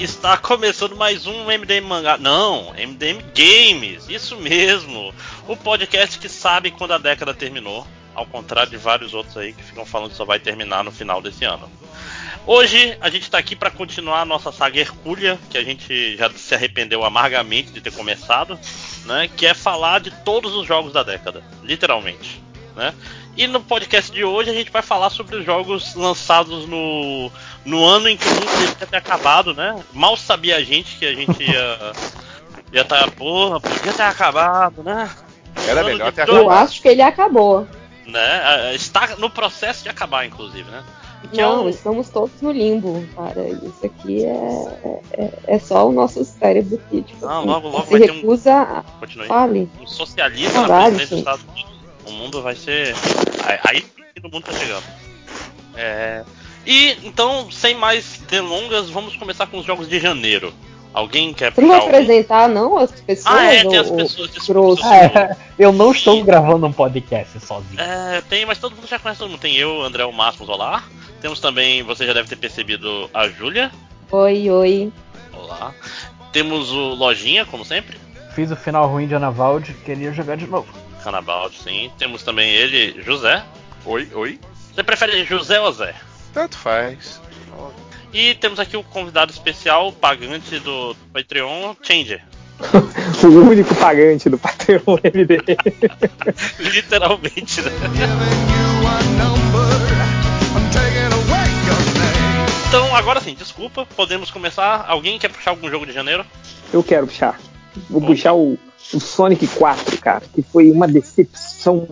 Está começando mais um MDM Mangá. Não, MDM Games, isso mesmo. O podcast que sabe quando a década terminou, ao contrário de vários outros aí que ficam falando que só vai terminar no final desse ano. Hoje a gente está aqui para continuar a nossa saga Hercúlea, que a gente já se arrependeu amargamente de ter começado, né? Que é falar de todos os jogos da década, literalmente, né? E no podcast de hoje a gente vai falar sobre os jogos lançados no, no ano em que o mundo deveria ter acabado, né? Mal sabia a gente que a gente ia ia estar, tá, porra, podia ter acabado, né? Era melhor ter acabado. Eu acho que ele acabou. Né? Está no processo de acabar, inclusive, né? Que não, é um... estamos todos no limbo, cara. Isso aqui é, é, é só o nosso cérebro que tipo, não, logo, logo se recusa um, fale. um socialismo na presidência dos Estados Unidos. O mundo vai ser. Aí o mundo tá chegando. É... E então, sem mais delongas, vamos começar com os jogos de janeiro. Alguém quer Você não vai apresentar, não, as pessoas? Ah, é, tem as pessoas. Desculpa, é, eu não estou gravando um podcast sozinho. É, tem, mas todo mundo já conhece todo mundo. Tem eu, André o Máximos, olá. Temos também, você já deve ter percebido, a Júlia. Oi, oi. Olá. Temos o Lojinha, como sempre. Fiz o final ruim de Anavalde, queria jogar de novo. Anavalde, sim. Temos também ele, José. Oi, oi. Você prefere José ou Zé? Tanto faz. E temos aqui o convidado especial, pagante do Patreon, Changer. o único pagante do Patreon MD. Literalmente, né? Então, agora sim, desculpa, podemos começar. Alguém quer puxar algum jogo de janeiro? Eu quero puxar. Vou puxar o, o Sonic 4, cara, que foi uma decepção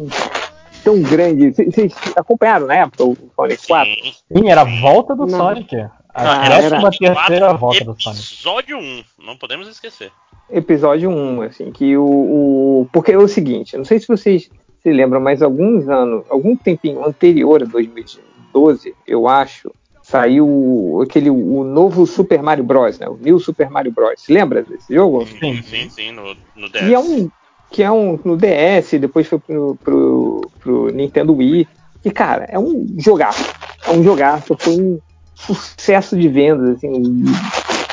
tão grande. Vocês acompanharam na época o Sonic 4? Sim, Sim era a volta do não. Sonic. A ah, décima terceira volta do Sonic. Episódio 1, não podemos esquecer. Episódio 1, assim, que o, o. Porque é o seguinte, não sei se vocês se lembram, mas alguns anos, algum tempinho anterior a 2012, eu acho, saiu aquele o novo Super Mario Bros, né? O New Super Mario Bros. Lembra desse jogo? Sim, sim, sim, no, no DS. E é um que é um no DS, depois foi pro, pro, pro Nintendo Wii. E cara, é um jogaço. É um jogaço, foi um sucesso de vendas, assim.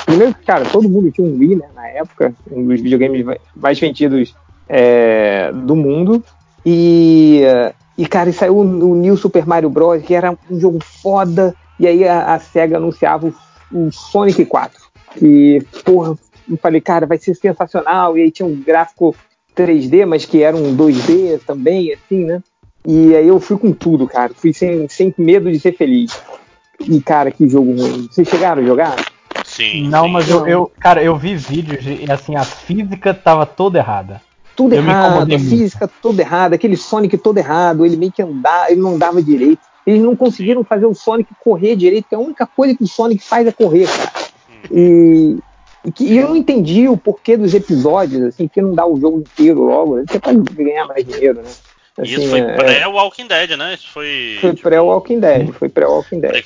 Primeiro, cara, todo mundo tinha um Wii, né, na época, um dos videogames mais vendidos é, do mundo. E, e cara, e saiu o New Super Mario Bros, que era um jogo foda, e aí a, a SEGA anunciava o, o, Sonic 4. Que, porra, eu falei, cara, vai ser sensacional. E aí tinha um gráfico 3D, mas que era um 2D também, assim, né? E aí eu fui com tudo, cara. Fui sem, sem medo de ser feliz. E, cara, que jogo ruim. Vocês chegaram a jogar? Sim. Não, sim. mas eu, eu, cara, eu vi vídeos e assim, a física tava toda errada. Tudo eu errado, a física toda errada, aquele Sonic todo errado, ele meio que andava, ele não andava direito. Eles não conseguiram fazer o Sonic correr direito, que a única coisa que o Sonic faz é correr, cara. E, e, eu não entendi o porquê dos episódios, assim, que não dá o jogo inteiro logo, até pra ganhar mais dinheiro, né? Assim, Isso foi é, pré-Walking Dead, né? Isso foi. Foi tipo, pré-Walking Dead, foi pré-Walking Dead.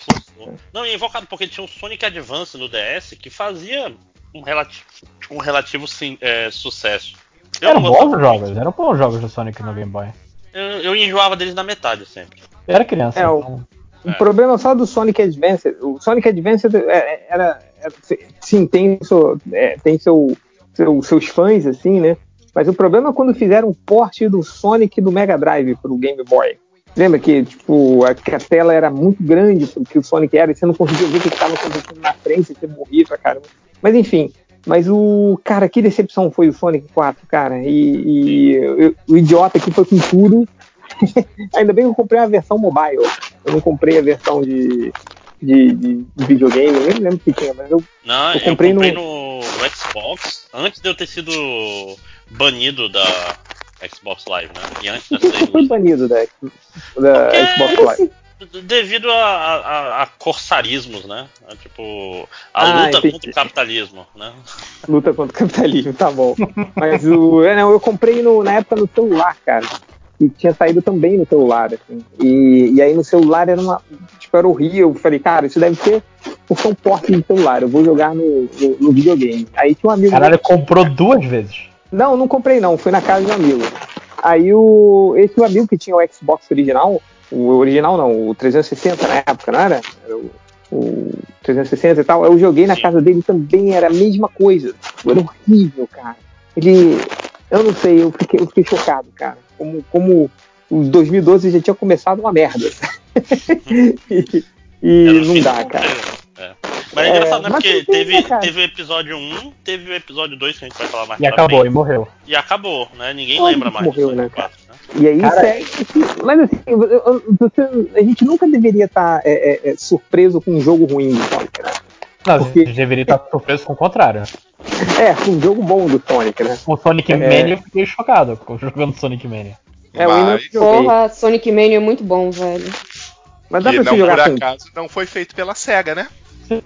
Não, e invocado porque tinha um Sonic Advance no DS que fazia um relativo, um relativo sim, é, sucesso. Eu eram bons jogos, eram bons jogos do Sonic no Game Boy. Eu, eu enjoava deles na metade sempre. Era criança. É, então. o, o problema só do Sonic Advance, o Sonic Advance era, era, era sim, tem, seu, é, tem seu, seu, seus fãs, assim, né? Mas o problema é quando fizeram um porte do Sonic do Mega Drive pro Game Boy. Lembra que, tipo, a, que a tela era muito grande pro que o Sonic era e você não conseguia ver o que estava acontecendo na frente, você morria pra caramba. Mas enfim, mas o. Cara, que decepção foi o Sonic 4, cara. E, e eu, o idiota que foi com tudo. Ainda bem que eu comprei a versão mobile. Eu não comprei a versão de, de, de, videogame, eu nem lembro se tinha, mas eu, não, eu comprei, eu comprei no... no... Xbox antes de eu ter sido banido da Xbox Live, né? E antes que você foi banido da, da Xbox Live? devido a, a, a, corsarismos, né? Tipo, a ah, luta entendi. contra o capitalismo, né? Luta contra o capitalismo, tá bom. Mas o, é, não, eu comprei no, na época no celular, cara. E tinha saído também no celular, assim. E, e aí no celular era uma. Tipo, era horrível. Eu falei, cara, isso deve ser porque é um porte de celular. Eu vou jogar no, no, no videogame. Aí tinha um amigo. Caralho, meu... comprou duas vezes. Não, não comprei não. Fui na casa de um amigo. Aí o, esse amigo que tinha o Xbox original, o original não, o 360 na época, não era? era o, o 360 e tal. Eu joguei na casa dele também, era a mesma coisa. Era horrível, cara. Ele. Eu não sei, eu fiquei, eu fiquei chocado, cara. Como, como o 2012 já tinha começado uma merda. e e não fim dá, cara. É. Mas é É, engraçado, né? Porque teve, cara? teve o episódio 1, teve o episódio 2, que a gente vai falar mais E acabou, e morreu. e acabou, né? Ninguém lembra mais morreu, do né, Sonic cara? 4, né? E aí, Cara, segue- mas assim, eu- eu- você- a gente nunca deveria estar é, é, é, surpreso com um jogo ruim né? Não, Porque- você deveria estar surpreso com o contrário. É, com um jogo bom do Sonic, né? O Sonic É. Mania eu fiquei chocado jogando Sonic Mania. É, Mas joguei. Porra, Sonic Mania é muito bom, velho. Mas dá que pra não você por jogar com. acaso não foi feito pela SEGA, né?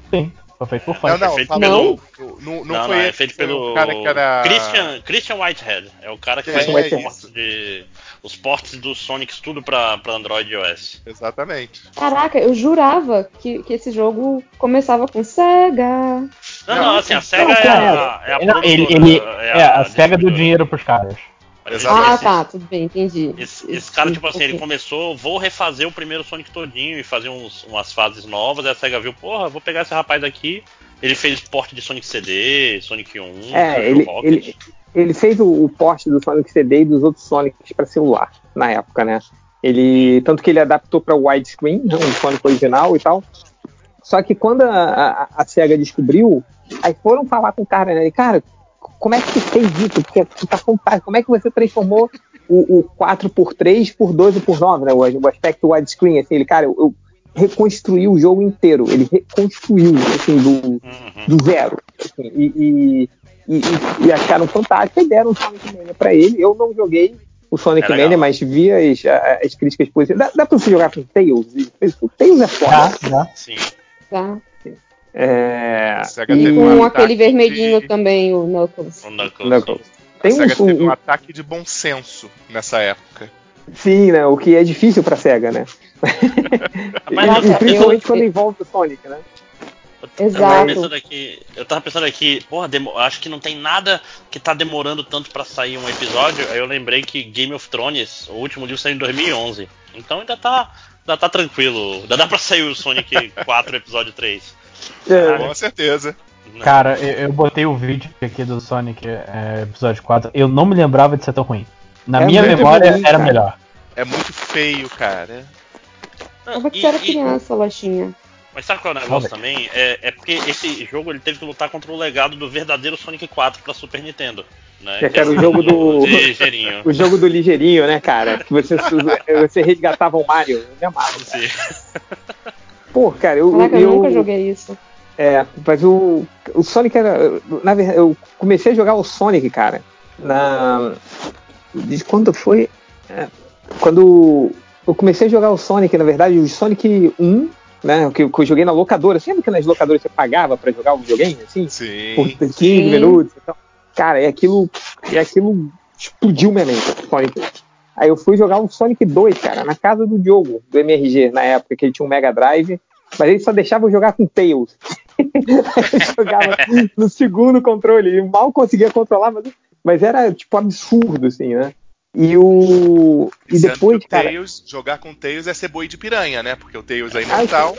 Sim, foi feito por Não, fã. não, feito fala- pelo- Não, não, Não, não, foi é ele, feito pelo cara que era. Christian, Christian Whitehead. É o cara que É, fez é os, isso. ports de, os ports dos Sonics tudo pra, pra Android e iOS. Exatamente. Caraca, eu jurava que, que esse jogo começava com Sega. Não, não, Não, assim, a SEGA é, cara, a, é a Não, produtora, ele, ele- é é, a SEGA deu dinheiro pros caras. Exatamente. Ah, tá, tudo bem, entendi. Esse, esse cara, tipo assim, ele Ok. começou, vou refazer o primeiro Sonic todinho e fazer uns, umas fases novas. Aí a SEGA viu, porra, vou pegar esse rapaz aqui. Ele fez porte de Sonic CD, Sonic 1, É, ele, Rocket. ele, ele fez o, o porte do Sonic CD e dos outros Sonics pra celular na época, né? Ele, tanto que ele adaptou pra widescreen, né, um Sonic original e tal. Só que quando a, a, a SEGA descobriu, aí foram falar com o cara, né? E, cara, como é que você fez isso? Porque tá fantástico. Como é que você transformou o, o 4x3 por 12x9, né? O, o aspecto widescreen, assim, ele, cara, eu, eu reconstruí o jogo inteiro. Ele reconstruiu, assim, do, Uhum. do zero. assim, e, e, e, e- e acharam fantástico e deram o Sonic Mania pra ele. Eu não joguei o Sonic É legal. Mania, mas vi as, as críticas positivas. Dá, dá pra você jogar com Tails? O Tails é foda. Tá, né? Sim. Tá. É, SEGA e- teve Com um aquele vermelhinho de- também, o Knuckles. O Knuckles, Knuckles. Tem a SEGA um, teve um um- ataque de bom senso nessa época. Sim, né? O que é difícil pra SEGA, né? Mas E- Nossa, principalmente eu- quando envolve o Sonic, né? Eu Exato. tava pensando aqui, eu tava pensando aqui, porra, demo- acho que não tem nada que tá demorando tanto pra sair um episódio. Aí eu lembrei que Game of Thrones, o último livro saiu em 2011. Então ainda tá, ainda tá tranquilo. Ainda dá pra sair o Sonic 4 episódio 3. É, Com certeza. Cara, eu, eu botei o vídeo aqui do Sonic é, episódio 4. Eu não me lembrava de ser tão ruim. Na É minha memória ruim, era cara. melhor. É muito feio, cara. Como é que E- você era e- criança, Lojinha? Mas sabe qual é o negócio também? É, é porque esse jogo ele teve que lutar contra o legado do verdadeiro Sonic 4 pra Super Nintendo. Né? É, que era o jogo do- Ligeirinho. O jogo do ligeirinho, né, cara? Que você, você resgatava o Mario. Eu me amava. Sim. Pô, cara, eu, Caraca, eu, eu, nunca joguei isso. É, mas o, o Sonic era. Na verdade, eu comecei a jogar o Sonic, cara, na. De quando foi? É, quando eu comecei a jogar o Sonic, na verdade, o Sonic 1, né? Que, que eu joguei na locadora. Você lembra que nas locadoras você pagava pra jogar o videogame, assim? Sim. Por 15 Sim. minutos. Então, cara, é aquilo. É aquilo explodiu minha mente, Sonic. Aí eu fui jogar o Sonic 2, cara, na casa do Diogo, do MRG, na época, que ele tinha um Mega Drive. Mas ele só deixava eu jogar com Tails. eu jogava no segundo controle. E mal conseguia controlar, mas, mas era tipo absurdo, assim, né? E o. E depois, que o cara. Tails, jogar com Tails é ser boi de piranha, né? Porque o Tails é Ah, imortal.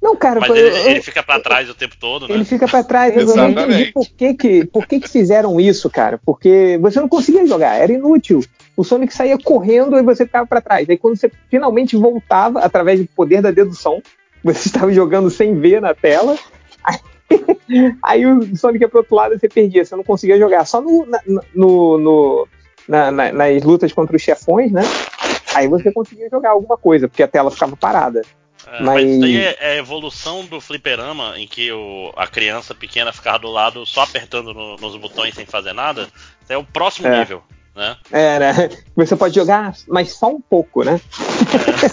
Não, cara, Mas eu- ele, eu- ele fica pra trás o tempo todo, né? Ele fica pra trás. Eu não entendi Exatamente. por que que, por que que fizeram isso, cara. Porque você não conseguia jogar, era inútil. O Sonic saía correndo e você ficava pra trás. Aí quando você finalmente voltava, através do poder da dedução, você estava jogando sem ver na tela. Aí, aí o Sonic ia pro outro lado e você perdia. Você não conseguia jogar. Só no, na- no- no- na- na- nas lutas contra os chefões, né? Aí você conseguia jogar alguma coisa, porque a tela ficava parada. É, Mas- mas isso aí é, é a evolução do fliperama, em que o, a criança pequena ficava do lado só apertando no- nos botões sem fazer nada. Isso é o próximo É. nível, né? É, né? Você pode jogar, mas só um pouco, né?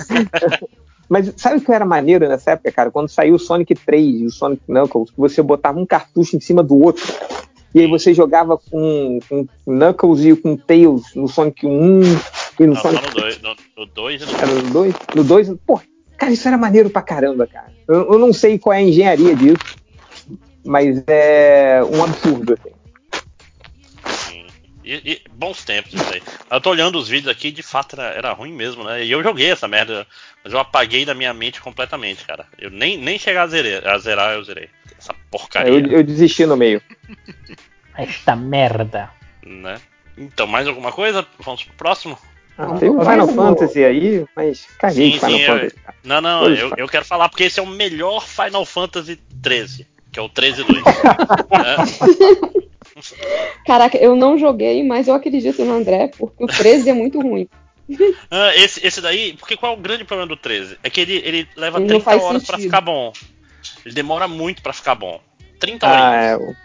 mas sabe o que era maneiro nessa época, cara? Quando saiu o Sonic 3 e o Sonic Knuckles, você botava um cartucho em cima do outro. E aí você jogava com, com Knuckles e com Tails no Sonic 1 e no Não, Sonic no 2 no, no dois e no era no 2. No 2, pô, cara, isso era maneiro pra caramba, cara. Eu, eu não sei qual é a engenharia disso, mas é um absurdo, assim. Sim. E, e bons tempos isso aí. Eu tô olhando os vídeos aqui, de fato era, era, ruim mesmo, né? E eu joguei essa merda, mas eu apaguei da minha mente completamente, cara. Eu nem, nem chegar a zerar, a zerar eu zerei. Essa porcaria. Eu, eu desisti no meio. Esta merda. Né? Então, mais alguma coisa? Vamos pro próximo? Ah, tem um Final Fantasy aí, mas caguei de Final sim, Fantasy. Eu, não, não, eu, eu, quero falar porque esse é o melhor Final Fantasy 13, que é o 13-2. é. Caraca, eu não joguei, mas eu acredito no André, porque o 13 é muito ruim. Ah, esse, esse daí, porque qual é o grande problema do 13? É que ele, ele leva ele 30 horas para ficar bom. Ele demora muito para ficar bom. 30 horas. Ah, é...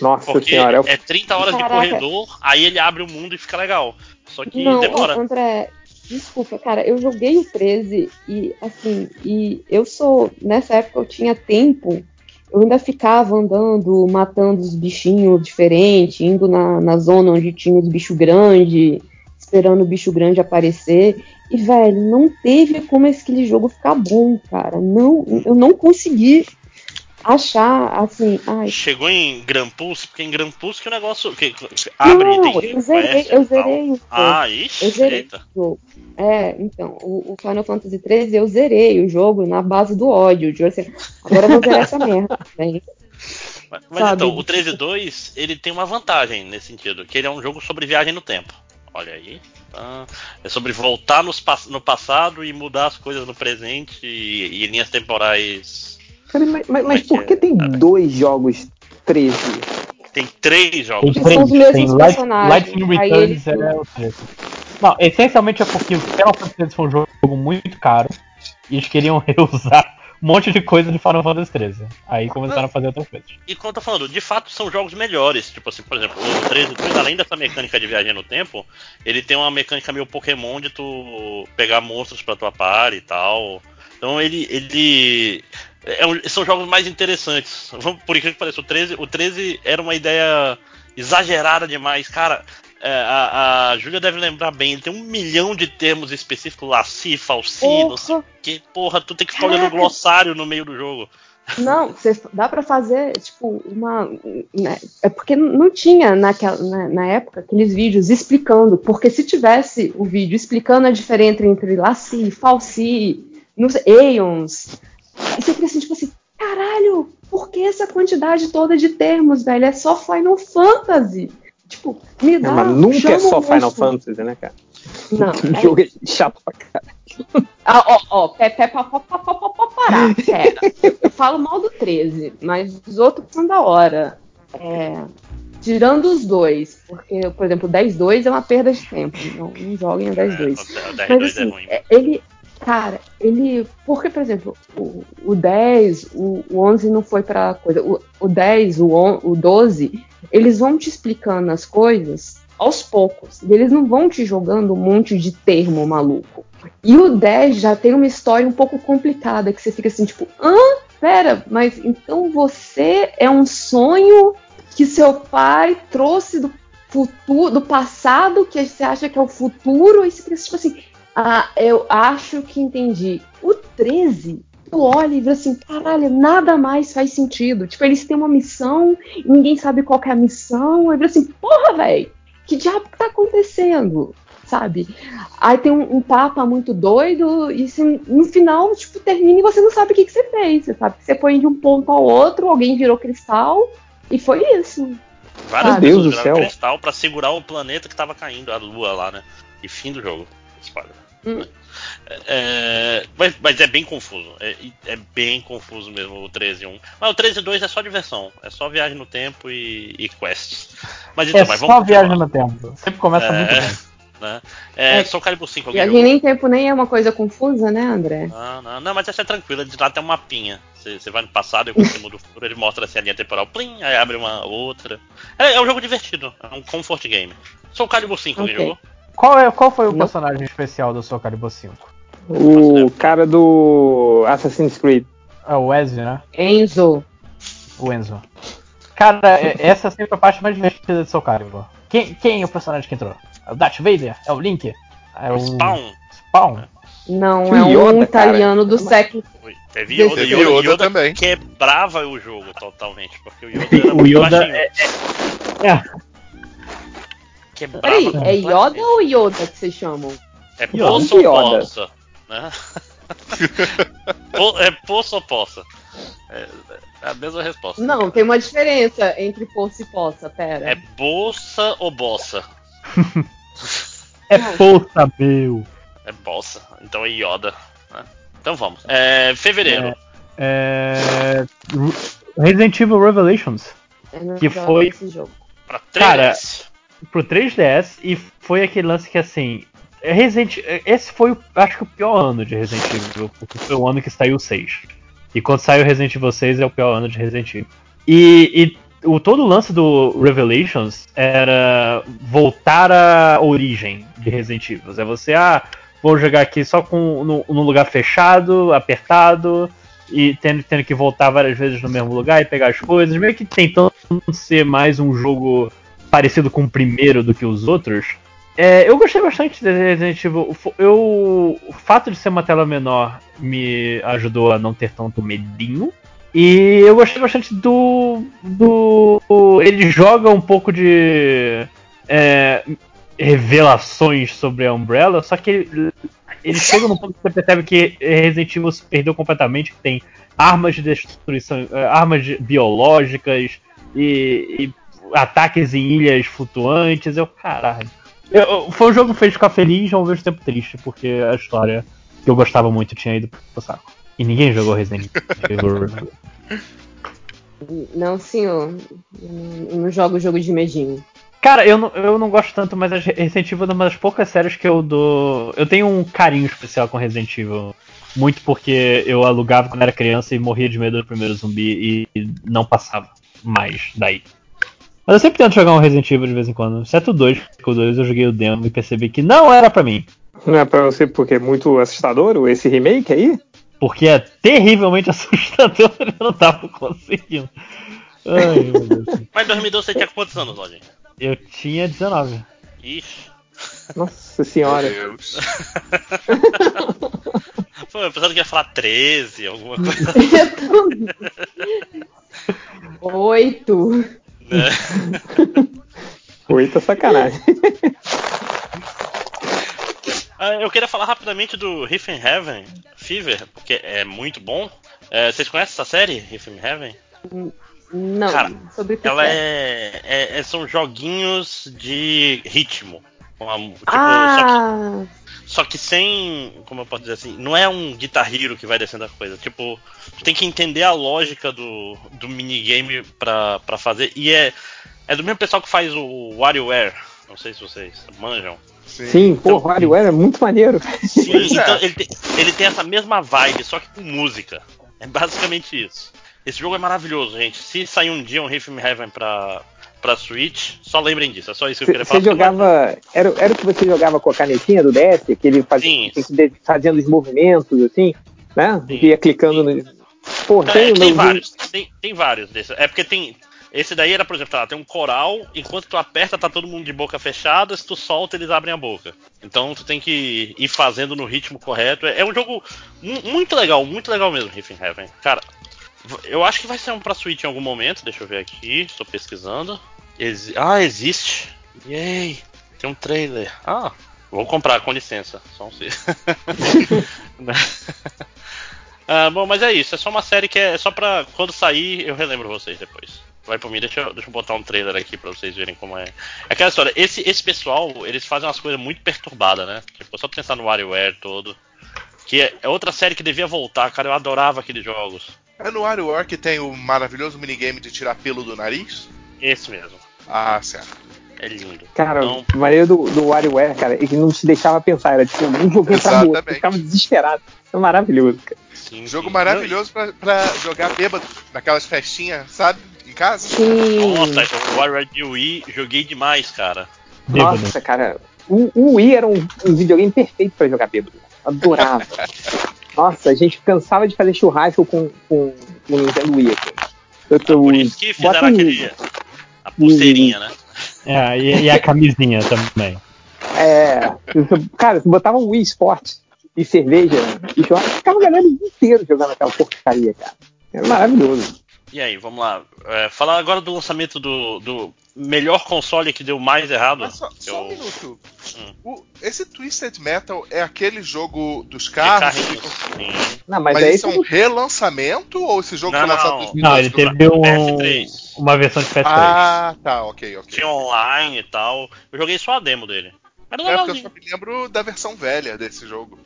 Nossa porque senhora. É 30 horas Caraca. de corredor, aí ele abre o mundo e fica legal. Só que não, demora. André, desculpa, cara, eu joguei o 13 e assim, e eu sou. Nessa época eu tinha tempo eu ainda ficava andando, matando os bichinhos diferentes, indo na, na zona onde tinha os bichos grandes, esperando o bicho grande aparecer. E, velho, não teve como aquele jogo ficar bom, cara. Não, eu não consegui achar, assim. Ai. Chegou em Grampus, porque em Grampus que o negócio que, que abre não, tem eu zerei, eu zerei o jogo. Ah, ixi, eu zerei eita. o jogo. É, então, o, o, Final Fantasy XIII eu zerei o jogo na base do ódio. De, assim, agora eu vou zerar essa merda. Né? Mas, mas então, o 13.2 ele tem uma vantagem nesse sentido, que ele é um jogo sobre viagem no tempo. Olha aí. Tá? É sobre voltar nos, no passado e mudar as coisas no presente e, e linhas temporais. Cara, mas, mas, mas por que tem dois jogos 13? Tem três jogos. São os mesmos tem personagens. Lightning Returns ele... é o 13. Não, essencialmente é porque o Final Fantasy foi um jogo muito caro e eles queriam reusar um monte de coisa de Final Fantasy XIII. Aí começaram a fazer outras coisas. E como eu tô falando, de fato são jogos melhores. Tipo assim, por exemplo, o 13, além dessa mecânica de viagem no tempo, ele tem uma mecânica meio Pokémon de tu pegar monstros pra tua par e tal. Então ele. ele é um, são jogos mais interessantes. Por incrível que pareça, o 13, o 13 era uma ideia exagerada demais. Cara, é, a, a Júlia deve lembrar bem, ele tem um milhão de termos específicos, laci, falsi, não sei o que, porra, tu tem que ficar olhando o glossário no meio do jogo. Não, você, dá para fazer, tipo, uma. Né, é porque não tinha naquela, na, na, época aqueles vídeos explicando, porque se tivesse o vídeo explicando a diferença entre laci, falsi, nos Aeons, e você fica assim, tipo assim, caralho, por que essa quantidade toda de termos, velho? É só Final Fantasy. Tipo, me dá. É, mas nunca é só Final Fantasy, né, cara? Não. O jogo é chato pra caralho. Ah, ó, ó, pé, pé, pá, pá, pá, pá, pá, parar, pera. Eu falo mal do 13, mas os outros são da hora. É, tirando os dois, porque, por exemplo, o 10-2 é uma perda de tempo. Não, não joguem o 10-2. É, mas assim, é ele. Cara, ele. Porque, por exemplo, o, o 10, o, o 11 não foi pra coisa. O, o 10, o, on, o 12, eles vão te explicando as coisas aos poucos. Eles não vão te jogando um monte de termo maluco. E o 10 já tem uma história um pouco complicada, que você fica assim, tipo, hã? Pera, mas então você é um sonho que seu pai trouxe do futuro, do passado, que você acha que é o futuro, e você fica tipo assim, ah, eu acho que entendi. O 13 tu olha e vê assim, caralho, nada mais faz sentido. Tipo, eles têm uma missão, ninguém sabe qual é a missão, aí vê assim, porra, velho, que diabo que tá acontecendo? Sabe? Aí tem um, um papa muito doido, e assim, no final, tipo, termina e você não sabe o que, que você fez. Você sabe que você foi de um ponto ao outro, alguém virou cristal, e foi isso. Várias Meu pessoas Deus do viraram céu. cristal pra segurar o planeta que tava caindo, a lua lá, né? E fim do jogo. Spoiler. Hum. É, mas, mas é bem confuso. É, é bem confuso mesmo o 13.1. Mas o 13.2 é só diversão. É só viagem no tempo e, e quests. Mas então, É mas só viagem no tempo. Sempre começa muito É. bem. né? É, É. Soul Calibur 5 alguém Viagem jogou? nem tempo nem é uma coisa confusa, né, André? Não, não, não, mas essa é tranquila, de lá tem um mapinha. Você, vai no passado e quando você muda o futuro, ele mostra assim, a linha temporal, plim, aí abre uma outra. É, é um jogo divertido, é um comfort game. Soul Calibur 5 alguém Ok. jogou? Qual, é, qual foi o Não. personagem especial do Soul Calibur 5? O cara do Assassin's Creed. É o Ezio, né? Enzo. O Enzo. Cara, é- essa sempre é a parte mais divertida de Soul Calibur. Quem, quem é o personagem que entrou? É o Darth Vader? É o Link? É o Spawn. Spawn? Não, é um Yoda, italiano do século. Teve Yoda, Yoda, Yoda Yoda também. quebrava o jogo totalmente, porque o Yoda era O muito Yoda é, é- quebrava. Peraí, é Yoda ou Yoda que vocês chamam? É Yoda. poça ou Yoda. poça? Né? Po- é poça ou poça? É, é a mesma resposta. Não, tem uma diferença entre poça e poça, pera. É bolsa ou bossa? É força, meu. É bossa. Então é Yoda. né? Então vamos. É, fevereiro. É... Resident Evil Revelations. Que foi- esse jogo. Pra Cara, 3 pro 3DS e foi aquele lance que assim. é Resident, esse foi, acho que o pior ano de Resident Evil, porque foi o ano que saiu o 6. E quando saiu Resident Evil 6 é o pior ano de Resident Evil. E, e o, todo o lance do Revelations era voltar à origem de Resident Evil. É você, ah, vou jogar aqui só com no, num lugar fechado, apertado, e tendo, tendo que voltar várias vezes no mesmo lugar e pegar as coisas, meio que tentando ser mais um jogo parecido com o primeiro do que os outros. É, eu gostei bastante de Resident Evil. Eu, o fato de ser uma tela menor me ajudou a não ter tanto medinho. E eu gostei bastante do. do ele joga um pouco de. é, revelações sobre a Umbrella, só que ele, ele chega num ponto que você percebe que Resident Evil se perdeu completamente, que tem armas de destruição, eh, armas biológicas e, e ataques em ilhas flutuantes. Eu, caralho. Eu- foi um jogo que fez ficar feliz ao mesmo tempo triste, porque a história que eu gostava muito tinha ido pro saco. E ninguém jogou Resident Evil. Não, senhor. Eu não jogo jogo de medinho. Cara, eu não, eu não gosto tanto, mas Resident Evil é uma das poucas séries que eu dou. Eu tenho um carinho especial com Resident Evil. Muito porque eu alugava quando era criança e morria de medo do primeiro zumbi e não passava mais daí. Mas eu sempre tento jogar um Resident Evil de vez em quando. Exceto o 2, porque o 2 eu joguei o demo e percebi que não era pra mim. Não é pra você porque é muito assustador esse remake aí? Porque é terrivelmente assustador eu não tava conseguindo. Ai, meu Deus. Mas em 2012 você tinha quantos anos, Lodinho? Eu tinha 19. Ixi. Nossa senhora. Meu Deus. Pô, eu pensando que ia falar 13, alguma coisa. Oito. Né? Oito é sacanagem. Ah, eu queria falar rapidamente do Riff in Heaven Fever, porque é muito bom. É, vocês conhecem essa série, Riff in Heaven? Não, Cara, sobre o que Ela é, é- é- São joguinhos de ritmo. Com a- tipo, só, Ah, que, só que sem. Como eu posso dizer assim? Não é um Guitar Hero que vai descendo a coisa. Tipo, tu tem que entender a lógica do, do minigame pra, pra fazer. E é, é do mesmo pessoal que faz o WarioWare. Não sei se vocês manjam. Sim, pô, WarioWare é muito maneiro. Sim, Pois é. então ele tem, ele tem essa mesma vibe, só que com música. É basicamente isso. Esse jogo é maravilhoso, gente. Se sair um dia um Riff in Heaven pra, pra Switch, só lembrem disso. É só isso que eu queria Você falar. jogava. Era, era o que você jogava com a canetinha do DS, que ele fazia, Sim. tem fazendo os movimentos, assim, né? Sim. Ia clicando no. Pô, É, tem, tem no- vários. Tem, tem vários desses. É porque tem. Esse daí era, por exemplo, tá tem um coral, enquanto tu aperta, tá todo mundo de boca fechada, se tu solta, eles abrem a boca. Então tu tem que ir fazendo no ritmo correto. É, é um jogo mu- muito legal, muito legal mesmo, Riff in Heaven. Cara, eu acho que vai ser um pra Switch em algum momento, deixa eu ver aqui, estou pesquisando. Ah, existe! Yay! Tem um trailer. Ah, vou comprar, com licença. Só um se- Ah, bom, mas é isso. É só uma série que é só pra quando sair eu relembro vocês depois. Vai por mim, deixa eu, deixa eu botar um trailer aqui pra vocês verem como é. É aquela história, esse, esse pessoal, eles fazem umas coisas muito perturbadas, né? Tipo, só pensar no WarioWare todo. Que é, é outra série que devia voltar, cara. Eu adorava aqueles jogos. É no WarioWare que tem o maravilhoso minigame de tirar pelo do nariz? Esse mesmo. Ah, certo. É lindo. Cara, Então- a maneira do, do WarioWare, cara, que não te deixava pensar. Era tipo um joguinho pra outro. Ficava desesperado. É maravilhoso, cara. Sim, Um jogo sim. maravilhoso pra, pra jogar bêbado naquelas festinhas, sabe? Em casa. sim. Nossa, o WarioWare de Wii joguei demais, cara. Bêbado. Nossa, cara. O, o Wii era um, um videogame perfeito pra jogar bêbado. Adorava. Nossa, a gente cansava de fazer churrasco com, com, com o Nintendo Wii aqui. Eu É por isso que fizeram um- aquele. A pulseirinha, né? É, e, e a camisinha também. É, cara, você botava um Wii Sport e cerveja e churrasco, ficava a galera o dia inteiro jogando aquela porcaria, cara. Era maravilhoso. E aí, vamos lá. É, falar agora do lançamento do, do melhor console que deu mais errado. Mas só, só um minuto. Hum. O- esse Twisted Metal é aquele jogo dos de carros? carrinhos. que- Sim. Não, mas, Mas, aí isso é um relançamento ou esse jogo Não, foi lançado não. em 2012? Não, ele teve um, PS3. uma versão de PS3. Ah, tá, ok, ok. Tinha online e tal. Eu joguei só a demo dele. Era É porque eu só me lembro da versão velha desse jogo.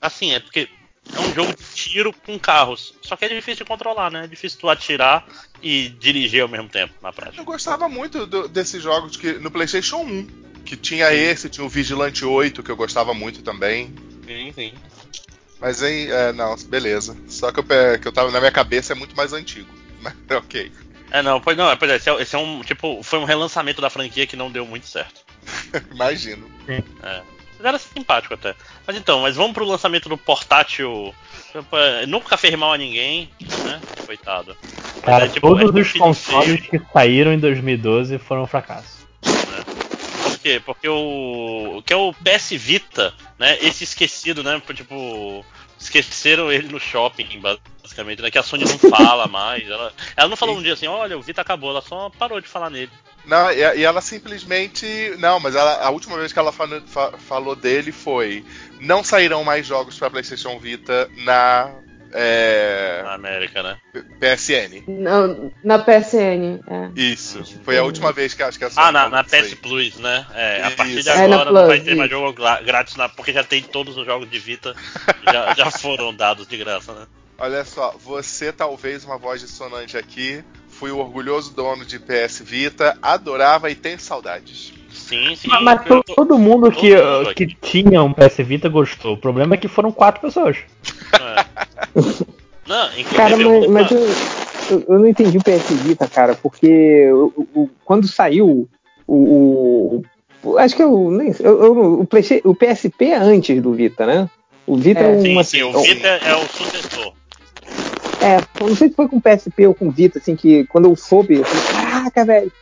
Assim, é porque é um jogo de tiro com carros. Só que é difícil de controlar, né? É difícil tu atirar e dirigir ao mesmo tempo, na prática. Eu gostava muito do- desses jogos que no PlayStation 1. Que tinha esse, tinha o Vigilante 8, que eu gostava muito também. Sim, sim. Mas aí, é, não, beleza. Só que eu, que eu tava na minha cabeça é muito mais antigo. Mas ok. É, não, pois não, pois é, esse é, esse é um, tipo, foi um relançamento da franquia que não deu muito certo. Imagino. É. Mas era simpático até. Mas então, mas vamos pro lançamento do portátil. Nunca fez mal a ninguém, né? Coitado. Cara, é, tipo, todos é os consoles que saíram em 2012 foram um fracasso. Por quê? Porque o. o que é o PS Vita, né? Esse esquecido, né? Tipo. Esqueceram ele no shopping, basicamente, né? Que a Sony não fala mais. Ela, ela não falou um dia assim, olha, o Vita acabou, ela só parou de falar nele. Não, e, e ela simplesmente. Não, mas ela- a última vez que ela fa- fa- falou dele foi. Não sairão mais jogos pra PlayStation Vita na é, Na América, né? PSN. Na, na PSN, é. Isso. Foi a última vez que acho que a Sony Ah, na, falou na. PS Plus, né? É, a partir de. É, agora não vai Plus, ter mais isso. jogo gra- grátis, na, porque já tem todos os jogos de Vita, já, já foram dados de graça, né? Olha só, você talvez uma voz dissonante aqui. Fui o orgulhoso dono de PS Vita, adorava e tenho saudades. Sim, sim. Mas, mas eu tô- todo mundo que, todo mundo que tinha um PS Vita gostou. O problema é que foram quatro pessoas. é. Não, inclusive. Cara, eu mas, mas eu, eu- eu não entendi o PS Vita, cara, porque o- o- quando saiu o, o- o- Acho que eu, nem sei, eu- eu- o, PlayStation- o PSP é antes do Vita, né? O Vita é, É, Sim, uma. sim, o Vita é o sucessor. É, eu não sei se foi com PSP ou com Vita, assim, que quando eu soube, eu falei, caraca, velho,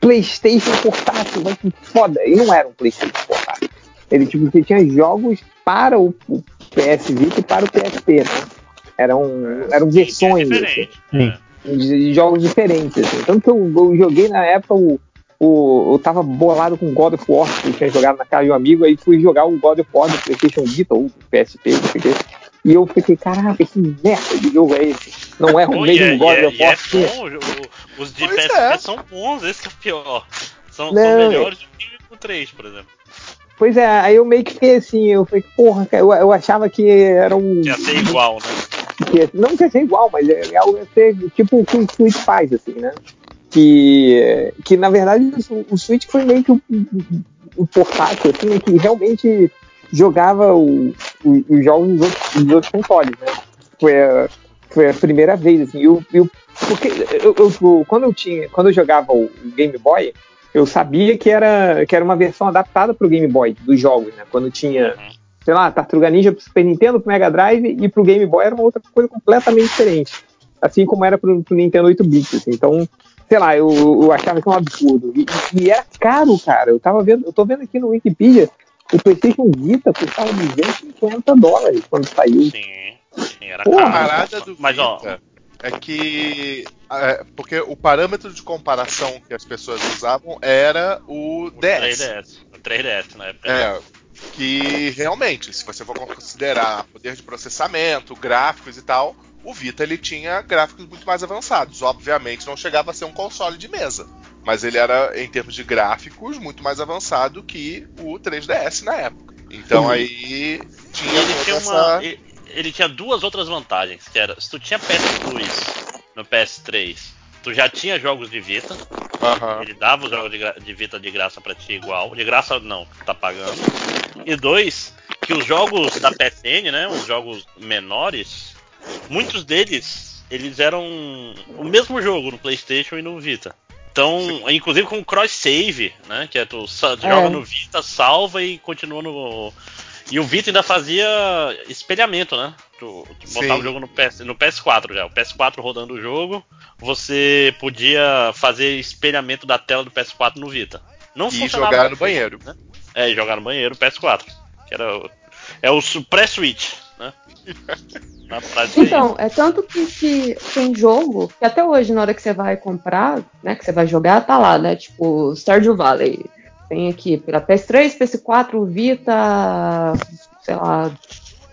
PlayStation portátil, vai que foda. E não era um PlayStation portátil. Ele, tipo, você tinha jogos para o, PS Vita e para o PSP, né? Eram, eram é versões. assim. É. de, de jogos diferentes. Assim. Tanto que eu, eu joguei na época o, o. Eu tava bolado com God of War, que eu tinha jogado na casa de um amigo, aí fui jogar o God of War do PlayStation Vita ou PSP, não sei o quê. E eu fiquei, caraca, que merda de jogo é esse? Não é o mesmo é, God é, of e é War. que- bom, o- o- os de Pois PSP é. são bons, esse que é o pior. São, são melhores do que o 3, por exemplo. Pois é, aí eu meio que fiquei assim, eu falei, porra, eu, eu achava que era um. Ia ser igual, né? que não quer ser igual, mas é, é algo a ser tipo o que o Switch faz, assim, né? Que, que na verdade o, o Switch foi meio que o, o- o portátil, assim, né, que realmente jogava os jogos dos outros, outros consoles, né? Foi a, foi a primeira vez, assim, e o- e o- porque eu, eu- quando eu tinha, quando eu jogava o Game Boy, eu sabia que era, que era uma versão adaptada para o Game Boy dos jogos, né? Quando tinha sei lá, Tartaruga Ninja pro Super Nintendo, pro Mega Drive e pro Game Boy era uma outra coisa completamente diferente. Assim como era pro, pro Nintendo 8 bits, assim. Então, sei lá, eu, eu achava que era um absurdo. E, e era caro, cara. Eu tava vendo, eu tô vendo aqui no Wikipedia, o PlayStation Vita custava 250 dólares quando saiu. Sim, sim, era Porra, A caro. parada do Mas, ó, Vita é que. é, porque o parâmetro de comparação que as pessoas usavam era o, o 10. 3DS. O 3DS na época. É, que realmente, se você for considerar poder de processamento, gráficos e tal, o Vita ele tinha gráficos muito mais avançados. Obviamente não chegava a ser um console de mesa, mas ele era, em termos de gráficos, muito mais avançado que o 3DS na época. Então Uhum. aí E tinha ele tinha, essa... uma, ele, ele tinha duas outras vantagens, que era, se tu tinha PS Plus no PS3, tu já tinha jogos de Vita, Aham. ele dava os jogos de, de Vita de graça pra ti igual, de graça não, tu tá pagando. E dois, que os jogos da PSN, né, os jogos menores, muitos deles, eles eram o mesmo jogo no PlayStation e no Vita. Então, inclusive com cross save, né, que é tu joga no Vita, salva e continua no e o Vita ainda fazia espelhamento, né? Tu, tu botava Sim. o jogo no, PS, no PS4 já. O PS4 rodando o jogo, você podia fazer espelhamento da tela do PS4 no Vita. Não E jogar no banheiro. né? É, e jogar no banheiro, PS4. Que era o, é o pré-switch. né? É Então, é tanto que, que tem jogo que até hoje, na hora que você vai comprar, né, que você vai jogar, tá lá, né? Tipo, Stardew Valley. Tem aqui para PS3, PS4, Vita, sei lá,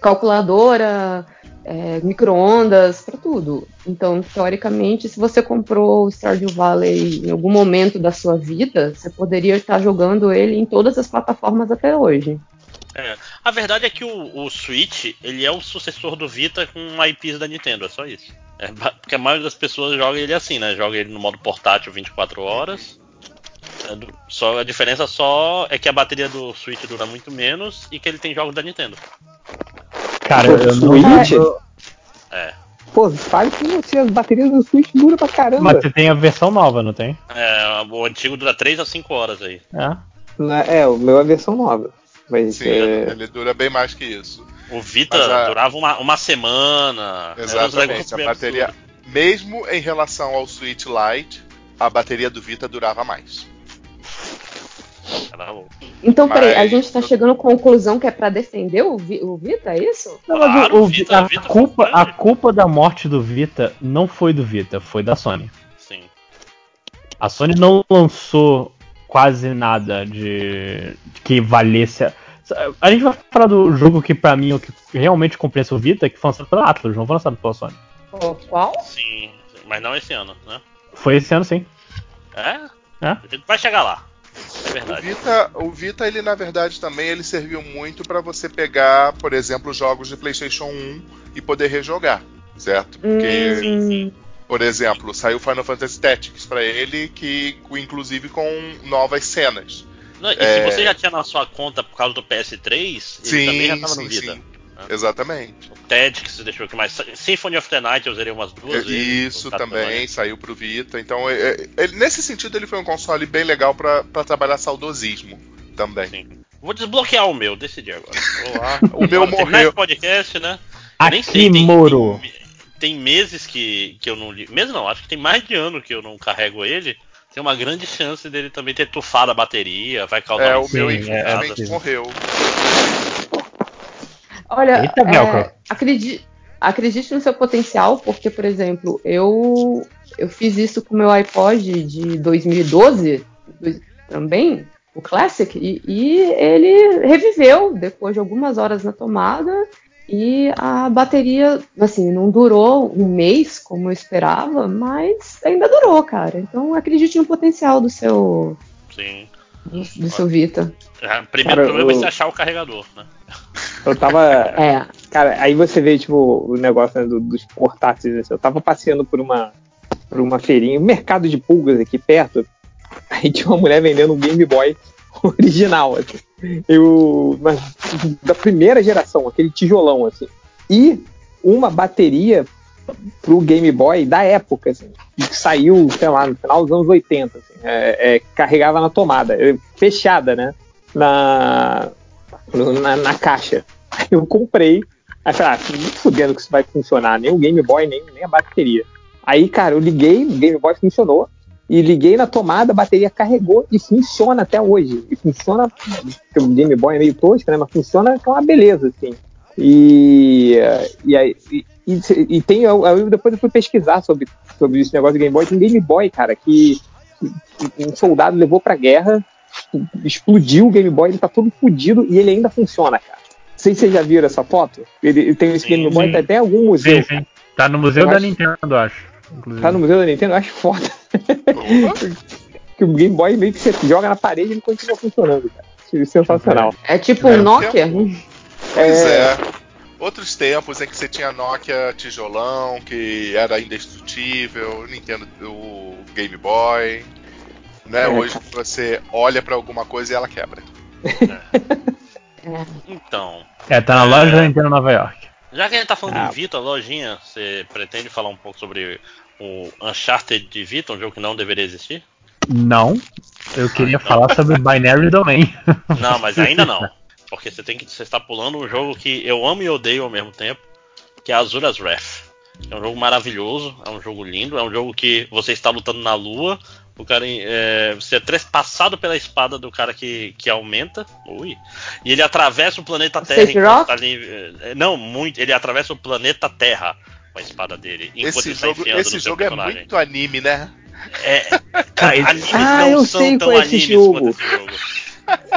calculadora, é, micro-ondas, para tudo. Então, teoricamente, se você comprou o Stardew Valley em algum momento da sua vida, você poderia estar jogando ele em todas as plataformas até hoje. É. A verdade é que o, o, Switch ele é o sucessor do Vita com IPs da Nintendo, é só isso. É, porque a maioria das pessoas joga ele assim, né? Joga ele no modo portátil 24 horas. É só a diferença só é que a bateria do Switch dura muito menos e que ele tem jogos da Nintendo. Cara, eu não. Switch? É. Pô, fale com você, as baterias do Switch duram pra caramba. Mas você tem a versão nova, não tem? É, o antigo dura 3 a 5 horas aí. É. É, o meu é a versão nova. Mas Sim, é... ele dura bem mais que isso. O Vita a- durava uma, uma semana. Exatamente. A bateria, absurdos. mesmo em relação ao Switch Lite, a bateria do Vita durava mais. Então, peraí, a Mas- gente tá chegando à conclusão que é pra defender o, Vi- o Vita, é isso? Não, mas Claro, o, o o- Vita- a, Vita culpa, a culpa da morte do Vita não foi do Vita, foi da Sony. Sim. A Sony não lançou quase nada de, de que valesse. A... a gente vai falar do jogo que pra mim é o que realmente compensa o Vita, que foi lançado pela Atlas, não foi lançado pela Sony. Ó, Qual? Sim. Mas não esse ano, né? Foi esse ano sim. É? É? Vai chegar lá. É O verdade. Vita, o Vita, ele na verdade também ele serviu muito para você pegar, por exemplo, jogos de PlayStation 1 e poder rejogar, certo? Porque, Hum, por exemplo, saiu Final Fantasy Tactics para ele, que inclusive com novas cenas. Não, e É. se você já tinha na sua conta por causa do PS3, ele também já tava no Vita. Exatamente. O TED que você deixou aqui mais. Symphony of the Night eu zerei umas duas vezes. Isso também saiu pro Vita. Então, é- é- nesse sentido, ele foi um console bem legal para trabalhar saudosismo também. Sim. Vou desbloquear o meu, decidi agora. Vou lá. O meu morreu. podcast, né? Eu nem sei, Aqui, tem, Moro. Tem, tem meses que, que eu não li. Meses não, acho que tem mais de ano que eu não carrego ele. Tem uma grande chance dele também ter tufado a bateria, vai causar É, um o meu é, infelizmente é. morreu. Olha, Eita, é, acredite, acredite no seu potencial, porque, por exemplo, eu, eu fiz isso com o meu iPod de 2012 dois- também, o Classic, e, e ele reviveu depois de algumas horas na tomada. E a bateria, assim, não durou um mês como eu esperava, mas ainda durou, cara. Então acredite no potencial do seu, Sim. do, do seu Vita. É, primeiro Cara, problema vai eu- ser achar o carregador, né? Eu tava. É, Cara, aí você vê, tipo, o negócio né, do- dos portáteis. assim. Eu tava passeando por uma, por uma feirinha, um mercado de pulgas aqui perto. Aí tinha uma mulher vendendo um Game Boy original, assim. Eu, mas, da primeira geração, aquele tijolão, assim. E uma bateria pro Game Boy da época, assim, que saiu, sei lá, no final dos anos 80, assim, é, é, carregava na tomada, é, fechada, né? Na, na, na caixa. Eu comprei. Aí falei, ah, nem fudendo que isso vai funcionar, nem o Game Boy, nem, nem a bateria. Aí, cara, eu liguei, o Game Boy funcionou. E liguei na tomada, a bateria carregou e funciona até hoje. E funciona, o Game Boy é meio tosco, né? Mas funciona com uma beleza, assim. E, e, aí- e, e, tem, eu, eu- depois eu fui pesquisar sobre, sobre esse negócio do Game Boy. Tem Game Boy, cara, que, que um soldado levou pra guerra, explodiu o Game Boy, ele tá todo fodido e ele ainda funciona, cara. Não sei se vocês já viram essa foto. Ele, ele tem esse Sim, Game Boy, sim. tá até em algum museu. Sim, sim. Tá no museu Eu da acho- Nintendo, acho. Inclusive. Tá no museu da Nintendo, eu acho foda. Que o Game Boy meio que você joga na parede e ele continua funcionando, cara. É Sensacional. é tipo É, um o Nokia. tempo. Pois é. Outros tempos em que você tinha Nokia tijolão, que era indestrutível, Nintendo, o Game Boy. Né? É, Hoje você olha pra alguma coisa e ela quebra. É. Então, É, tá na loja da Nintendo Nova York. já que a gente tá falando Ah. de Vita, lojinha, você pretende falar um pouco sobre o Uncharted de Vita, um jogo que não deveria existir? Não. Eu queria então. falar sobre Binary Domain. Não, mas ainda não. Porque você tem que. Você está pulando um jogo que eu amo e odeio ao mesmo tempo, que é Azura's Wrath. É um jogo maravilhoso, é um jogo lindo, é um jogo que você está lutando na lua, O cara é, você é trespassado pela espada do cara que, que aumenta. Ui. E ele atravessa o planeta Terra. Rock? tá ali, é, não, muito. Ele atravessa o planeta Terra com a espada dele. enquanto Esse ele tá jogo, enfiando esse no seu jogo é personagem. muito anime, né? É, cara, Ah, não eu são sei tão qual é esse animes jogo. quanto esse jogo.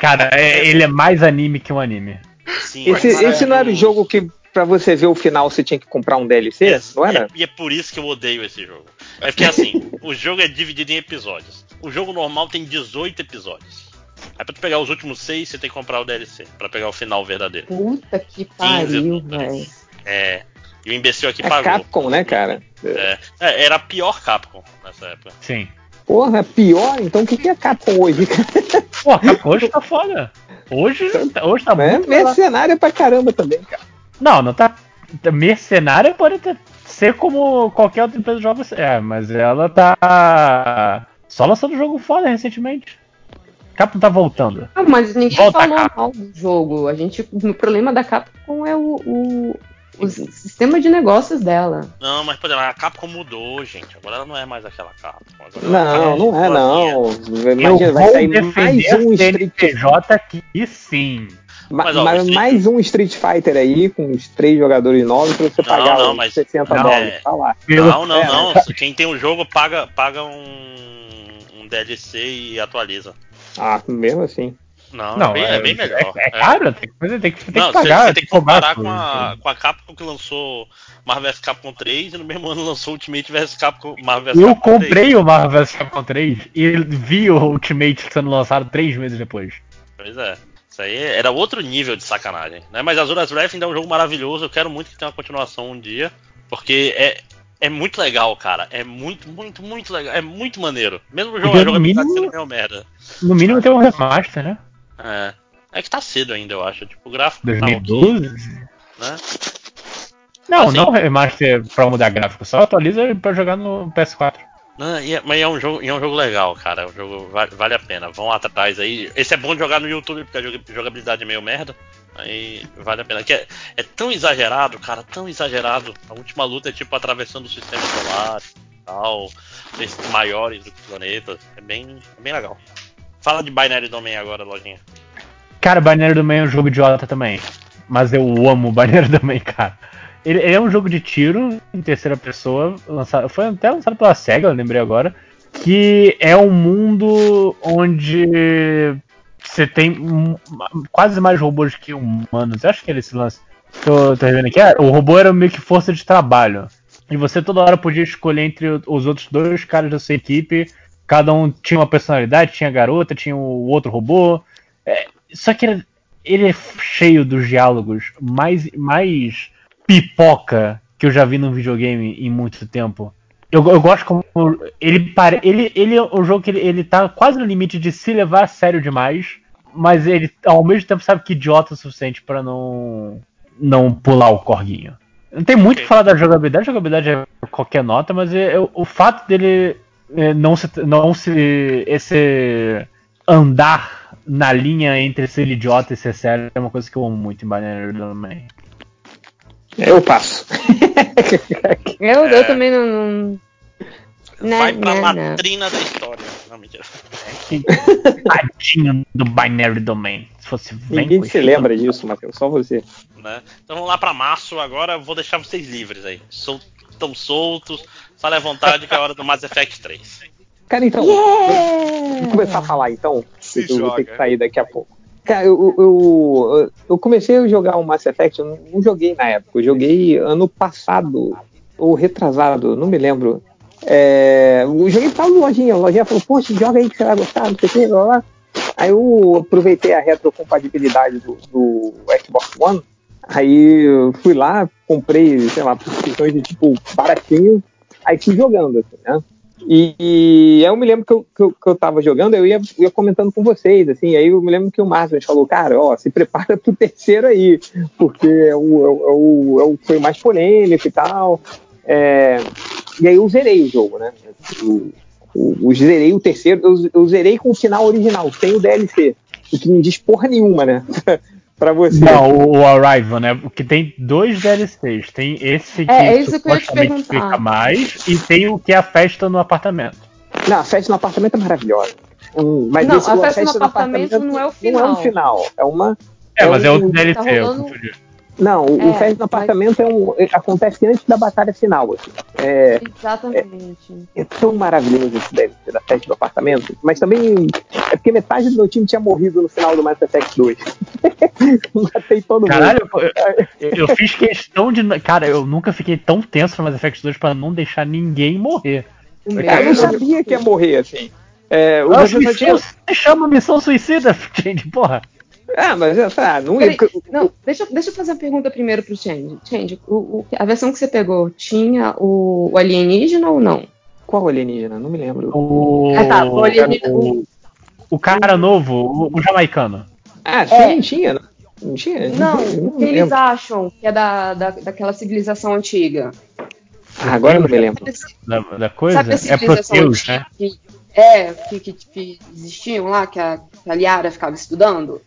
Cara, é- ele é mais anime que um anime. Sim, Esse, esse não era o jogo que pra você ver o final você tinha que comprar um DLC? É, não era? E é por isso que eu odeio esse jogo. É porque assim, o jogo é dividido em episódios. O jogo normal tem 18 episódios. Aí pra tu pegar os últimos 6, você tem que comprar o DLC, pra pegar o final verdadeiro. Puta que pariu, velho. É. E o imbecil aqui É pagou. Capcom, né, cara? É, é, era a pior Capcom nessa época. Sim. Porra, pior? Então o que, que é Capcom hoje? Pô, a Capcom hoje tá foda. Hoje, hoje tá É muito mercenária pra caramba também, cara. Não, não tá. Mercenária pode ter- ser como qualquer outra empresa de jogos. É, mas ela tá. Só lançando jogo foda recentemente. Capcom tá voltando. Ah, mas ninguém Volta, falou mal do jogo. A gente, o problema da Capcom é o, o, o sistema de negócios dela. Não, mas por exemplo, a Capcom mudou, gente. Agora ela não é mais aquela Capcom. Agora Não, ela não é, não. Eu Imagina, vai sair mais um a Street CNPJ aqui sim. Ma- Mas, ó, ma- o Street- mais um Street Fighter aí, com os três jogadores novos, pra você Não, pagar não, mas- 60 não, dólares. é- Tá lá. Não, não, É, não. Quem tem o jogo paga, paga um, um DLC e atualiza. Ah, mesmo assim. Não, Não, é, bem, é bem melhor. É, é caro, tem que, tem que, tem Não, que pagar. você, tem que cobrar comparar com a, com a Capcom que lançou Marvel vs Capcom 3 e no mesmo ano lançou Ultimate vs Capcom Marvel vs Eu Capcom 3. comprei o Marvel vs Capcom 3 e vi o Ultimate sendo lançado três meses depois. Pois é. Isso aí era outro nível de sacanagem. Né? Mas Azuras Wrath ainda é um jogo maravilhoso. Eu quero muito que tenha uma continuação um dia. Porque é, é muito legal, cara. É muito, muito, muito legal. É muito maneiro. Mesmo o jogo, jogabilidade mínimo- sendo meio merda. No mínimo tem um remaster, né? É. É que tá cedo ainda, eu acho. Tipo, o gráfico tá ok, 2012? né? Não, Assim. não remaster pra mudar gráfico, só atualiza pra jogar no PS4. Não, e é- mas é um, jogo, é um jogo legal, cara. É um jogo va- vale a pena. Vão atrás aí. Esse é bom de jogar no YouTube porque a joga- jogabilidade é meio merda. Aí vale a pena. Que é, é tão exagerado, cara, tão exagerado. A última luta é tipo atravessando o sistema solar e tal. Maiores do que planetas. É bem, é bem legal. Fala de Binary Domain agora, lojinha. Cara, Binary Domain é um jogo idiota também. Mas eu amo Binary Domain, cara. Ele, ele é um jogo de tiro em terceira pessoa, lançado, foi até lançado pela SEGA, eu lembrei agora. Que é um mundo onde você tem um- quase mais robôs que humanos. Eu acho que era esse lance que eu tô revendo aqui. Ah, o robô era meio que força de trabalho. E você toda hora podia escolher entre os outros dois caras da sua equipe. Cada um tinha uma personalidade, tinha a garota, tinha o outro robô. É, só que ele, ele é cheio dos diálogos mais, mais pipoca que eu já vi num videogame em muito tempo. Eu, eu gosto como ele ele ele é um jogo que ele, ele tá quase no limite de se levar a sério demais, mas ele ao mesmo tempo sabe que idiota o suficiente pra não não pular o corguinho. Não tem muito o que falar da jogabilidade, a jogabilidade é qualquer nota, mas é- é- o fato dele é, não se não se esse andar na linha entre ser idiota e ser sério é uma coisa que eu amo muito em Binary Domain. Eu passo. Eu, É. eu também não. não... Não, Vai pra não, não. latrina da história. Não, mentira. Tadinho do Binary Domain. Se fosse bem Ninguém se coxinha. lembra disso, Matheus, só você. né? Então vamos lá pra março agora, eu vou deixar vocês livres aí. Sol, tão soltos, falem à vontade que é a hora do Mass Effect 3. Cara, então, Yeah! vamos começar a falar então. Se eu vou ter que sair daqui a pouco. Cara, eu, eu, eu comecei a jogar o Mass Effect, eu não joguei na época, eu joguei ano passado, ou retrasado, não me lembro. É, eu joguei pra lojinha, a lojinha falou, poxa, joga aí que você vai gostar, não sei o que, blá, blá. Aí eu aproveitei a retrocompatibilidade do, do Xbox One, aí eu fui lá, comprei, sei lá, por questões de tipo baratinho, aí fui jogando, assim, né? E, e eu me lembro que eu, que eu, que eu tava jogando, eu ia, ia comentando com vocês, assim, aí eu me lembro que o Márcio falou, cara, ó, se prepara pro terceiro aí, porque é o, é o, é o, é foi mais polêmico e tal. É, e aí eu zerei o jogo, né? O, o- zerei o terceiro, eu, eu zerei com o final original, sem o DLC, o que não diz porra nenhuma, né? pra você. Não, o, o Arrival, né? Porque tem dois DLCs. Tem esse que É, é isso que eu te explica mais e tem o que é a festa no apartamento. Não, a festa no apartamento é maravilhosa. Um, mas Não, esse- a o festa no apartamento não é o Não é final. um final. É uma. É, mas é um- outro DLC, tá eu rolando- confundi. Não, o, É, o no mas- apartamento é um, é- acontece antes da batalha final. Assim. É, Exatamente. é tão maravilhoso esse DLC da festa do apartamento. Mas também é porque metade do meu time tinha morrido no final do Mass Effect 2. Matei todo mundo. Caralho, eu, eu- eu fiz questão de. Cara, eu nunca fiquei tão tenso no Mass Effect 2 pra não deixar ninguém morrer. Cara, eu não sabia que ia morrer assim. É, o tinha- missão, chama missão suicida, gente, porra. Ah, mas ah, não Peraí, ia. não, deixa, deixa eu fazer uma pergunta primeiro pro Change. Change, o, o- a versão que você pegou tinha o, o alienígena ou não? Qual alienígena? Não me lembro. O, Ah, tá, o alienígena- o, o cara novo, o, o jamaicano. Ah, sim, É. não tinha. Não, não tinha? Não, não o que eles lembro. acham que é da, da, daquela civilização antiga? Ah, agora eu não me lembro. Da, da coisa? Sabe a É Proteus, né? que, é, que, que, que existiam lá, que a, que a Liara ficava estudando?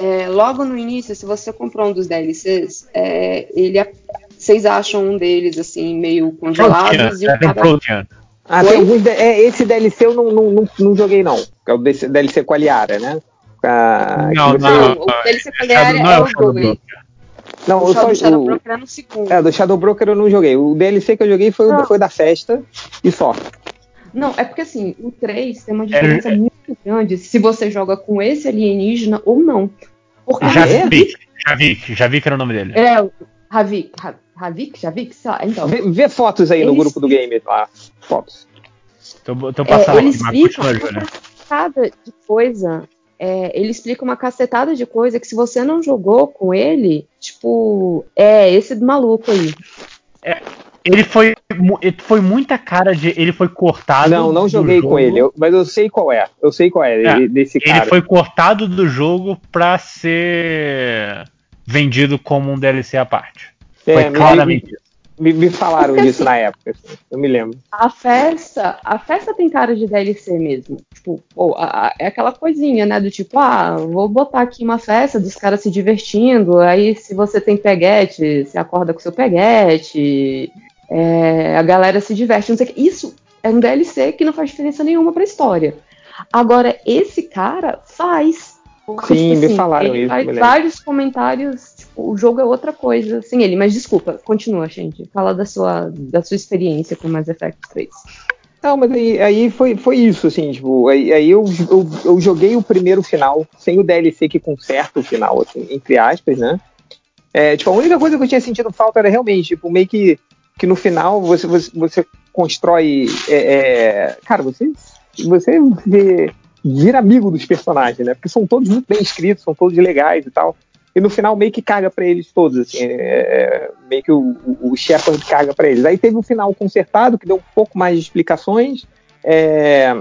É, logo no início, se você comprou um dos DLCs, é, ele, vocês acham um deles assim, meio congelados Protean, e o é, Protean. Ah, de- É, esse DLC eu não, não, não, não joguei, não. É o DC DLC com a Liara, né? A- Não, que você- Não, não. o DLC com a Liara não é é o o Shadow Doe. Broker. Não, O eu só. Shadow, Shadow o- Broker é no segundo. É, do Shadow Broker eu não joguei. O DLC que eu joguei foi, Não. foi da festa e só. Não, é porque assim, o 3 tem É, uma diferença muito grande se você joga com esse alienígena ou não. Porque Já é? vi, já vi, já vi que era o nome dele. é Ha- Havik, Javik, sei lá, então. Vê, vê fotos aí no grupo do game lá. Fotos. Tô, tô É, passando ele aqui, mas uma Júlia. cacetada de coisa. é, ele explica uma cacetada de coisa que se você não jogou com ele, tipo, é esse do maluco aí. Ele foi, foi muita cara de. Ele foi cortado. não, não joguei jogo. com ele, eu- mas eu sei qual é. Eu sei qual é, É, ele- desse Ele cara. foi cortado do jogo pra ser vendido como um DLC à parte. É, foi me- claramente isso. Me, me falaram Porque, disso assim, na época, assim, eu me lembro. A festa, a festa tem cara de DLC mesmo. Tipo, pô, a- a- é aquela coisinha, né? Do tipo, ah, vou botar aqui uma festa dos caras se divertindo. Aí, se você tem peguete, você acorda com seu peguete. É, a galera se diverte. Não sei o que. Isso é um DLC que não faz diferença nenhuma pra história. Agora, esse cara faz. Porque, Sim, me falaram ele isso, Faz vários comentários. Tipo, o jogo é outra coisa sem ele. Mas desculpa, continua, gente. Fala da sua, da sua experiência com Mass Effect 3. Não, mas aí, aí foi, foi isso, assim, tipo, aí, aí eu, eu, eu joguei o primeiro final, sem o DLC que conserta o final, assim, entre aspas, né? É, tipo, a única coisa que eu tinha sentido falta era realmente, tipo, meio que, que no final você, você, você constrói. é, é, cara, você, você vira amigo dos personagens, né? Porque são todos muito bem escritos, são todos legais e tal. E no final meio que caga pra eles todos, assim, é, é, meio que o, o, Shepard caga pra eles. Aí teve um final consertado que deu um pouco mais de explicações é,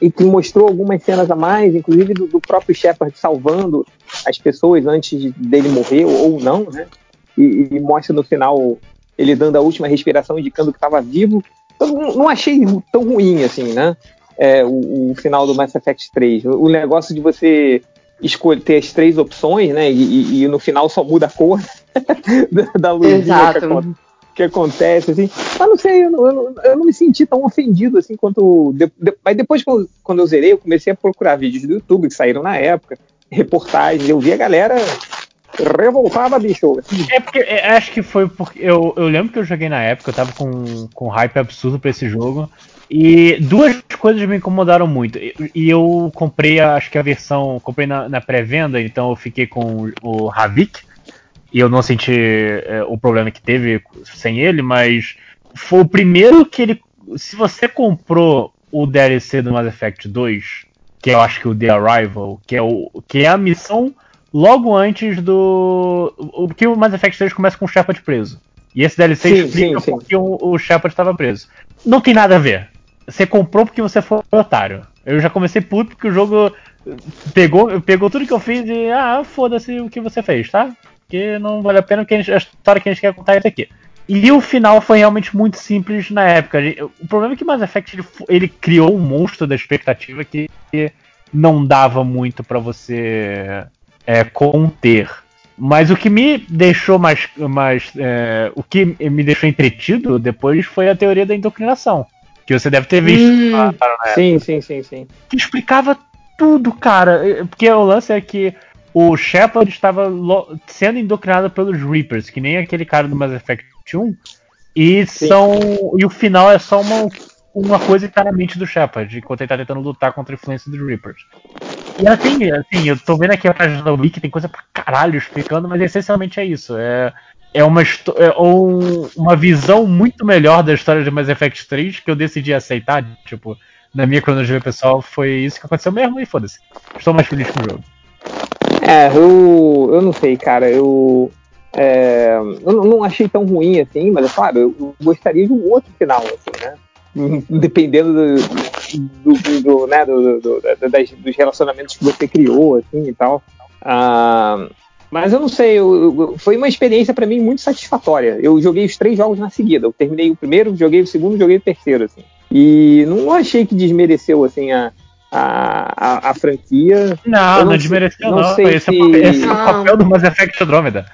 e que mostrou algumas cenas a mais, inclusive do, do próprio Shepard salvando as pessoas antes de- dele morrer ou não, né? E, e mostra no final ele dando a última respiração, indicando que estava vivo. Eu não, achei tão ruim assim, né? É, o, o final do Mass Effect 3. O, o negócio de você escolher ter as três opções, né? E, e- e no final só muda a cor da, luzinha que acontece, assim. Mas não sei, eu não, eu não- eu não me senti tão ofendido assim quanto. de- de- mas depois, quando, quando eu zerei, eu comecei a procurar vídeos do YouTube que saíram na época, reportagens, eu vi a galera revoltada, bicho. É porque é, acho que foi porque eu, eu lembro que eu joguei na época, eu tava com, com hype absurdo pra esse jogo. E duas coisas me incomodaram muito. E, eu comprei, acho que a versão. Comprei na, na pré-venda, então eu fiquei com o Havik. E eu não senti é, o problema que teve sem ele, mas foi o primeiro que ele. Se você comprou o DLC do Mass Effect 2, que eu acho que é o The Arrival, que é, o, que é a missão logo antes do. O que o Mass Effect 3 começa com o Shepard preso. E esse DLC Sim, explica sim, sim. porque o, o Shepard estava preso. Não tem nada a ver. Você comprou porque você foi otário. Eu já comecei puto porque o jogo pegou, pegou tudo que eu fiz e. Ah, foda-se o que você fez, tá? Porque não vale a pena porque a, gente- a história que a gente quer contar é isso aqui. E o final foi realmente muito simples na época. O problema é que Mass Effect ele, ele criou um monstro da expectativa que não dava muito pra você é, conter. Mas o que me deixou mais. mais é, o que me deixou entretido depois foi a teoria da indoctrinação. Que você deve ter visto. Hum. lá, né? Sim, sim, sim, sim. que explicava tudo, cara. Porque o lance é que o Shepard estava sendo indoctrinado pelos Reapers, que nem aquele cara do Mass Effect 1. E são. E o final é só uma, uma coisa que na mente do Shepard, enquanto ele tá tentando lutar contra a influência dos Reapers. E tem, assim, eu tô vendo aqui a página da Wiki, tem coisa pra caralho explicando, mas essencialmente é isso. É, é, uma, é um- uma visão muito melhor da história de Mass Effect 3 que eu decidi aceitar. Tipo, na minha cronologia pessoal, foi isso que aconteceu mesmo e foda-se. Estou mais feliz com o jogo. É, eu, eu não sei, cara. Eu, é, eu não achei tão ruim assim, mas é claro, eu gostaria de um outro final, assim, né? Dependendo do, do, do- né, do- do- da- das- dos relacionamentos que você criou, assim e tal. Ah, mas eu não sei, eu- foi uma experiência pra mim muito satisfatória. Eu joguei os três jogos na seguida. Eu terminei o primeiro, joguei o segundo, joguei o terceiro, assim. E não achei que desmereceu assim a, a, a, a franquia. Não, Eu não, não desmereceu, não não. sei esse, é se- o papel, esse é o papel do Mass Effect Andromeda.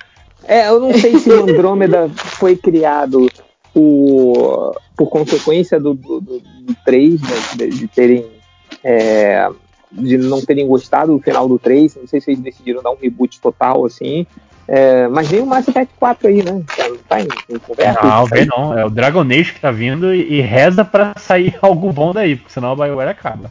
É, eu não sei se o Andrômeda foi criado por, por consequência do, do, do, do 3, né, de, de terem. é, de não terem gostado do final do 3. Não sei se eles decidiram dar um reboot total, assim. É, mas vem o Mass Effect 4 aí, né? Tá, tá em, em conversa. Não, vem não. É o Dragon Age que tá vindo e, e reza pra sair algo bom daí, porque senão a BioWare acaba.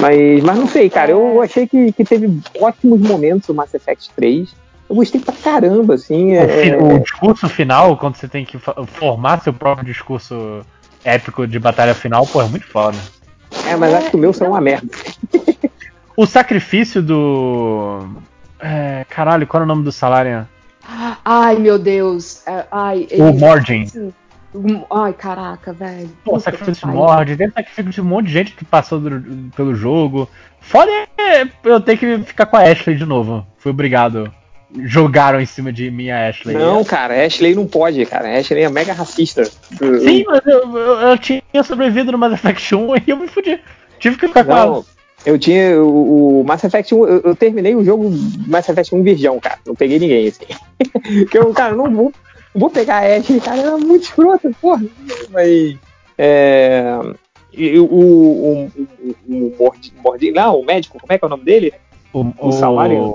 Mas, mas não sei, cara. Eu achei que, que teve ótimos momentos o Mass Effect 3. Eu gostei pra caramba, assim. O, fi- É, o discurso final, quando você tem que formar seu próprio discurso épico de batalha final, pô, é muito foda. é, mas acho que o meu saiu uma merda. O sacrifício do. É, caralho, qual era o nome do Salarian? Ai, meu Deus. É, Ai, O ele- Mordin. Sim. Um- Ai, caraca, velho. Pô, Puta sacrifício de pariu. Mord, tem sacrifício de um monte de gente que passou do- pelo jogo. Foda é eu ter que ficar com a Ashley de novo. Fui obrigado. Jogaram em cima de mim a Ashley. Não, cara, Ashley não pode, cara. Ashley é mega racista. Sim, mas eu, eu- eu tinha sobrevivido no Mass Effect 1 e eu me fudi. Tive que ficar com ela. eu tinha o, o Mass Effect 1, eu, eu terminei o jogo Mass Effect 1 virgão, cara. Não peguei ninguém, assim. Porque eu, cara, não vou, vou pegar a Ashley, cara, ela é muito escrota, porra. Mas. É. e o, o, o, o, o Mordin, não, o médico, como é que é o nome dele? O, o Salarian?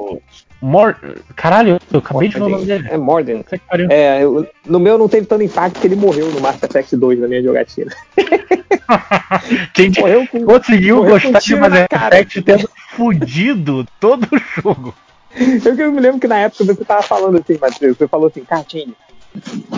Mor... Caralho, eu acabei de ver o nome dele. É Morden. Que. É, eu- no meu não teve tanto impacto porque ele morreu no Mass Effect 2 na minha jogatina. Quem Morreu com. conseguiu morreu com gostar de tiro Mass. Effect tendo fudido todo o jogo. Eu, que eu me lembro que na época você tava falando assim, Matheus, você falou assim, Cartinho,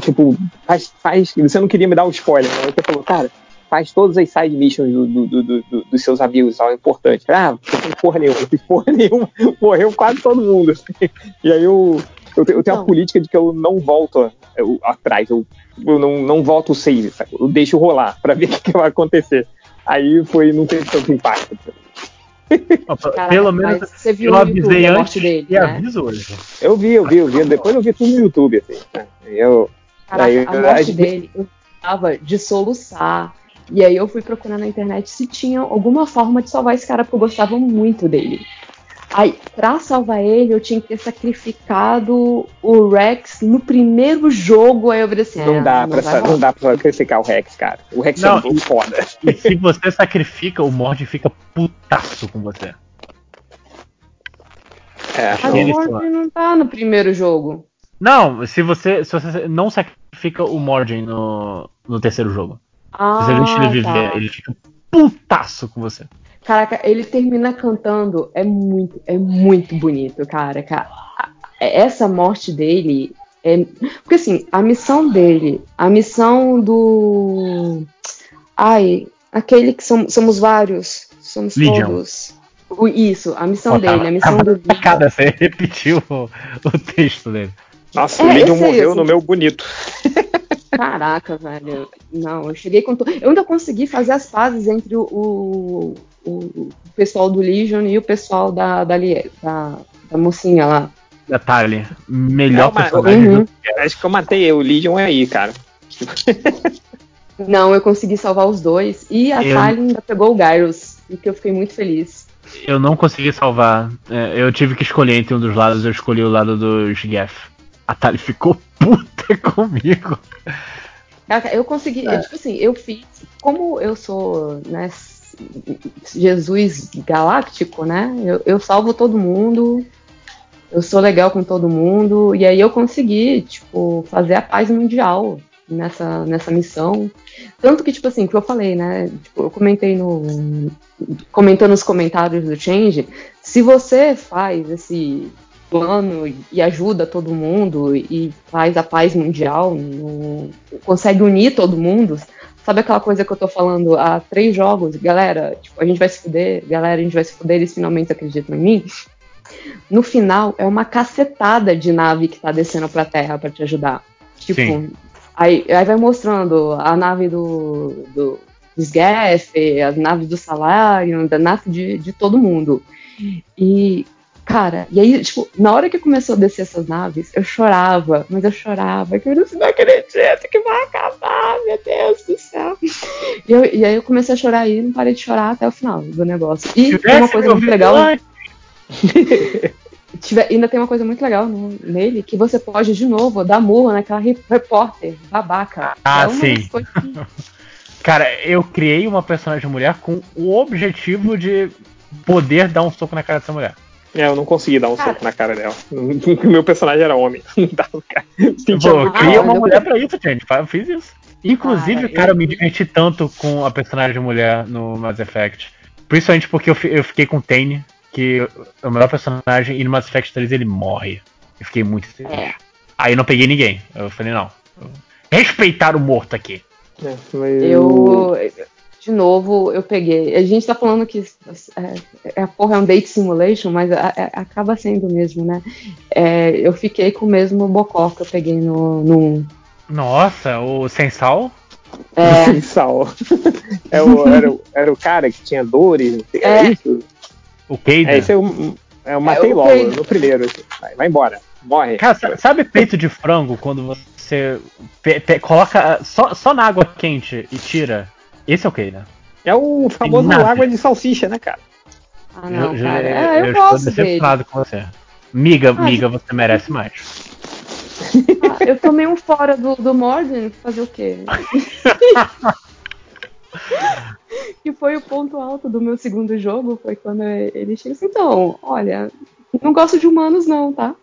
tipo, faz, faz. Você não queria me dar o spoiler, né? Você falou, cara, faz todas as side missions do, do- do- do- do- dos seus amigos, tal, é importante. Ah, não tem porra nenhuma, não tem porra nenhuma, morreu quase todo mundo. E aí eu, eu, eu tenho uma Não. política de que eu não volto eu- atrás, eu, eu não, não volto o save, sabe? eu deixo rolar pra ver o que, que vai acontecer. Aí foi, não teve tanto impacto. Caraca, Pelo menos você viu eu YouTube avisei a antes morte dele, e né? aviso hoje. Eu vi, eu vi, eu vi. Depois eu vi tudo no YouTube, assim. Eu, Caraca, Aí, a morte aí- dele, eu tava de soluçar. E aí eu fui procurar na internet se tinha alguma forma de salvar esse cara, porque eu gostava muito dele. Aí, pra salvar ele, eu tinha que ter sacrificado o Rex no primeiro jogo. Aí eu falei assim: não, é, dá não pra, sa- não dá pra sacrificar o Rex, cara. O Rex Não, é muito foda. E se você sacrifica, o Mord fica putaço com você. É, Mas o Mordin não tá no primeiro jogo. Não, se você, se você não sacrifica o Mordin no, no terceiro jogo. Se Ah, você deixa ele viver, tá. ele fica putaço com você. Caraca, ele termina cantando. É muito, é muito bonito, cara. Ca- Essa morte dele é. Porque assim, a missão dele, a missão do. Ai, aquele que som- somos vários. Somos Legion. todos. Isso, a missão Ó, dele, a missão do Legion. Cada você repetiu o, o texto dele. Nossa, É, o Legion morreu assim. no meu bonito. Caraca, velho. Não, eu cheguei com. to- Eu ainda consegui fazer as pazes entre o, o, o pessoal do Legion e o pessoal da, da, da, da mocinha lá. Da Tali. Melhor mas- personagem Uhum. do Acho que eu matei o Legion aí, cara. Não, eu consegui salvar os dois. E a Eu- Tali ainda pegou o Gyros, o que eu fiquei muito feliz. Eu não consegui salvar. É, eu tive que escolher entre um dos lados, eu escolhi o lado dos Geth. A Tali ficou puta comigo. Eu consegui, É. tipo assim, eu fiz. Como eu sou, né, Jesus galáctico, né? Eu, eu salvo todo mundo, eu sou legal com todo mundo, e aí eu consegui, tipo, fazer a paz mundial nessa, nessa missão. Tanto que, tipo assim, que eu falei, né? Tipo, eu comentei no. comentando nos comentários do Change, se você faz esse plano e ajuda todo mundo e faz a paz mundial, no- consegue unir todo mundo, sabe aquela coisa que eu tô falando há três jogos, galera, tipo, a gente vai se fuder, galera, a gente vai se fuder, eles finalmente acreditam em mim. No final, é uma cacetada de nave que tá descendo pra terra pra te ajudar. Tipo, Sim. aí, aí vai mostrando a nave do, do Sgaff, as naves do Salarion, da nave de, de todo mundo. E, cara, e aí, tipo, na hora que começou a descer essas naves, eu chorava, mas eu chorava, que eu disse, não acredito que vai acabar, meu Deus do céu. E, eu- e aí eu comecei a chorar e não parei de chorar até o final do negócio. E tem uma coisa muito legal. Tiver- ainda tem uma coisa muito legal no- nele, que você pode, de novo, dar murro naquela re- repórter babaca. Ah, é sim. que- Cara, eu criei uma personagem mulher com o objetivo de poder dar um soco na cara dessa mulher. É, eu não consegui dar um Cara. soco na cara dela. O meu personagem era homem. Não dava, cara. Pô, eu muito criei mal. uma mulher pra isso, gente. Eu fiz isso. Inclusive, Cara, cara, eu- eu me diverti tanto com a personagem mulher no Mass Effect. Principalmente porque eu, fi- eu fiquei com o Tane, que é o melhor personagem, e no Mass Effect 3 ele morre. Eu fiquei muito triste. É. Aí eu não peguei ninguém. Eu falei, não. Respeitar o morto aqui. É, mas Eu, de novo, eu peguei. A gente tá falando que é, é, a porra é um date simulation, mas a- a- acaba sendo mesmo, né? É, eu fiquei com o mesmo bocó que eu peguei no, no 1. Nossa, o Sensal? É, Sem sal. É o- era, o- era o cara que tinha dores, era É. isso? O Kaden? É, esse eu, eu matei É, logo no primeiro. Vai, vai embora. Morre. Cara, sa- sabe peito de frango quando você pe- pe- coloca só, só na água quente e tira? Esse é o Kaden. É o famoso nada. água de salsicha, né, cara? ah, não, eu, cara. eu, É, eu, eu gosto estou dele. decepcionado com você. Miga, Ah, miga, você merece mais. Ah, eu tomei um fora do, do Morden, fazer o quê? que foi o ponto alto do meu segundo jogo, foi quando ele chega assim, então, olha, não gosto de humanos não, tá?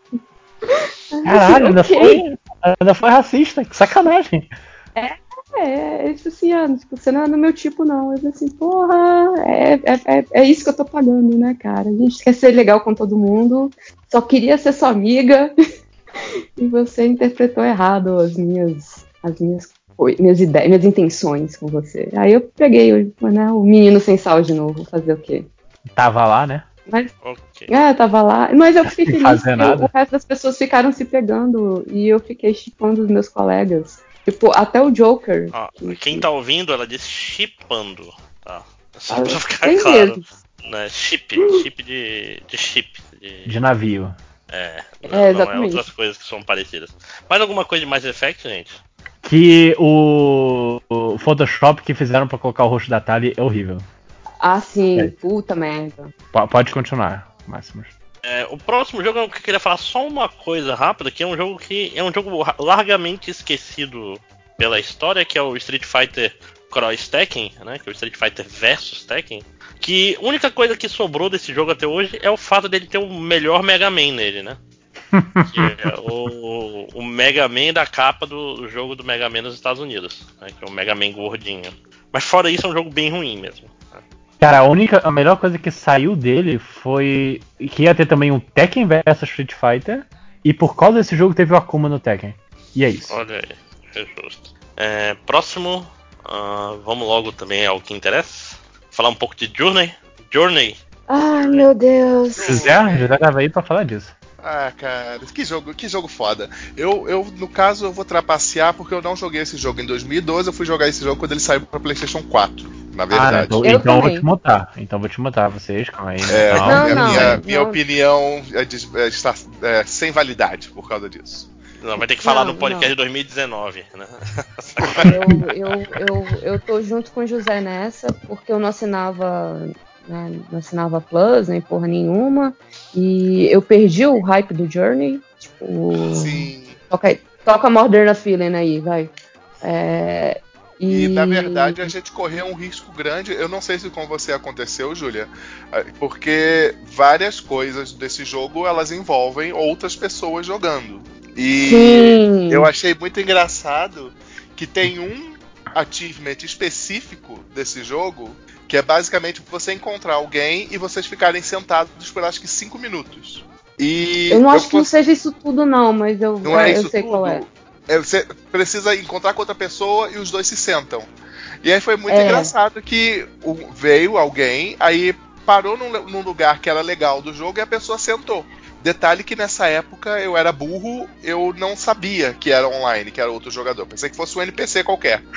Caralho, ainda Ok. foi, ainda foi racista, que sacanagem. É, ele disse assim, ah, tipo, você não é do meu tipo, não. Eu disse assim, porra, é, é, é, é isso que eu tô pagando, né, cara? A gente quer ser legal com todo mundo, só queria ser sua amiga, e você interpretou errado as minhas, as minhas, minhas ideias, minhas intenções com você. Aí eu peguei o, né, o menino sem sal de novo, fazer o quê? Tava lá, né? Mas, Ok. é, tava lá. Mas eu fiquei feliz nada. o resto das pessoas ficaram se pegando e eu fiquei chipando os meus colegas. Tipo, até o Joker. Ó, que- quem tá ouvindo, ela diz chipando, tá? Só Ah, pra ficar tem claro. mesmo. Né? Chip, chip de, de chip. De, De navio. é, É, não, não é exatamente. outras coisas que são parecidas. Mais alguma coisa de Mass Effect, gente? Que o, o Photoshop que fizeram pra colocar o rosto da Tali é horrível. Ah, sim, É. puta merda. P- pode continuar, Máximos. É, o próximo jogo eu queria falar só uma coisa rápida, que é um jogo que é um jogo largamente esquecido pela história, que é o Street Fighter Cross Tekken, né? Que é o Street Fighter versus Tekken. Que a única coisa que sobrou desse jogo até hoje é o fato dele ter o melhor Mega Man nele, né? que é o, o Mega Man da capa do, do jogo do Mega Man nos Estados Unidos, né? Que é o Mega Man gordinho. Mas fora isso é um jogo bem ruim mesmo. Cara, a única, a melhor coisa que saiu dele foi que ia ter também um Tekken vs Street Fighter. E por causa desse jogo teve o Akuma no Tekken. E é isso. Olha aí, é justo. É, próximo, ah, vamos logo também ao que interessa. Falar um pouco de Journey. Journey, Ai, meu Deus. José, José tava aí pra falar disso. Ah, cara, que jogo, que jogo foda. Eu, eu, no caso, eu vou trapacear porque eu não joguei esse jogo em 2012, eu fui jogar esse jogo quando ele saiu pra PlayStation 4, na Ah, verdade. então, Eu então eu vou te mutar. Então eu vou te mutar vocês, calma aí. É, então. Não, minha, não, minha, não. minha opinião é de- é, está é, sem validade por causa disso. não, vai ter que falar Não, no podcast de 2019, né? Eu, eu, eu, eu tô junto com o José nessa, porque eu não assinava, né, não assinava Plus, nem porra nenhuma. E eu perdi o hype do Journey. Tipo, Sim. toca, toca Modern Feeling aí, vai. É, e, na verdade a gente correu um risco grande. Eu não sei se com você aconteceu, Júlia, eh, porque várias coisas desse jogo elas envolvem outras pessoas jogando. E Sim. eu achei muito engraçado que tem um achievement específico desse jogo que é basicamente você encontrar alguém e vocês ficarem sentados por acho que 5 minutos. E eu não acho eu que não seja isso tudo, não, mas eu, Não é eu isso sei tudo? qual é. É, Você precisa encontrar com outra pessoa e os dois se sentam. E aí foi muito É. engraçado que veio alguém, aí parou num, num lugar que era legal do jogo e a pessoa sentou. Detalhe que nessa época eu era burro, eu não sabia que era online, que era outro jogador. Pensei que fosse um NPC qualquer.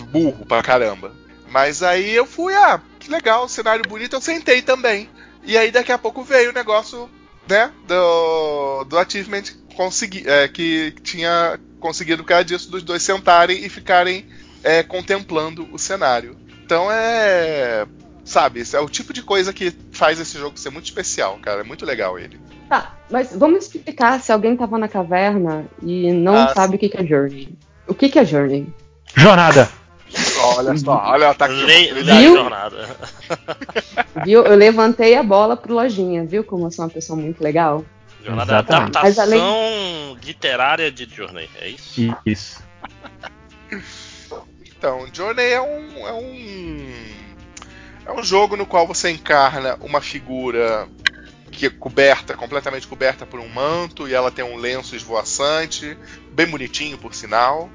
burro pra caramba. Mas aí eu fui, ah, que legal, cenário bonito, eu sentei também. E aí daqui a pouco veio o negócio, né, do, do achievement consegui, é, que tinha conseguido por causa disso dos dois sentarem e ficarem é, contemplando o cenário. Então é. Sabe, é o tipo de coisa que faz esse jogo ser muito especial, cara. É muito legal ele. Tá, mas vamos explicar se alguém tava na caverna e não Ah, sabe o que, que é Journey. O que, que é Journey? Jornada. Olha só, olha o ataque de Viu? jornada. Viu? Eu levantei a bola pro lojinha, viu como eu sou uma pessoa muito legal? Jornada é Exatamente. Adaptação literária de Journey, é isso? Isso. Então, Journey é um, é um. É um jogo no qual você encarna uma figura que é coberta, completamente coberta por um manto, e ela tem um lenço esvoaçante, bem bonitinho por sinal.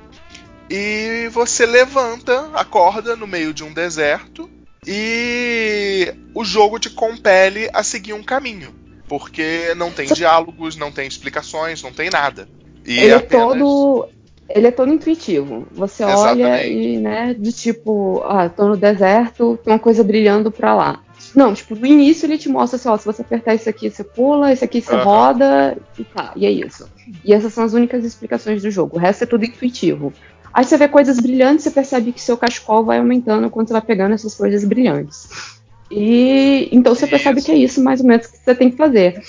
E você levanta, acorda no meio de um deserto, e o jogo te compele a seguir um caminho. Porque não tem diálogos, não tem explicações, não tem nada. E ele é apenas- todo. Ele é todo intuitivo. Você olha Exatamente. e, né, do tipo, ah, tô no deserto, tem uma coisa brilhando pra lá. Não, tipo, no início ele te mostra assim, ó, se você apertar isso aqui, você pula, isso aqui você Aham. roda, e tá, e é isso. E essas são as únicas explicações do jogo. O resto é tudo intuitivo. Aí você vê coisas brilhantes, você percebe que seu cachecol vai aumentando quando você vai pegando essas coisas brilhantes. E então você percebe Isso. que é isso mais ou menos que você tem que fazer.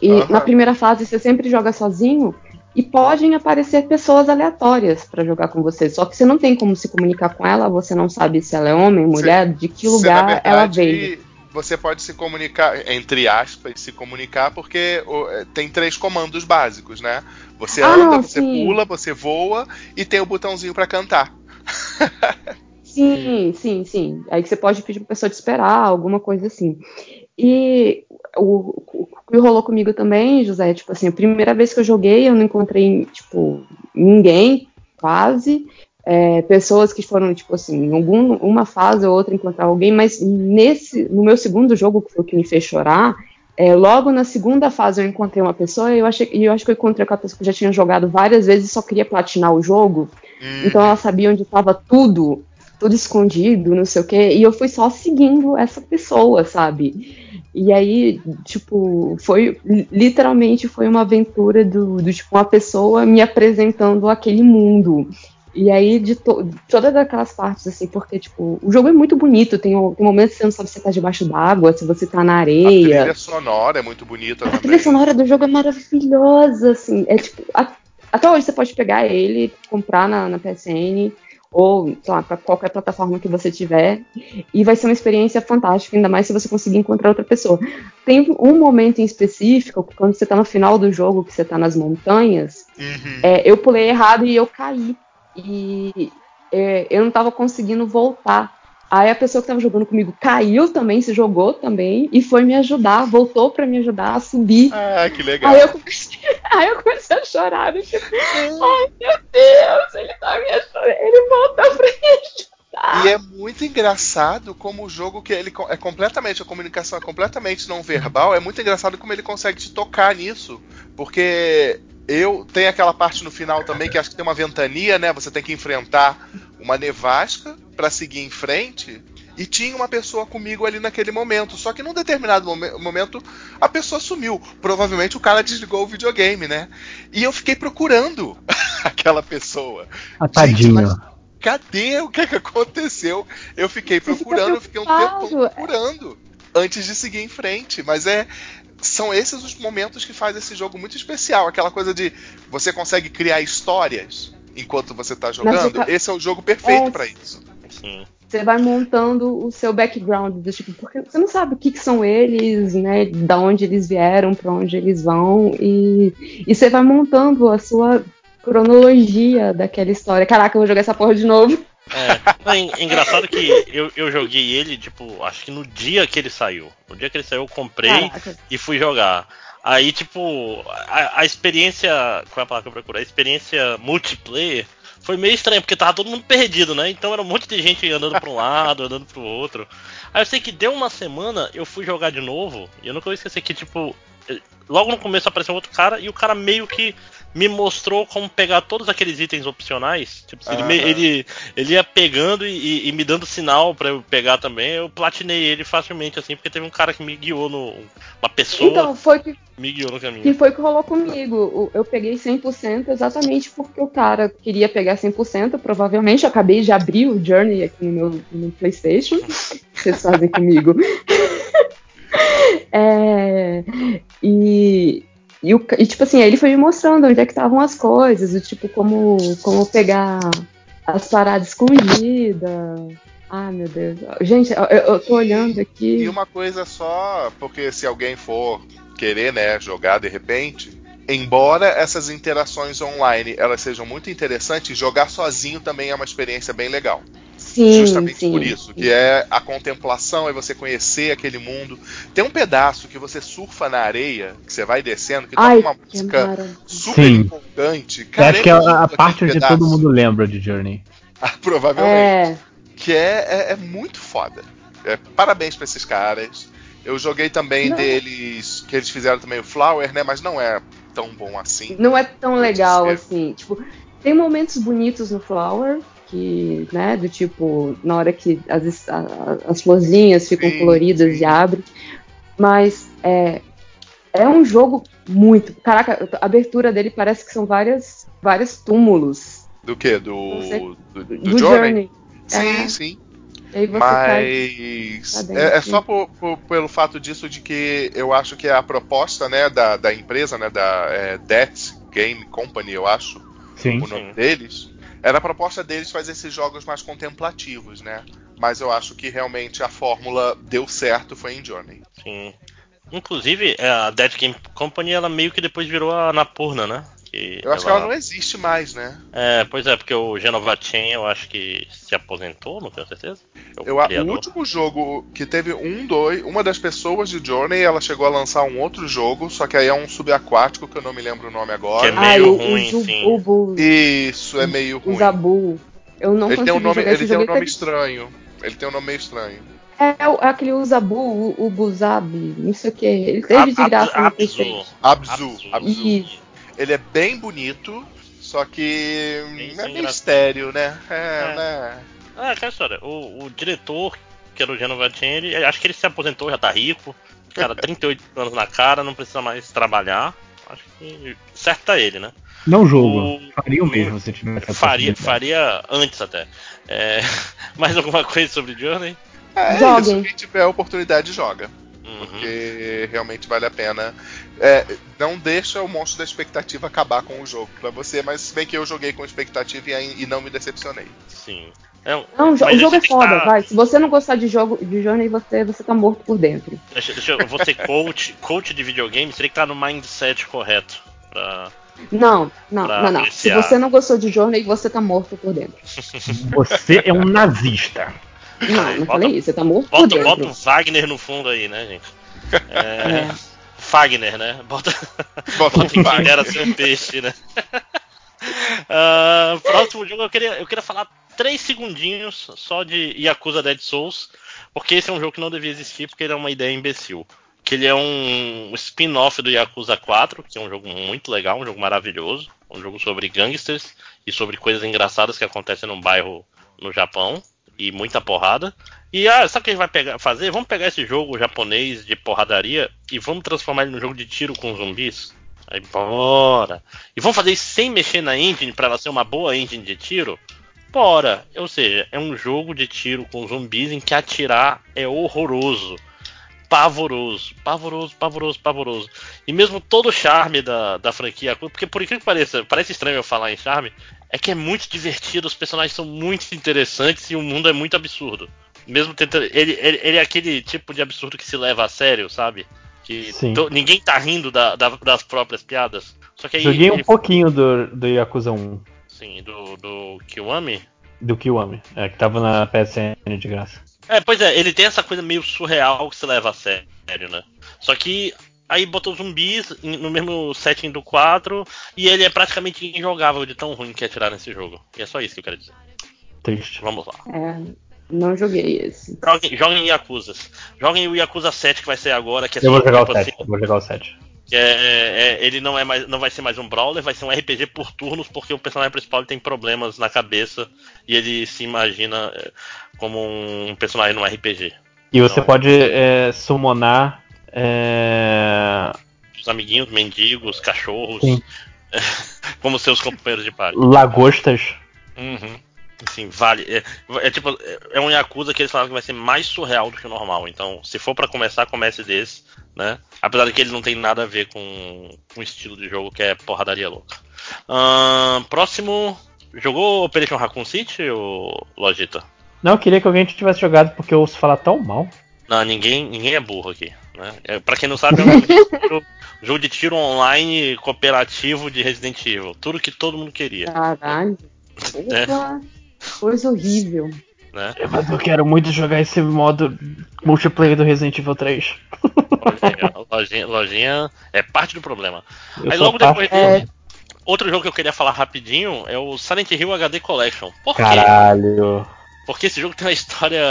E Aham. na primeira fase você sempre joga sozinho e podem aparecer pessoas aleatórias pra jogar com você. Só que você não tem como se comunicar com ela, você não sabe se ela é homem, mulher, de que lugar na ela verdade, veio. Você pode se comunicar, entre aspas, se comunicar, porque é, tem três comandos básicos, né? Você Ah, anda, você sim. pula, você voa e tem o botãozinho pra cantar. Sim, sim, sim. Aí que você pode pedir pra pessoa te esperar, alguma coisa assim. E o, o, o que rolou comigo também, José, tipo assim, a primeira vez que eu joguei, eu não encontrei, tipo, ninguém, quase. É, pessoas que foram, tipo assim, em algum, uma fase ou outra encontrar alguém, mas nesse, no meu segundo jogo, que foi o que me fez chorar, é, logo na segunda fase eu encontrei uma pessoa e eu, achei, eu acho que eu encontrei com a pessoa que já tinha jogado várias vezes e só queria platinar o jogo. Hum, Então ela sabia onde estava tudo, tudo escondido, não sei o quê, e eu fui só seguindo essa pessoa, sabe? E aí, tipo, foi literalmente foi uma aventura do, do tipo uma pessoa me apresentando aquele mundo. E aí, de to todas aquelas partes, assim, porque, tipo, o jogo é muito bonito, tem, tem momentos que você não sabe se você tá debaixo d'água, se você tá na a areia. trilha sonora é muito bonita A também. trilha sonora do jogo é maravilhosa, assim. É tipo. a- até hoje você pode pegar ele, comprar na, na PSN, ou, sei lá, pra qualquer plataforma que você tiver. E vai ser uma experiência fantástica, ainda mais se você conseguir encontrar outra pessoa. Tem um momento em específico, quando você tá no final do jogo, que você tá nas montanhas, Uhum. é, eu pulei errado e eu caí. E é, eu não tava conseguindo voltar. Aí a pessoa que tava jogando comigo caiu também, se jogou também, e foi me ajudar, voltou pra me ajudar a subir. Ah, que legal. Aí eu, comecei, aí eu comecei a chorar, do tipo, ai meu Deus, ele tá me ajudando, ele voltou pra me ajudar. E é muito engraçado como o jogo que ele é completamente a comunicação é completamente não verbal, é muito engraçado como ele consegue te tocar nisso, porque eu tem aquela parte no final também que acho que tem uma ventania, né? Você tem que enfrentar uma nevasca pra seguir em frente. E tinha uma pessoa comigo ali naquele momento. Só que num determinado momen- momento a pessoa sumiu. Provavelmente o cara desligou o videogame, né? E eu fiquei procurando aquela pessoa. Ah, tadinho. mas- Cadê? O que, é que aconteceu? Eu fiquei procurando, eu fiquei um tempo é. procurando. antes de seguir em frente. Mas é. São esses os momentos que faz esse jogo muito especial. Aquela coisa de você consegue criar histórias enquanto você tá jogando. fica- Esse é o jogo perfeito É. pra isso. Sim. Você vai montando o seu background, do tipo, porque você não sabe o que, que são eles, né? Da onde eles vieram, pra onde eles vão, e, e você vai montando a sua cronologia daquela história. Caraca, eu vou jogar essa porra de novo. É, Não, é engraçado que eu, eu joguei ele, tipo, acho que no dia que ele saiu. No dia que ele saiu, eu comprei Caraca. e fui jogar. Aí, tipo, a, a experiência. Qual é a palavra que eu procuro? A experiência multiplayer foi meio estranha, porque tava todo mundo perdido, né? Então era um monte de gente andando pra um lado, andando pro outro. Aí eu sei que deu uma semana, eu fui jogar de novo, e eu nunca vou esquecer que, tipo, logo no começo apareceu outro cara, e o cara meio que me mostrou como pegar todos aqueles itens opcionais. Tipo, ele, me- Aham. ele, ele ia pegando e, e- me dando sinal pra eu pegar também. Eu platinei ele facilmente, assim, porque teve um cara que me guiou no. Uma pessoa Então, foi que, me guiou no que caminho. foi o que rolou comigo. Eu peguei 100% exatamente porque o cara queria pegar 100%. Provavelmente eu acabei de abrir o Journey aqui no meu no PlayStation. que vocês fazem comigo. É, e, e, o e, tipo assim, aí ele foi me mostrando onde é que estavam as coisas, o tipo, como, como pegar as paradas escondidas. Ah, meu Deus. Gente, eu, eu tô olhando aqui. E uma coisa só, porque se alguém for querer, né, jogar de repente, embora essas interações online elas sejam muito interessantes, jogar sozinho também é uma experiência bem legal. Sim, Justamente sim. por isso, que é a contemplação, é você conhecer aquele mundo. Tem um pedaço que você surfa na areia, que você vai descendo, que Ai, toca uma que música maravilha. super Sim. empolgante. Cara, acho que é lindo a, parte onde pedaço. todo mundo lembra de Journey. Ah, provavelmente. É, Que é, é, é muito foda. É, parabéns pra esses caras. Eu joguei também Não. deles, que eles fizeram também o Flower, né? Mas não é tão bom assim. não é tão legal ser. assim. Tipo, tem momentos bonitos no Flower, que, né, do tipo, na hora que as, as florzinhas ficam Sim, coloridas sim. e abrem. Mas é, é um jogo muito. Caraca, a abertura dele parece que são várias, vários túmulos Do que? Do, Você- do, do do Journey? Journey. Sim, É. sim. Mas tá é, é sim. só por- por- pelo fato disso de que eu acho que a proposta né, da, da empresa, né, da é, Death Game Company, eu acho, Sim. o nome deles, era a proposta deles fazer esses jogos mais contemplativos, né? Mas eu acho que realmente a fórmula deu certo foi em Journey. Sim. Inclusive, é, a Dead Game Company, ela meio que depois virou a Napurna, né? Que Eu acho que ela não existe mais, né? É, pois é, porque o Genova Chen, eu acho que se aposentou, não tenho certeza. É o Eu, o último jogo que teve um, dois, uma das pessoas de Journey, ela chegou a lançar um outro jogo, só que aí é um subaquático que eu não me lembro o nome agora. Que é meio o, ruim, o, sim. o, Isso é meio o ruim. Zabu. Eu não Ele tem um nome, ele tem um jogo. nome estranho. Ele tem um nome meio estranho. É, o- aquele Uzabu, o, o Buzabi, não sei o que. Ele teve de graça no. Abzu. Abzu. Abzu. Isso. Ele é bem bonito, só que Bem é meio estéreo, né? É, É. né? Ah, aquela história. O, o diretor, que era o Genova Chen, ele, acho que ele se aposentou, já tá rico. Cara, 38 anos na cara, não precisa mais trabalhar. Acho que certo tá ele, né? Não jogo. O- Faria o mesmo se tivesse Faria, faria antes até. É, mais alguma coisa sobre Journey? É isso. Quem tiver a oportunidade, joga. Uhum. Porque realmente vale a pena. É, não deixa o monstro da expectativa acabar com o jogo pra você, mas se bem que eu joguei com expectativa e, e não me decepcionei. Sim. É Não, o jogo é foda, tá- vai. Se você não gostar de jogo de Journey, você, você tá morto por dentro. Deixa, deixa eu, eu vou ser coach, coach de videogame, seria que tá no mindset correto. Pra... Não, não, Pra não, não. Se você não gostou de Journey, você tá morto por dentro. Você é um nazista. Não, não Bota- falei isso, você tá morto por Bota, dentro. bota o Wagner no fundo aí, né, gente? É, É. Fagner, né? Bota, Bota bota quem dera ser um peixe, né? Ah, próximo jogo eu queria, eu queria falar três segundinhos só de Yakuza Dead Souls, porque esse é um jogo que não devia existir, porque ele é uma ideia imbecil. Que ele é um spin-off do Yakuza 4, que é um jogo muito legal, um jogo maravilhoso, um jogo sobre gangsters e sobre coisas engraçadas que acontecem num bairro no Japão e muita porrada. E ah, sabe o que a gente vai pegar, fazer? Vamos pegar esse jogo japonês de porradaria e vamos transformar ele num jogo de tiro com zumbis? Aí bora! E vamos fazer isso sem mexer na engine para ela ser uma boa engine de tiro? Bora! Ou seja, é um jogo de tiro com zumbis em que atirar é horroroso. pavoroso. Pavoroso, pavoroso, pavoroso. E mesmo todo o charme da, da franquia, porque por incrível que pareça, parece estranho eu falar em charme, é que é muito divertido, os personagens são muito interessantes e o mundo é muito absurdo. Mesmo tentando. Ele, ele, ele é aquele tipo de absurdo que se leva a sério, sabe? Que to- ninguém tá rindo da- da- das próprias piadas. Só que aí. Joguei um ele- pouquinho do, do Yakuza 1, Sim, do, do Kiwami. do Kiwami, é, que tava na PSN de graça. É, pois é, ele tem essa coisa meio surreal que se leva a sério, né? Só que aí botou zumbis no mesmo setting do 4 e ele é praticamente injogável de tão ruim que é tirar nesse jogo. E é só isso que eu quero dizer. Triste. Vamos lá. É, não joguei esse. Joguem, joguem Yakuza. Joguem o Yakuza 7 que vai ser agora, que é Eu vou jogar o tipo 7. assim, Vou jogar o 7. que é- é- ele não é mais, não vai ser mais um brawler, vai ser um RPG por turnos, porque o personagem principal tem problemas na cabeça e ele se imagina é, como um personagem num RPG. E você Não. pode é, summonar. É, Os amiguinhos, mendigos, cachorros, como seus companheiros de party. lagostas. Uhum. Assim, vale. É, é tipo, é- um Yakuza que eles falaram que vai ser mais surreal do que o normal. Então, se for pra começar, comece desse, né? Apesar de que ele não tem nada a ver com com o estilo de jogo que é porradaria louca. Próximo. Jogou Operation Raccoon City, ou Logita? Não, eu queria que alguém tivesse jogado porque eu ouço falar tão mal. Não, ninguém, ninguém é burro aqui. Né? É, pra quem não sabe, é um jogo de tiro, jogo de tiro online cooperativo de Resident Evil. Tudo que todo mundo queria. Caralho. É. Coisa horrível. Né? Mas eu quero muito jogar esse modo multiplayer do Resident Evil 3. Lojinha, lojinha, lojinha é parte do problema. Eu Aí logo parte- depois É. Outro jogo que eu queria falar rapidinho é o Silent Hill HD Collection. Por quê? Caralho. Porque esse jogo tem uma história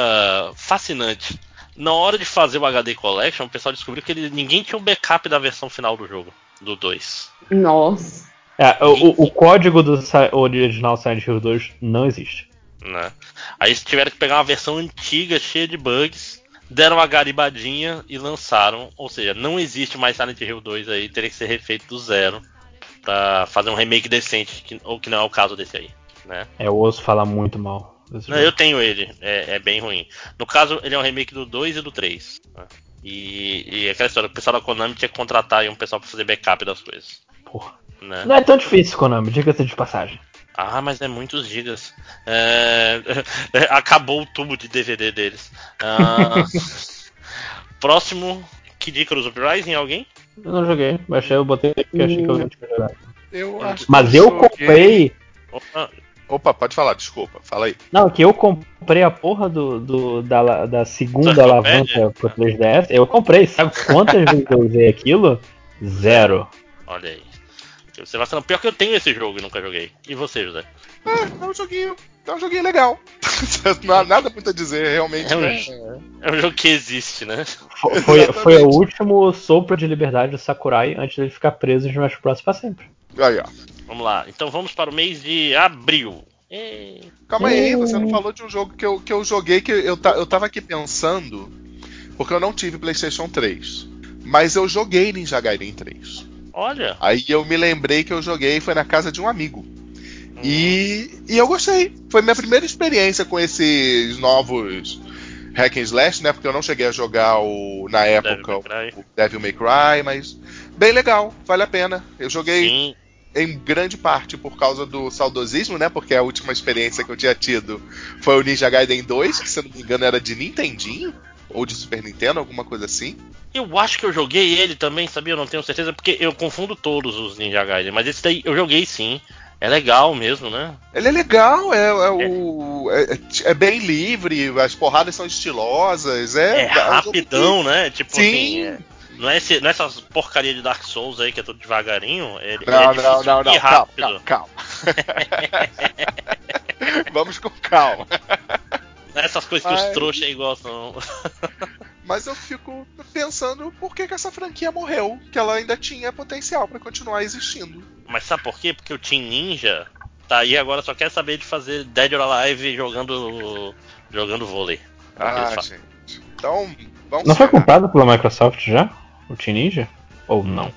fascinante. Na hora de fazer o HD Collection, o pessoal descobriu que ele- ninguém tinha um backup da versão final do jogo, do 2. Nossa. É, o, o- o código do original Silent Hill 2 não existe. Né? Aí eles tiveram que pegar uma versão antiga, cheia de bugs, deram uma garibadinha e lançaram. Ou seja, não existe mais Silent Hill 2 aí, teria que ser refeito do zero pra fazer um remake decente, que- ou que não é o caso desse aí. Né? É, eu ouço falar muito mal Não, eu tenho ele, é, é bem ruim. No caso, ele é um remake do 2 e do 3. né? E, e aquela história, o pessoal da Konami tinha que contratar aí um pessoal pra fazer backup das coisas. Porra. Né? Não é tão difícil, Konami, diga-se de passagem. Ah, mas é muitos gigas. É, acabou o tubo de DVD deles. Ah, próximo, Kid Icarus Uprising, alguém? Eu não joguei, baixei, eu botei porque achei que alguém tinha jogado. Eu acho Mas eu comprei. Opa, Opa, pode falar, desculpa, fala aí. Não, que eu comprei a porra do, do- da, da segunda alavanca pro 3DS. Eu comprei, sabe quantas vezes eu usei aquilo? Zero. olha aí. Você vai falar, pior que eu tenho esse jogo e nunca joguei. E você, José? Ah, é um joguinho, é um joguinho legal. Não há nada muito a dizer, realmente. É um, né? é um jogo que existe, né? Fo- Foi, foi o último sopro de liberdade do Sakurai antes dele ficar preso em Smash Bros. pra sempre. Aí, ó. Vamos lá. Então vamos para o mês de abril. Calma aí, você não falou de um jogo que eu, que eu joguei que eu, eu tava aqui pensando, porque eu não tive PlayStation 3. Mas eu joguei Ninja Gaiden 3. Olha. Aí eu me lembrei que eu joguei foi na casa de um amigo. E, e eu gostei. Foi minha primeira experiência com esses novos hack and slash, né? Porque eu não cheguei a jogar o na época Devil May Cry. o Devil May Cry, mas bem legal, vale a pena. Eu joguei Sim. Em grande parte por causa do saudosismo, né? Porque a última experiência que eu tinha tido foi o Ninja Gaiden 2, que se eu não me engano era de Nintendinho ou de Super Nintendo, alguma coisa assim. Eu acho que eu joguei ele também, sabia? Eu não tenho certeza, porque eu confundo todos os Ninja Gaiden. Mas esse daí eu joguei sim. É legal mesmo, né? Ele é legal, é, é o, é, é bem livre, as porradas são estilosas, é, É, é um rapidão, né? Tipo Sim. assim. Não, é esse, não é essas porcaria de Dark Souls aí que é tudo devagarinho. Ele, que- ele é Não, não, não, não, calma, rápido. calma, calma. Vamos com calma. Não é essas coisas que Mas- os trouxas aí gostam. Mas eu fico pensando por que, que essa franquia morreu, que ela ainda tinha potencial pra continuar existindo. Mas sabe por quê? Porque o Team Ninja tá aí agora só quer saber de fazer Dead or Alive jogando, jogando vôlei. É que Ah, gente. Então, vamos Não foi comprado pela Microsoft já? O Ninja? Ou não?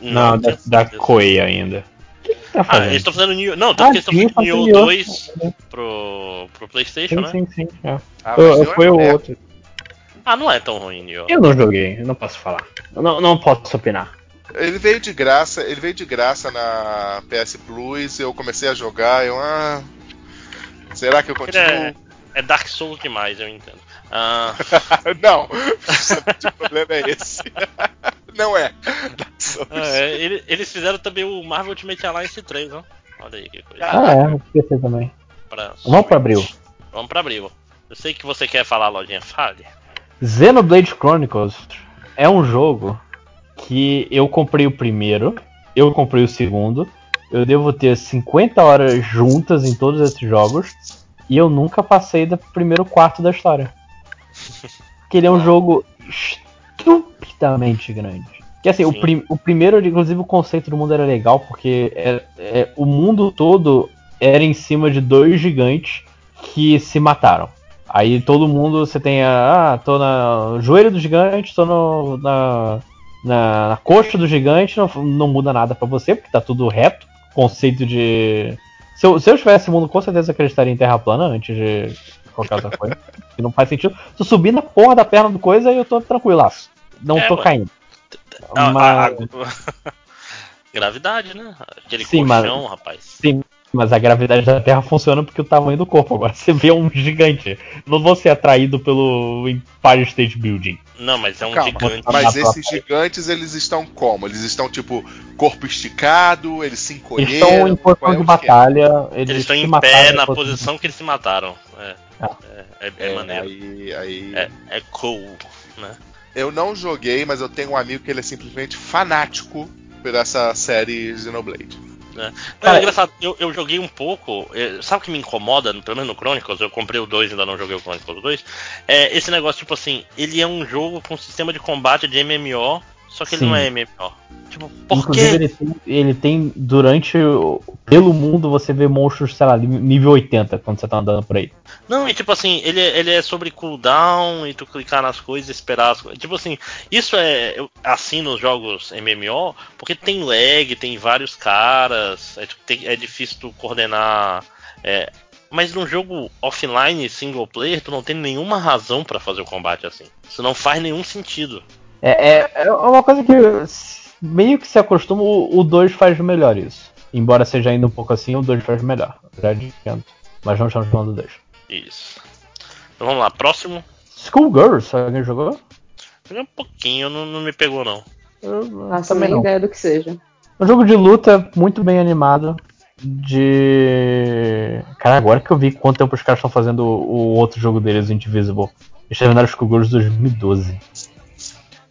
Não, da, tenho da certeza. Koei ainda. O que, que tá Ah, fazendo? eles estão fazendo Nioh. Não, Ah, tanto que eles estão fazendo Nioh Nioh. 2 pro, pro PlayStation, Sim, né? sim, sim. é. Ah, Eu- foi é o mulher. outro. Ah, não é tão ruim, Nioh. Eu não joguei, eu não posso falar. Eu não, não posso opinar. Ele veio de graça, ele veio de graça na PS Plus, eu comecei a jogar, eu ah, será que eu Ele continuo? é, é Dark Souls demais, eu entendo. Ah, não, o problema é esse. não é. Souls. é, ele- eles fizeram também o Marvel Ultimate Alliance 3, ó. Olha aí que coisa. Ah, é, eu esqueci também. Pra Vamos pra abril. Vamos pra abril. Eu sei que você quer falar, lojinha, fale. Xenoblade Chronicles é um jogo que eu comprei o primeiro, eu comprei o segundo, eu devo ter 50 horas juntas em todos esses jogos e eu nunca passei do primeiro quarto da história. Porque ele é um jogo estupidamente grande. Que assim, o, prim- o primeiro, inclusive, o conceito do mundo era legal porque é- é- o mundo todo era em cima de dois gigantes que se mataram. Aí todo mundo, você tem a. Ah, tô na- no joelho do gigante, tô no- na, na, na coxa do gigante, não, não muda nada pra você, porque tá tudo reto. Conceito de. Se eu, se eu tivesse mundo, com certeza acreditaria em terra plana antes de qualquer outra coisa. que não faz sentido. Se eu subir na porra da perna do coisa, aí eu tô tranquilaço. Não É, tô ué. caindo. Ah, Mas- a- a- Gravidade, né? Aquele Sim, colchão, rapaz. Sim, mas a gravidade da Terra funciona porque o tamanho do corpo. Agora você vê um gigante. Não vou ser atraído pelo Empire State Building. Não, mas é um Calma, gigante. mas Ah, esses gigantes eles estão como? Eles estão tipo corpo esticado, eles se Eles encolheram. estão em posição é de batalha. Eles, Eles estão em pé na posição- que eles se mataram. É, Ah. É, é- é? É, maneiro. aí, aí... É, é cool, né? Eu não joguei, mas eu tenho um amigo que ele é simplesmente fanático por essa série Xenoblade. Não, Cara, é engraçado, eu, eu joguei um pouco. é, sabe o que me incomoda, pelo menos no Chronicles? Eu comprei o 2 e ainda não joguei o Chronicles 2. É esse negócio, tipo assim, ele é um jogo com sistema de combate de MMO, só que ele Sim. não é MMO. Tipo, por Inclusive, ele tem, ele tem durante. Pelo mundo você vê monstros, sei lá, nível 80 quando você tá andando por aí. Não, e tipo assim, ele, ele é sobre cooldown e tu clicar nas coisas e esperar as coisas. Tipo assim, isso é assim nos jogos MMO, porque tem lag, tem vários caras, é, tipo, tem- é difícil tu coordenar. é, mas num jogo offline single player, tu não tem nenhuma razão pra fazer o combate assim. Isso não faz nenhum sentido. É, é, é uma coisa que meio que se acostuma, o 2 faz melhor isso. Embora seja ainda um pouco assim, o 2 faz melhor. Já adianto. Mas não estamos falando do 2. Isso. Então vamos lá, próximo. Schoolgirls, alguém jogou? Joguei um pouquinho, não, não me pegou não. Eu Faço também nem não. ideia do que seja. Um jogo de luta muito bem animado. De. Cara, agora que eu vi quanto tempo os caras estão fazendo o, outro jogo deles, o Indivisible. Eles terminaram os Schoolgirls em 2012.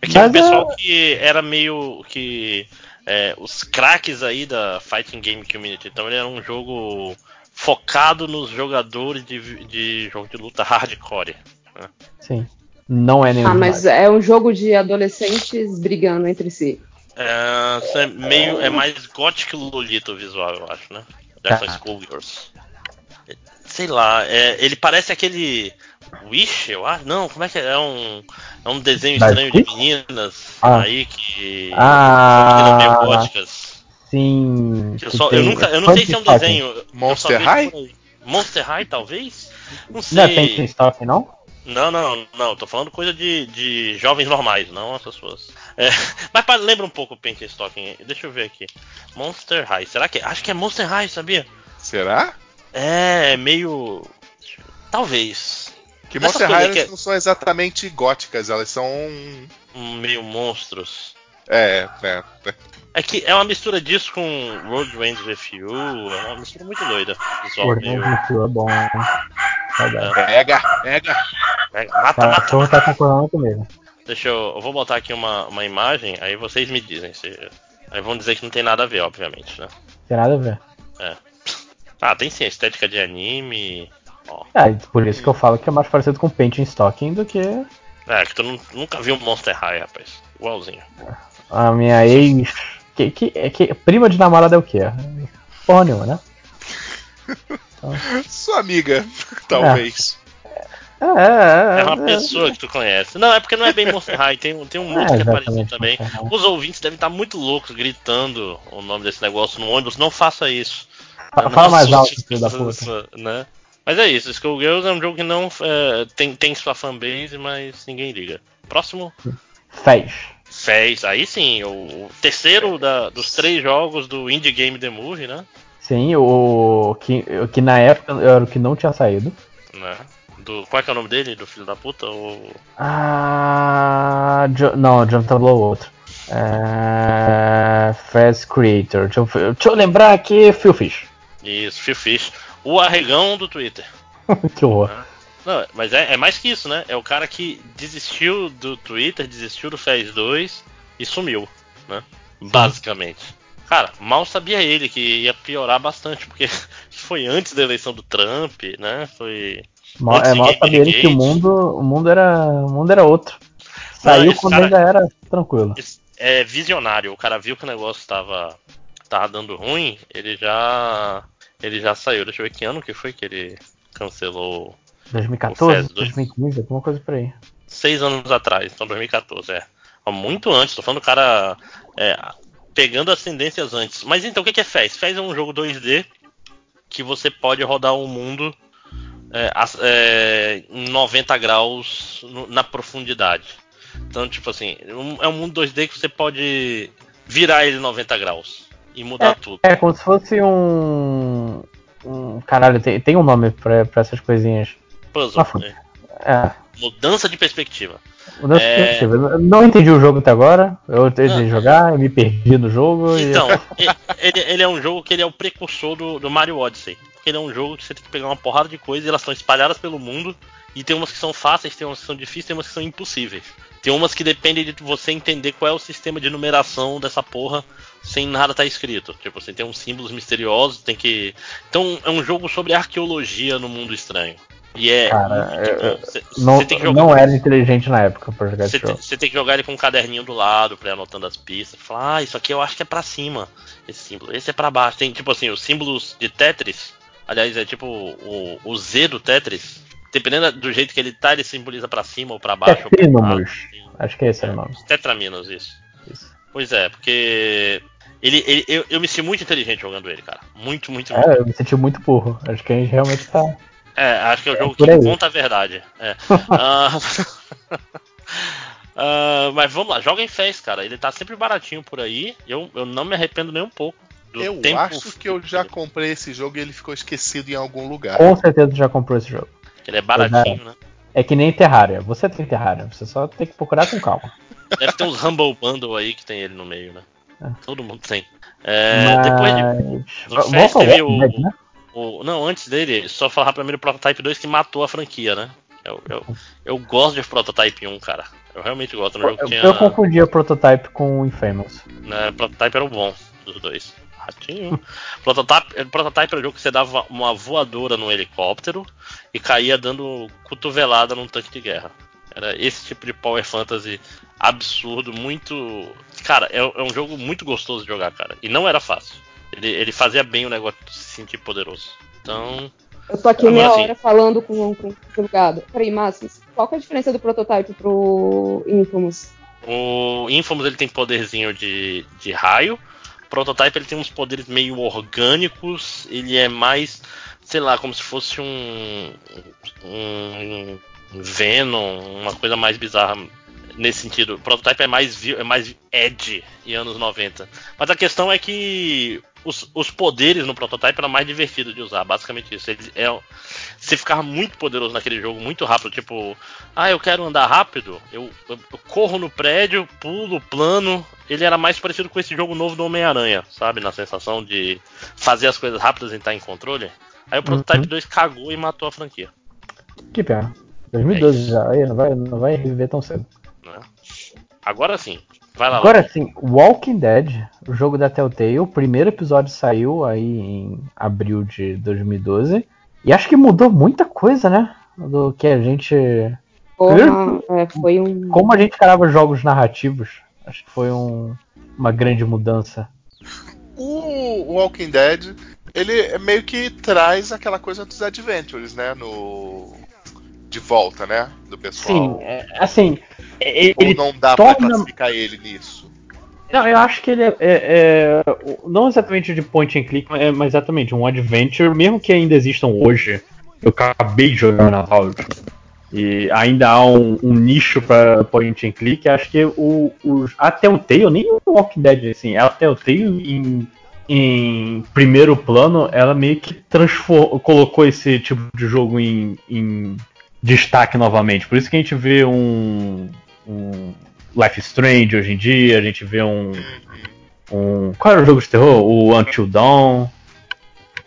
É que Mas o pessoal é- que era meio que é, os craques aí da Fighting Game Community. Então ele era um jogo focado nos jogadores de, de jogo de luta hardcore. Sim. Não é nenhum. Ah, mas demais. é um jogo de adolescentes brigando entre si. É, é meio é mais Gothic Lolita o visual, eu acho, né? Dessas Tá. Schoolgirls. Sei lá, é, ele parece aquele Wish, eu acho. Não, como é que é? É um, é um desenho estranho de meninas Ah. aí que Ah. meio góticas. Sim. Que eu, que só- eu nunca, eu não sei se é um desenho. Monster High? Monster High, talvez? Não Stocking. Não é sei. Stop, não? Não, não, não. Tô falando coisa de, de jovens normais, não essas pessoas. É, mas pa- lembra um pouco o Paint Stocking. Deixa eu ver aqui. Monster High. Será que. Acho que é Monster High, sabia? Será? É, é meio. Talvez. Que Monster coisas High que é- não são exatamente góticas, elas são. Meio monstros. É, é. É que é uma mistura disso com Road Rage With You. É uma mistura muito doida. Visual meio. Orgulho é bom. Verdade. Pega, pega. Pega, Mata, Tá, mata, tá concordando comigo. Deixa eu. Eu vou botar aqui uma, uma imagem, aí vocês me dizem se. Aí vão dizer que não tem nada a ver, obviamente, né? Tem nada a ver. Ah, tem sim, a estética de anime. Ó. É, por isso que eu falo que é mais parecido com Painting Stocking do que É, que tu nu- nunca viu Monster High, rapaz. Igualzinho. a minha ex. Que, que, é que prima de namorada é o quê? Porra nenhuma, né? Sua amiga, talvez. É, é, É uma pessoa que tu conhece. Não, é porque não é bem Monster High, tem, um- tem um É, outro que é parecido também. Os ouvintes devem estar muito loucos gritando o nome desse negócio no ônibus. Não faça isso. Fala Não mais alto, filho da puta. Né? Mas é isso, Skullgirls é um jogo que não é, tem, tem sua fanbase, mas ninguém liga. Próximo. Fez. Fez, aí sim, o, o terceiro da, dos três jogos do Indie Game The Movie, né? Sim, o que, o que na época era o que não tinha saído. né? Do, qual é que é o nome dele, do filho da puta? O, Ah. Jo- não, Jonathan Blow outro. É, Fast Creator. Deixa eu, deixa eu lembrar aqui, Phil Fish. Isso, Phil Fish. O arregão do Twitter. que horror. Não, mas é, é mais que isso, né? É o cara que desistiu do Twitter, desistiu do Fez 2 e sumiu, né? Basicamente. Cara, mal sabia ele que ia piorar bastante, porque foi antes da eleição do Trump, né? Foi. Mal, é mal sabia ele que o mundo, o mundo era, o mundo era outro. Saiu esse quando cara- ainda era tranquilo. É visionário. O cara viu que o negócio tava, tava dando ruim, ele já. Ele já saiu. Deixa eu ver que ano que foi que ele cancelou 2014, Fez dois. 2015, alguma coisa por aí. seis anos atrás, então 2014, é. Muito antes, tô falando do cara é, pegando as tendências antes. Mas então o que é Fez? Fez é um jogo 2D que você pode rodar o mundo é, é, em 90 graus na profundidade. Então, tipo assim, um- é um mundo 2D que você pode virar ele 90 graus e mudar tudo. É como se fosse um. um caralho, tem, tem um nome pra, pra essas coisinhas. Puzzle. Ah, né? É. Mudança de perspectiva. Mudança de É. perspectiva. Eu Não entendi o jogo até agora. Eu tentei Ah. jogar, me perdi no jogo. Então, e- ele, ele é um jogo que ele é o precursor do, do Mario Odyssey. Ele é um jogo que você tem que pegar uma porrada de coisas e elas estão espalhadas pelo mundo. E tem umas que são fáceis, tem umas que são difíceis, tem umas que são impossíveis. Tem umas que dependem de você entender qual é o sistema de numeração dessa porra sem nada tá escrito. Tipo, você tem uns símbolos misteriosos, tem que. Então é um jogo sobre arqueologia no mundo estranho. E é. Cara, eu- bom. Você não, você tem que jogar não era inteligente na época pra jogar você tem, jogo. você tem que jogar ele com um caderninho do lado pra ir anotando as pistas. Falar, ah, isso aqui eu acho que é pra cima. Esse símbolo. Esse é pra baixo. Tem tipo assim, os símbolos de Tetris. Aliás, é tipo o, o Z do Tetris. Dependendo do jeito que ele tá, ele simboliza pra cima ou pra baixo. ou pra Tetrinômos. baixo. Acho que esse era o nome. Tetraminos, isso. Isso. Pois é, porque. Ele, ele- eu, eu me sinto muito inteligente jogando ele, cara. Muito, muito, muito. É, eu me senti muito burro. Acho que a gente realmente tá. É, acho que é o É jogo por que conta a verdade. É. Ah, mas vamos lá, joga em Fez, cara. Ele tá sempre baratinho por aí. Eu, eu não me arrependo nem um pouco. Do Eu tempo acho que eu já comprei esse jogo e ele ficou esquecido em algum lugar. Com certeza já comprou esse jogo. Ele é baratinho, né? É que nem Terraria. Você tem Terraria, você só tem que procurar com calma. Deve ter uns Humble Bundle aí que tem ele no meio, né? É. Todo mundo tem. É, Depois de. Mas... Vamos ao o, né? o- Não, antes dele, só falar primeiro o Prototype 2 que matou a franquia, né? Eu, eu, eu gosto de Prototype 1, cara. Eu realmente gosto. No jogo Eu, tinha. eu confundi o Prototype com o Infamous. né, Prototype era o bom dos dois. Ratinho. Prototype, Prototype era o jogo que você dava uma voadora no helicóptero e caía dando cotovelada num tanque de guerra. Era esse tipo de Power Fantasy absurdo, muito. Cara, é, é um jogo muito gostoso de jogar, cara. E não era fácil. Ele, ele fazia bem o negócio de se sentir poderoso. Então. Eu tô aqui Agora meia sim. hora falando com, com o gado. Peraí, Márcio, qual que é a diferença do prototype pro Infamous? O Infamous ele tem poderzinho de, de raio. O Prototype ele tem uns poderes meio orgânicos. Ele é mais, sei lá, como se fosse um, um Venom, uma coisa mais bizarra nesse sentido. O Prototype é mais, é mais edge em anos 90. Mas a questão é que os, os poderes no Prototype eram mais divertidos de usar. Basicamente isso. Ele é, você ficava muito poderoso naquele jogo, muito rápido. Tipo, ah, eu quero andar rápido, eu, eu- eu corro no prédio, pulo, plano. Ele era mais parecido com esse jogo novo do Homem-Aranha, sabe? Na sensação de fazer as coisas rápidas e estar em controle. Aí o Prototype Uhum. 2 cagou e matou a franquia. Que pena. 2012 É já, aí não vai, não vai reviver tão cedo. Né? Agora sim, vai lá. Agora sim, Walking Dead, o jogo da Telltale, o primeiro episódio saiu aí em abril de 2012. E acho que mudou muita coisa, né? Do que a gente. Porra, é, foi um. Como a gente encarava jogos narrativos. Acho que foi um- uma grande mudança. O Walking Dead, ele é meio que traz aquela coisa dos Adventures, né? No. De volta, né? Do pessoal. Sim, é, assim. é- Ou Ele não dá pra torna- classificar ele nisso. Não, eu acho que ele é, é- é- não exatamente de point and click, mas é exatamente um adventure, mesmo que ainda existam hoje eu acabei de jogar na Valve e ainda há um, um nicho para point and click, acho que o, o, a Telltale, nem o Walking Dead, assim, a Telltale em, em primeiro plano, ela meio que transformou, colocou esse tipo de jogo em, em destaque novamente. Por isso que a gente vê um, um Life is Strange hoje em dia, a gente vê um, um. Qual era o jogo de terror? O Until Dawn.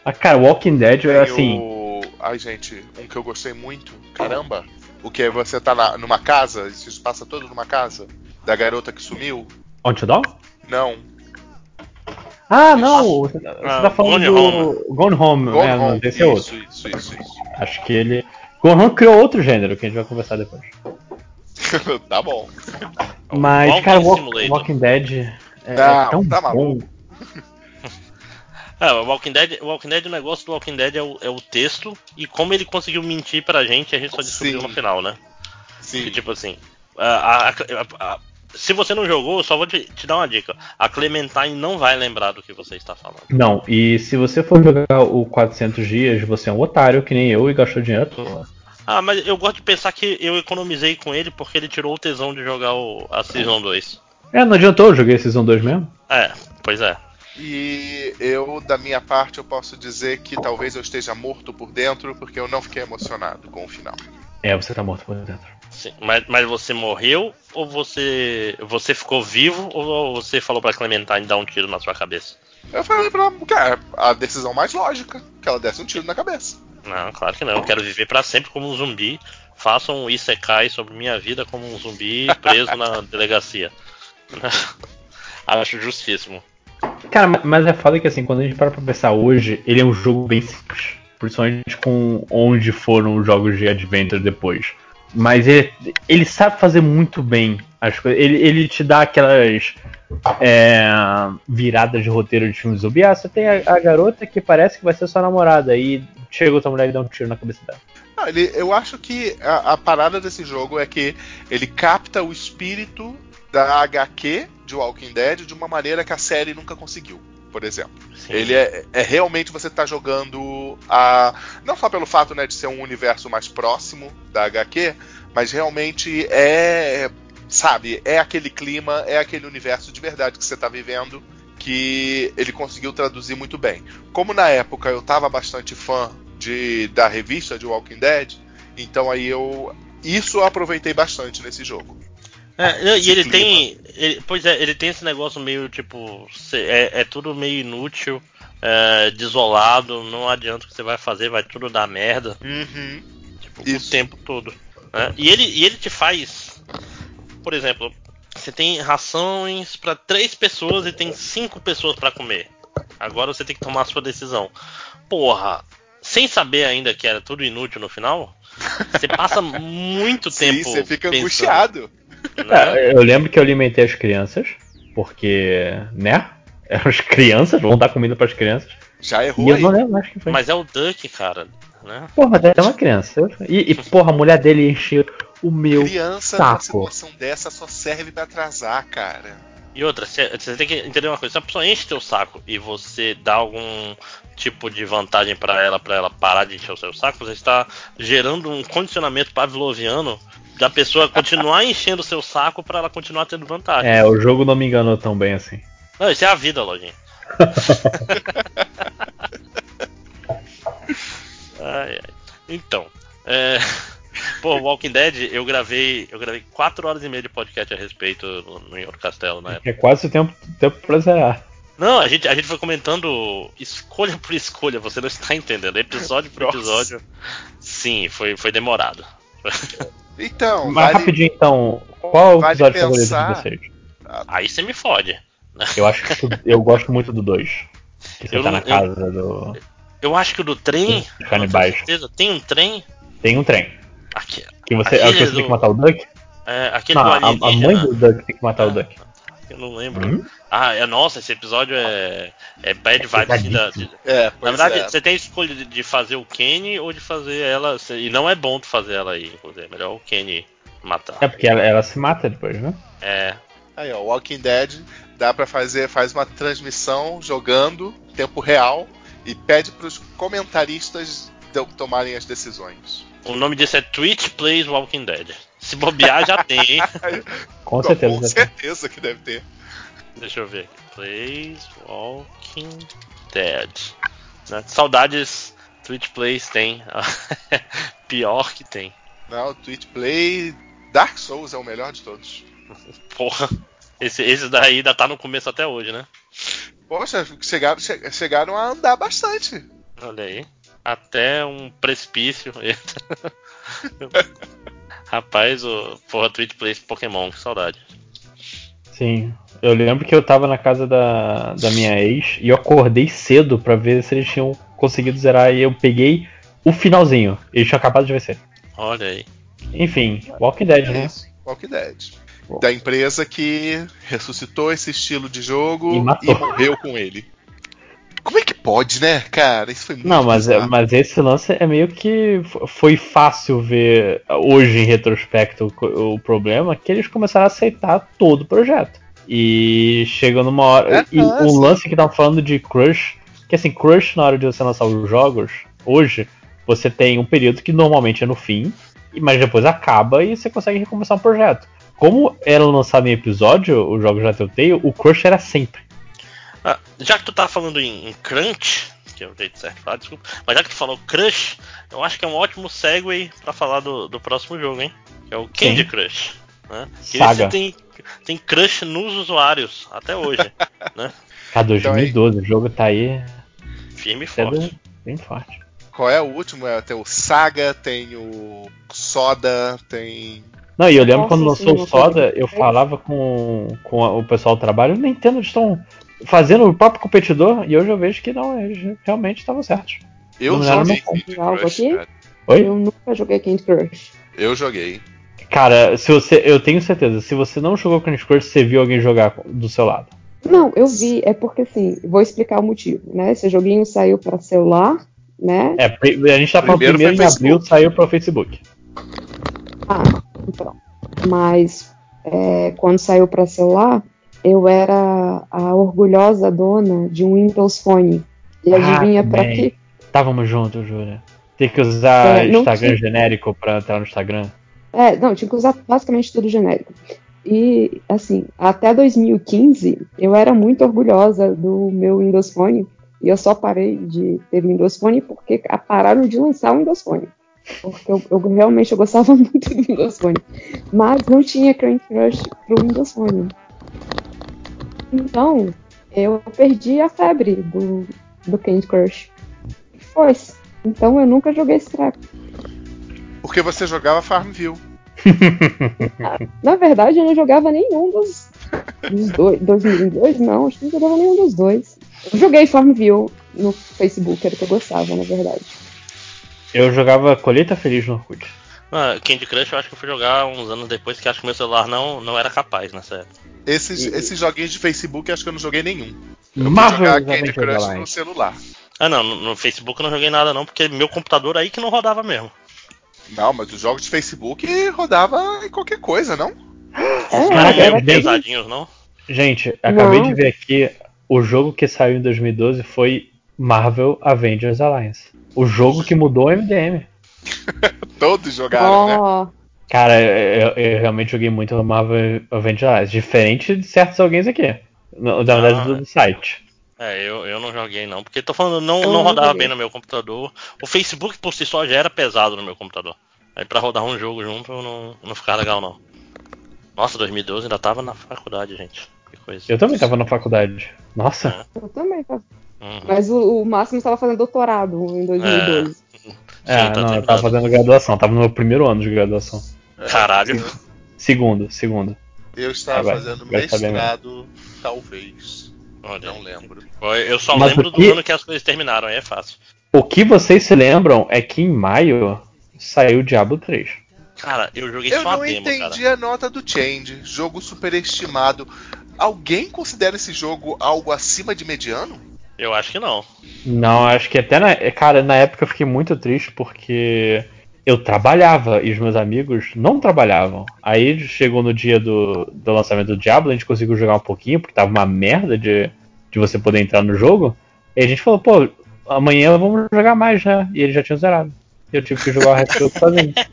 Ah, cara, Walking Dead é assim. O... Ai, gente, um que eu gostei muito, caramba. O que é você tá na, numa casa, isso se passa todo numa casa, da garota que sumiu? Until Dawn? Não. Ah, não! Você Ah, tá falando Gone do Home. Gone Home, Gone né? Home. Esse é outro. Isso, isso, isso, isso. Acho que ele. Home criou outro gênero que a gente vai conversar depois. tá bom. Mas, Walking cara, Walk-. Walking Dead é, Não, é tão tá bom. maluco. É, o Walking Dead, o Walking Dead, o negócio do Walking Dead é o, é o texto e como ele conseguiu mentir pra gente, a gente só descobriu Sim. no final, né? Sim. Que tipo assim, a- a- a- a- se você não jogou, eu só vou te, te dar uma dica. A Clementine não vai lembrar do que você está falando. Não, e se você for jogar o 400 dias, você é um otário que nem eu e gastou dinheiro toa. Ah, mas eu gosto de pensar que eu economizei com ele porque ele tirou o tesão de jogar o, a Season 2. É, não adiantou, eu joguei Season 2 mesmo. É, pois é. E eu, da minha parte, eu posso dizer que talvez eu esteja morto por dentro porque eu não fiquei emocionado com o final. É, você tá morto por dentro. Sim, mas, mas você morreu ou você você ficou vivo ou você falou pra Clementine dar um tiro na sua cabeça? Eu falei pra ela, cara, a decisão mais lógica, que ela desse um tiro na cabeça. Não, claro que não. Eu quero viver pra sempre como um zumbi. Façam um Isekai sobre minha vida como um zumbi preso na delegacia. Acho justíssimo. Cara, ma- mas é foda que assim, quando a gente para pra pensar hoje, ele é um jogo bem simples. Principalmente com onde foram os jogos de Adventure depois. Mas ele, ele sabe fazer muito bem as coisas. Ele, ele te dá aquelas é, viradas de roteiro de filmes zumbi. Ah, você tem a, a garota que parece que vai ser sua namorada. E chega outra mulher e dá um tiro na cabeça dela. Não, ele, eu acho que a, a parada desse jogo é que ele capta o espírito da HQ de Walking Dead de uma maneira que a série nunca conseguiu, por exemplo. Sim. Ele é, é realmente você tá jogando a. Não só pelo fato né, de ser um universo mais próximo da HQ, mas realmente é. Sabe, é aquele clima, é aquele universo de verdade que você tá vivendo que ele conseguiu traduzir muito bem. Como na época eu tava bastante fã de, da revista de Walking Dead, então aí eu. Isso eu aproveitei bastante nesse jogo. É, não, e ele tem. ele- pois é, ele tem esse negócio meio tipo. É, é tudo meio inútil, é, desolado, não adianta o que você vai fazer, vai tudo dar merda. Uhum. Tipo, Isso. o tempo todo. né? E, ele, e ele te faz. Por exemplo, você tem rações para três pessoas e tem cinco pessoas para comer. Agora você tem que tomar a sua decisão. Porra, sem saber ainda que era tudo inútil no final, você passa muito Sim, tempo. você fica pensando, angustiado. É, eu lembro que eu alimentei as crianças, porque, né? As crianças vão dar comida pras crianças. Já E errou eu aí. não lembro mais quem foi. Mas é o Duck, cara. Né? Porra, mas é uma criança. E, e, porra, a mulher dele encheu o meu. Criança saco. situação dessa só serve pra atrasar, cara. E outra, você tem que entender uma coisa: se a pessoa enche teu saco e você dá algum tipo de vantagem pra ela, pra ela parar de encher o seu saco, você está gerando um condicionamento pavloviano da pessoa continuar enchendo o seu saco pra ela continuar tendo vantagem. É, o jogo não me enganou tão bem assim. Não, isso é a vida, Lojinha. Ai, ai. Então, é... Pô, Walking Dead, eu gravei, eu gravei 4 horas e meia de podcast a respeito no, no Em Outro Castelo, né? É quase o tempo, tempo pra zerar. Não, a gente, a gente foi comentando escolha por escolha, você não está entendendo. Episódio por Nossa. episódio. Sim, foi, foi demorado. Então, Mas vale, rapidinho então, qual é o vale episódio favorito pensar- de vocês? Aí você me fode. Eu acho que eu gosto muito do 2. Que você Eu tá na casa do. Eu acho que o do trem. Eu canibais. certeza, Tem um trem. Tem um trem. Aqui, Que você, é o que você tem do- que matar o Duck? é, aquele Não, do a, a mãe do Duck tem que matar o Ah, Duck. Eu não lembro. Hum? Ah, é, nossa, esse episódio é, é bad vibes. assim, da- de- É, na verdade, é. você tem a escolha de, de fazer o Kenny ou de fazer ela. E não é bom tu fazer ela aí, inclusive. É melhor o Kenny matar. É porque ela, ela se mata depois, né? É. Aí, ó, Walking Dead dá pra fazer, faz uma transmissão jogando tempo real e pede pros comentaristas de- tomarem as decisões. O nome disso é Twitch Plays Walking Dead. Se bobear, já tem, hein? Com Com certeza. tem. certeza que deve ter. Deixa eu ver aqui. Plays Walking Dead. Né? Saudades Twitch Plays tem. Pior que tem. Não, Twitch Play Dark Souls é o melhor de todos. Porra. Esse, esse daí ainda tá no começo até hoje, né? Poxa, chegaram, che- chegaram a andar bastante. Olha aí. Até um precipício. Rapaz, o porra, Twitch Plays Pokémon, que saudade. Sim. Eu lembro que eu tava na casa da, da minha ex e eu acordei cedo pra ver se eles tinham conseguido zerar. E eu peguei o finalzinho. Eles tinham acabado de vencer. Olha aí. Enfim, Walking Dead, né? Isso, Walking Dead. Da empresa que ressuscitou esse estilo de jogo E e, morreu com ele. Como é que pode, né, cara? Isso foi muito Não, mas, é- mas esse lance é meio que foi fácil ver hoje em retrospecto o o problema que eles começaram a aceitar todo o projeto. E chegou numa hora. É, e é, um sim. lance que tava falando de crush, que assim, crush na hora de você lançar os jogos, hoje, você tem um período que normalmente é no fim, mas depois acaba e você consegue recomeçar um projeto. Como era lançado em episódio, os jogos da Telltale, o crush era sempre. Ah, já que tu tá falando em, em crunch, que é o jeito certo de falar, desculpa, mas já que tu falou crush, eu acho que é um ótimo segue pra falar do, do próximo jogo, hein? Que é o Candy Sim. Crush. Né? Que Saga. tem, tem crush nos usuários, até hoje. né? Cara, 2012, o jogo tá aí Firme e até forte. do- bem forte. Qual é o último? É, tem o Saga, tem o Soda, tem. Não, e eu lembro Nossa, quando lançou o eu Soda, eu falava com, com o pessoal do trabalho, nem entendo, eles estão fazendo o próprio competidor, e hoje eu vejo que não, eles realmente estavam certos. Eu Não era joguei Candy algo Crush, cara. Oi? Eu nunca joguei Candy Crush. Eu joguei. Cara, se você, eu tenho certeza, se você não jogou Candy Crush, você viu alguém jogar do seu lado. Não, eu vi, é porque assim, vou explicar o motivo, né? Esse joguinho saiu para celular, né? É, a gente tá falando Primeiro primeiro, em abril, Facebook. saiu pro Facebook. Ah, então. Mas é, quando saiu para celular, eu era a orgulhosa dona de um Windows Phone. E Ah, adivinha pra também. quê? Estávamos juntos, Júlia. Tem que usar É, Instagram tinha- genérico pra entrar no Instagram. É, não, tinha que usar basicamente tudo genérico. E, assim, até 2015, eu era muito orgulhosa do meu Windows Phone. E eu só parei de ter Windows Phone porque pararam de lançar o Windows Phone. Porque eu, eu realmente eu gostava muito do Windows Phone. Mas não tinha Candy Crush pro Windows Phone. Então, eu perdi a febre do, do Candy Crush. Foi. Então eu nunca joguei esse treco. Porque você jogava Farmville. Na verdade, eu não jogava nenhum dos, dos dois. 2002, não, acho que não jogava nenhum dos dois. Eu joguei Farmville no Facebook, era o que eu gostava, na verdade. Eu jogava Colheita Feliz no Orkut. Ah, Candy Crush eu acho que eu fui jogar uns anos depois, que acho que meu celular não, não era capaz nessa época. Esses, esses joguinhos de Facebook acho que eu não joguei nenhum. Eu fui Marvel jogar Candy Crush no celular. Ah não, no, no Facebook eu não joguei nada não, porque meu computador aí que não rodava mesmo. Não, mas os jogos de Facebook rodava em qualquer coisa, não? É, Não eram Caraca, meio era bem- pesadinhos, não? Gente, acabei Não. de ver aqui, o jogo que saiu em 2012 foi Marvel Avengers Alliance. O jogo que mudou o MDM. Todos jogaram, né? Ó, Cara, eu, eu realmente joguei muito no Marvel Avengers diferente de certos alguém aqui. No- Na verdade, Ah. do, do site. É, eu, eu não joguei não, porque tô falando, não, Eu não não rodava joguei. bem no meu computador. O Facebook por si só já era pesado no meu computador. Aí pra rodar um jogo junto não, não ficava legal não. Nossa, 2012 ainda tava na faculdade, gente. Que coisa. Eu também tava na faculdade. Nossa. eu também. tá? Uhum. Mas o, o Máximo estava fazendo doutorado em 2012. É, tá não, eu tava fazendo graduação, tava no meu primeiro ano de graduação. Caralho. Segundo, segundo. Eu estava Agora- fazendo tá bem mestrado, talvez. Olha, Não lembro. Eu só Mas lembro o que- do ano que as coisas terminaram, aí é fácil. O que vocês se lembram é que em maio saiu o Diablo 3. Cara, eu joguei Eu só a não demo, entendi cara. a nota do Change. Jogo superestimado. Alguém considera esse jogo algo acima de mediano? Eu acho que não. Não, acho que até na. Cara, na época eu fiquei muito triste porque eu trabalhava e os meus amigos não trabalhavam. Aí chegou no dia do, do lançamento do Diablo, a gente conseguiu jogar um pouquinho, porque tava uma merda de, de você poder entrar no jogo. E a gente falou, pô, amanhã vamos jogar mais, né? E ele já tinha zerado. Eu tive que jogar o resto todo sozinho.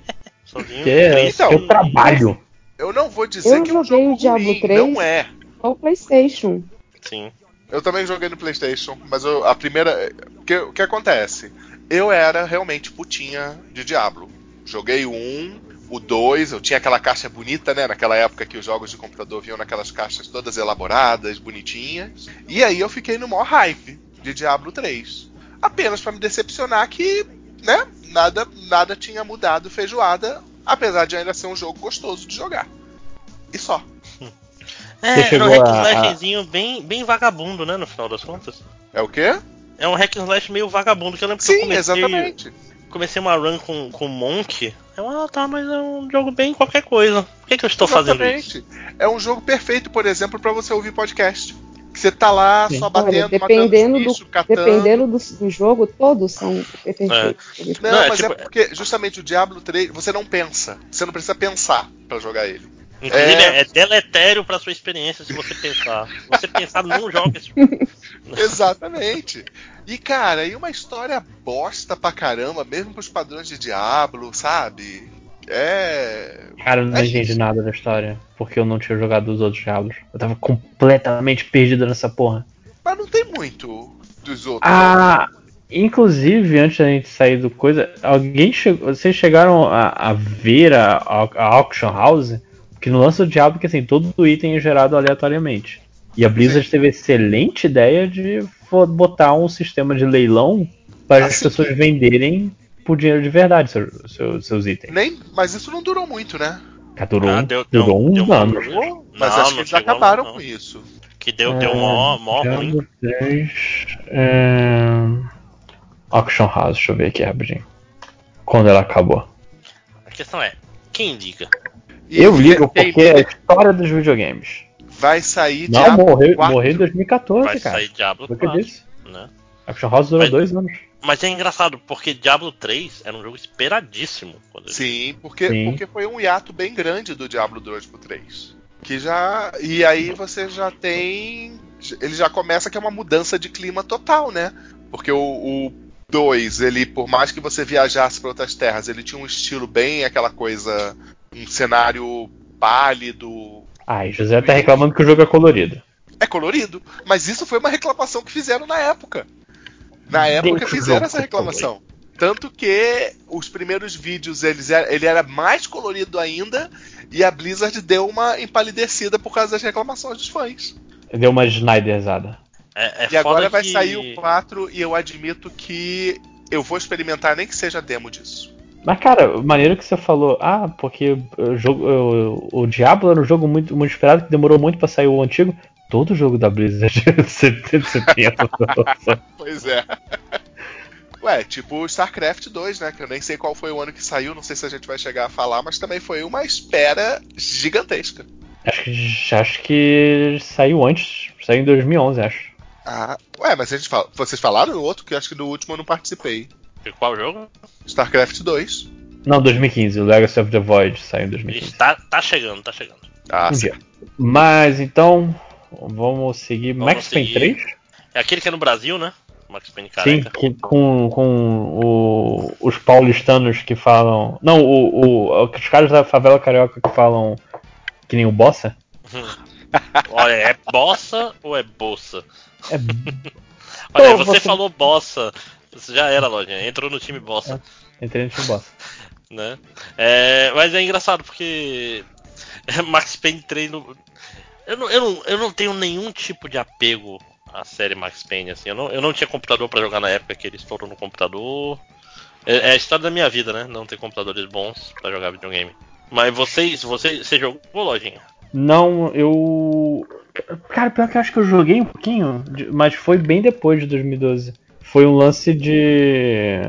Sozinho. Porque é, Então, eu trabalho. Eu não vou dizer Eu que joguei jogo o Diablo ruim, 3. não é. Ou PlayStation. Sim. Eu também joguei no PlayStation, mas eu- a primeira. O que, que acontece? Eu era realmente putinha de Diablo. Joguei o 1, o 2, eu tinha aquela caixa bonita, né? Naquela época que os jogos de computador vinham naquelas caixas todas elaboradas, bonitinhas. E aí eu fiquei no maior hype de Diablo 3. Apenas pra me decepcionar que, né? Nada, nada tinha mudado feijoada, apesar de ainda ser um jogo gostoso de jogar. E só. É, Você é um chegou hack and a- slashzinho bem, bem vagabundo, né? No final das contas. É o quê? É um hack and slash meio vagabundo, que eu lembro que eu Sim, comecei, exatamente. comecei uma run com, com Monk. Eu, ah, tá, mas é um jogo bem qualquer coisa. Por que, que eu estou fazendo isso? Exatamente. É um jogo perfeito, por exemplo, pra você ouvir podcast. Que você tá lá Sim. só Olha, batendo, dependendo, matando do, bicho, catando. dependendo do, do jogo, todos são perfeitos. Não, Não, é mas tipo- é porque justamente o Diablo 3, você não pensa. Você não precisa pensar pra jogar ele. Inclusive, É. é, deletério pra sua experiência se você pensar. Se você pensar, não joga esse jogo. Exatamente. E cara, e uma história bosta pra caramba, mesmo pros padrões de Diablo, sabe? É. Cara, eu não É entendi isso. nada da história. Porque eu não tinha jogado os outros Diablos. Eu tava completamente perdido nessa porra. Mas não tem muito dos outros. Ah, inclusive, antes da gente sair do coisa, alguém chegou. Vocês chegaram a, a ver a- a Auction House? Que no lance do Diablo, que assim, todo o item é gerado aleatoriamente. E a Blizzard Sim. teve a excelente ideia de botar um sistema de leilão para as Assim. pessoas venderem por dinheiro de verdade seus, seus, seus itens. Nem, mas isso não durou muito, né? Cara, durou, Ah, um- deu- durou deu- um deu uma- ano. Durou, mas Não, acho não que eles acabaram muito, com não. isso. Que deu, deu mó, mó ruim. Diablo 3, é... Auction House, deixa eu ver aqui rapidinho. Quando ela acabou. A questão é, quem liga? Eu ligo tem- porque é a história dos videogames. vai sair Não, Diablo morreu, 4. morreu em 2014, Vai cara. sair Diablo Foi o que eu 4, disse. né? Auction House durou Mas- dois anos. Mas é engraçado, porque Diablo 3 era um jogo esperadíssimo. Sim, porque, Sim. porque foi um hiato bem grande do Diablo 2 pro 3. Que já. E aí você já tem. Ele já começa que é uma mudança de clima total, né? Porque o, o 2, ele, por mais que você viajasse para outras terras, ele tinha um estilo bem aquela coisa. Um cenário pálido. Ai, José tá reclamando que o jogo é colorido. É colorido. Mas isso foi uma reclamação que fizeram na época. Na época fizeram essa reclamação. Tanto que os primeiros vídeos eles era- ele era mais colorido ainda e a Blizzard deu uma empalidecida por causa das reclamações dos fãs. Deu uma Snyderzada. É, é e agora foda vai que- sair o 4 e eu admito que eu vou experimentar nem que seja demo disso. Mas, cara, maneiro que você falou, ah, porque o, jogo, o, o Diablo era um jogo muito, muito esperado, que demorou muito pra sair o antigo. Todo jogo da Blizzard você tem você tem essa. Pois é. Ué, tipo o StarCraft 2, né? Que eu nem sei qual foi o ano que saiu, não sei se a gente vai chegar a falar, mas também foi uma espera gigantesca. Acho que, acho que saiu antes, saiu em 2011, acho. Ah, ué, mas a gente fala, vocês falaram no outro que eu acho que no último eu não participei. De qual jogo? StarCraft 2. Não, 2015, o Legacy of the Void saiu em 2015. Tá, tá chegando, tá chegando. Ah, Um sim. Mas então, vamos seguir Vamos Max Payne seguir. 3? É aquele que é no Brasil, né? Max Payne Sim, careca. que- com, com o- os paulistanos que falam. Não, o, o- os caras da favela carioca que falam que nem o Bossa. Olha, é bossa ou é bolsa? É, Olha, Pô, você, você- falou bossa. Já era, lojinha. Entrou no time bossa. entrei no time Bossa. né? É, mas é engraçado porque Max Payne 3 no- eu, não, eu, não, eu não tenho nenhum tipo de apego à série Max Payne assim. Eu não, eu não tinha computador pra jogar na época que ele estourou no computador. É, é a história da minha vida, né? Não ter computadores bons pra jogar videogame. Mas vocês, você, você jogou lojinha? Não, eu. Cara, pior que eu acho que eu joguei um pouquinho, mas foi bem depois de 2012. Foi um lance de.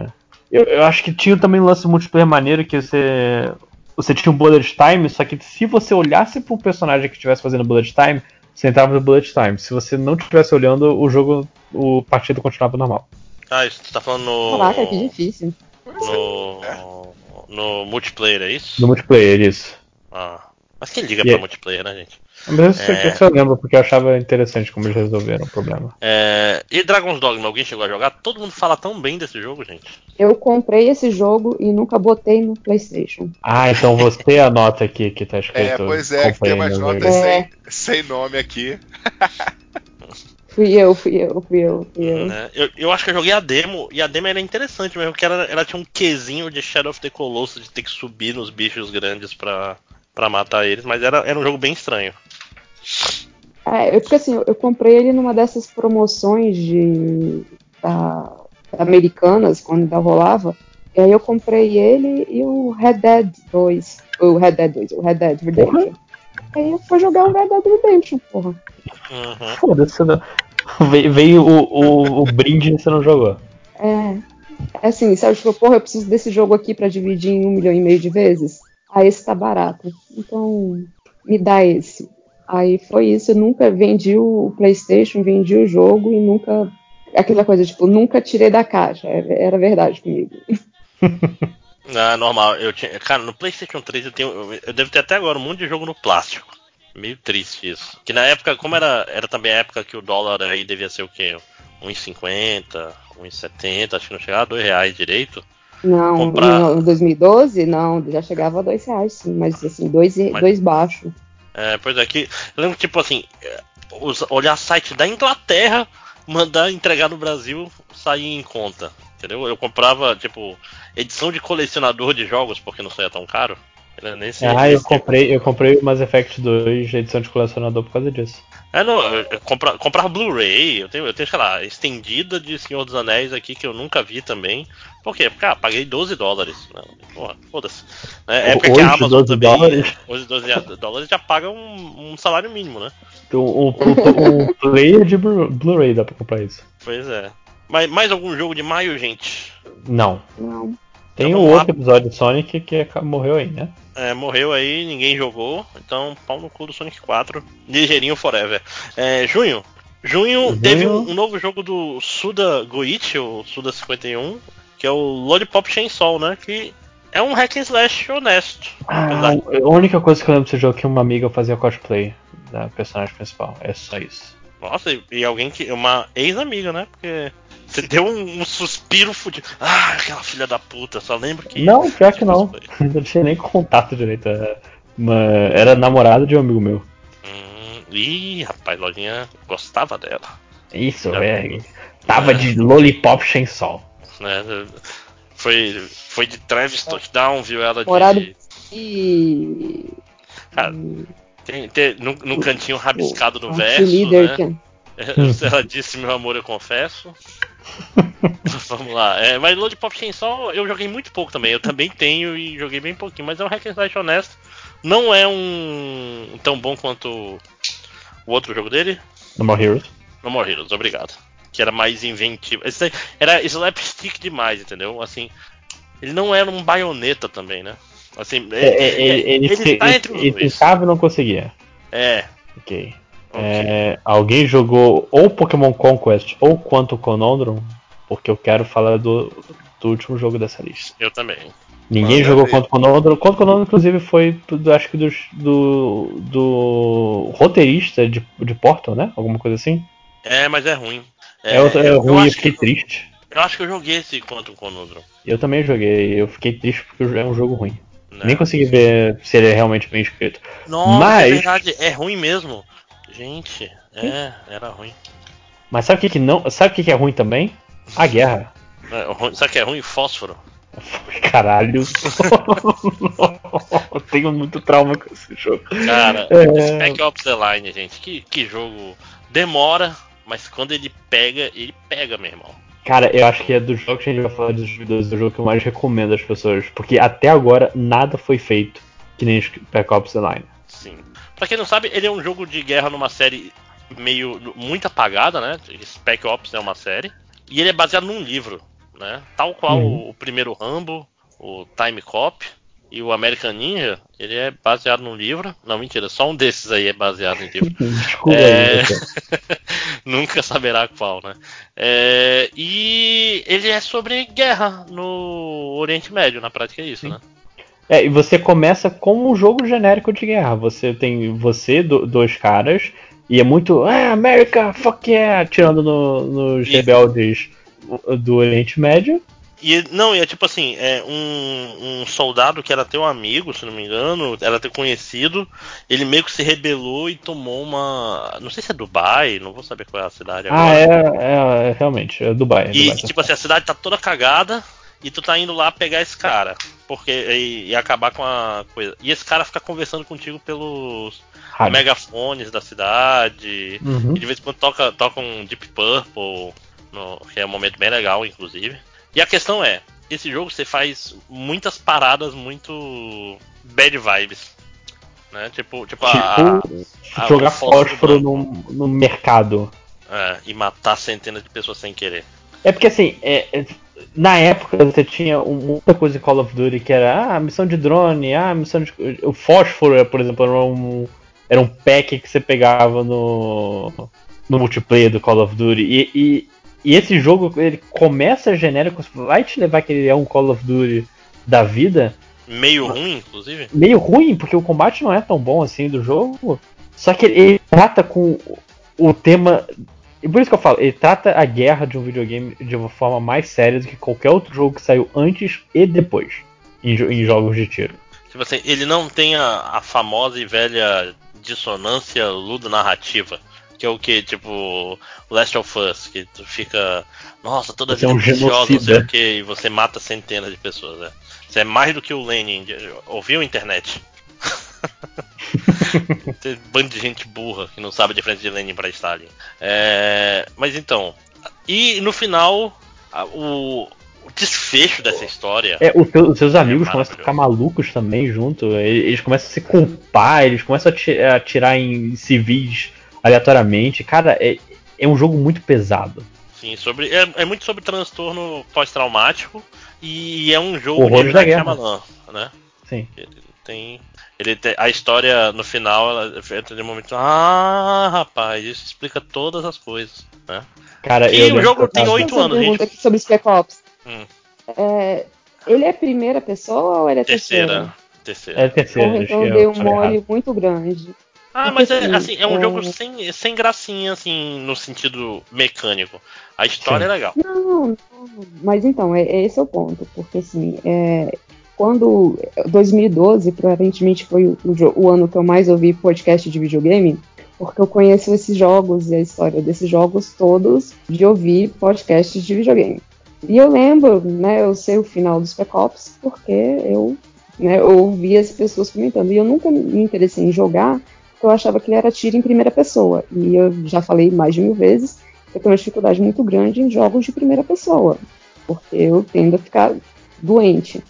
Eu, eu acho que tinha também um lance multiplayer maneiro que você. Você tinha um bullet time, só que se você olhasse para um personagem que estivesse fazendo bullet time, você entrava no bullet time. Se você não estivesse olhando, o jogo, o partido continuava normal. Ah, isso você tá falando no. Caraca, que difícil. No, no multiplayer, é isso? No multiplayer, isso. Ah. Mas quem liga E pra multiplayer, né, gente? Mas isso, É. eu lembro, porque eu achava interessante como eles resolveram o problema. É, e Dragon's Dogma, alguém chegou a jogar? Todo mundo fala tão bem desse jogo, gente. Eu comprei esse jogo e nunca botei no PlayStation. Ah, então você anota aqui que tá escrito. É, pois é, que tem umas no notas. É. sem, sem nome aqui. Fui eu, fui eu, fui eu, fui eu. né? Eu, eu acho que eu joguei a demo, e a demo era interessante mesmo, porque ela, ela tinha um quesinho de Shadow of the Colossus, de ter que subir nos bichos grandes pra, pra matar eles, mas era, era um jogo bem estranho. É, eu, porque assim, eu, eu comprei ele numa dessas promoções de da, americanas, quando ainda rolava. E aí eu comprei ele e o Red Dead 2. O Red Dead 2, o Red Dead Redemption. Aí eu fui jogar o Red Dead Redemption, porra. Uhum. Foda-se, você não... veio, veio o, o, o brinde e você não jogou. É. É assim, sabe, tipo, porra, eu preciso desse jogo aqui pra dividir em um milhão e meio de vezes. Aí esse tá barato. Então, me dá esse. Aí foi isso, eu nunca vendi o PlayStation, vendi o jogo e nunca. Aquela coisa, tipo, nunca tirei da caixa. Era verdade comigo. Ah, normal. Eu tinha, cara, no PlayStation 3 eu tenho. Eu devo ter até agora um monte de jogo no plástico. Meio triste isso. Que na época, como era, era também a época que o dólar aí devia ser o quê? 1,50, 1,70, acho que não chegava a 2 reais direito. Não, Comprar- em 2012, não, já chegava a dois reais, sim, mas assim, dois, e- Mas- dois baixo. É, pois é, que. Eu lembro que, tipo assim, é, olhar site da Inglaterra, mandar entregar no Brasil, sair em conta. Entendeu? Eu comprava, tipo, edição de colecionador de jogos, porque não saía tão caro. Era nesse, Ah, eu comprei, eu comprei o Mass Effect 2 edição de colecionador por causa disso. É, não, eu, eu compra, comprava Blu-ray, eu tenho, eu tenho, sei lá, estendida de Senhor dos Anéis aqui que eu nunca vi também. Por quê? Porque, ah, paguei 12 dólares. Não, porra, foda-se. É época que Hoje, a Amazon 12 também. dólares? Hoje 12 dólares já paga um, um salário mínimo, né? Então, o, o, o player de Blu- Blu-ray dá pra comprar isso. Pois é. Mas mais algum jogo de maio, gente? Não. Não. Tem Então o outro episódio de Sonic que morreu aí, né? É, morreu aí, ninguém jogou. Então, pau no cu do Sonic 4. Ligeirinho forever. É, junho. Junho, Junho. teve um, um novo jogo do Suda Goichi, o Suda 51, que é o Lollipop Chainsaw, né? Que é um hack and slash honesto. Ah, a única coisa que eu lembro desse jogo é que uma amiga fazia cosplay da personagem principal. É só isso. Nossa, e alguém que. Uma ex-amiga, né? Porque você deu um, um suspiro fudido. Ah, aquela filha da puta, só lembro que. Não, pior que não. cosplay. Não tinha nem contato direito. Era, uma- era namorada de um amigo meu. Hum, ih, rapaz, Lojinha gostava dela. Isso, Já- é. Tava de Lollipop Chainsaw. né? Foi, foi de Travis Touchdown, viu ela Morado- de. E. Cara, Tem, tem, num, num cantinho rabiscado no a verso, né? que- Ela disse, meu amor, eu confesso. Vamos lá. É, mas Lollipop Chainsaw eu joguei muito pouco também. Eu também tenho e joguei bem pouquinho. Mas é um hack and slash honesto. Não é um tão bom quanto o outro jogo dele. No More Heroes. No More Heroes, obrigado. Que era mais inventivo. Esse era slapstick demais, entendeu? Assim, ele não era um baioneta também, né? Assim, É, é, ele, ele, se- tá ele- entre os ele dois. tentava e não conseguia. É, Ok. É, alguém jogou ou Pokémon Conquest ou Quanto Conundrum? Porque eu quero falar do, do último jogo dessa lista. eu também. Ninguém Manda jogou. Quanto Conundrum. Quanto Conundrum, inclusive, foi, do- acho que dos- do, do roteirista de, de Portal, né? Alguma coisa assim. É, mas é ruim. É, é eu, eu ruim, eu acho fiquei que, triste. eu acho que eu joguei esse Quantum Conundrum. Eu também joguei, eu fiquei triste porque é um jogo ruim. Né? Nem consegui ver se ele é realmente bem escrito. Nossa, Mas- é verdade, é ruim mesmo. Gente, é, era ruim. Mas sabe o que, que não. Sabe o que, que é ruim também? A guerra. É, ruim- Sabe o que é ruim? Fósforo. Caralho. eu tenho muito trauma com esse jogo. Cara, É. Spec Ops The Line, gente, que, que jogo demora, mas quando ele pega, ele pega, meu irmão. Cara, eu acho que é dos jogos que a gente vai falar dos videos, é o jogo que eu mais recomendo às pessoas. Porque até agora nada foi feito que nem Spec Ops The Line. Sim. Pra quem não sabe, ele é um jogo de guerra numa série meio muito apagada, né? Spec Ops é uma série. E ele é baseado num livro, né? Tal qual Uhum. o, primeiro Rambo, o Time Cop e o American Ninja, ele é baseado num livro. Não, mentira, só um desses aí é baseado em livro. Desculpa É. aí. Nunca saberá qual, né? É, e ele é sobre guerra no Oriente Médio, na prática é isso, né? É, e você começa como um jogo genérico de guerra. Você tem você, do, dois caras, e é muito. Ah, América, fuck yeah! Tirando no, nos E- rebeldes do Oriente Médio. E não, e é tipo assim, é um, um soldado que era teu amigo, se não me engano, era teu conhecido, ele meio que se rebelou e tomou uma. Não sei se é Dubai, não vou saber qual é a cidade Ah, agora. é, é, é, realmente, é Dubai. é E, Dubai, tá tipo assim, a cidade tá toda cagada e tu tá indo lá pegar esse cara. Porque. E, e acabar com a coisa. E esse cara fica conversando contigo pelos Rádio. megafones da cidade. Uhum. E de vez em quando toca, toca um Deep Purple, no- que é um momento bem legal, inclusive. E a questão é, esse jogo você faz muitas paradas muito bad vibes. Né? Tipo, tipo, a, Tipo, a- jogar fósforo no, no mercado. é, e matar centenas de pessoas sem querer. É porque assim, é- é- na época você tinha muita coisa em Call of Duty que era ah, missão de drone, ah, missão de. O fósforo, por exemplo, era um, era um pack que você pegava no, no multiplayer do Call of Duty. E, e, e esse jogo, ele começa genérico, vai te levar que ele é um Call of Duty da vida, Meio ruim, inclusive. meio ruim, porque o combate não é tão bom assim do jogo. Só que ele, ele trata com o tema. E por isso que eu falo, ele trata a guerra de um videogame de uma forma mais séria do que qualquer outro jogo que saiu antes e depois em, em jogos de tiro. Tipo assim, ele não tem a, a famosa e velha dissonância ludo-narrativa. Que é o que, tipo, Last of Us, que tu fica. Nossa, toda Você é vida um preciosa, não sei o que, e você mata centenas de pessoas, né? Você é mais do que o Lenin. Ouviu internet? Bando de gente burra que não sabe a diferença de Lenin para Stalin. É, mas então. E no final, a- o, o desfecho dessa história. É, o teu- os seus amigos É começam a ficar malucos também junto. Eles, começam a se culpar, eles começam a ati- a atirar em civis aleatoriamente. Cara, é, é um jogo muito pesado. Sim, sobre, é, é muito sobre transtorno pós-traumático e é um jogo Horrores de da guerra. Shyamalan, né? Sim. Tem, ele tem a história no final, ela entra de um momento, ah, rapaz, isso explica todas as coisas, né? Cara, E eu o jogo tem oito anos, pergunta gente. aqui sobre Spec Ops. Hum. É, ele é primeira pessoa ou ele é Terceira, terceira? terceira. É terceira. Porra, então eu dei um mole errado. muito grande. Ah, mas é assim, é um é- jogo sem, sem gracinha, assim, no sentido mecânico. A história Sim. é legal. Não, não, mas então, é, é esse é o ponto, porque assim, é, quando 2012 provavelmente foi o, o ano que eu mais ouvi podcast de videogame, porque eu conheço esses jogos e a história desses jogos todos de ouvir podcasts de videogame. E eu lembro, né, eu sei o final dos Spec Ops porque eu, né, eu ouvi as pessoas comentando. E eu nunca me interessei em jogar, porque eu achava que ele era tiro em primeira pessoa. E eu já falei mais de mil vezes eu tenho uma dificuldade muito grande em jogos de primeira pessoa, porque eu tendo a ficar doente,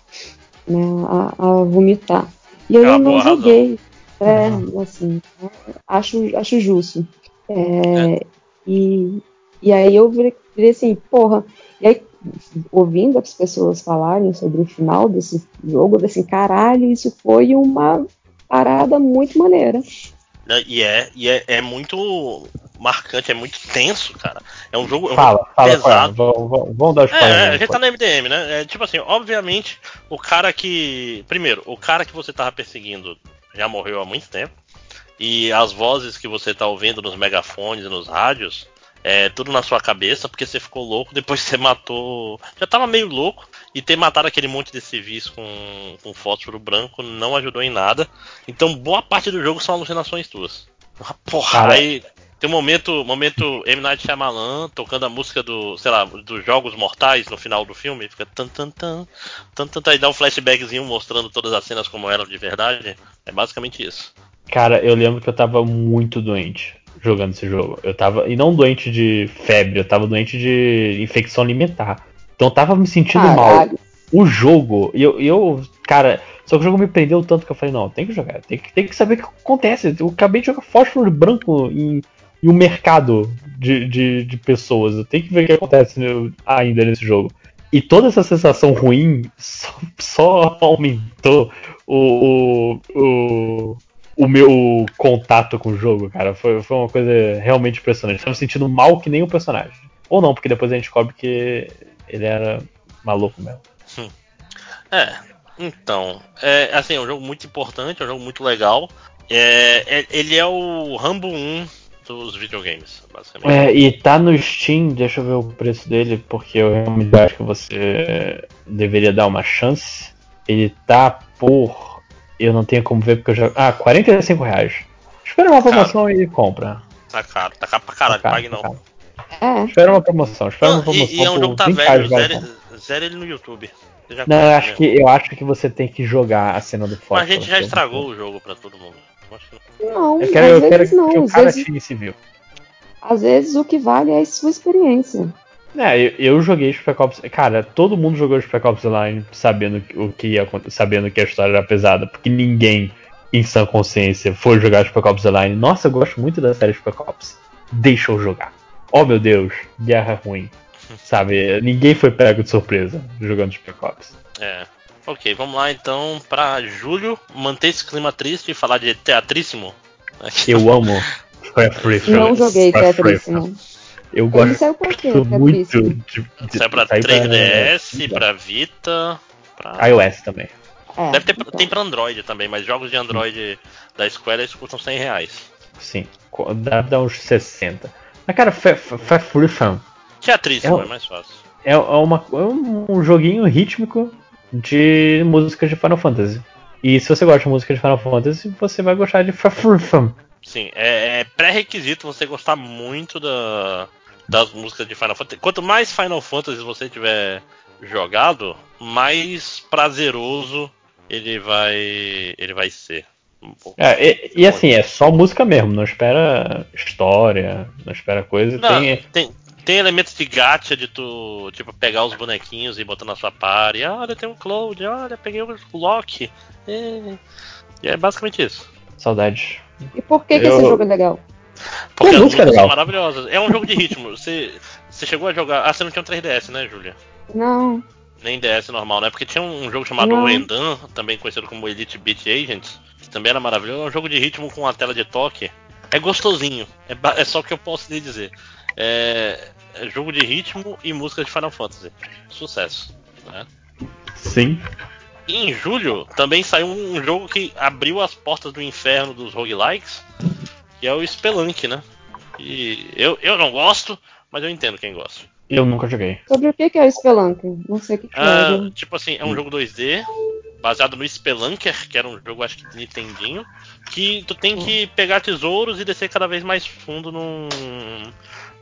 né, a, a vomitar. E aí É eu não boa razão. joguei, é, assim, né, acho, acho justo. É, E, e aí eu virei, virei assim, porra, e aí ouvindo as pessoas falarem sobre o final desse jogo, eu falei assim, caralho, isso foi uma parada muito maneira. Né? E é, e é, é muito marcante, é muito tenso, cara. É um jogo, é um Fala, jogo fala, pesado. fala. Vamos, dar os É, é, a gente tá no MDM, né? É, tipo assim, obviamente, o cara que. Primeiro, o cara que você tava perseguindo já morreu há muito tempo. E as vozes que você tá ouvindo nos megafones e nos rádios, é tudo na sua cabeça, porque você ficou louco, depois você matou. Já tava meio louco. E ter matado aquele monte de civis com, com fósforo branco não ajudou em nada. Então boa parte do jogo são alucinações tuas. Porra, Cara, aí tem um momento, momento M. Night Shyamalan tocando a música do, sei lá, dos Jogos Mortais no final do filme, fica tan tan tan, tan tan tan, e dá um flashbackzinho mostrando todas as cenas como eram de verdade. É basicamente isso. Cara, eu lembro que eu tava muito doente jogando esse jogo. Eu tava. E não doente de febre, eu tava doente de infecção alimentar. Então eu tava me sentindo mal. Caralho. O jogo, e eu, eu. Cara, só que o jogo me prendeu tanto que eu falei, não, tem que jogar, tem que, tem que saber o que acontece. Eu acabei de jogar fósforo branco em, em um mercado de, de, de pessoas. Eu tenho que ver o que acontece no- ainda nesse jogo. E toda essa sensação ruim só, só aumentou o, o, o, o meu contato com o jogo, cara. Foi, foi uma coisa realmente impressionante. Eu tava me sentindo mal que nem o personagem. Ou não, porque depois a gente descobre que ele era maluco mesmo. É. Então, é, assim, é um jogo muito importante, é um jogo muito legal. É, é- ele é o Rambo 1 dos videogames, basicamente. É, e tá no Steam, deixa eu ver o preço dele, porque eu realmente acho que você deveria dar uma chance. Ele tá por. Eu não tenho como ver porque eu já. Ah, 45 reais. Espera uma promoção e compra. Tá caro, tá caro pra caralho, Tá caro, pague tá não. É. Espera uma promoção, espera uma promoção. e, e é um jogo que tá 20 velho, zero, zero ele no YouTube. Não, eu acho, mesmo. que, eu acho que você tem que jogar a cena do Fox. Mas a gente já você. estragou o jogo pra todo mundo. Que não. Eu quero, às eu quero vezes não. que o Às cara vezes, tire civil. às vezes o que vale é a sua experiência. É, eu, eu joguei Spec Ops. Cara, todo mundo jogou Spec Ops Online sabendo que- o que ia acontecer, sabendo que a história era pesada, porque ninguém em sã consciência foi jogar Spec Ops Online. Nossa, eu gosto muito da série Spec Ops. Deixa eu jogar. Oh meu Deus, guerra ruim. Sabe, ninguém foi pego de surpresa jogando Spec Ops. É. Ok, vamos lá então pra julho, manter esse clima triste e falar de teatríssimo. Eu amo Free Não joguei Tetríssimo. Eu gosto saiu pra quê, muito de, de, Saiu pra saiu 3DS, pra Vita, pra... iOS também. É, Deve ter, então. tem pra Android também, mas jogos de Android da Square eles custam 100 reais. Sim, dá, dá uns 60. Mas cara, Fa- Fa- Fa Free Fun Teatríssimo, É é, mais fácil. é, é uma, é um joguinho rítmico de músicas de Final Fantasy. E se você gosta de música de Final Fantasy, você vai gostar de Fa Free Fun. Sim, é, é pré-requisito você gostar muito da, das músicas de Final Fantasy. Quanto mais Final Fantasy você tiver jogado, mais prazeroso ele vai ele vai ser. Um pouco. É, e, e assim, é só música mesmo, não espera história, não espera coisa. Não, Tem, tem, tem elementos de gacha de tu, tipo, pegar os bonequinhos e botar na sua party. Ah, olha, tem um Cloud, olha, peguei o Loki. É, e é basicamente isso. saudades. E por que, que Eu- esse jogo é legal? Porque as música é músicas são maravilhosas. É um jogo de ritmo. Você, você chegou a jogar. Ah, você não tinha um 3DS, né, Júlia? Não. Nem DS normal, né? Porque tinha um jogo chamado. Endan, também conhecido como Elite Beat Agents, que também era maravilhoso. É um jogo de ritmo com uma tela de toque. É gostosinho. É, é só o que eu posso lhe dizer. É, é jogo de ritmo e música de Final Fantasy. Sucesso. Né? Sim. E em julho também saiu um jogo que abriu as portas do inferno dos roguelikes, que é o Spelunk, né? E eu, eu não gosto, mas eu entendo quem gosta. Eu nunca joguei. Sobre o que, que é o Spelunk? Não sei o que, que Ah, é. tipo assim, é um jogo 2D, baseado no Spelunker, que era um jogo, acho que de Nintendinho, que tu tem que pegar tesouros e descer cada vez mais fundo num,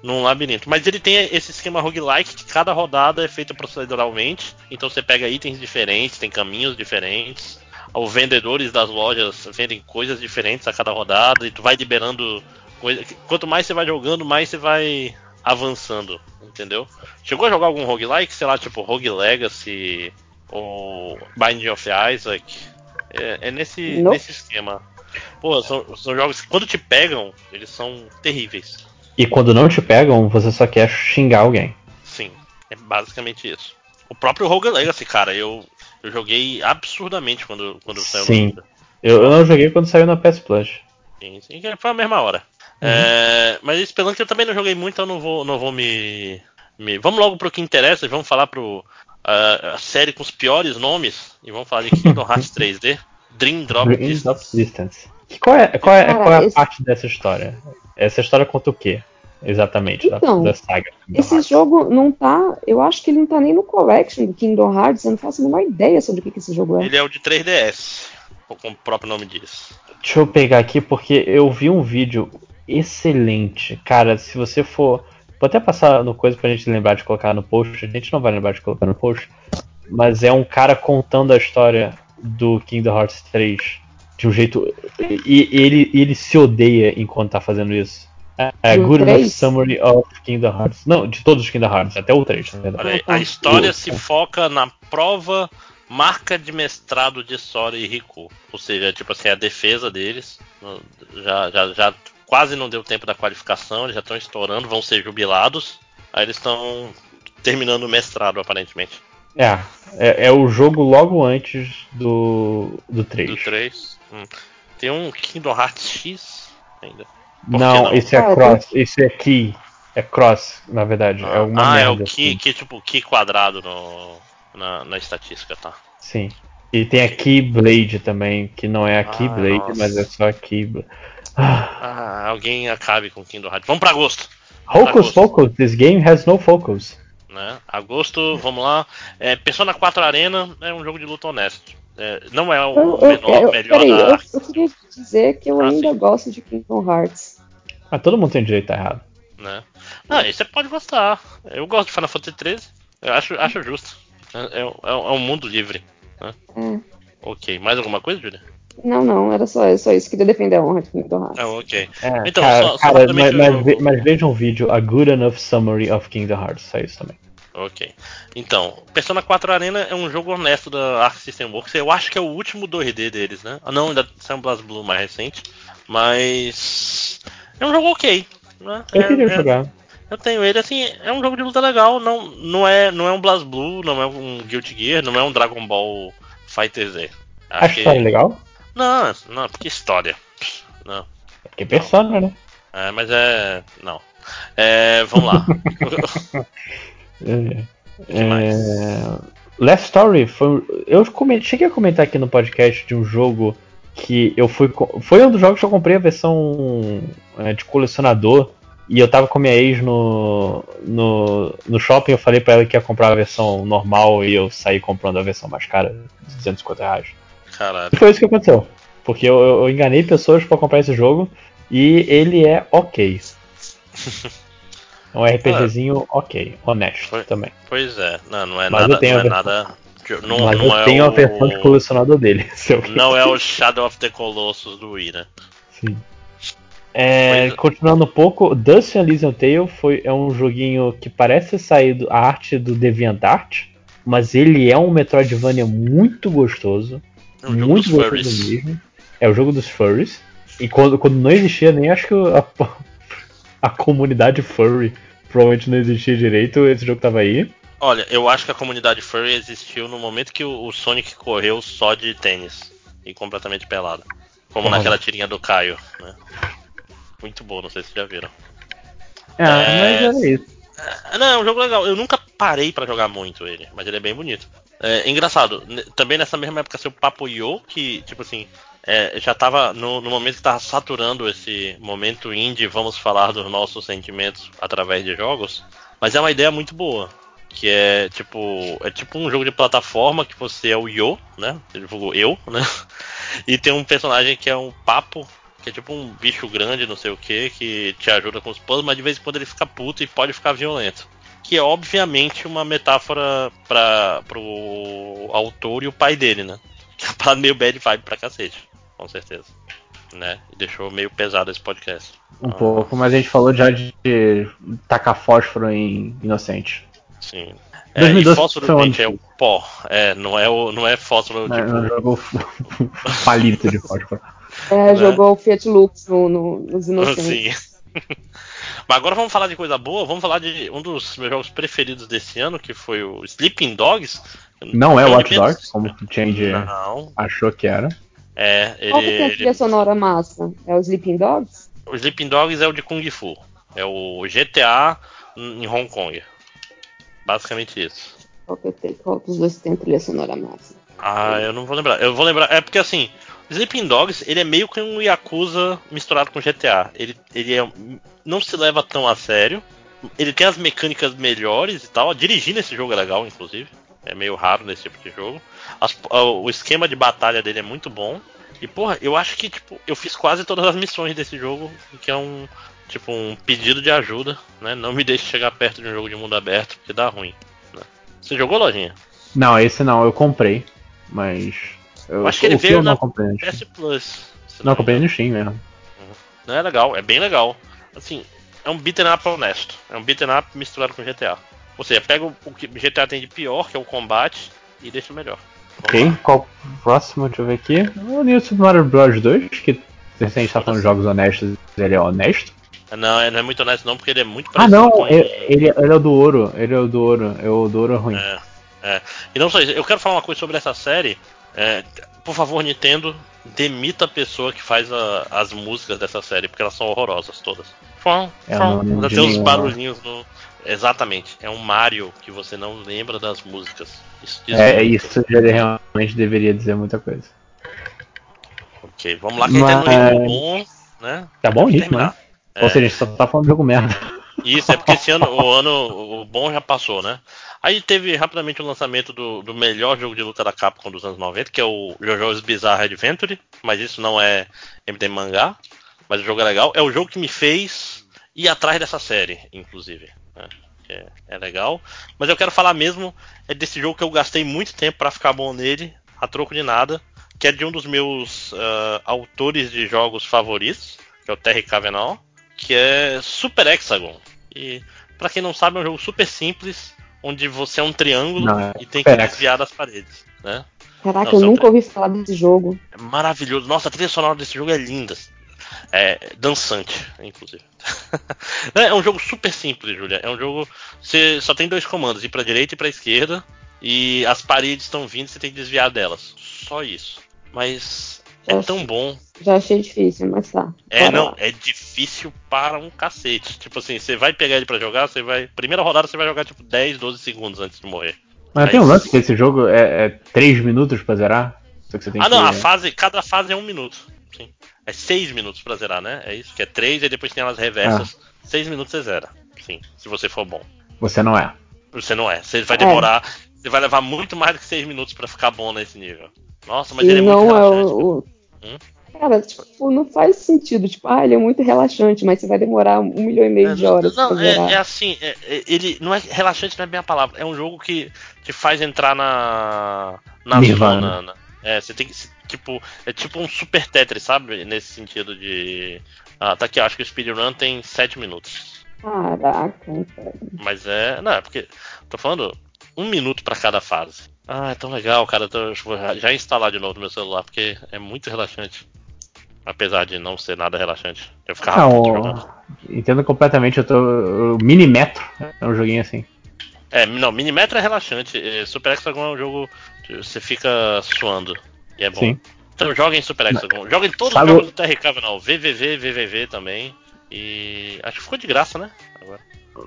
num labirinto. Mas ele tem esse esquema roguelike que cada rodada é feita proceduralmente, então você pega itens diferentes, tem caminhos diferentes. Os vendedores das lojas vendem coisas diferentes a cada rodada e tu vai liberando coisa. Quanto mais você vai jogando, mais você vai avançando, entendeu? Chegou a jogar algum roguelike, sei lá, tipo Rogue Legacy ou Binding of Isaac? É, é nesse, nesse esquema. Pô, são, são jogos que quando te pegam, eles são terríveis. E quando não te pegam, você só quer xingar alguém. Sim, é basicamente isso. O próprio Rogue Legacy, cara, eu, eu joguei absurdamente quando, quando saiu Sim. Eu, eu não joguei quando saiu na PS Plus. Sim, sim, foi a mesma hora. É, mas Spelunk eu também não joguei muito, então não vou, não vou me, me- Vamos logo pro que interessa e vamos falar pro a, a série com os piores nomes e vamos falar de Kingdom Hearts 3D. Dream Drop Dreams Distance. of Distance. Que- Qual é, qual é, Cara, qual é a esse- parte dessa história? Essa história conta o quê? Exatamente, da- Então, da, saga. Kingdom Esse Hearts. jogo não tá. Eu acho que ele não tá nem no collection do Kingdom Hearts. Eu não faço a menor ideia sobre o que, que esse jogo é. Ele é o de 3DS, como o próprio nome diz. Deixa eu pegar aqui porque eu vi um vídeo excelente. Cara, se você for. Vou até passar no coisa pra gente lembrar de colocar no post. A gente não vai lembrar de colocar no post. Mas é um cara contando a história do Kingdom Hearts 3 de um jeito. E ele, ele se odeia enquanto tá fazendo isso. É, é Good Enough 3? Summary of Kingdom Hearts. Não, de todos os Kingdom Hearts, até o 3, na verdade. Olha a história se foca na prova marca de mestrado de Sora e Riku. Ou seja, tipo assim, a defesa deles já, já, já quase não deu tempo da qualificação, eles já estão estourando, vão ser jubilados. Aí eles estão terminando o mestrado, aparentemente. É, é, é o jogo logo antes do, do 3. Do 3. Hum. Tem um Kingdom Hearts X ainda. Não, não? esse é Ah, cross, esse é key. É cross, na verdade. é uma ah, é o Ki, assim. que tipo Ki quadrado no, na, na estatística, tá? Sim. E tem a Keyblade também, que não é a Ah, Keyblade, nossa. mas é só a Keyblade. Ah. Ah, alguém acabe com o Kingdom Hearts. Vamos pra agosto. Hocus Agosto. Pocus, this game has no focus. né? Agosto, vamos lá. É, Persona 4 Arena é um jogo de luta honesto. É, não é o Eu, eu, menor, eu, melhor peraí, da eu, eu queria dizer que eu Ah, ainda sim. gosto de Kingdom Hearts. Mas todo mundo tem direito a estar errado. né? Ah, você pode gostar. Eu gosto de Final Fantasy 13. Eu acho, acho justo. É, é- é um mundo livre. né? É. Ok, mais alguma coisa, Julia? Não, não, era só, só isso. Queria defender a honra de Kingdom Hearts. Ah, ok. É, Então, cara, só- só cara, mas, o mas jogo. ve- mas veja um vídeo, a good enough summary of Kingdom Hearts, só isso também. Ok. Então, Persona 4 Arena é um jogo honesto da Arc System Works. Eu acho que é o último 2D deles, né? Ah, não, ainda saiu um Blast Blue mais recente. Mas. É um jogo ok. Né? Eu É- queria é- jogar. Eu tenho ele, assim, é um jogo de luta legal. Não, não, é, não é um Blast Blue, não é um Guilty Gear, não é um Dragon Ball Fighter Z. Acho que- é legal? Não, não, porque história. Não. É porque persona, né? É, mas é. Não. É, vamos lá. É, é, Last Story foi. Eu coment- cheguei a comentar aqui no podcast de um jogo que eu fui. Foi um dos jogos que eu comprei a versão é, de colecionador. E eu tava com minha ex no, no, no shopping, eu falei pra ela que ia comprar a versão normal e eu saí comprando a versão mais cara, 250 reais. Caralho. E foi isso que aconteceu. Porque eu, eu enganei pessoas pra comprar esse jogo e ele é ok. É um RPGzinho ok, honesto também. Pois é, não, não é Mas eu nada. tenho Não é nada. Não, Mas não eu é tenho a versão de colecionador dele. eu Não é o Shadow of the Colossus do Wii, né? Sim. É, é. continuando um pouco, Dust Elysian Tale foi, é um joguinho que parece sair do, a arte do DeviantArt, mas ele é um Metroidvania muito gostoso. É um jogo muito dos gostoso furries. mesmo. É o jogo dos furries. E quando, quando não existia nem acho que a, a comunidade furry provavelmente não existia direito, esse jogo tava aí. Olha, eu acho que a comunidade furry existiu no momento que o, o Sonic correu só de tênis e completamente pelado. Como naquela tirinha do Caio, né? Muito bom, não sei se vocês já viram. É, É. mas era isso. Ah, Não, é um jogo legal. Eu nunca parei pra jogar muito ele, mas ele é bem bonito. É engraçado, também nessa mesma época seu Papo Yo, que, tipo assim, é, já tava no, no momento que tava saturando esse momento indie, vamos falar dos nossos sentimentos através de jogos, mas é uma ideia muito boa. Que é tipo. É tipo um jogo de plataforma que você é o Yo, né? Ele jogou eu, né? E tem um personagem que é um papo, que é tipo um bicho grande, não sei o que, que te ajuda com os puzzles, mas de vez em quando ele fica puto e pode ficar violento. Que é obviamente uma metáfora para pro autor e o pai dele, né? Que é uma parada meio bad vibe pra cacete, com certeza. Né? E deixou meio pesado esse podcast. Um pouco, mas a gente falou já de tacar fósforo em Inocente. Sim. É, e 2012 fósforo, foi um gente, é o pó. É, não é, o, não é fósforo Né, tipo. um jogo palito de fósforo. É, Né? jogou o Fiat Lux no, no, nos Inocentes. Sim. Mas agora vamos falar de coisa boa. Vamos falar de um dos meus jogos preferidos desse ano, que foi o Sleeping Dogs. Não é Watch Dogs, como o Change Não. achou que era. É, Qual que ele, tem a trilha ele- sonora massa? É o Sleeping Dogs? o Sleeping Dogs é o de Kung Fu. É o GTA em Hong Kong. Basicamente isso. Qual que eu tenho? Qual dos dois tem a trilha sonora massa? Ah, eu não vou lembrar. Eu vou lembrar. É porque assim, Sleeping Dogs, ele é meio que um Yakuza misturado com GTA. Ele, ele é, não se leva tão a sério. Ele tem as mecânicas melhores e tal. Dirigir nesse jogo é legal, inclusive. É meio raro nesse tipo de jogo. As- o esquema de batalha dele é muito bom. E, porra, eu acho que, tipo, eu fiz quase todas as missões desse jogo, que é um, tipo, um pedido de ajuda, né? Não me deixe chegar perto de um jogo de mundo aberto, porque dá ruim. né? Você jogou, Lojinha? Não, esse não, eu comprei. Mas. Eu, acho que ele veio na. PS Plus. Não, comprei no Steam mesmo. Não é legal, é bem legal. Assim, é um beat'em up honesto. É um beat'em up misturado com GTA. Ou seja, pega o que GTA tem de pior, que é o combate, e deixa melhor. Vamos Ok, lá. qual o próximo? Deixa eu ver aqui. O New Super Mario Bros 2, que se a gente tá falando de jogos honestos, ele é honesto. Não, é- não é muito honesto não, porque ele é muito Ah não, com... ele, ele, ele é o do ouro. Ele é o do ouro. É o do ouro ruim. É, é. E não só isso, eu quero falar uma coisa sobre essa série. É, por favor, Nintendo, demita a pessoa que faz a- as músicas dessa série, porque elas são horrorosas todas. Fum, É, fum. nenhuma. barulhinhos no. Exatamente. É um Mario que você não lembra das músicas. Isso diz É, muito. isso já realmente deveria dizer muita coisa. Ok, vamos lá, quem Mas- tem no ritmo bom, né? Tá bom o Vamos ritmo, terminar. né? Ou seja, a gente só tá falando de jogo merda. Isso, é porque esse ano, o ano, o bom já passou, né? Aí teve rapidamente o lançamento do, do melhor jogo de luta da Capcom dos anos 90, que é o JoJo's Bizarre Adventure, mas isso não é MD Mangá, mas o jogo é legal. É o jogo que me fez ir atrás dessa série, inclusive. né? É, é legal. Mas eu quero falar mesmo é desse jogo que eu gastei muito tempo pra ficar bom nele, a troco de nada, que é de um dos meus ah, autores de jogos favoritos, que é o Terry Cavenall, que é Super Hexagon. E pra quem não sabe, é um jogo super simples, onde você é um triângulo Não, é e tem que Hex. desviar das paredes, né? Caraca, Não, eu nunca pra- ouvi falar desse jogo. É maravilhoso. Nossa, a trilha sonora desse jogo é linda. É dançante, inclusive. é um jogo super simples, Julia. É um jogo. Você só tem dois comandos, ir pra direita e pra esquerda. E as paredes estão vindo, você tem que desviar delas. Só isso. Mas é Nossa. tão bom. Já achei difícil, mas tá. É, Bora não, lá. é difícil para um cacete. Tipo assim, você vai pegar ele pra jogar, você vai. Primeira rodada você vai jogar tipo 10, 12 segundos antes de morrer. Mas Aí tem um sim. lance que esse jogo é, é 3 minutos pra zerar. Só que você tem Ah, não, que... a fase, cada fase é um minuto. Sim. É seis minutos pra zerar, né? É isso, que é três e depois tem elas reversas. Ah. Seis minutos você zera. Sim, se você for bom. Você não é. Você não é. Você vai É. demorar. Você vai levar muito mais do que seis minutos pra ficar bom nesse nível. Nossa, mas e ele é muito não é o. o- Hum? Cara, tipo, não faz sentido. Tipo, ah, ele é muito relaxante, mas você vai demorar um milhão e meio É, de horas não, pra é, zerar. é assim, é- é- ele não é relaxante, não é bem a palavra. É um jogo que te faz entrar na na Nirvana. zona. né? É, você tem que tipo, é tipo um super Tetris, sabe? Nesse sentido de ah, tá aqui, eu acho que o speedrun tem 7 minutos. Caraca, cara. Mas é, não, é porque tô falando um minuto pra cada fase. Ah, é tão legal, cara. eu vou já instalar de novo no meu celular porque é muito relaxante. Apesar de não ser nada relaxante. Eu ficava Não, jogando. entendo completamente. Eu tô. Minimetro é um joguinho assim. É, não, Minimetro é relaxante. é, Super Hexagon é um jogo que você fica suando. E é bom. Sim. Então joguem Super Hexagon. Joguem todos Sabe os jogos do TRK Canal. VVV, VVV também. E acho que ficou de graça, né? Agora.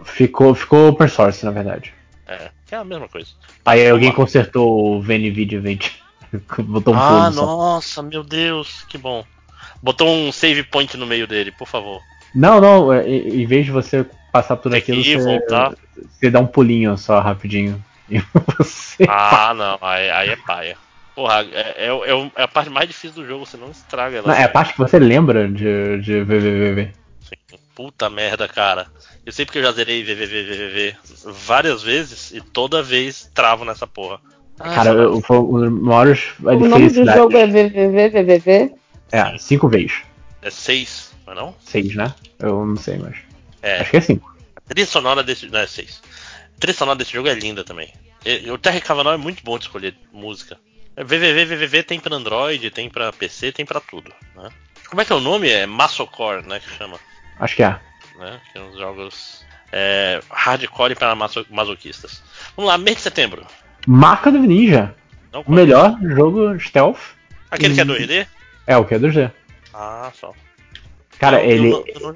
Ficou, ficou open source, na verdade. É, que é a mesma coisa. Aí alguém Vamos lá. consertou o VNVIDIA 20. Botou um ah, só. nossa, meu Deus, que bom. Botou um save point no meio dele, por favor. Não, não, é, em vez de você passar por tudo Tem aquilo, você, voltar. você dá um pulinho só rapidinho. Você. Ah, não, aí, aí é paia. Porra, é, é, é é a parte mais difícil do jogo, você não estraga ela. Não, é a parte que você lembra de, de VVVV. Puta merda, cara. Eu sei porque eu já zerei VVVVV várias vezes e toda vez travo nessa porra. Ah, Cara, eu, foi um dos maiores O nome do jogo é VVVVVV? É, cinco vezes. É seis, não é não? Seis, né? Eu não sei, mas. É. Acho que é cinco. A trilha sonora desse. Não, é seis. A trilha sonora desse jogo é linda também. E- O Terry Cavanagh é muito bom de escolher música. É, VVV, VVV tem pra Android, tem pra PC, tem pra tudo. Né? Como é que é o nome? É Masocore, né? Que chama. Acho que é. Né? Que os jogos é, hardcore para maso- masoquistas. Vamos lá, mês de setembro. Marca do Ninja. Não, O melhor jogo stealth. Aquele que é 2D? É o que é 2D. Ah, só. Cara, Eu- eu ele. não- eu não.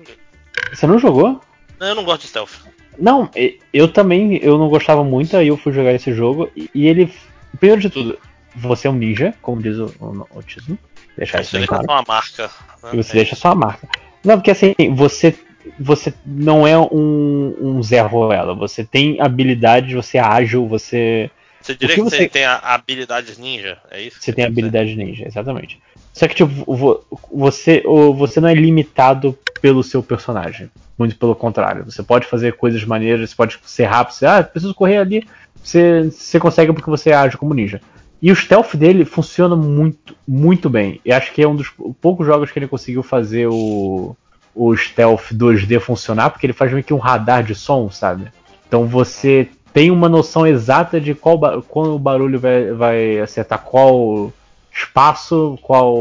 Você não jogou? Não, eu não gosto de stealth. Não, e- eu também eu não gostava muito, aí eu fui jogar esse jogo e, e ele. Primeiro de tudo, você é um ninja, como diz o, o, o título. Deixar isso Você bem deixa claro. só uma marca. né? E você É. deixa sua marca. Não, porque assim, você, você não é um, um Zé Ruela. Você tem habilidades, você é ágil, você, Você diria que você você- tem habilidades ninja? É isso? você tem habilidade ninja, exatamente. Só que, tipo, vo- você, você não é limitado pelo seu personagem. Muito pelo contrário. Você pode fazer coisas maneiras, você pode ser rápido, você, ah, preciso correr ali. Você, você consegue porque você é ágil como ninja. E o stealth dele funciona muito, muito bem. E acho que é um dos poucos jogos que ele conseguiu fazer o, o stealth 2D funcionar, porque ele faz meio que um radar de som, sabe? Então você tem uma noção exata de qual quando o barulho vai, vai acertar qual espaço, qual.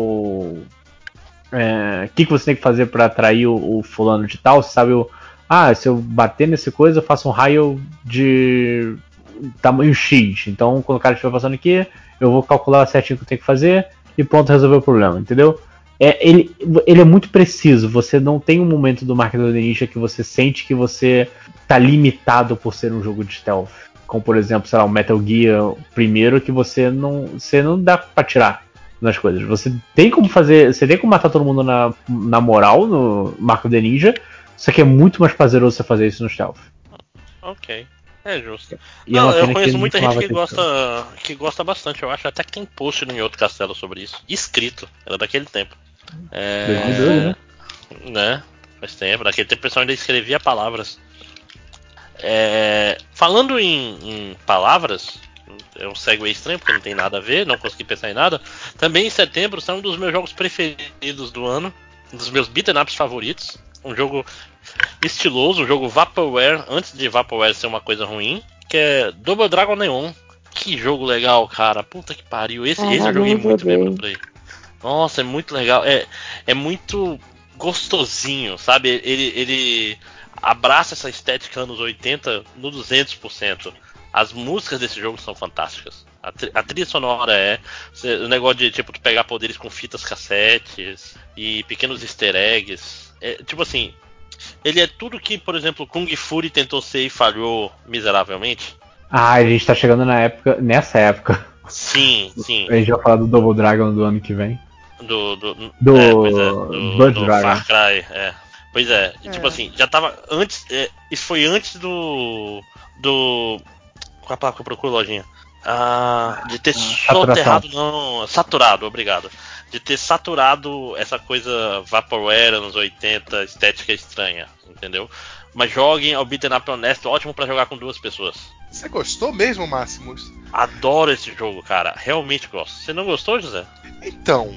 é, que, que você tem que fazer para atrair o, o fulano de tal? Sabe o. Ah, se eu bater nessa coisa, eu faço um raio de tamanho X. Então, quando o cara estiver passando aqui, eu vou calcular certinho o que eu tenho que fazer e pronto, resolver o problema, entendeu? é, ele, ele é muito preciso. Você não tem um momento do Mark Ninja que você sente que você tá limitado por ser um jogo de stealth. Como por exemplo, sei lá, o Metal Gear primeiro que você não, você não dá pra tirar nas coisas. Você tem como fazer, você tem como matar todo mundo na, na moral no Marco the Ninja, só que é muito mais prazeroso você fazer isso no stealth. Ok. É justo. E é não, uma eu conheço muita gente que gosta, que gosta bastante, eu acho. Até que tem post no outro castelo sobre isso. Escrito. Era daquele tempo. É, 2012, né? né? Faz tempo. Naquele tempo o pessoal ainda escrevia palavras. É, falando em, em palavras, é um segue estranho porque não tem nada a ver, não consegui pensar em nada. Também em setembro são um dos meus jogos preferidos do ano, um dos meus beat'em ups favoritos. Um jogo estiloso, um jogo Vaporware, antes de Vaporware ser uma coisa ruim, que é Double Dragon Neon. Que jogo legal, cara. Puta que pariu. Esse, esse eu joguei muito bem pro Play. Nossa, é muito legal. É, é muito gostosinho, sabe? Ele, ele abraça essa estética anos 80 no 200%. As músicas desse jogo são fantásticas. A, tri- a trilha sonora é. cê- O negócio de tipo tu pegar poderes com fitas cassetes e pequenos easter eggs. É, tipo assim. Ele é tudo que, por exemplo, Kung Fury tentou ser e falhou miseravelmente. Ah, a gente tá chegando na época, nessa época. Sim, sim. A gente vai falar do Double Dragon do ano que vem. Do. Do, Do é, é, do, Blood do Dragon. Far Cry, é. Pois é, tipo É. assim, já tava antes. é, isso foi antes do. Do. Qual é a palavra que eu procuro, lojinha? Ah, de ter saturação. soterrado, não. Saturado, obrigado. De ter saturado essa coisa Vaporware anos 80, estética estranha, entendeu? Mas joguem ao beat'em up honesto, ótimo pra jogar com duas pessoas. Você gostou mesmo, Máximos? Adoro esse jogo, cara. Realmente gosto. Você não gostou, José? Então,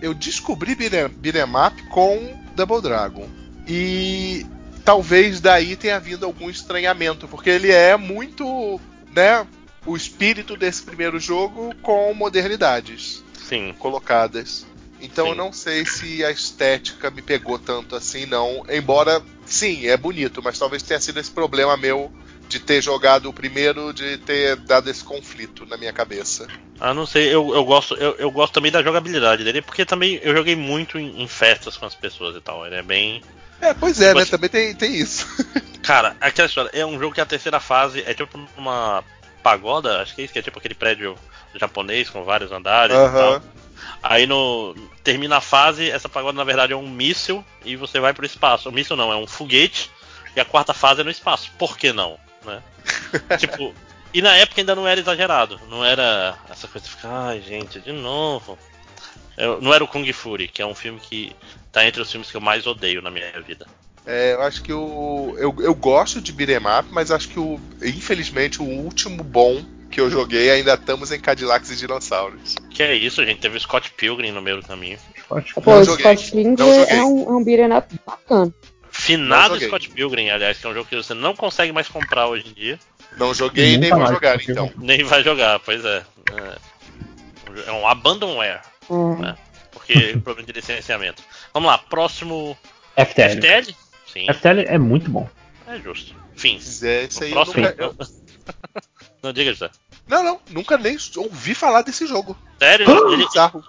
eu descobri beat'em up com Double Dragon. E talvez daí tenha vindo algum estranhamento, porque ele é muito, né, o espírito desse primeiro jogo com modernidades Sim. colocadas. Então Sim. eu não sei se a estética me pegou tanto assim, não. Embora, sim, é bonito, mas talvez tenha sido esse problema meu de ter jogado o primeiro, de ter dado esse conflito na minha cabeça. Ah, não sei, eu, eu gosto eu, eu gosto também da jogabilidade dele, porque também eu joguei muito em, em festas com as pessoas e tal. Ele é bem. É, pois é, Tipo né? assim- Também tem, tem isso. Cara, aquela história, é um jogo que a terceira fase é tipo uma pagoda, acho que é isso, que é tipo aquele prédio japonês com vários andares e tal. Aí no. Termina a fase, essa pagoda na verdade é um míssil e você vai pro espaço. O míssil não, é um foguete, e a quarta fase é no espaço. Por que não? Né? tipo. E na época ainda não era exagerado. Não era essa coisa de ficar, ai gente, de novo. Eu- não era o Kung Fury, que é um filme que tá entre os filmes que eu mais odeio na minha vida. É, eu acho que o. Eu, eu gosto de beat'em up, mas acho que o. Infelizmente, o último bom que eu joguei ainda estamos em Cadillacs e Dinossauros. Que é isso, gente. Teve o Scott Pilgrim no meio do caminho. Scott. Pô, Não o joguei, Scott Pilgrim é um, é um beat'em up bacana. Finado. Scott Pilgrim, aliás, que é um jogo que você não consegue mais comprar hoje em dia. Não joguei e Nunca nem vou jogar, então. Nem vai jogar, pois é. É, é um abandonware, É. É. porque problema de licenciamento. Vamos lá, próximo FTL. FTL? Sim, FTL é muito bom. é justo. Fins. É, isso aí eu próximo. nunca. eu- Não diga, José. Não, não, nunca nem ouvi falar desse jogo. Sério? Ele, Bizarro.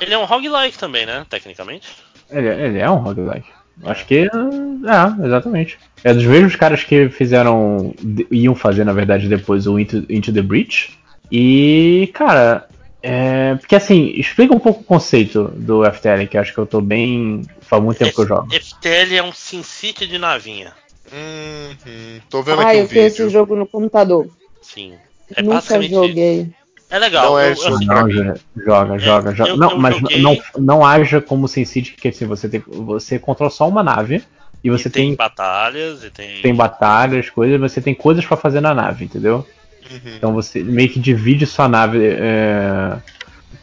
ele é um roguelike também, né? Tecnicamente. Ele, ele é um roguelike. Acho que. É, exatamente. É dos mesmos caras que fizeram. iam fazer, na verdade, depois o Into, Into the Breach. E, cara. É, porque assim, explica um pouco o conceito do FTL, que eu acho que eu tô bem. Faz muito tempo que eu jogo. FTL é um SimCity de navinha. Uhum, tô vendo Ah, aqui um eu tenho esse vídeo. jogo no computador. Sim. É Nunca basicamente joguei. isso. É legal. Não é eu- assim, joga, joga, joga. joga. eu- não, eu mas joguei- não, não haja como SimCity, que assim, você, tem, você controla só uma nave e você e tem, tem, batalhas e tem. tem batalhas, coisas, você tem coisas pra fazer na nave, entendeu? Uhum. Então você meio que divide sua nave é,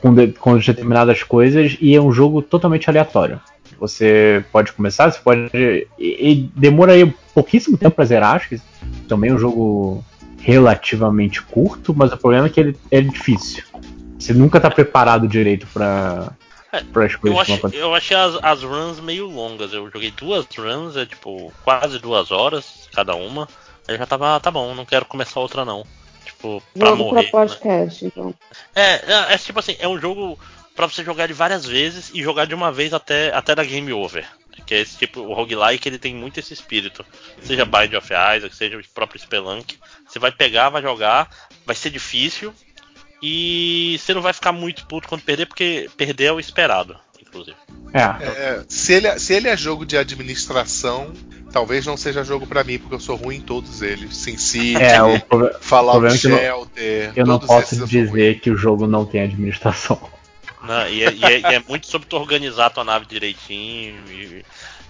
com, de- com determinadas coisas e é um jogo totalmente aleatório. Você pode começar, você pode. E, e demora aí pouquíssimo tempo pra zerar, acho que também é um jogo relativamente curto, mas o problema é que ele é difícil. Você nunca tá preparado direito pra, É, para as Eu, coisas que ach, vão acontecer. eu achei as, as runs meio longas. Eu joguei duas runs, é tipo quase duas horas cada uma. Aí eu já tava, ah, tá bom, não quero começar outra não. Tipo, pra morrer. pra podcast, então. É, é, é tipo assim, é um jogo pra você jogar ele várias vezes e jogar de uma vez até, até da game over. Que é esse tipo, o roguelike ele tem muito esse espírito. Seja Bind of Isaac, seja o próprio Spelunk. Você vai pegar, vai jogar, vai ser difícil. E você não vai ficar muito puto quando perder, porque perder é o esperado, inclusive. É. É, se, ele, se ele é jogo de administração, talvez não seja jogo pra mim, porque eu sou ruim em todos eles. SimCity, É, o Fallout problema é que eu não- Shelter. eu não posso dizer que o jogo não tem administração. Não, e, é, e é- e é muito sobre tu organizar tua nave direitinho e,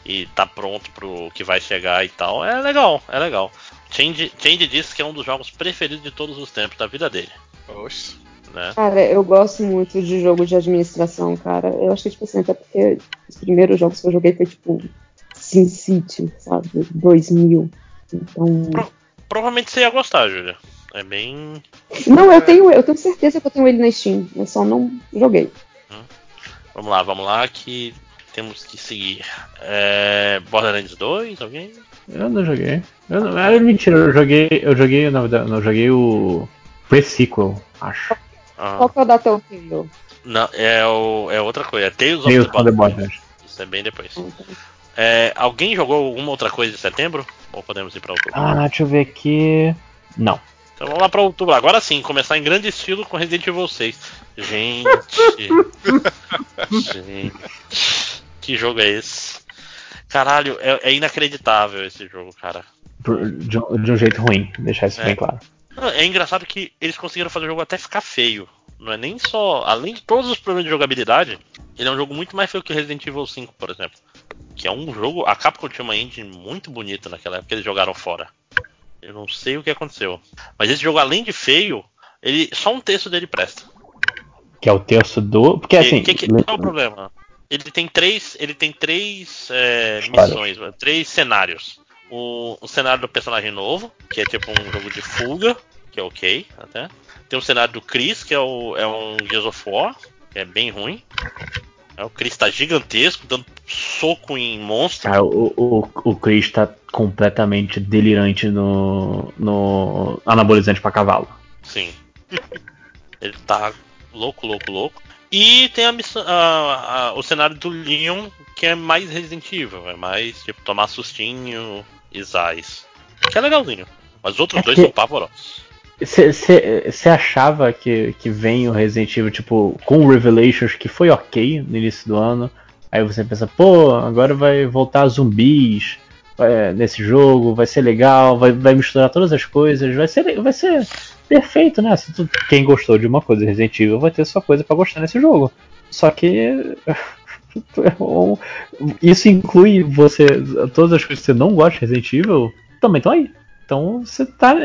e tá pronto pro que vai chegar e tal. É legal, é legal. Change, Change disse que é um dos jogos preferidos de todos os tempos da vida dele. Oxe. Né? Cara, eu gosto muito de jogo de administração, cara. Eu acho que, tipo assim, até porque os primeiros jogos que eu joguei foi, tipo, SimCity, sabe? 2000. Então. Pro- Provavelmente você ia gostar, Júlia. É bem. Não, eu tenho, eu tenho certeza que eu tenho ele na Steam. Eu só não joguei. Vamos lá, vamos lá que temos que seguir. É... Borderlands 2, alguém? Eu não joguei. Eu não, é mentira, eu joguei. Eu joguei, na verdade, não, eu joguei o pre-sequel, acho. Ah, Qual que é o da Telltale? não, é, o, é outra coisa. É Tales of Tales the from the Borderlands. Isso é bem depois. Tá. É, alguém jogou alguma outra coisa em setembro? Ou podemos ir pra outubro? Ah, deixa eu ver aqui. Não. Então vamos lá pra outubro. Agora sim, começar em grande estilo com Resident Evil 6. Gente. gente. Que jogo é esse? Caralho, é, é inacreditável esse jogo, cara. Por- De, um- de um jeito ruim, deixar isso É. bem claro. Não, É engraçado que eles conseguiram fazer o jogo até ficar feio. Não é nem só. Além de todos os problemas de jogabilidade, ele é um jogo muito mais feio que Resident Evil 5, por exemplo. Que é um jogo. A Capcom tinha uma engine muito bonita naquela época que eles jogaram fora. Eu não sei o que aconteceu. Mas esse jogo, além de feio, ele só um terço dele presta. Que é o terço do. Porque assim. que, que, qual é o problema? Ele tem três, ele tem três é, missões, três cenários. O, o cenário do personagem novo, que é tipo um jogo de fuga, que é ok até. Tem o cenário do Chris, que é, o, é um Gears of War, que é bem ruim. É, o Chris tá gigantesco, dando soco em monstro. O, o, o Chris tá completamente delirante no, no anabolizante pra cavalo. Sim. Ele tá louco, louco, louco. E tem a missão, a- a- o cenário do Leon, que é mais Resident Evil, é mais tipo tomar sustinho e zais. Que é legalzinho. Mas os outros É dois que- são pavorosos. Você achava que, que vem o Resident Evil, tipo, com o Revelations, que foi ok no início do ano. Aí você pensa, pô, agora vai voltar zumbis é, nesse jogo, vai ser legal, vai, vai misturar todas as coisas, vai ser, vai ser perfeito, né? Tu- quem gostou de uma coisa Resident Evil vai ter sua coisa pra gostar nesse jogo. Só que. Isso inclui você. Todas as coisas que você não gosta de Resident Evil também estão aí. Então você tá.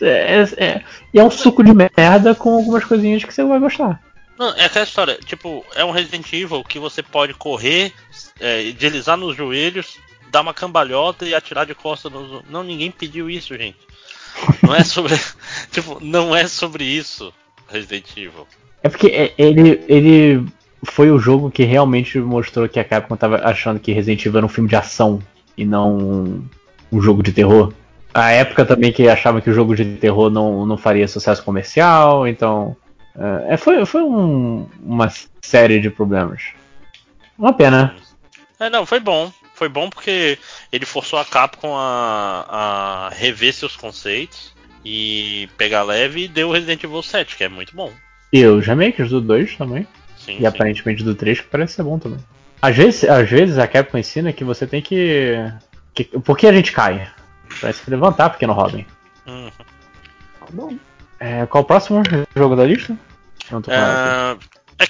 É, é, e é um suco de merda com algumas coisinhas que você vai gostar. Não, é aquela história, tipo, é um Resident Evil que você pode correr, é, deslizar nos joelhos, dar uma cambalhota e atirar de costas nos. Não, ninguém pediu isso, gente. Não é sobre. tipo, não é sobre isso, Resident Evil. É porque é- ele, ele foi o jogo que realmente mostrou que a Capcom tava achando que Resident Evil era um filme de ação e não um, um jogo de terror. A época também que achava que o jogo de terror não, não faria sucesso comercial, então. é, é, foi foi um- uma série de problemas. Uma pena. É, não, foi bom. Foi bom porque ele forçou a Capcom a, a rever seus conceitos e pegar leve e deu o Resident Evil 7, que é muito bom. E os remakes do 2 também. Sim, E sim. aparentemente do 3 que parece ser bom também. Às vezes, às vezes a Capcom ensina que você tem que. que por que a gente cai? Pra se levantar, pequeno Robin. Uhum. Tá bom. É, qual o próximo jogo da lista? Não tô. Ah,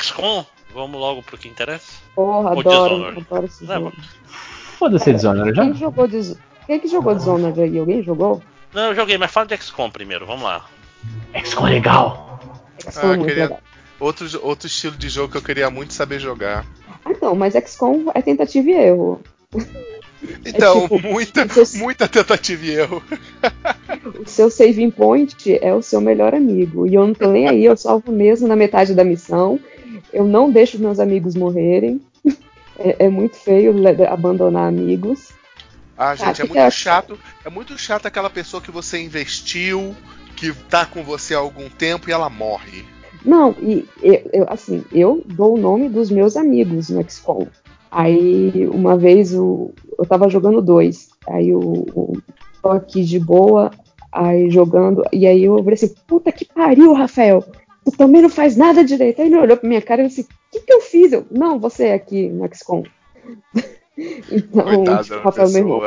XCOM, vamos logo pro que interessa. Porra, Ou adoro, Dishonored. adoro esse Não, jogo. Foda-se Dishonored já. Quem que jogou Dis... Quem que jogou Dishonored aí? Alguém jogou? Não, eu joguei, mas fala de XCOM primeiro, vamos lá. XCOM é legal. XCOM é Ah, muito queria- legal. Outro, outro estilo de jogo que eu queria muito saber jogar. Ah, não, mas XCOM é tentativa e erro. Então, tipo, muita, você- muita tentativa e erro. O seu saving point é o seu melhor amigo. E eu não tô nem aí, eu salvo mesmo na metade da missão. Eu não deixo meus amigos morrerem. É, é muito feio abandonar amigos. Ah, gente, Ah, é muito é? chato. É muito chato aquela pessoa que você investiu, que tá com você há algum tempo e ela morre. Não, e eu, eu, assim, eu dou o nome dos meus amigos no XCOM. Aí, uma vez, o, eu tava jogando dois. Aí, o, o tô aqui de boa, aí jogando. E aí, eu falei assim: puta que pariu, Rafael. Tu também não faz nada direito. Aí ele olhou pra minha cara e disse: o que, que eu fiz? Eu, não, você é aqui no XCOM. então, tipo, Rafael, meu irmão.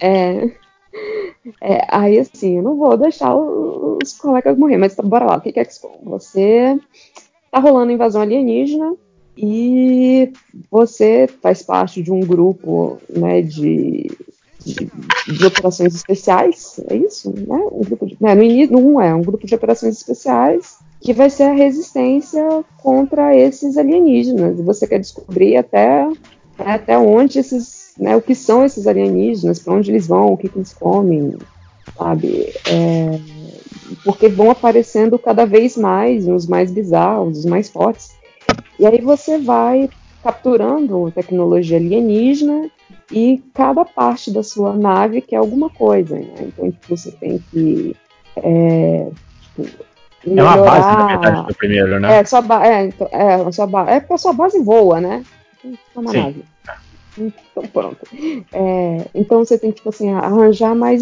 É, é, aí assim, eu não vou deixar os colegas morrer, mas tá, bora lá, o que que é XCOM? Você tá rolando invasão alienígena e você faz parte de um grupo né, de, de, de operações especiais, é isso? Né? Um grupo de, né, no início, 1 é um grupo de operações especiais que vai ser a resistência contra esses alienígenas. E você quer descobrir até, né, até onde esses, né, o que são esses alienígenas, para onde eles vão, o que, que eles comem, sabe? É, porque vão aparecendo cada vez mais, os mais bizarros, os mais fortes. E aí você vai capturando tecnologia alienígena e cada parte da sua nave quer alguma coisa. Né? Então, tipo, você tem que. É, tipo, É uma base, na melhorar- verdade, do primeiro, né? é, sua ba é, então, é, sua ba é porque a sua base voa, né? É uma Sim. nave. Então pronto. É, então você tem que tipo assim, arranjar mais,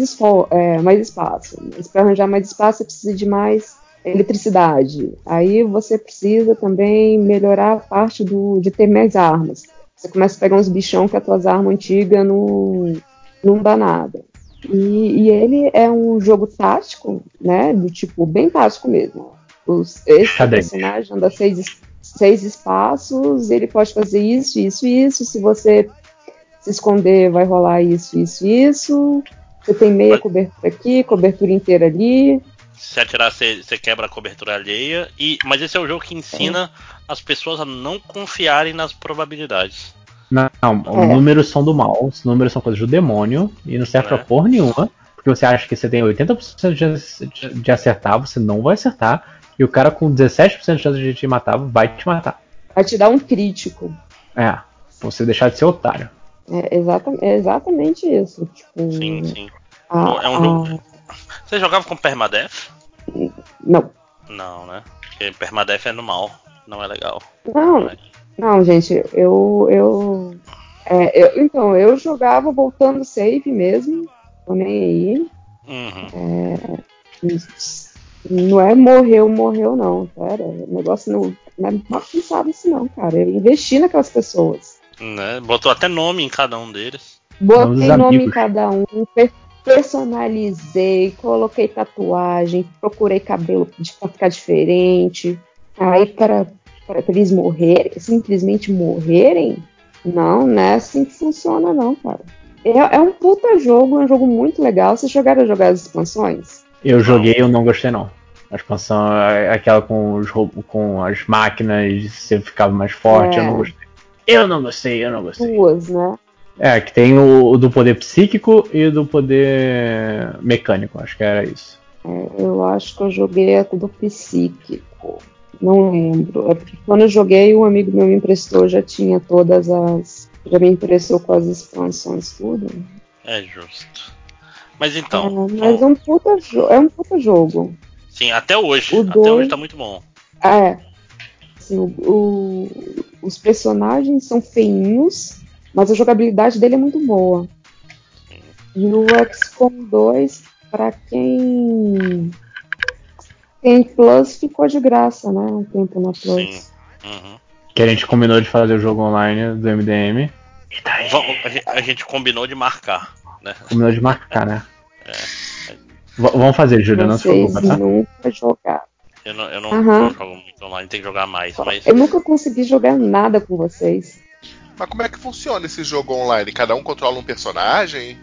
é, mais espaço. Mas para arranjar mais espaço você precisa de mais eletricidade. Aí você precisa também melhorar a parte do, de ter mais armas. Você começa a pegar uns bichão que as tuas armas antigas não, não dá nada. E, e ele é um jogo tático, né? Do tipo, bem tático mesmo. Os, esse Cadente. personagem anda seis, seis espaços, ele pode fazer isso, isso, isso. Se você se esconder, vai rolar isso, isso, isso. Você tem meia cobertura aqui, cobertura inteira ali. Se atirar, você, você quebra a cobertura alheia. E, mas esse é o jogo que ensina as pessoas a não confiarem nas probabilidades. Não, os É. números são do mal, os números são coisas do demônio e não serve É. pra porra nenhuma. Porque você acha que você tem 80% de, de acertar, você não vai acertar. E o cara com 17% de chance de te matar vai te matar. Vai te dar um crítico. É, pra você deixar de ser otário. É, exata, é exatamente isso. Tipo, Sim, sim. a- É um a- jogo- Você jogava com Permadeath? Não. Não, né? Porque Permadeath é no mal. Não é legal. Não, não, gente, eu. eu, é, eu- então, eu jogava voltando save mesmo. Tô nem aí. Uhum. Não é morreu, morreu, não. Pera, o negócio não, não é mal pensado assim, não, cara. Eu investi naquelas pessoas. Né? Botou até nome em cada um deles. Botei nome em amigos. cada um, personalizei, coloquei tatuagem, procurei cabelo de- pra ficar diferente. Aí, para, para eles morrerem, simplesmente morrerem, não, não é assim que funciona, não, cara. É, é um puta jogo, é um jogo muito legal. Vocês chegaram a jogar as expansões? Eu joguei e eu não gostei não. A expansão é aquela com, os, com as máquinas, você ficava mais forte, É. eu não gostei. Eu não gostei, eu não gostei. Duas, né? É, que tem o, o do poder psíquico e o do poder mecânico, acho que era isso. É, eu acho que eu joguei a do psíquico. Não lembro. É porque quando eu joguei, um amigo meu me emprestou, já tinha todas as. Já me emprestou com as expansões, tudo. É justo. Mas então, É, mas é um, puta jo- é um puta jogo. sim, até hoje. o Até dois- hoje tá muito bom. É. Assim, o- o- os personagens são feinhos, mas a jogabilidade dele é muito boa. E o XCOM 2, pra quem tem Plus, ficou de graça, né? Um tempo na Plus. Sim. Uhum. Que a gente combinou de fazer o jogo online do MDM. E daí? Vamos- a, gente, a gente combinou de marcar, né? Combinou de marcar, né? V- vamos fazer, Júlia, não se preocupa, tá? nunca jogaram. Eu não, eu não Aham. jogo muito online, tem que jogar mais, mas. Eu nunca consegui jogar nada com vocês. Mas como é que funciona esse jogo online? Cada um controla um personagem?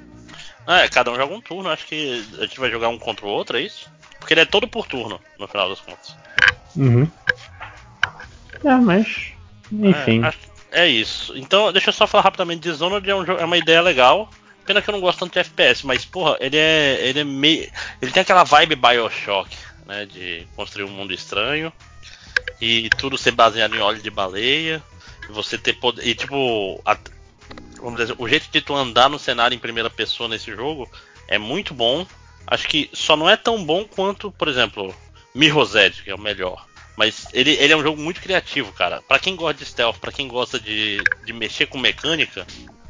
Ah, é, cada um joga um turno, acho que a gente vai jogar um contra o outro, é isso? Porque ele é todo por turno, no final das contas. Uhum. É, mas. Enfim. É, é isso. Então, deixa eu só falar rapidamente. Dishonored é, um jogo, é uma ideia legal. Pena que eu não gosto tanto de FPS, mas, porra, ele é. Ele é meio. Ele tem aquela vibe Bioshock, né? De construir um mundo estranho. E tudo ser baseado em óleo de baleia. Você ter poder. E tipo. a- vamos dizer, o jeito de tu andar no cenário em primeira pessoa nesse jogo é muito bom. Acho que só não é tão bom quanto, por exemplo, Mirror's Edge, que é o melhor. Mas ele, ele é um jogo muito criativo, cara. Pra quem gosta de stealth, pra quem gosta de, de mexer com mecânica,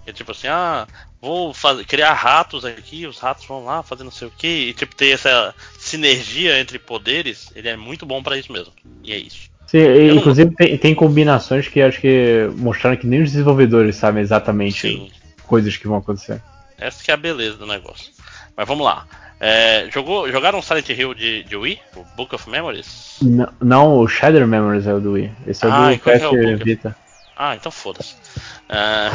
é tipo assim, ah, vou fazer, criar ratos aqui, os ratos vão lá fazer não sei o que, e tipo, ter essa sinergia entre poderes, ele é muito bom pra isso mesmo. E é isso. Sim, e, inclusive tem, tem combinações que acho que mostraram que nem os desenvolvedores sabem exatamente Sim. coisas que vão acontecer. Essa que é a beleza do negócio. Mas vamos lá. É, jogou, jogaram Silent Hill de, de Wii? O Book of Memories? N- não, o Shadow Memories é o do Wii. Esse é o Ah, do e qual que é o PS Book? Vita. Ah, então foda-se. É,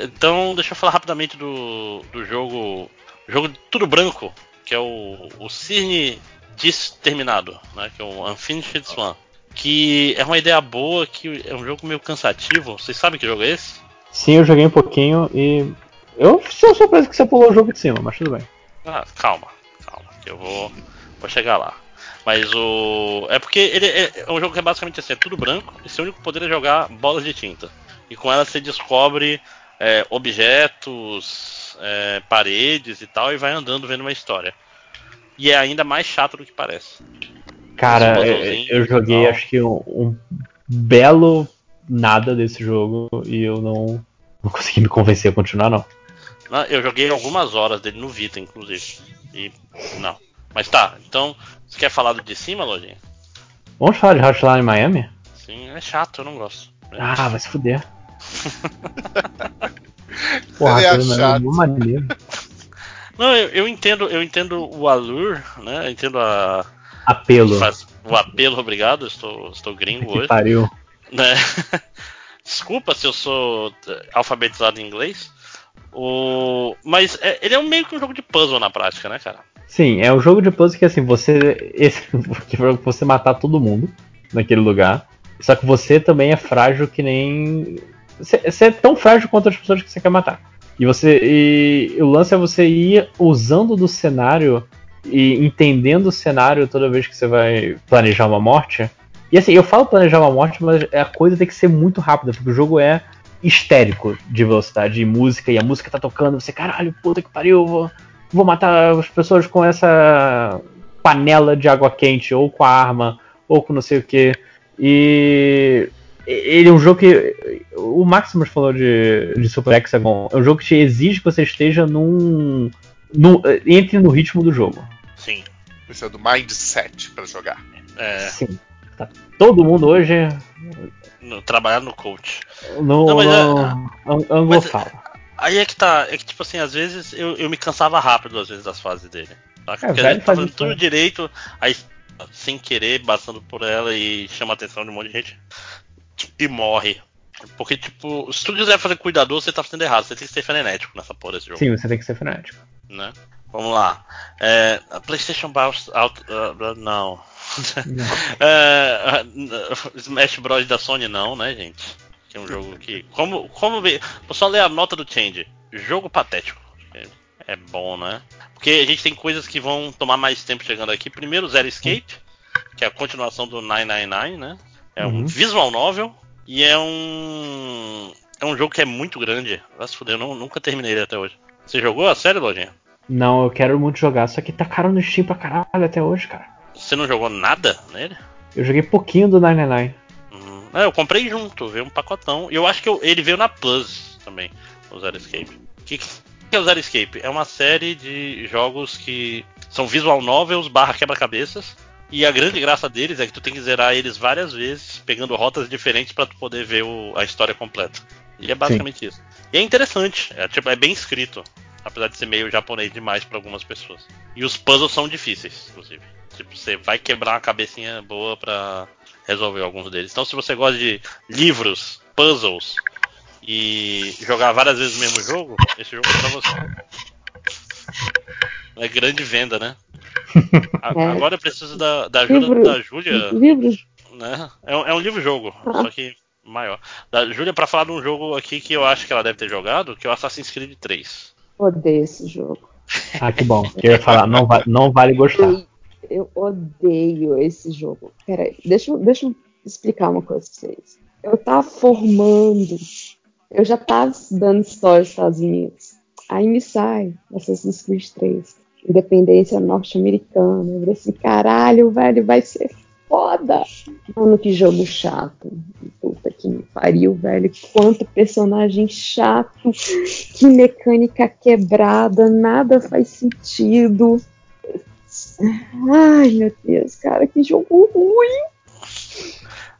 então, deixa eu falar rapidamente do, do jogo. Jogo de tudo branco, que é o, o Cirne Desterminado, né? Que é o Unfinished Swan. Que é uma ideia boa, que é um jogo meio cansativo. Vocês sabem que jogo é esse? Sim, eu joguei um pouquinho e. Eu sou surpreso que você pulou o jogo de cima, mas tudo bem. Ah, calma, calma, que eu vou, vou chegar lá. Mas o. É porque ele é, é um jogo que é basicamente assim, é tudo branco, e seu único poder é jogar bolas de tinta. E com ela você descobre é, objetos, é, paredes e tal, e vai andando vendo uma história. E é ainda mais chato do que parece. Cara, eu, joguei acho que um, um belo nada desse jogo e eu não, não consegui me convencer a continuar, não. Ah, Eu joguei algumas horas dele no Vita, inclusive. E. não. Mas tá, então. Você quer falar do de cima, Lojinha? Vamos falar de Hotline Miami? Sim, é chato, eu não gosto. Ah, vai se fuder. Porra, é é chato. uma maneiro. Não, eu, eu entendo, eu entendo o allure, né? Eu entendo a, Apelo. faz- o apelo, obrigado, estou, estou gringo Que hoje. pariu. né? Desculpa se eu sou alfabetizado em inglês. O... Mas é- ele é um meio que um jogo de puzzle na prática, né, cara? Sim, é um jogo de puzzle que assim, você. Esse, você matar todo mundo naquele lugar. Só que você também é frágil que nem. Você, você é tão frágil quanto as pessoas que você quer matar. E você. E o lance é você ir usando do cenário e entendendo o cenário toda vez que você vai planejar uma morte. E assim, eu falo planejar uma morte, mas a coisa tem que ser muito rápida, porque o jogo é histérico de velocidade e música, e a música tá tocando, você, caralho, puta que pariu, vou, vou matar as pessoas com essa panela de água quente, ou com a arma, ou com não sei o que. E ele é um jogo que. O Maximus falou de, de Super Hexagon. É um jogo que te exige que você esteja num. num entre no ritmo do jogo. Sim. É do mindset pra jogar. É, Sim. Tá todo mundo hoje no- trabalhar no coach. no, Não, mas é- no ang- anglofala. Aí é que tá, é que tipo assim, às vezes eu, eu me cansava rápido às vezes das fases dele. Saca? É, Porque a gente tá faz fazendo isso, tudo né? direito, aí sem querer, passando por ela e chama a atenção de um monte de gente e morre. Porque, tipo, se tu quiser fazer cuidador, você tá fazendo errado. Você tem que ser frenético nessa porra desse jogo. Sim, você tem que ser frenético. né? Vamos lá. É, PlayStation Bros. Out, uh, não. É, Smash Bros. da Sony, não, né, gente? Que é um jogo que. Como, como ver. Vou só ler a nota do Change. Jogo patético. É bom, né? Porque a gente tem coisas que vão tomar mais tempo chegando aqui. Primeiro, Zero Escape, que é a continuação do 999, né? É um Uhum. visual novel e é um. É um jogo que é muito grande. Vai se fuder, eu não- nunca terminei ele até hoje. Você jogou a série, Lojinha? Não, eu quero muito jogar, só que tá caro no Steam pra caralho até hoje, cara. Você não jogou nada nele? Eu joguei pouquinho do 999. Hum, é, eu comprei junto, veio um pacotão. E eu acho que eu- ele veio na Plus também, o Zero Escape. O que, que é o Zero Escape? É uma série de jogos que são visual novels barra quebra-cabeças. E a grande graça deles é que tu tem que zerar eles várias vezes, pegando rotas diferentes pra tu poder ver o- a história completa. E é basicamente isso. E é interessante, é, tipo, é bem escrito. Apesar de ser meio japonês demais pra algumas pessoas. E os puzzles são difíceis, inclusive. Tipo, você vai quebrar uma cabecinha boa pra resolver alguns deles. Então, se você gosta de livros, puzzles e jogar várias vezes o mesmo jogo, esse jogo é pra você. É grande venda, né? A- É. Agora eu preciso da, da ajuda Livro- da Júlia, Livros. né? É um, é um livro-jogo, só que maior. Da Júlia pra falar de um jogo aqui que eu acho que ela deve ter jogado, que é o Assassin's Creed 3. Odeio esse jogo. Ah, que bom. Eu ia falar, não, va- não vale gostar. Eu, eu odeio esse jogo. Peraí, deixa, eu- deixa eu explicar uma coisa pra vocês. Eu tava formando, eu já tava estudando história dos Estados Unidos. Aí me sai Assassin's Creed 3, independência norte-americana. Eu falei assim, caralho, velho, vai ser foda. Mano, que jogo chato. Puta que me pariu, velho. Quanto personagem chato. Que mecânica quebrada. Nada faz sentido. Ai, meu Deus, cara, que jogo ruim.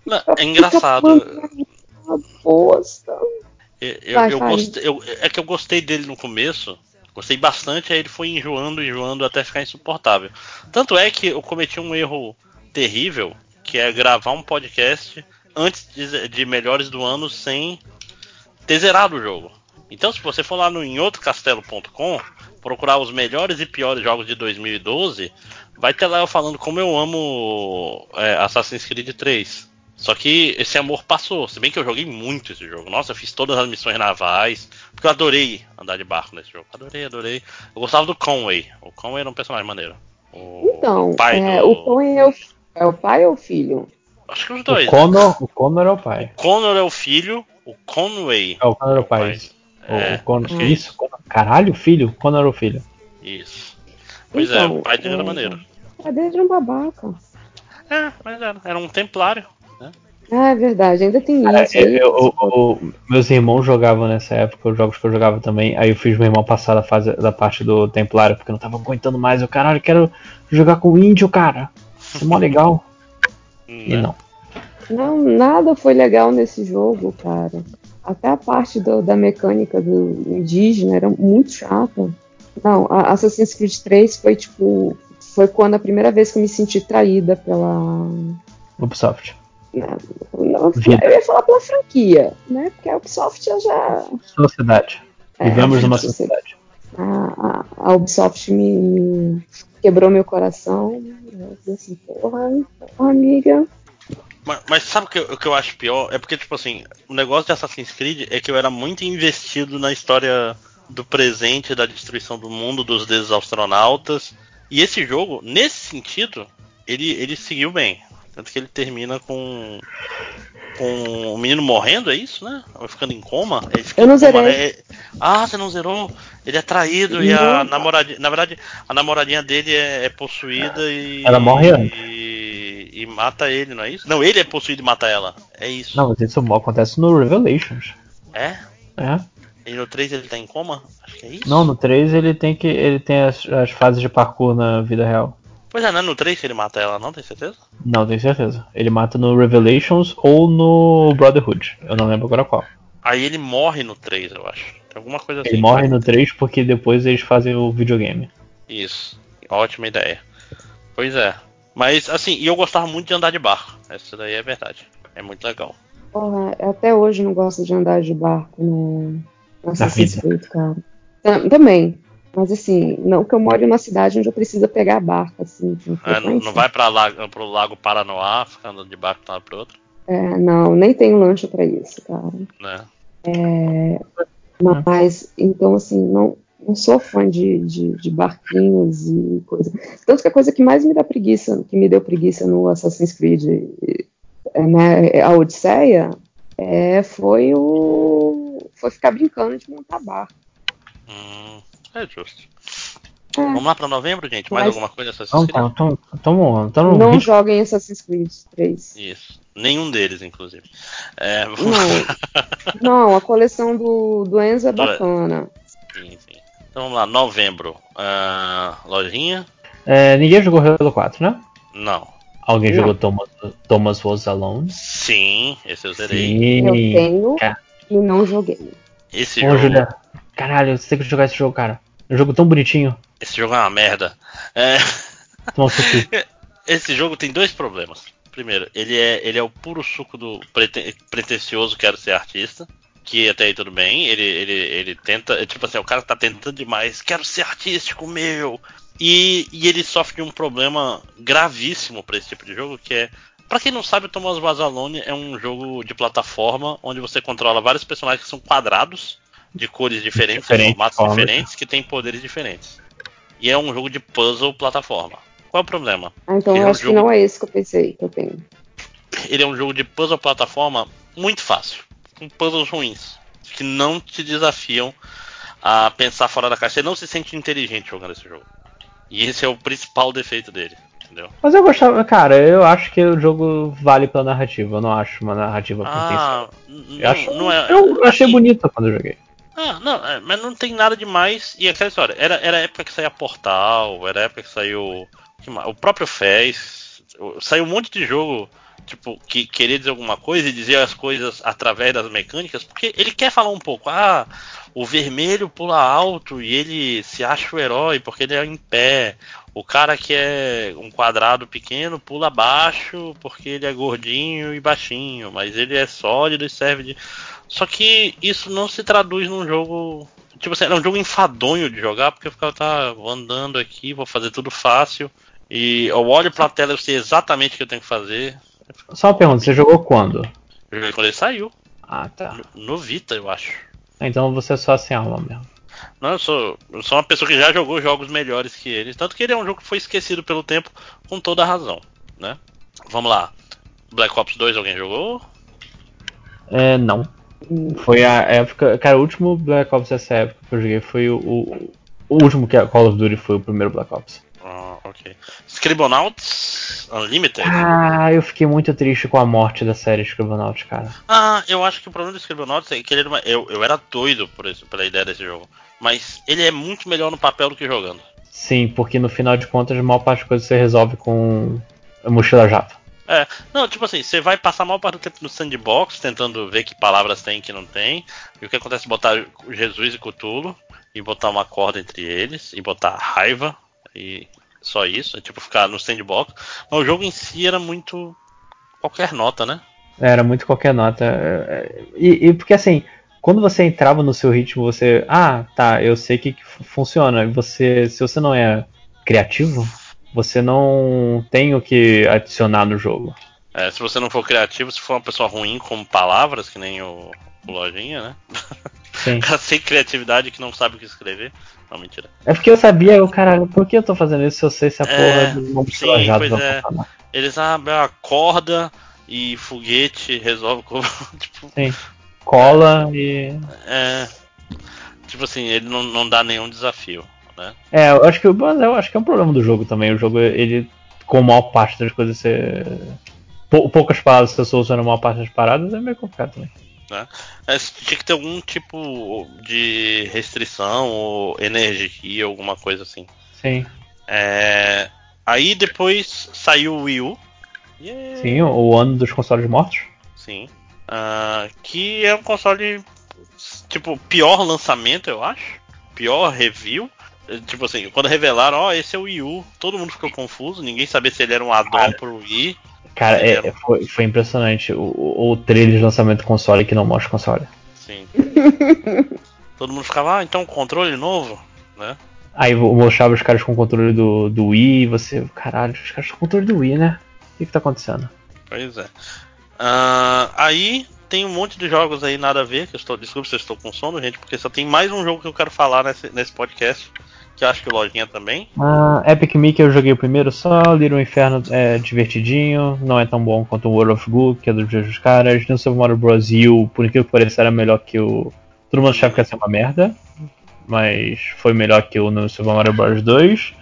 Não, é engraçado. Bosta. Eu, eu, Vai, eu fale. gostei, eu- é que eu gostei dele no começo. Gostei bastante, aí ele foi enjoando, enjoando até ficar insuportável. Tanto é que eu cometi um erro terrível, que é gravar um podcast antes de, de melhores do ano sem ter zerado o jogo. Então, se você for lá no emoutrocastelo.com, procurar os melhores e piores jogos de 2012, vai ter lá eu falando como eu amo é, Assassin's Creed 3. Só que esse amor passou, se bem que eu joguei muito esse jogo. Nossa, eu fiz todas as missões navais, porque eu adorei andar de barco nesse jogo. Adorei, adorei. Eu gostava do Conway. O Conway era um personagem maneiro. O Então, pai é, do- o Coen é o, é o pai ou o filho? Acho que os dois. O? Connor, o Connor é o pai. Connor é o filho, o Conway. É, o Connor é o É o pai. pai. O, É, o Connor, que é isso? Connor- Caralho, filho? Connor é o filho. Isso. Pois é, Então, o pai dele era é, maneiro. O pai dele era um babaca. É, mas era. Era um templário. Ah, é verdade, ainda tem Cara, isso. eu- aí. eu- eu- meus irmãos jogavam nessa época, os jogos que eu jogava também. Aí eu fiz meu irmão passar da fase da parte do Templário, porque eu não tava aguentando mais. Eu, caralho, quero jogar com o índio, cara. Isso é mó legal. E né? não. Não, nada foi legal nesse jogo, cara. Até a parte do- da mecânica do indígena era muito chata. Não, a Assassin's Creed 3 foi tipo. Foi quando a primeira vez que eu me senti traída pela. Ubisoft. Né, eu ia falar pela franquia, né? Porque a Ubisoft eu já. Sociedade. É, Vivemos numa você- sociedade. A, a, a Ubisoft me, me quebrou meu coração. Eu falei assim, porra, porra, amiga. Mas, mas sabe o que, eu- o que eu acho pior? É porque, tipo assim, o negócio de Assassin's Creed é que eu era muito investido na história do presente, da destruição do mundo, dos deuses astronautas. E esse jogo, nesse sentido, ele, ele seguiu bem. Tanto que ele termina com. Com o menino morrendo, é isso, né? Ou ficando em coma. Ele fica Eu não em coma, zerei. né? Ah, você não zerou? Ele é traído e a namoradinha. Na verdade, a namoradinha dele é, é possuída e. Ela morre antes. E, e mata ele, não é isso? Não, ele é possuído e mata ela. É isso. Não, mas isso acontece no Revelations. É? É. E no 3 ele tá em coma? Acho que é isso. Não, no 3 ele tem que. ele tem as, as fases de parkour na vida real. Pois é, não é no 3 que ele mata ela, não? Tem certeza? Não, tenho certeza. Ele mata no Revelations ou no Brotherhood. Eu não lembro agora qual. Aí ele morre no 3, eu acho. Tem alguma coisa assim. Ele morre no 3 porque depois eles fazem o videogame. Isso. Ótima ideia. Pois é. Mas, assim, e eu gostava muito de andar de barco. Essa daí é verdade. É muito legal. Porra, eu até hoje não gosto de andar de barco no, no Assassin's vida. Creed, cara. Tam- Também. Mas assim, não que eu moro em uma cidade onde eu preciso pegar barco, assim, com É, não, vai lago, pro lago Paranoá, ficar andando de barco de um lado pro outro, É, não, nem tenho lancha pra isso, cara. né? Mas, então, assim, não, não sou fã de, de, de barquinhos e coisa. Tanto que a coisa que mais me dá preguiça, que me deu preguiça no Assassin's Creed, é, né, a Odisseia, é, foi o. Foi ficar brincando de montar barco. Hum, é justo. É. Vamos lá pra novembro, gente? Mais Mas- alguma coisa Assassin's Então Creed? tá, então, então, então no Não ritmo- joguem Assassin's Creed 3. Isso. Nenhum deles, inclusive. É, Não, não a coleção do, do Enzo é bacana. sim, sim. Então vamos lá, novembro. Ah, lojinha? É, ninguém jogou Halo 4, né? Não. Alguém Não. jogou Thomas, Thomas Was Alone? Sim, esse eu zerei. Eu tenho É. e não joguei. Esse Ô, jogo. Julia. Caralho, você tem que jogar esse jogo, cara. É um jogo tão bonitinho. Esse jogo é uma merda. É, esse jogo tem dois problemas. Primeiro, ele é, ele é o puro suco do preten- pretencioso quero ser artista. Que até aí tudo bem. Ele, ele, ele tenta. é Tipo assim, o cara tá tentando demais. Quero ser artístico, meu! E, e ele sofre de um problema gravíssimo pra esse tipo de jogo, que é. Pra quem não sabe, o Thomas Vazalone é um jogo de plataforma onde você controla vários personagens que são quadrados, de cores diferentes, de Diferentes formatos formas. diferentes, que têm poderes diferentes. E é um jogo de puzzle plataforma. Qual é o problema? Ah, então Ele eu é um acho que jogo- não é esse que eu pensei que eu tenho. Ele é um jogo de puzzle plataforma muito fácil, com puzzles ruins, que não te desafiam a pensar fora da caixa. Você não se sente inteligente jogando esse jogo. E esse é o principal defeito dele. entendeu? Mas eu gostava, cara, eu acho que o jogo vale pela narrativa. Eu não acho uma narrativa Ah, potencial. n- Eu, acho, não, não é. eu achei assim, bonita quando eu joguei. Ah, não, é, mas não tem nada demais. E aquela história, era, era a época que saía Portal, era a época que saiu. O próprio Fez. Saiu um monte de jogo, tipo, que queria dizer alguma coisa e dizia as coisas através das mecânicas, porque ele quer falar um pouco, ah, o vermelho pula alto e ele se acha o herói porque ele é em pé. O cara que é um quadrado pequeno pula baixo porque ele é gordinho e baixinho, mas ele é sólido e serve de. Só que isso não se traduz num jogo. Tipo assim, era um jogo enfadonho de jogar, porque eu ficava tá, andando aqui, vou fazer tudo fácil. E eu olho pra tela e eu sei exatamente o que eu tenho que fazer. Só uma pergunta, você jogou quando? Eu joguei quando ele saiu. Ah, tá. No, no Vita, eu acho. Então você é só sem alma mesmo. Não, eu sou, eu sou uma pessoa que já jogou jogos melhores que ele. Tanto que ele é um jogo que foi esquecido pelo tempo, com toda a razão, né? Vamos lá. Black Ops 2 alguém jogou? É, não. Foi a época. Cara, o último Black Ops dessa época que eu joguei foi o. O, o último que a Call of Duty foi o primeiro Black Ops. Ah, ok. Scribblenauts Unlimited? Ah, eu fiquei muito triste com a morte da série Scribblenauts, cara. Ah, eu acho que o problema do Scribblenauts é que ele era uma, eu, eu era doido por isso, pela ideia desse jogo. Mas ele é muito melhor no papel do que jogando. Sim, porque no final de contas a maior parte das coisas você resolve com a mochila jato. É, não, tipo assim, você vai passar maior parte do tempo no sandbox, tentando ver que palavras tem e que não tem. E o que acontece é botar Jesus e Cthulhu, e botar uma corda entre eles, e botar raiva, e só isso, é tipo ficar no sandbox. Mas o jogo em si era muito qualquer nota, né? Era muito qualquer nota. É, E, e porque assim, quando você entrava no seu ritmo, você. Ah, tá, eu sei que, que fu- funciona. Você. Se você não é criativo, você não tem o que adicionar no jogo. É, se você não for criativo, se for uma pessoa ruim com palavras, que nem o, o Lojinha, né? Sim. Sem criatividade que não sabe o que escrever. Não, mentira. É porque eu sabia, eu, caralho, por que eu tô fazendo isso se eu sei se a É, porra do nome sim, jato pois é. funcionar? Eles abrem a corda e foguete resolve com. tipo, Sim. Cola e. é. Tipo assim, ele não, não dá nenhum desafio, né? É, eu acho que mas eu acho que é um problema do jogo também. O jogo, ele, com a maior parte das coisas ser. pou- poucas palavras você soluciona a maior parte das paradas, é meio complicado também. É, tinha que ter algum tipo de restrição ou energia, alguma coisa assim. Sim. É, aí depois saiu o Wii U. Yeah. Sim, o, o ano dos consoles mortos. Sim. Ah, que é um console. Tipo, pior lançamento, eu acho. Pior review. Tipo assim, quando revelaram, ó, esse é o Wii U, todo mundo ficou confuso, ninguém sabia se ele era um add-on pro Wii. Cara, é- foi, foi impressionante. O, o, trailer de lançamento do console que não mostra o console. Sim. todo mundo ficava, ah, então controle novo, né? Aí mostrava os caras com o controle do, do Wii e você. Caralho, os caras com o controle do Wii, né? O que, que tá acontecendo? Pois é. Ah, aí tem um monte de jogos aí nada a ver, que eu estou. Desculpa se eu estou com sono, gente, porque só tem mais um jogo que eu quero falar nesse, nesse podcast. Que eu acho que o Lojinha também. Ah, Epic Mickey eu joguei o primeiro só, Little Inferno é divertidinho, não é tão bom quanto o World of Goo, que é dos caras. No Super Mario Bros. U, por incrível que pareça, era melhor que o. Todo mundo achava que ia ser uma merda, mas foi melhor que o no Super Mario Bros. 2.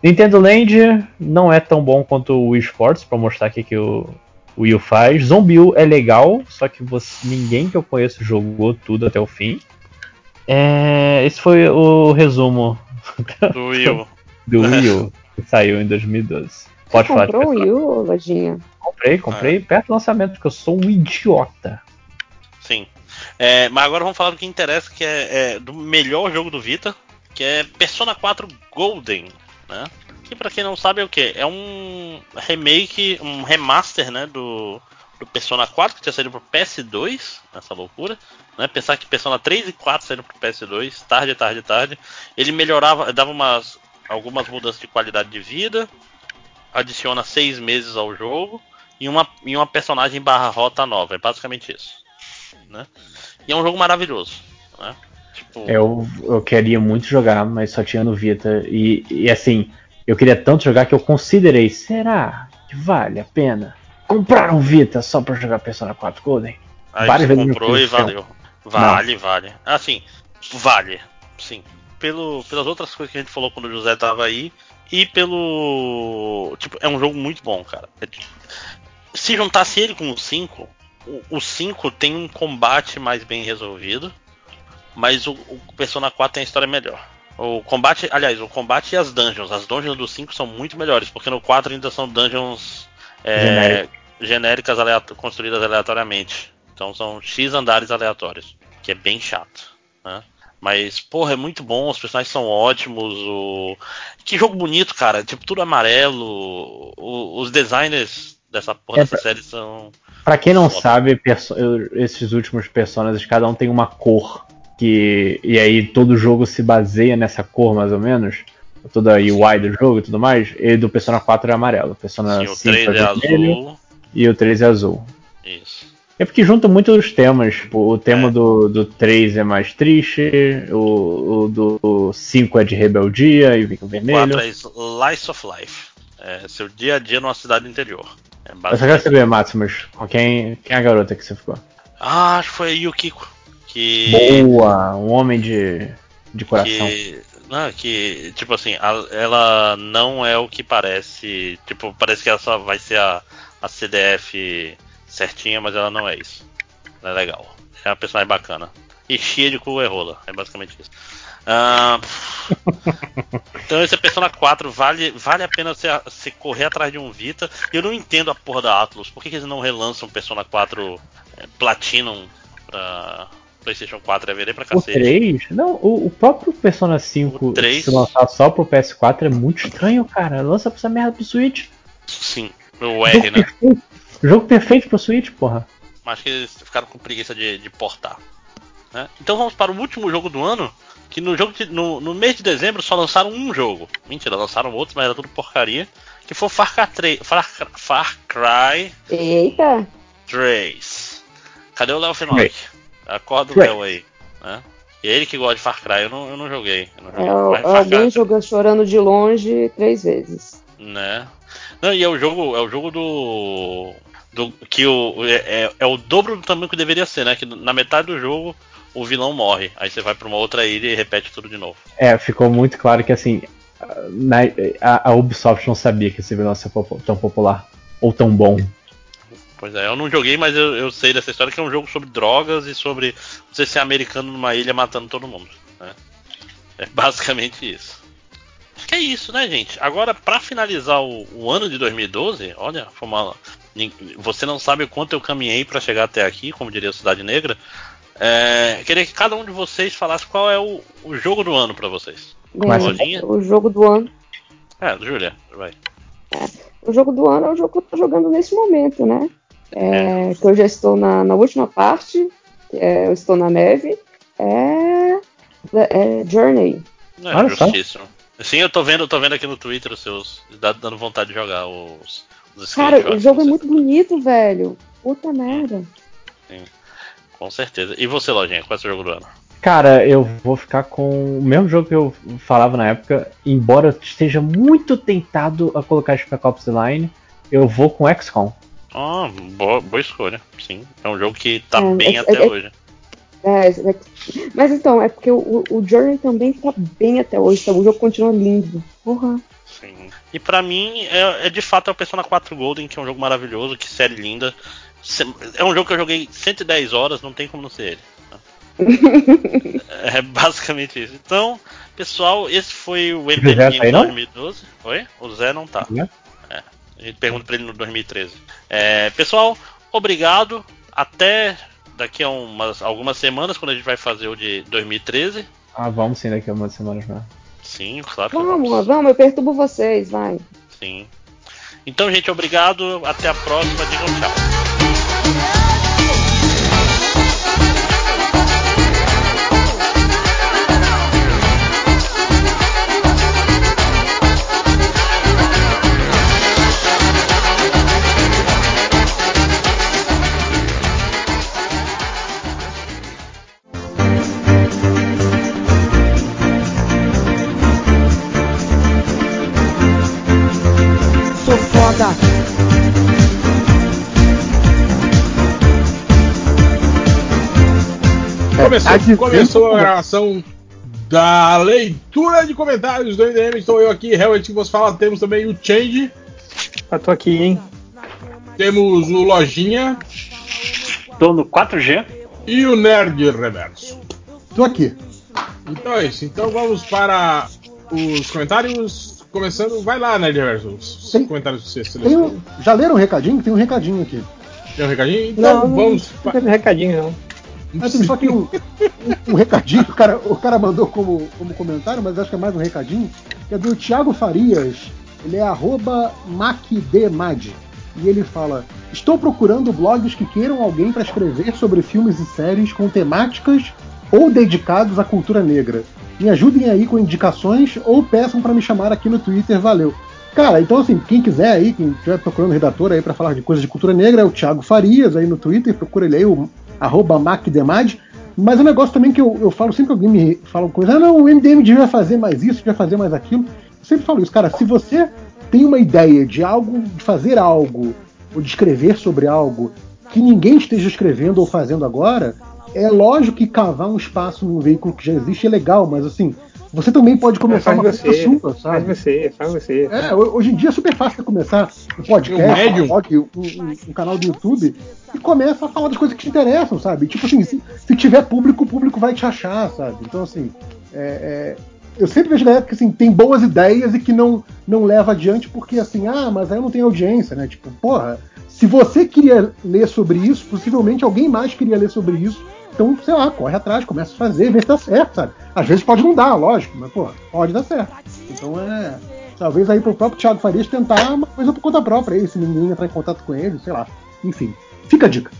Nintendo Land não é tão bom quanto o Wii Sports, pra mostrar aqui que o, U faz. Zombie U é legal, só que você- ninguém que eu conheço jogou tudo até o fim. É, esse foi o resumo Do Wii U. do Wii U, que saiu em 2012. Pode falar de Comprou o U, Lojinha? Comprei, comprei perto do lançamento, porque eu sou um idiota. Sim. É, mas agora vamos falar do que interessa, que é, é do melhor jogo do Vita, que é Persona 4 Golden, né? Que pra quem não sabe é o que? É um remake, um remaster, né, do, do Persona 4 que tinha saído pro PS2, essa loucura, né? Pensar que Persona 3 e 4 saíram pro PS2, tarde, tarde, tarde. Ele melhorava, dava umas algumas mudanças de qualidade de vida, adiciona seis meses ao jogo e uma, e uma personagem barra rota nova. É basicamente isso. Né? E é um jogo maravilhoso. Né? Tipo, Eu, eu queria muito jogar, mas só tinha no Vita. E, e assim, eu queria tanto jogar que eu considerei, será que vale a pena comprar um Vita só pra jogar Persona 4 Golden? aí várias você comprou e valeu. Vale, vale. Assim, vale. Sim. Pelo, pelas outras coisas que a gente falou quando o José tava aí. e pelo. Tipo, é um jogo muito bom, cara. É, se juntasse ele com o 5, o 5 tem um combate mais bem resolvido, mas o, o Persona 4 tem a história melhor. O combate, aliás, o combate e as dungeons. As dungeons do 5 são muito melhores, porque no 4 ainda são dungeons é, genéricas aleato construídas aleatoriamente. Então são X andares aleatórios, que é bem chato. Né? Mas, porra, é muito bom, os personagens são ótimos. O... Que jogo bonito, cara. Tipo, tudo amarelo. O... Os designers dessa porra é dessa pra... série são. Pra quem não sabe, perso... esses últimos personagens, cada um tem uma cor. Que... E aí todo jogo se baseia nessa cor, mais ou menos. Toda a UI do jogo e tudo mais. E do Persona 4 é amarelo. O Persona Sim, 5 é, é azul. E o 3 é azul. Isso. É porque junta muito os temas. O tema é. do, do 3 é mais triste, o, o do 5 é de rebeldia e o vermelho. O 4 é Lice of Life. É seu dia a dia numa cidade interior. É Eu só quero saber, Maximus, com quem, quem é a garota que você ficou? Ah, acho que foi a Yukiko. Que... Boa! Um homem de, de coração. Que... Não, que, tipo assim, a, ela não é o que parece. Tipo, parece que ela só vai ser a, a CDF certinha, mas ela não é isso. Ela é legal. É uma personagem bacana. E cheia de cu e rola. É basicamente isso. Uh, então esse é Persona 4 vale, vale a pena você, você, correr atrás de um Vita. Eu não entendo a porra da Atlus. Por que, que eles não relançam Persona 4 é, Platinum pra PlayStation 4? É vender pra cacete. O 3? Não, o, o próprio Persona 5 3... se lançar só pro PS4 é muito estranho, cara. Lança pra essa merda pro Switch. Sim, o R, né? Perfeito. Jogo perfeito pro Switch, porra. Acho que eles ficaram com preguiça de, de portar. Né? Então vamos para o último jogo do ano. Que no, jogo de, no, no, mês de dezembro só lançaram um jogo. Mentira, lançaram outros, mas era tudo porcaria. Que foi Far Cry 3. Far, Far Cry Eita! 3. Cadê o Léo Fenoc? Acorda o Léo aí. Né? E é ele que gosta de Far Cry, eu não, eu não joguei. Eu não joguei. É, alguém jogou chorando de longe três vezes. Né? Não, e é o jogo, é o jogo do do, que o, é, é, é, o dobro do tamanho que deveria ser, né? Que na metade do jogo o vilão morre. Aí você vai para uma outra ilha e repete tudo de novo. É, ficou muito claro que assim. Na, a, a, Ubisoft não sabia que esse vilão ia ser tão popular. Ou tão bom. Pois é, eu não joguei, mas eu, eu sei dessa história que é um jogo sobre drogas e sobre você ser americano numa ilha matando todo mundo. Né? É basicamente isso. Acho que é isso, né, gente? Agora, para finalizar o, o, ano de 2012, olha, foi uma, você não sabe o quanto eu caminhei para chegar até aqui, como diria Cidade Negra. É, queria que cada um de vocês falasse qual é o, o jogo do ano para vocês. Bem, o jogo do ano. É, Júlia, vai. É, o jogo do ano é o jogo que eu tô jogando nesse momento, né? É, é. Que eu já estou na, na última parte, é, eu estou na neve. É, é Journey. É, justíssimo. Sim, eu tô vendo, eu tô vendo aqui no Twitter os seus. dando vontade de jogar os, Cara, o jogo é muito bonito, velho. Puta merda. Sim, com certeza. E você, Lojinha, qual é o seu jogo do ano? Cara, eu vou ficar com o mesmo jogo que eu falava na época, embora eu esteja muito tentado a colocar Spec Ops The Line, eu vou com XCOM. Ah, boa, boa escolha, sim. É um jogo que tá é, bem é, até é, hoje. É, é, mas então, é porque o, o Journey também tá bem até hoje, tá? o jogo continua lindo. Porra. Sim. E para mim, é, é, de fato é o Persona 4 Golden, que é um jogo maravilhoso, que série linda. É um jogo que eu joguei 110 horas, não tem como não ser ele. é basicamente isso. Então, pessoal, esse foi o MDM de 2012. Oi? O Zé não tá. A gente pergunta pra ele no 2013. É, pessoal, obrigado. Até daqui a umas, algumas semanas, quando a gente vai fazer o de 2013. Ah, vamos sim, daqui a umas semanas já. Sim, claro. Vamos, vamos, vamos, eu perturbo vocês, vai. Sim. Então, gente, obrigado. Até a próxima. Digam tchau. Começou, começou a gravação da leitura de comentários do MDM. Estou eu aqui, realmente que você fala. Temos também o Change, Eu tô aqui, hein? temos o Lojinha Tô no 4G. e o Nerd Reverso. Tô aqui. Então é isso. Então vamos para os comentários. Começando, vai lá, Nerd Reverso. Os Tem- comentários que você selecionou. um, já leram o recadinho? Tem um recadinho aqui. Tem um recadinho? Então Não, vamos. não teve recadinho, não. Mas só que um, um, um recadinho, o cara, o cara mandou como, como comentário, mas acho que é mais um recadinho, que é do Thiago Farias. Ele é arroba macdmad. E ele fala: Estou procurando blogs que queiram alguém para escrever sobre filmes e séries com temáticas ou dedicados à cultura negra. Me ajudem aí com indicações ou peçam para me chamar aqui no Twitter, valeu. Cara, então assim, quem quiser aí, quem estiver procurando redator aí para falar de coisas de cultura negra, é o Thiago Farias aí no Twitter, procura ele aí, o arroba macdemad. Mas o negócio também que eu, eu falo sempre que alguém me fala coisa, ah não, o MDM devia fazer mais isso, devia fazer mais aquilo. Eu sempre falo isso, cara, se você tem uma ideia de algo, de fazer algo, ou de escrever sobre algo que ninguém esteja escrevendo ou fazendo agora, é lógico que cavar um espaço num veículo que já existe é legal, mas assim, você também pode começar faz uma você, coisa sua, Faz sabe? você, faz você. É, ho- hoje em dia é super fácil começar um podcast, Um blog, um, um- um canal do YouTube e começa a falar das coisas que te interessam, sabe? Tipo assim, se, se tiver público, o público vai te achar, sabe? Então, assim, é- é, eu sempre vejo galera que assim, tem boas ideias e que não, não leva adiante porque, assim, ah, mas aí eu não tenho audiência, né? Tipo, porra, se você queria ler sobre isso, possivelmente alguém mais queria ler sobre isso. Então, sei lá, corre atrás, começa a fazer, vê se dá certo, sabe? Às vezes pode não dar, lógico, mas, pô, pode dar certo. Então é. Talvez aí pro próprio Thiago Farias tentar uma coisa por conta própria aí, se ninguém entrar em contato com ele, sei lá. Enfim, fica a dica.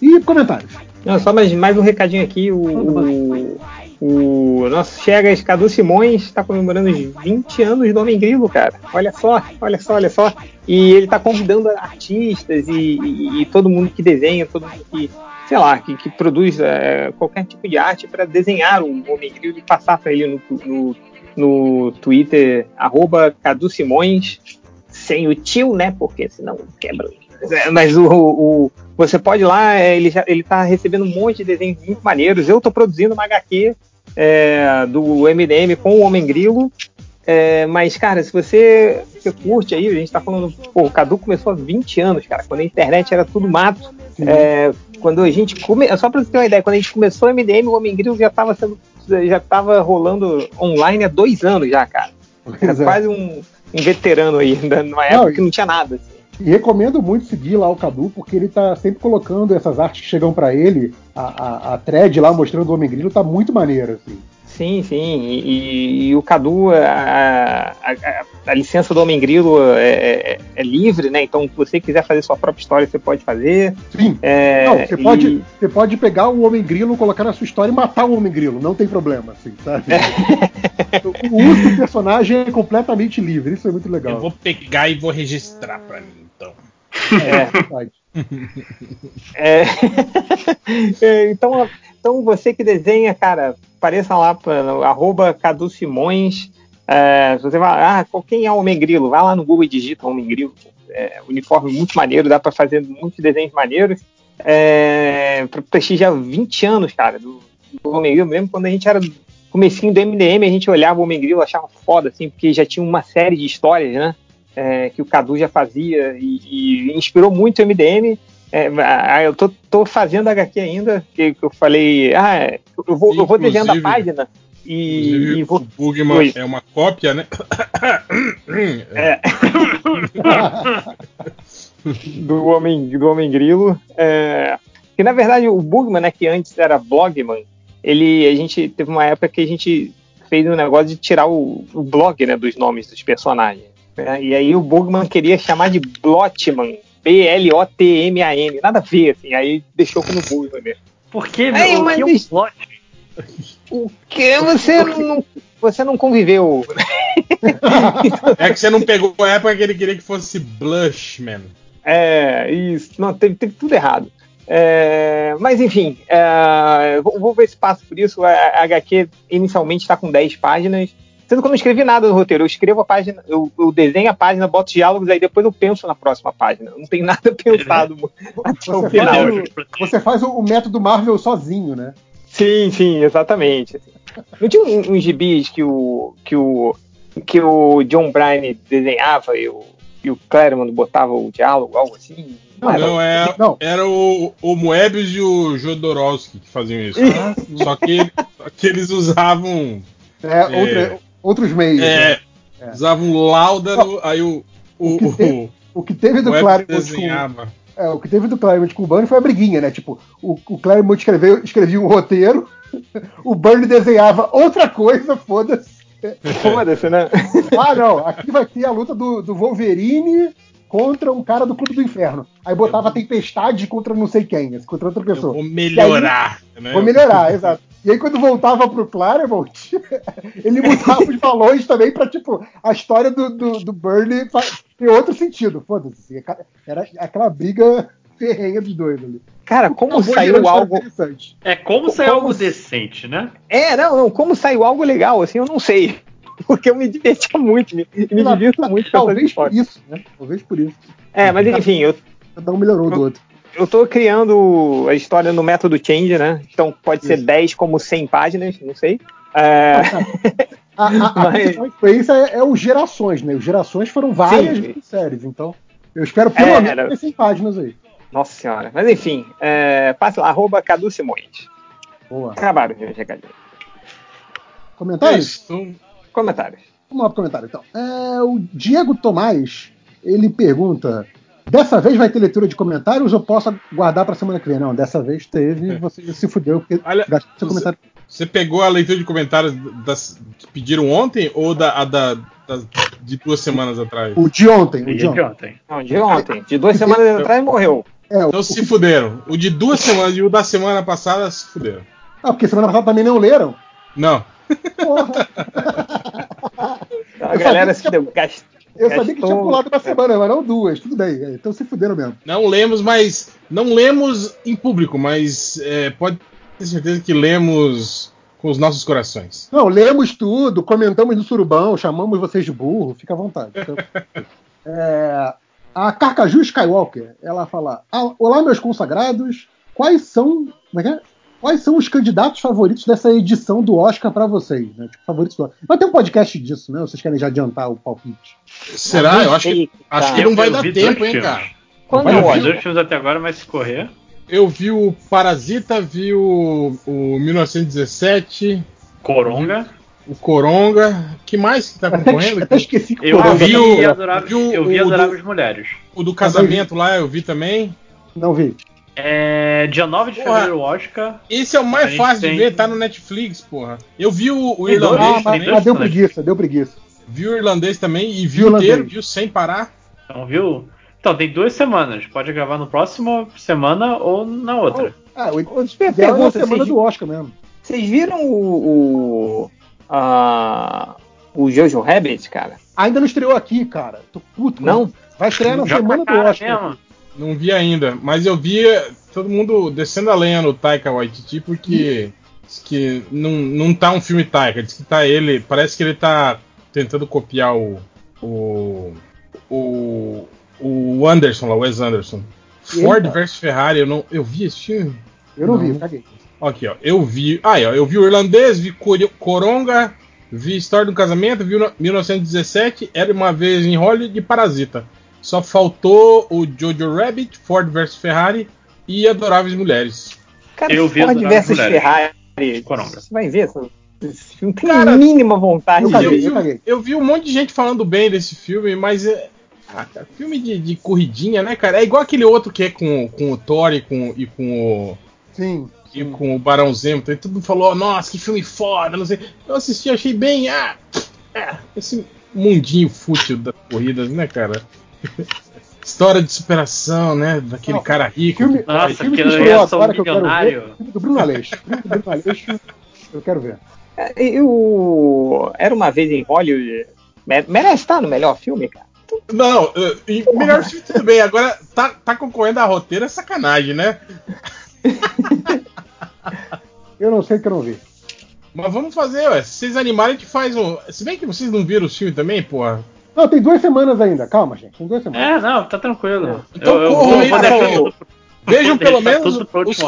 E comentários. Não, só mais, mais um recadinho aqui. O, o, o nosso Chegas Cadu Simões está comemorando os 20 anos do Homem Grilo, cara. Olha só, olha só, olha só. E ele está convidando artistas e, e- e todo mundo que desenha, todo mundo que, sei lá, que, que produz é, qualquer tipo de arte para desenhar o Homem Grilo e passar para ele no, no, no Twitter, arroba Cadu Simões, sem o tio, né? Porque senão quebra. É, Mas o, o- você pode ir lá, é, ele, já, ele tá recebendo um monte de desenhos muito maneiros. Eu tô produzindo uma HQ é, do MDM com o Homem Grilo. É, mas, cara, se você, você curte aí, a gente tá falando, pô, o Cadu começou há 20 anos, cara, quando a internet era tudo mato. É, quando a gente come... Só pra você ter uma ideia, quando a gente começou o MDM, o Homem Grilo já tava sendo. Já tava rolando online há dois anos já, cara. É. quase um, um veterano aí, numa época Não, que não tinha nada. assim. E recomendo muito seguir lá o Cadu, porque ele tá sempre colocando essas artes que chegam pra ele, a, a, a thread lá mostrando o Homem Grilo, tá muito maneiro, assim. Sim, sim. E, e- e o Cadu, a, a- a- licença do Homem Grilo é, é- é livre, né? Então, se você quiser fazer sua própria história, você pode fazer. Sim. É, Não, você e- pode, você pode pegar o Homem Grilo, colocar na sua história e matar o Homem Grilo, não tem problema, assim, sabe? o uso do personagem é completamente livre, isso é muito legal. Eu vou pegar e vou registrar pra mim. É, pode. É. É, então, então, você que desenha, cara, apareça lá para arroba Cadu Simões. É, você vai, ah, quem é o Homem Grilo? Vai lá no Google e digita Homem Grilo. É, uniforme muito maneiro, dá para fazer muitos desenhos maneiros. É, pra prestigiar 20 anos, cara, do, do Homem Grilo. Mesmo quando a gente era comecinho do MDM, a gente olhava o Homem Grilo, achava foda, assim, porque já tinha uma série de histórias, né? É, que o Cadu já fazia e, e inspirou muito o MDM. É, eu tô, tô fazendo HQ ainda, que, que eu falei, ah, eu vou, eu vou desenhando a página e, e vou. o Bugman Oi. é uma cópia, né? É. do Homem, do Homem Grilo. É, que na verdade o Bugman, né, que antes era Blogman, ele, a gente teve uma época que a gente fez um negócio de tirar o, o blog né, dos nomes dos personagens. Né, e aí o Bugman queria chamar de Blotman, B-L-O-T-M-A-N, nada a ver, assim, aí deixou como Bugman mesmo. Por que, meu? O mas que é um plot? O que você não, você não conviveu? É que você não pegou a época que ele queria que fosse Blushman. É, isso. Não, teve, teve tudo errado. É, mas enfim, é, vou, vou ver se passo por isso. A, a HQ inicialmente está com 10 páginas. Sendo que eu não escrevi nada no roteiro, eu escrevo a página, eu, eu desenho a página, boto os diálogos, aí depois eu penso na próxima página. Não tem nada pensado até o Você final. faz, o, você faz o, o método Marvel sozinho, né? Sim, sim, exatamente. Não tinha um- uns gibis que o, que o, que o John Bryan desenhava e o, e o Claremont botava o diálogo, algo assim? era? Não, é, Não. era o, o Moebius e o Jodorowsky que faziam isso. Só que, só que eles usavam. É, outra- outros meios. né? É, usavam Laudano, aí o. O, O que tem- o, que teve o do Claremont com, é, o que teve do Claremont com o Burn foi a briguinha, né? Tipo, o, o Claremont escreveu, escrevia um roteiro, o Burn desenhava outra coisa, foda-se. Foda-se, né? Ah, não, aqui vai ter a luta do, do Wolverine contra um cara do Clube do Inferno. Aí botava a Tempestade contra não sei quem, contra outra Eu pessoa. vou melhorar. né? Vou melhorar, exato. E aí, quando voltava pro Claremont, ele mudava os balões também pra, tipo, a história do, do, do Burnie fa- ter outro sentido. Foda-se. Era aquela briga ferrenha dos dois ali. Cara, como Acabou saiu algo. É como sair Como algo se- decente, né? É, não, não, como saiu algo legal, assim, eu não sei. Porque eu me divertia muito, me, me Não, divirto muito com essas Talvez por histórias. isso, né? Talvez por isso. É, mas enfim, eu, Cada um melhorou do outro. eu tô criando a história no método Change, né? Então pode ser 10 como 100 páginas, não sei. É, A, a, a Mas- influência é, é o Gerações, né? Os Gerações foram várias Sim. séries, então eu espero pelo É, menos era- ter 100 páginas aí. nossa senhora. Mas enfim, é, passe lá, arroba Cadu Simões. Boa. Acabaram os recadinhos. Comentários? isso, então, Comentários. Vamos lá pro comentário, então. É, o Diego Tomás, ele pergunta: dessa vez vai ter leitura de comentários ou posso guardar pra semana que vem? Não, dessa vez teve, você se fudeu, porque Olha, gastou seu você- comentário. Você pegou a leitura de comentários das que pediram ontem ou da, a da, das- de duas semanas atrás? O de ontem, o de de ontem. ontem. Não, de ontem. De duas semanas atrás morreu. É, o, Então se fuderam. O de duas semanas e o da semana passada se fuderam. ah, porque semana passada também não leram? Não. Porra, A galera se deu. gast- eu sabia que tinha pulado uma semana, mas não duas. Tudo bem, é, então se fuderam mesmo. Não lemos, mas. Não lemos em público, mas é, pode ter certeza que lemos com os nossos corações. Não, lemos tudo, comentamos no surubão, chamamos vocês de burro, fica à vontade. É, a Carcaju Skywalker, ela fala: "Ah, Olá, meus consagrados, quais são. Como é que é? Quais são os candidatos favoritos dessa edição do Oscar pra vocês? Né? Tipo, favoritos do Oscar. Vai ter um podcast disso, né? Vocês querem já adiantar o palpite? Será? Eu acho que, acho que Eu- não vai eu dar vi tempo, hein, filmes. cara. Quando eu vi dois filmes até agora, mas se correr. Eu vi o Parasita, vi o, o 1917, Coronga. o Coronga. que mais que tá Até, concorrendo? até esqueci que Eu Coronga- vi vi, o- Adoráveis, vi o- eu vi o do- Adoráveis Mulheres. O do casamento lá eu vi também. Não vi. É, dia 9 de Porra. fevereiro, Oscar. Esse é o mais fácil de tem- ver, tá no Netflix, porra. Eu vi o, o irlandês Ah, mas, também. dois mas deu preguiça, deu preguiça. Vi o irlandês também e vi Vi o inteiro, viu sem parar. Então, viu? Então, tem duas semanas. Pode gravar no próximo semana ou na outra. Ah, o ideal é pergunta, semana do Oscar mesmo. vocês viram o. o, a- o Jojo Rabbit, cara? Ainda não estreou aqui, cara. Tô puto. Não? Vai estrear na Joga semana do Oscar. mesmo. Não vi ainda, mas eu vi todo mundo descendo a lenha no Taika Waititi porque diz que não, não tá um filme Taika, diz que tá ele, parece que ele tá tentando copiar o o o, o Anderson lá, o Wes Anderson. Ford Eita. vs Ferrari, eu não eu vi esse filme. Eu não, Não. vi, caguei. Aqui, ó. Eu vi. Aí, ó. Eu vi o irlandês, vi Coronga, vi História do Casamento, vi o no- 1917, Era uma vez em Hollywood e Parasita. Só faltou o Jojo Rabbit, Ford vs Ferrari e Adoráveis Mulheres. Cara, Eu vi Ford Mulheres. Ferrari. Você vai ver, essa- filme tem Cara, a mínima vontade eu de caguei, ver. vi, eu eu vi um monte de gente falando bem desse filme, mas é. Ah, cara, filme de, de corridinha, né, cara? É igual aquele outro que é com, com o Thor e com, e com o. Sim. e com o Barão Zemo, todo mundo falou, nossa, que filme foda, não sei. Eu assisti, achei bem, ah, é, esse mundinho fútil das corridas, né, cara? História de superação, né, daquele Não, cara rico. Filme, que- Nossa, filme que que reação agora que eu quero ver. milionário. Filme do Bruno Aleixo. Filme do Bruno Aleixo, eu quero ver. É, E o Era uma vez em Hollywood. me- Merece estar no melhor filme, cara. Não, eh, e melhor filme tudo bem, agora tá, tá concorrendo a roteiro é sacanagem, né? Eu não sei que eu não vi. Mas vamos fazer, ué, se vocês animarem, a gente faz um. Se bem que vocês não viram o filme também, porra. Não, tem duas semanas ainda. Calma, gente. Tem duas semanas. É, não, tá tranquilo. Então eu, eu corram aí, vou cara. deixar tudo, Vejam vou pelo menos tudo pra os que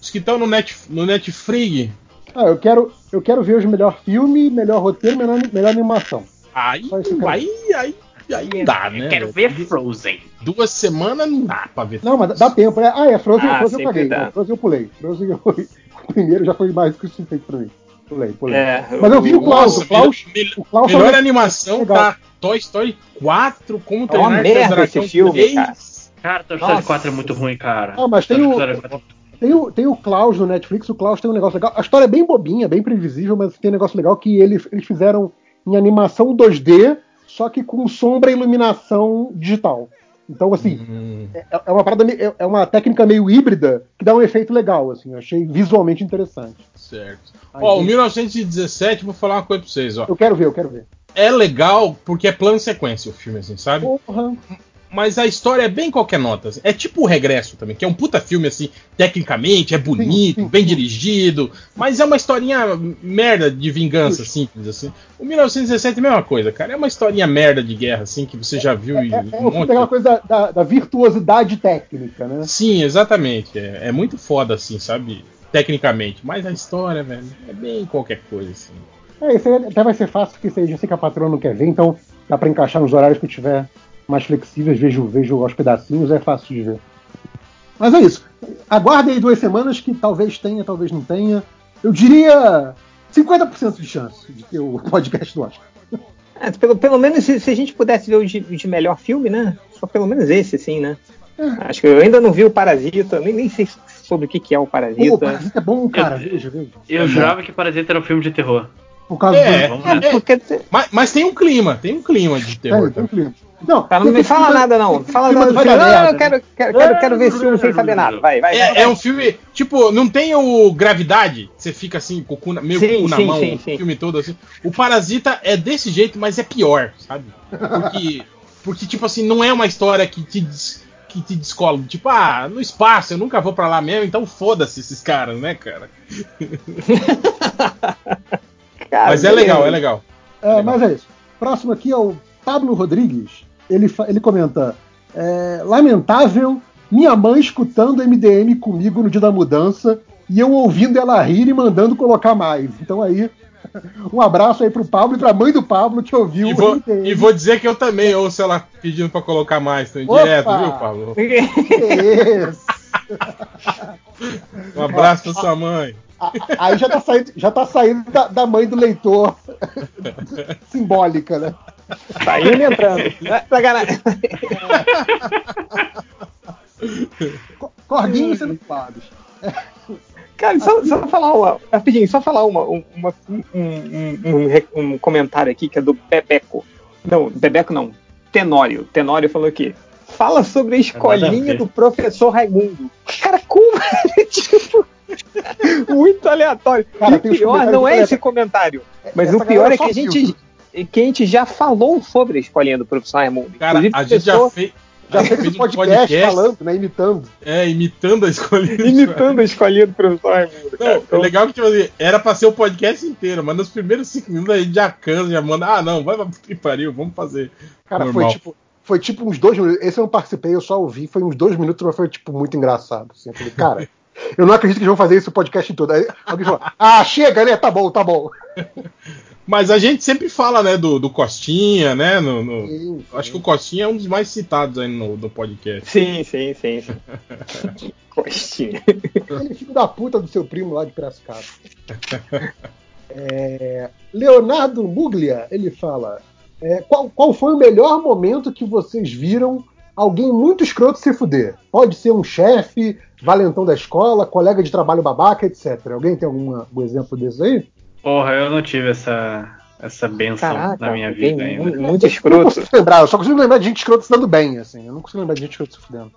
os que estão no, net, no Netflix. Ah, eu quero, eu quero ver os melhor filme, melhor roteiro, melhor, melhor animação. Aí, aí, aí, aí dá, né? Eu quero ver Frozen. Duas semanas não dá pra ver. Não, mas dá tempo, né? Ah, é, Frozen, Ah, Frozen eu paguei. Frozen eu pulei. Frozen eu, o primeiro já foi mais do que o suficiente pra mim. Pulei, pulei. É, Mas eu vi o Klaus, o Klaus, melhor, o Klaus melhor é animação legal. tá Toy Story 4, como É uma treinar merda esse filme, 3. cara. Cara, Toy Story Nossa. 4 é muito ruim, cara. Ah, mas tem o- 4 Tem o, tem o Klaus no Netflix, o Klaus tem um negócio legal. A história é bem bobinha, bem previsível, mas tem um negócio legal que ele- eles fizeram em animação 2D, só que com sombra e iluminação digital. Então, assim, Hum, é, é uma parada, meio- é- é uma técnica meio híbrida que dá um efeito legal, assim. Eu achei visualmente interessante. Certo. Ai, Ó, o gente. 1917, vou falar uma coisa pra vocês, ó. Eu quero ver, eu quero ver. É legal porque é plano e sequência o filme, assim, sabe? Porra. Mas a história é bem qualquer nota. assim. É tipo o Regresso também, que é um puta filme, assim, tecnicamente, é bonito, Sim, sim, bem sim. dirigido, mas é uma historinha merda de vingança, simples, assim. O 1917 é a mesma coisa, cara. É uma historinha merda de guerra, assim, que você já viu em É, é um filme monte. daquela coisa da, da- da virtuosidade técnica, né? Sim, exatamente. É, é muito foda, assim, sabe? Tecnicamente. Mas a história, velho, é bem qualquer coisa, assim. É, isso até vai ser fácil, porque já sei que a patroa não quer ver, então dá pra encaixar nos horários que eu tiver mais flexíveis, vejo, vejo aos pedacinhos, é fácil de ver. Mas é isso. Aguarde aí duas semanas que talvez tenha, talvez não tenha. Eu diria 50% de chance de ter o podcast do Oscar. É, pelo, pelo menos se, se a gente pudesse ver o de, de melhor filme, né? Só pelo menos esse, sim, né? Acho que eu ainda não vi o Parasita, nem, nem sei sobre o que, que é o Pô, Parasita. Parasita é bom, cara. Veja, veja. Eu jurava que Parasita era um filme de terror. Por causa É, do. Vamos é, Porque, mas, mas tem um clima, tem um clima de terror. É, tem um clima. Não, cara, não me fala clima- nada, não. Fala nada. do Não, eu quero, quero, quero, quero ver esse filme sem saber nada. Vai, vai. vai. É, é um filme, tipo, não tem o Gravidade, você fica assim, com o cu na, meio Sim, com o cu na sim, mão, sim, o filme todo assim. O Parasita é desse jeito, mas é pior, sabe? Porque, porque tipo assim, não é uma história que te, que te descola. Tipo, ah, no espaço, eu nunca vou pra lá mesmo, então foda-se esses caras, né, cara? Cara, Mas é beleza. legal, é legal. É, mas é isso. Próximo aqui é o Pablo Rodrigues. Ele, ele comenta: é, Lamentável, minha mãe escutando MDM comigo no dia da mudança e eu ouvindo ela rir e mandando colocar mais. Então aí, um abraço aí pro Pablo e pra mãe do Pablo que ouviu E vou, e vou dizer que eu também ouço ela pedindo pra colocar mais, então, direto, viu, Pablo? Que isso? Um abraço pra sua mãe. Aí já tá saindo, já tá saindo da, da mãe do leitor simbólica, né? Saindo e entrando. Sacanagem. Co- Corguinhos sendo claros. Cara, só, só falar uma. Rapidinho, só falar uma, uma- um, um- um um comentário aqui que é do Bebeco. Não, Bebeco não. Tenório. Tenório falou aqui. Fala sobre a escolinha do professor Raimundo. Cara, como? tipo, muito aleatório. Cara, e tem o pior não é esse comentário. Mas Essa o pior é que a gente, filtra. que a gente já falou sobre a escolinha do professor Raimundo. Cara, Inclusive, a gente já fez. Já gente fez um um podcast, falando, né? Imitando. É, imitando a escolha. Imitando a escolinha do professor Raimundo. Não, cara. o legal é que, tipo assim, era pra ser o podcast inteiro, mas nos primeiros cinco minutos a gente já cansa, já manda, ah, não, vai pra que pariu, vamos fazer. Cara, Normal. foi tipo. Foi tipo uns dois minutos. Esse eu não participei, eu só ouvi. Foi uns dois minutos, mas foi tipo muito engraçado. Assim. Eu falei, cara, eu não acredito que eles vão fazer isso o podcast todo. Aí alguém falou, ah, chega, né? Tá bom, tá bom. Mas a gente sempre fala, né, do, do Costinha, né? No, no- Sim, Acho que o Costinha é um dos mais citados aí no, no podcast. Sim, sim, sim. sim. Costinha. Aquele filho da puta do seu primo lá de Piracicaba. É, Leonardo Muglia, ele fala: é, qual, qual foi o melhor momento que vocês viram alguém muito escroto se fuder? Pode ser um chefe, valentão da escola, colega de trabalho babaca, etc. Alguém tem alguma, algum exemplo desse aí? Porra, eu não tive essa, essa benção Caraca, na minha vida ainda. mu- muito Eu não escroto. consigo lembrar, eu só consigo lembrar de gente escrota se dando bem, assim. Eu não consigo lembrar de gente escrota se fudendo.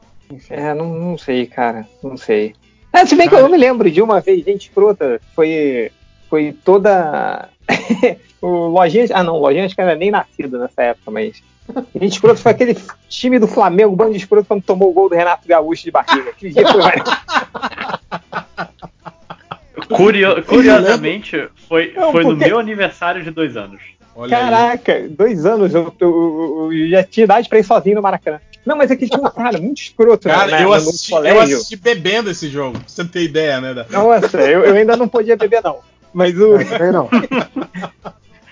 É, não, não sei, cara. Não sei. É, se bem que eu me lembro de uma vez, gente escrota, foi, foi toda. o Lojinha. Ah, não, Lojinha acho que era nem nascido nessa época, mas. Gente escroto foi aquele time do Flamengo, bando de escroto, quando tomou o gol do Renato Gaúcho de barriga. Aquele dia foi Curio- curiosamente, foi, Não, foi no porque- meu aniversário de dois anos. Olha aí. Caraca, dois anos, eu, eu- eu já tinha idade pra ir sozinho no Maracanã. Não, mas é que tinha um cara muito escroto né, Cara, na- eu, no assisti, eu assisti bebendo esse jogo, pra você ter ideia, né? da- Nossa, eu, eu ainda não podia beber, não. Mas o. Não, também não.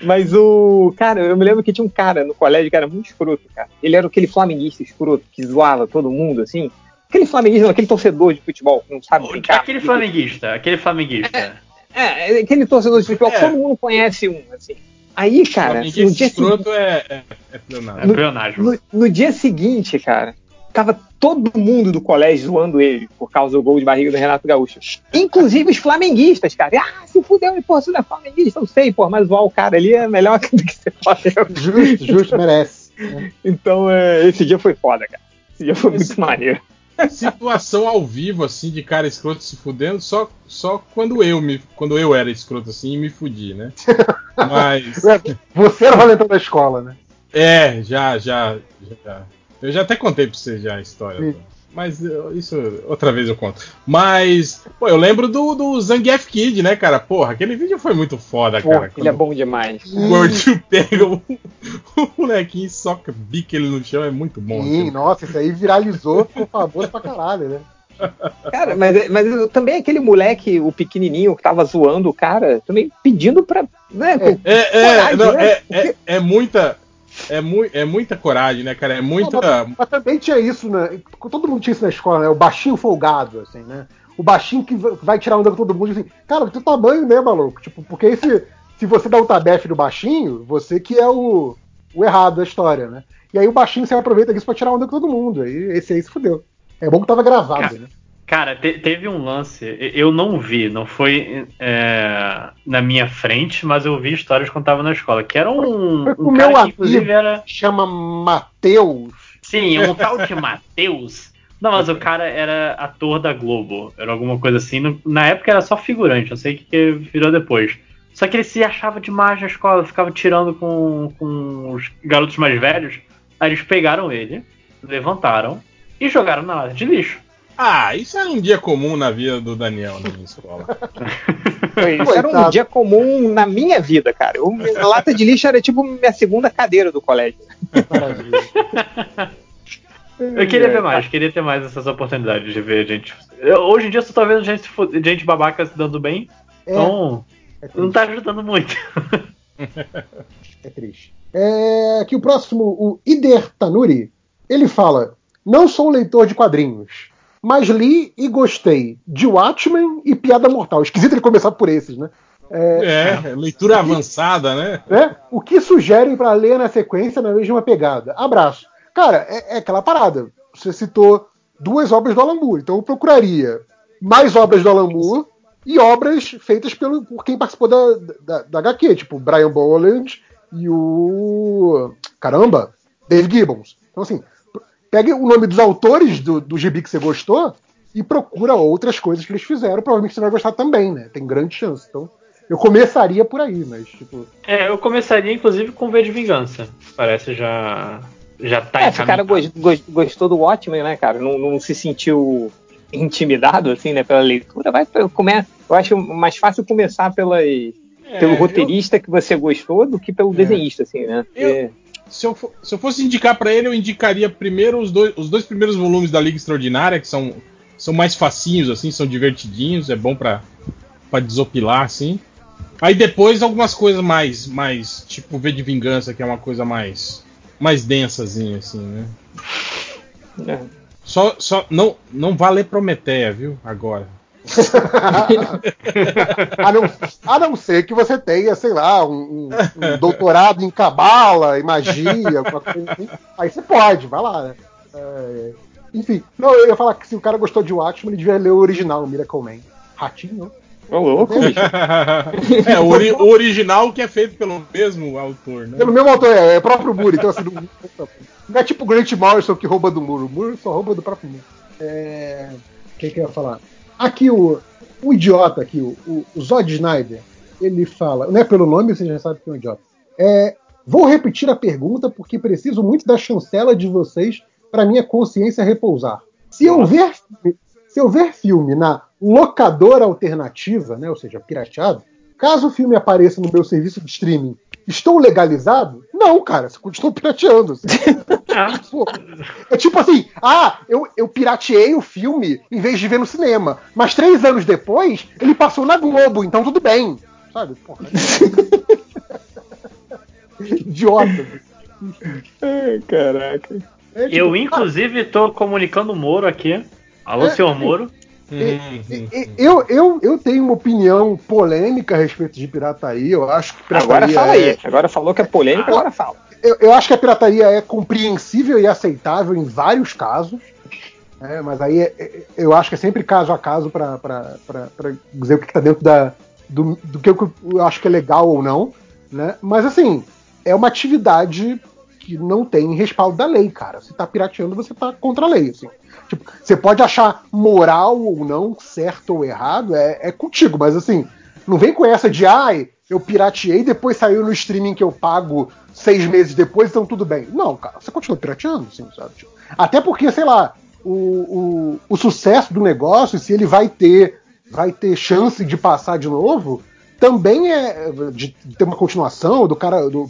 Mas o. Cara, eu me lembro que tinha um cara no colégio que era muito escroto, cara. Ele era aquele flamenguista escroto que zoava todo mundo, assim. Aquele flamenguista, não, aquele torcedor de futebol não sabe brincar. Aquele flamenguista, aquele flamenguista. É, é aquele torcedor de futebol, É. todo mundo conhece um, assim. Aí, cara, no dia, segui- escroto é, é, é pleonasmo. É No- no, no dia seguinte, cara, tava todo mundo do colégio zoando ele por causa do gol de barriga do Renato Gaúcho. Inclusive os flamenguistas, cara. Ah, se fudeu, pô, você não é flamenguista, eu sei, pô, mas zoar o cara ali é melhor do que ser Flamengo. Justo, justo, merece. Então, é, esse dia foi foda, cara. Esse dia foi muito maneiro. Situação ao vivo, assim, de cara escroto se fudendo, só, só quando eu me. Quando eu era escroto assim e me fudi, né? Mas. Você era o valentão da escola, né? É, já, já, já. Eu já até contei pra você já a história. Mas isso outra vez eu conto. Mas, pô, eu lembro do, do Zangief Kid, né, cara? Porra, aquele vídeo foi muito foda, Pô, cara. ele é bom demais. O gordinho pega o, o molequinho e soca, bica ele no chão, é muito bom. Sim, aquele. nossa, isso aí viralizou, ficou famoso pra caralho, né? Cara, mas, mas também aquele moleque, o pequenininho que tava zoando o cara, também pedindo pra. Né, com- É, é, Coragem, não, né? é, é, é muita. É, mui, é muita coragem, né, cara? É muita. Mas também tinha isso, né? Todo mundo tinha isso na escola, né? O baixinho folgado, assim, né? O baixinho que va- vai tirar onda com todo mundo, assim, cara, do teu tamanho, né, maluco? Tipo, porque aí se, se você dá o tabefe do baixinho, você que é o, o errado da história, né? E aí o baixinho você aproveita disso pra tirar onda com todo mundo. Aí esse aí se fudeu. É bom que tava gravado, né? Cara, te- teve um lance, eu não vi, não foi é, na minha frente, mas eu vi histórias quando tava na escola, que era um, Foi com um o cara meu que inclusive era, Chama Mateus. sim, um tal de Matheus. Não, mas o cara era ator da Globo, era alguma coisa assim. Na época era só figurante, eu sei que que virou depois. Só que ele se achava demais na escola, ficava tirando com, com os garotos mais velhos. Aí eles pegaram ele, levantaram e jogaram na lata de lixo. Ah, isso era um dia comum na vida do Daniel na minha escola. Foi- Isso era um dia comum na minha vida, cara. Eu, a lata de lixo era tipo minha segunda cadeira do colégio. Maravilha. Eu queria ver mais, queria ter mais essas oportunidades de ver gente. eu- hoje em dia eu só tô vendo gente, gente babaca se dando bem, É, então é não tá ajudando muito. É triste. É, aqui o próximo, o Ider Tanuri, ele fala: Não sou leitor de quadrinhos, mas li e gostei de Watchmen e Piada Mortal. Esquisito ele começar por esses, né? É, leitura avançada, né? né? O que sugerem para ler na sequência na mesma pegada? Abraço. Cara, é, é aquela parada. Você citou duas obras do Alan Moore, então eu procuraria mais obras do Alan Moore e obras feitas pelo, por quem participou da, da, da HQ, tipo Brian Boland e o. Caramba! Dave Gibbons. Então, assim, pegue o nome dos autores do, do gibi que você gostou e procura outras coisas que eles fizeram. Provavelmente você vai gostar também, né? Tem grande chance. Então, eu começaria por aí, mas, tipo. É, eu começaria inclusive com V de Vingança. Parece já. Já tá É, se o cara gostou do Watchmen, né, cara? Não, não se sentiu intimidado, assim, né, pela leitura, vai pelo- come... Eu acho mais fácil começar pelas, pelo É, roteirista que você gostou do que pelo desenhista, assim, né? Porque- Se eu, se eu fosse indicar pra ele, eu indicaria primeiro os dois, os dois primeiros volumes da Liga Extraordinária, que são, são mais facinhos, assim, são divertidinhos, é bom pra desopilar, assim. Aí depois algumas coisas mais, mais, tipo V de Vingança, que é uma coisa mais, mais densazinha, assim, né? é. Só, só não, não vá ler Prometeia, viu? Agora. a, não, a não ser que você tenha, sei lá, um, um- doutorado em cabala, em magia, assim. Aí você pode, vai lá, né? É, enfim, não, eu ia falar que se o cara gostou de Watchmen, ele devia ler o original, o Miracle Man. Ratinho, Ô, louco, bicho. é, o, ori- o original que é feito pelo mesmo autor, né? Pelo mesmo autor, é, é próprio Moore, então assim, não, não é tipo o Grant Morrison que rouba do Moore, o Moore só rouba do próprio Moore. É, o que, que eu ia falar? Aqui o, o idiota aqui, o, o, Zod Snyder, ele fala, não é pelo nome, você já sabe que é um idiota. É, vou repetir a pergunta porque preciso muito da chancela de vocês para minha consciência repousar. Se eu ver, se eu ver filme na locadora alternativa, né, ou seja, pirateado, caso o filme apareça no meu serviço de streaming, estou legalizado? Não, cara, você continua pirateando. assim. É tipo assim, ah, eu, eu pirateei o filme em vez de ver no cinema. Mas três anos depois, ele passou na Globo, então tudo bem. Sabe? Porra. Idiota. Ai, caraca. É, tipo, Eu, inclusive, tô comunicando o Moro aqui. Alô, É, senhor Moro. Uhum, e- Eu, eu, eu tenho uma opinião polêmica a respeito de pirataria. Eu acho que pirataria Agora fala é, aí. Agora falou que é polêmico, agora fala. eu, eu acho que a pirataria é compreensível e aceitável em vários casos. né, mas aí é- é- eu acho que é sempre caso a caso para dizer o que está dentro da, do, do que eu, eu acho que é legal ou não. Né? Mas assim, é uma atividade que não tem respaldo da lei, cara. Se tá pirateando, você tá contra a lei. Assim. Tipo, você pode achar moral ou não, certo ou errado, é, é contigo, mas assim, não vem com essa de ai, eu pirateei, depois saiu no streaming que eu pago seis meses depois, então tudo bem. Não, cara, você continua pirateando, assim, sabe? Tipo, até porque, sei lá, o, o, o sucesso do negócio, se ele vai ter, vai ter chance de passar de novo, também é de ter uma continuação, do cara, do,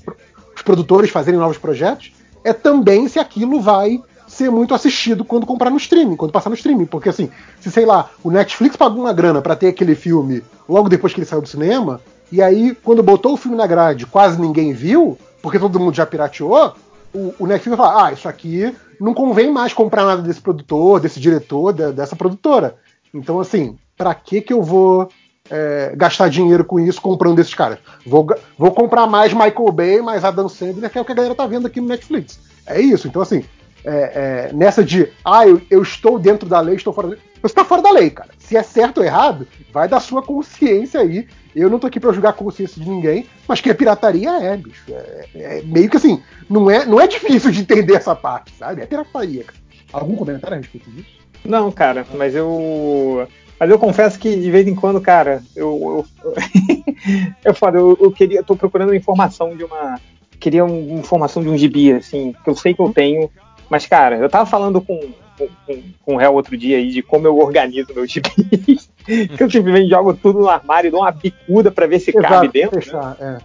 os produtores fazerem novos projetos, é também se aquilo vai ser muito assistido quando comprar no streaming, quando passar no streaming. Porque assim, se sei lá, o Netflix pagou uma grana pra ter aquele filme logo depois que ele saiu do cinema, e aí, quando botou o filme na grade, quase ninguém viu, porque todo mundo já pirateou, o, o Netflix vai falar, ah, isso aqui não convém mais comprar nada desse produtor, desse diretor, de- dessa produtora. Então, assim, pra que que eu vou é, gastar dinheiro com isso comprando esses caras? Vou, vou comprar mais Michael Bay, mais Adam Sandler, que é o que a galera tá vendo aqui no Netflix. É isso. Então, assim, é, é, nessa de, ah, eu, eu estou dentro da lei, estou fora da lei. Você tá fora da lei, cara. Se é certo ou errado, vai da sua consciência aí. Eu não tô aqui pra julgar a consciência de ninguém, mas que a pirataria é, bicho. É, é meio que assim, não é, não é difícil de entender essa parte, sabe? É pirataria, cara. Algum comentário a respeito disso? Não, cara, mas eu. Mas eu confesso que de vez em quando, cara, eu. Eu, eu, falo, eu, eu queria. Eu tô procurando informação de uma. Queria uma informação de um gibi, assim, que eu sei que eu tenho. Mas, cara, eu tava falando com, com, com, com o réu outro dia aí de como eu organizo meu gibi. que eu simplesmente jogo tudo no armário e dou uma bicuda pra ver se cabe dentro. né? fechar, é.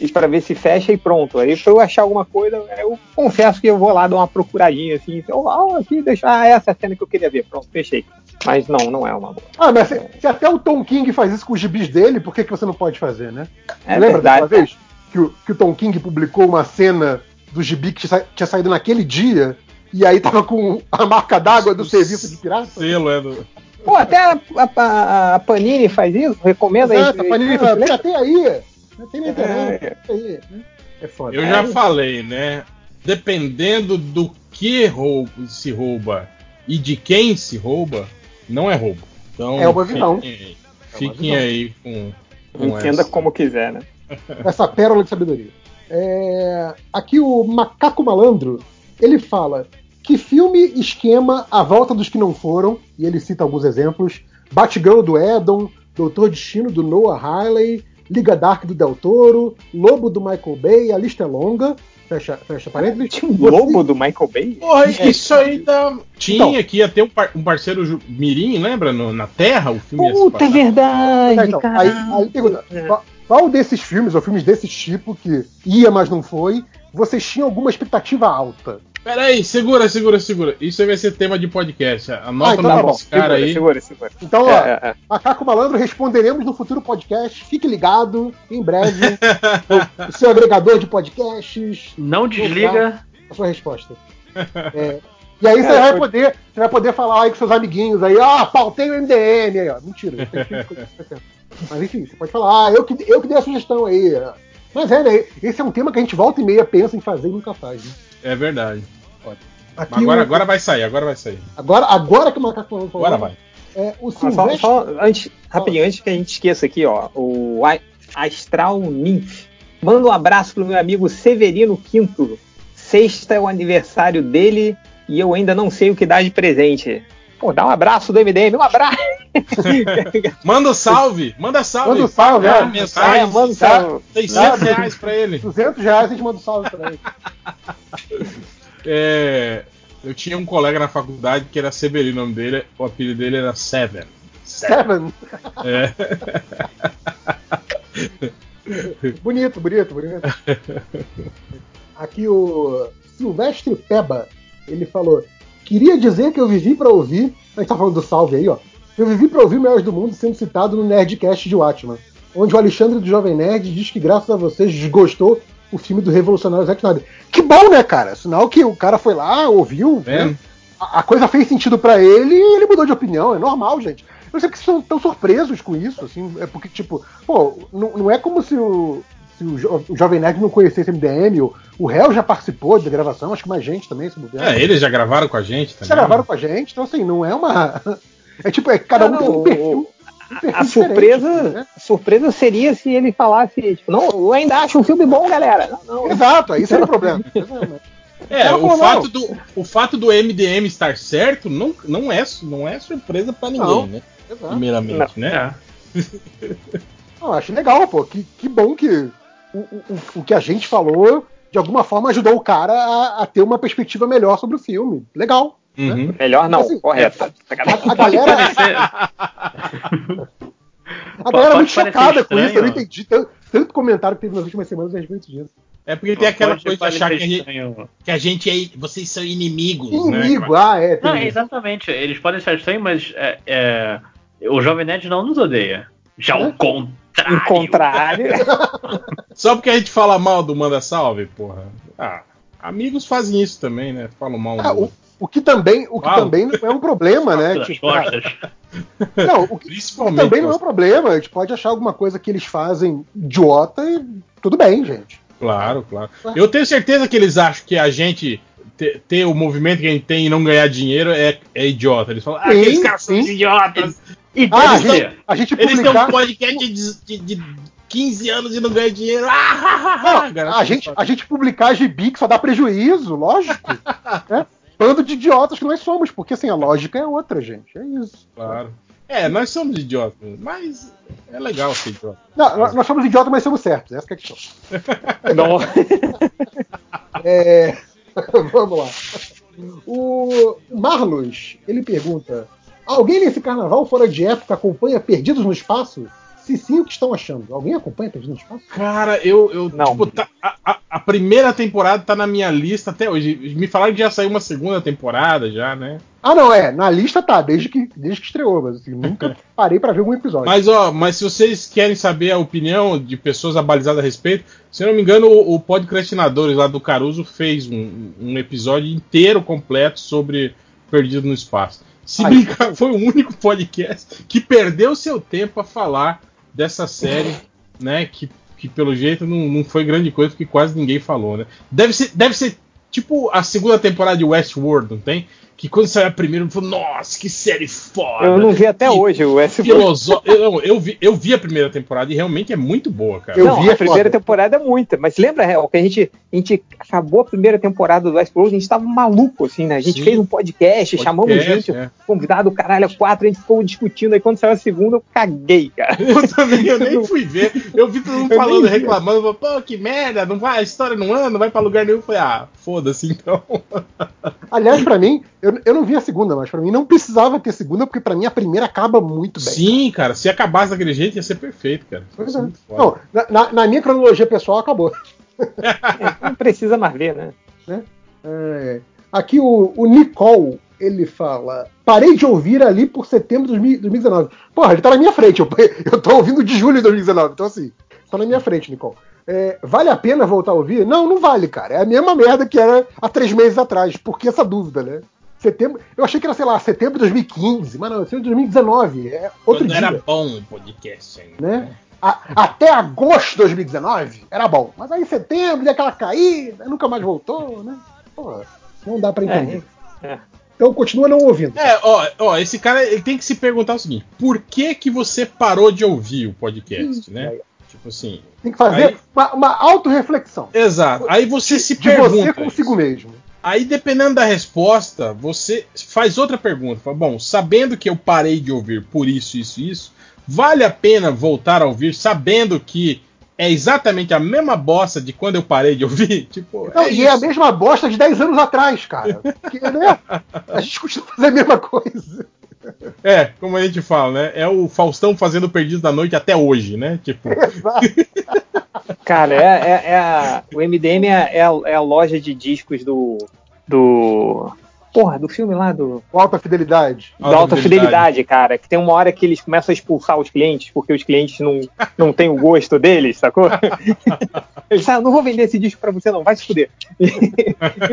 e para ver se fecha e pronto. Aí se eu achar alguma coisa, eu confesso que eu vou lá dar uma procuradinha assim, oh, ah, aqui, deixa ah, essa é a cena que eu queria ver, pronto, fechei. Mas não, não é uma boa. Ah, mas se, se até o Tom King faz isso com os gibis dele, por que, que você não pode fazer, né? É Lembra daquela verdade. vez que o, que o Tom King publicou uma cena do gibi que tinha saído naquele dia e aí tava com a marca d'água do serviço de pirata? Selo é do. Pô, até a, a- a Panini faz isso, recomenda Exato, aí. a Panini fala, lembra? tem aí, tem na internet, É. tem aí, né? É foda. Eu já falei, né? Dependendo do que rouba, se rouba e de quem se rouba, não é roubo. Então, É uma visão. Fiquem, É uma fiquem visão. aí com, com Entenda essa. como quiser, né? essa pérola de sabedoria. É, aqui o Macaco Malandro, ele fala que filme esquema A Volta dos Que Não Foram, e ele cita alguns exemplos, Batgirl do Edon, Doutor Destino do Noah Hawley, Liga Dark do Del Toro, Lobo do Michael Bay, a lista é longa, fecha, fecha parênteses. Tinha um lobo do Michael Bay? Porra, isso aí tá. Tinha Então. que ia ter um, par- um parceiro Mirim, lembra? No- na Terra, o filme Puta, é verdade, É, então, cara. aí, aí pergunta, qual, qual desses filmes, ou filmes desse tipo, que ia, mas não foi, vocês tinham alguma expectativa alta? Peraí, segura, segura, segura. Isso aí vai ser tema de podcast. Anota Ah, então tá nome bom. desse cara segura, aí. segura, segura. Então, ó, É, é, é. Macaco Malandro, responderemos no futuro podcast. Fique ligado, em breve, no seu agregador de podcasts, Não desliga. a sua resposta. É, e aí você Cara, vai foi- poder, você vai poder falar aí com seus amiguinhos aí, ah, pautei o MDM aí, ó. Mentira. tem filme que acontece. Mas enfim, você pode falar, ah, eu que, eu que dei a sugestão aí. Mas é, né? Esse é um tema que a gente volta e meia pensa em fazer e nunca faz. Né? É verdade. Aqui Agora, o- agora vai sair, agora vai sair. agora, agora que o Macaco falou, Agora vai. É, o Ah, só, Silvestre. só antes, rapidinho, antes que a gente esqueça aqui, ó, o Astral Nymph. Manda um abraço pro meu amigo Severino Quinto. Sexta é o aniversário dele e eu ainda não sei o que dar de presente. Pô, dá um abraço do MDM, um abraço! Manda o salve, manda salve. Manda um salve, Paga é. mensagem, É, manda um dá salve. 600 reais pra ele. 200 reais a gente manda um salve pra ele. É, eu tinha um colega na faculdade que era Severino, o nome dele, o apelido dele era Seven. Seven. É. Bonito, bonito, bonito. Aqui o Silvestre Peba, ele falou: Queria dizer que eu vivi pra ouvir. A gente tá falando do salve aí, ó. Eu vivi pra ouvir o Melhores do Mundo sendo citado no Nerdcast de Watchman, onde o Alexandre do Jovem Nerd diz que, graças a vocês, desgostou o filme do revolucionário Zack Snyder. Que bom, né, cara? Sinal que o cara foi lá, ouviu, É. né? a, a coisa fez sentido pra ele e ele mudou de opinião. É normal, gente. Eu não sei porque vocês estão tão surpresos com isso, assim. É porque, tipo, pô, não, não é como se o, se o, jo- o Jovem Nerd não conhecesse MDM. O, o réu já participou da gravação, acho que mais gente também, se bobear. É, eles já gravaram com a gente também. Já gravaram com a gente, então assim, não é uma. É tipo, é, cada um Não, tem um perfil. um perfil A surpresa, né? a surpresa seria se ele falasse, tipo, não, eu ainda acho um filme bom, galera. Não, não. Exato, aí seria o problema. É, o fato, do, o fato do MDM estar certo não, não, é, não é surpresa pra ninguém, Não. né? Exato. Primeiramente, né? É. Não, acho legal, pô. Que, que bom que o, o, o que a gente falou, de alguma forma, ajudou o cara a, a ter uma perspectiva melhor sobre o filme. Legal. Uhum. Melhor não, Assim, correto. A, a galera, a galera é muito chocada com isso. Eu não entendi tanto, tanto comentário que teve nas últimas semanas a respeito disso. É porque tem aquela Pode coisa de achar que a, gente, estranho. que a gente é. Vocês são inimigos, Inimigo, né? ah, é. tem Não, isso. exatamente. Eles podem ser estranhos, mas é, é, o Jovem Nerd não nos odeia. Já o contrário. Em contrário. Só porque a gente fala mal do Manda Salve, porra. Ah, amigos fazem isso também, né? Falam mal Ah, do o. o que também, o que Uau. também não é um problema, né? Tipo, não, o que, Principalmente. também não é um problema. A gente pode achar alguma coisa que eles fazem idiota e tudo bem, gente. Claro, claro. Eu tenho certeza que eles acham que a gente ter, ter o movimento que a gente tem e não ganhar dinheiro é, é idiota. Eles falam, ah, Sim, aqueles caras são sim. idiotas. E Ah, a gente, ser. a gente Eles têm publicar. um podcast de, de, de 15 anos e não ganham dinheiro. Ah, Não, a, gente, a gente publicar gibi que só dá prejuízo, lógico. né? Bando de idiotas que nós somos, porque assim, a lógica é outra, gente. É isso. Claro. É, nós somos idiotas, mas é legal ser idiota. Não, nós- nós somos idiotas, mas somos certos. Essa que é a questão. Não. É, Vamos lá. O Marlos, ele pergunta: Alguém nesse carnaval fora de época acompanha Perdidos no Espaço? Se sim, o que estão achando? Alguém acompanha Perdidos no Espaço? Cara, eu. eu Não. tipo, tá- a, a- primeira temporada tá na minha lista até hoje. Me falaram que já saiu uma segunda temporada já, né? Ah, não, é. Na lista tá, desde que, desde que estreou, mas assim, nunca parei pra ver algum episódio. Mas, ó, mas se vocês querem saber a opinião de pessoas abalizadas a respeito, se eu não me engano, o, o Podcrastinadores lá do Caruso fez um, um episódio inteiro completo sobre Perdido no Espaço. Se Ai. brincar, foi o único podcast que perdeu seu tempo a falar dessa série, né? Que, que pelo jeito não, não foi grande coisa, porque quase ninguém falou, né? Deve ser, deve ser tipo a segunda temporada de Westworld, não tem? Que quando saiu a primeira, falou, nossa, que série foda! Eu não vi até Que hoje o S. Filosó... eu, não, eu, vi, eu vi a primeira temporada e realmente é muito boa, cara. Eu não, vi, é a primeira temporada é muita, mas lembra, Real, que a gente, a gente acabou a primeira temporada do Westworld, a gente tava maluco, assim, né? A gente Sim. fez um podcast, chamamos Podcast, gente, é. convidado, caralho, quatro, a gente ficou discutindo, aí quando saiu a segunda, eu caguei, cara. Eu também eu nem fui ver. Eu vi todo mundo Eu falando, reclamando, falando, pô, que merda, não vai, a história não anda, não vai pra lugar nenhum. Eu falei, ah, foda-se então. Aliás, pra mim, eu, eu não vi a segunda, mas pra mim não precisava ter segunda, porque pra mim a primeira acaba muito bem. Sim, cara, se acabasse daquele jeito ia ser perfeito, cara. Pois é. Não, na, na- minha cronologia pessoal acabou. Não precisa mais ver, né? É, aqui o, o Nicole, ele fala: Parei de ouvir ali por setembro de 2000 2019. Porra, ele tá na minha frente. Eu, eu tô ouvindo de julho de 2019. Então, assim, tá na minha frente, Nicole. É, vale a pena voltar a ouvir? Não, não vale, cara. É a mesma merda que era há três meses atrás. Por que essa dúvida, né? Setembro, eu achei que era, sei lá, setembro de 2015, mas não, setembro de 2019. É outro Quando dia. era bom o podcast ainda. né? A- até agosto de 2019 era bom. Mas aí em setembro deu aquela caída, aí nunca mais voltou, né? Pô, não dá pra entender. É. Então continua não ouvindo. É, ó, ó, esse cara ele tem que se perguntar o seguinte: por que que você parou de ouvir o podcast, né? aí. Tipo assim. Tem que fazer Aí- uma, uma autorreflexão. Exato. Aí você se De pergunta. você consigo mesmo. Aí, dependendo da resposta, você faz outra pergunta. Fala, Bom, sabendo que eu parei de ouvir por isso, isso isso, vale a pena voltar a ouvir sabendo que é exatamente a mesma bosta de quando eu parei de ouvir? Tipo, Não, é e é a isso. mesma bosta de 10 anos atrás, cara. Porque, né? A gente continua fazendo a mesma coisa. É, como a gente fala, né? É o Faustão fazendo Perdidos da Noite até hoje, né? Tipo, Cara, é, é- é a- o MDM é, é a, é a loja de discos do. do. Porra, do filme lá do. Alta fidelidade. da alta fidelidade, cara. Que tem uma hora que eles começam a expulsar os clientes, porque os clientes não, não têm o gosto deles, sacou? Eles falam, não vou vender esse disco pra você, não, vai se fuder.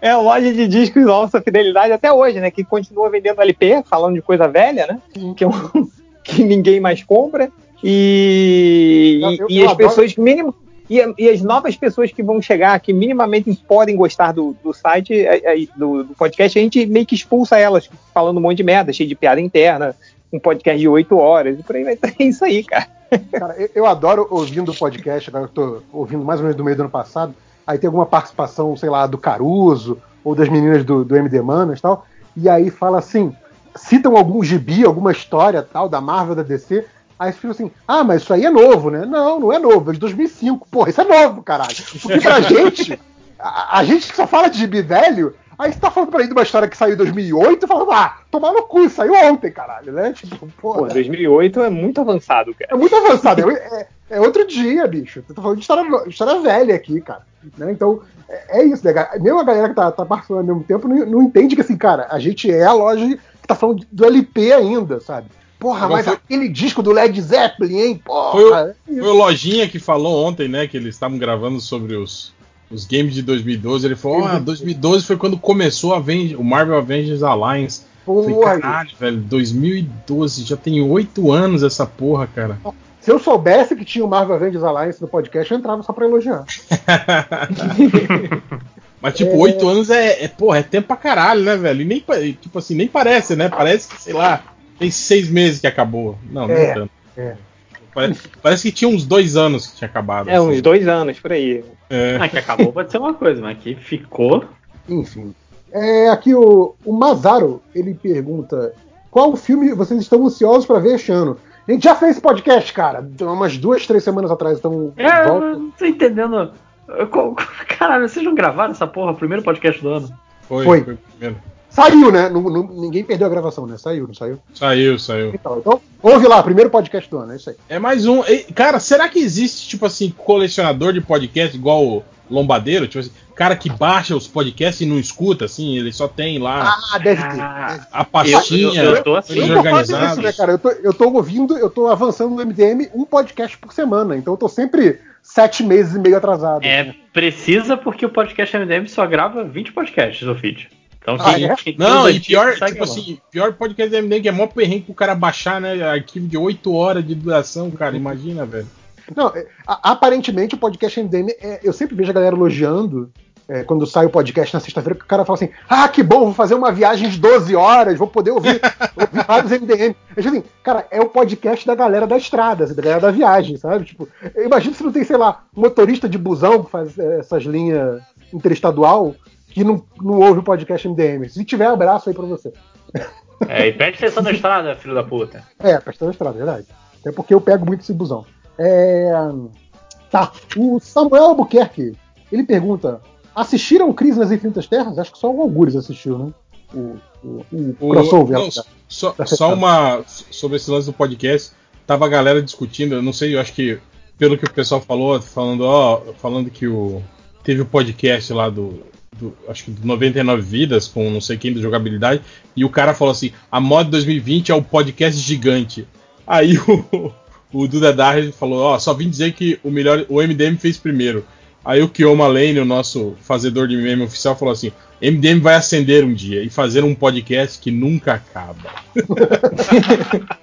é a loja de discos da alta fidelidade até hoje, né? Que continua vendendo LP, falando de coisa velha, né? Que, é um- que ninguém mais compra. E, Eu- eu- e eu as adoro- pessoas minimum. E, e as novas pessoas que vão chegar, que minimamente podem gostar do, do site, é- é- do, do podcast, a gente meio que expulsa elas, falando um monte de merda, cheio de piada interna, um podcast de oito horas, e por aí vai É isso aí, cara. Cara, eu, eu adoro ouvindo o podcast, agora eu tô ouvindo mais ou menos do meio do ano passado. Aí tem alguma participação, sei lá, do Caruso, ou das meninas do, do MD Manas e tal. E aí fala assim: citam algum gibi, alguma história tal, da Marvel, da DC. Aí ficam assim, ah, mas isso aí é novo, né? Não, não é novo, é de 2005. Porra, isso é novo, caralho. Porque pra gente, a, a gente que só fala de gibi velho, aí você tá falando pra mim de uma história que saiu em 2008, falando, ah, tomar no cu, saiu ontem, caralho, né? Tipo, Pô, porra. 2008 é muito avançado, cara. É muito avançado. É, é- é outro dia, bicho. Eu tô falando de história, história velha aqui, cara. Né? Então, é, é isso, né? Mesmo a galera que tá, tá participando ao mesmo tempo não, não entende que, assim, cara, a gente é a loja que tá falando do LP ainda, sabe? Porra, mas foi- aquele disco do Led Zeppelin, hein? Porra! Foi o- é. Foi o Lojinha que falou ontem, né? Que eles estavam gravando sobre os, os games de 2012. Ele falou: Ah, 2012 foi quando começou a Aven- o Marvel Avengers Alliance. Eu Falei, Porra, caralho, velho, 2012, já tem oito anos essa porra, cara. se eu soubesse que tinha o Marvel Avengers Alliance no podcast, eu entrava só pra elogiar. Mas, tipo, oito anos é, é, porra, é tempo pra caralho, né, velho? E nem, tipo assim, nem parece, né? Parece que, sei lá, tem seis meses que acabou. Não, não É, tanto. é. Parece, parece que tinha uns dois anos que tinha acabado. É, uns dois anos por aí. É. Ah, que acabou pode ser uma coisa, mas que ficou. Enfim. É, aqui o, o Mazaro, ele pergunta: qual filme vocês estão ansiosos pra ver este ano? A gente já fez esse podcast, cara, umas duas, três semanas atrás, então É, eu não tô entendendo. Caralho, vocês não gravaram essa porra? Primeiro podcast do ano. Foi, Foi. foi o primeiro. Saiu, né? Não- não- ninguém perdeu a gravação, né? Saiu, não saiu? Saiu, saiu. Então, então, ouve lá, primeiro podcast do ano, é isso aí. É mais um. Cara, será que existe, tipo assim, colecionador de podcast igual o Lombadeiro? Tipo assim, cara que baixa os podcasts e não escuta, assim, ele só tem lá Ah, deve ter. Ah, deve ter. a pastinha. eu- eu tô assim, Eu tô fazendo organizados. isso, né, cara? Eu tô, eu tô ouvindo, eu tô avançando no MDM um podcast por semana, então eu tô sempre sete meses e meio atrasado. É, precisa porque o podcast MDM só grava 20 podcasts no feed. Então Ah, quem, é? quem Não, e pior, tipo lá. assim, pior podcast da MDM que é mó perrengue pro cara baixar, né? Arquivo de 8 horas de duração, cara. Imagina, velho. Não, é, aparentemente o podcast MDM, é, eu sempre vejo a galera elogiando é, quando sai o podcast na sexta-feira, que o cara fala assim: ah, que bom, vou fazer uma viagem de 12 horas, vou poder ouvir, ouvir vários MDM. Eu assim, cara, é o podcast da galera da estrada, da galera da viagem, sabe? Tipo, eu imagino se não tem, sei lá, motorista de busão que faz é, essas linhas interestadual que não, não ouve o podcast MDM. Se tiver, abraço aí pra você. É, e preste atenção na estrada, filho da puta. É, prestando na estrada, verdade. Até porque eu pego muito esse busão. É... Tá. O Samuel Albuquerque, ele pergunta: assistiram Crise nas Infinitas Terras? Acho que só o Algures assistiu, né? O, o, o O- crossover. não, só, só uma. Sobre esse lance do podcast, tava a galera discutindo, eu não sei, eu acho que pelo que o pessoal falou, falando, ó, falando que o. Teve o podcast lá do. Do- acho que do 99 Vidas, com não sei quem da jogabilidade, e o cara falou assim: a mod 2020 é o podcast gigante. Aí o, o Duda Darre falou: ó, só vim dizer que o melhor. O MDM fez primeiro. Aí o Kioma Lane, o nosso fazedor de meme oficial, falou assim: MDM vai acender um dia e fazer um podcast que nunca acaba.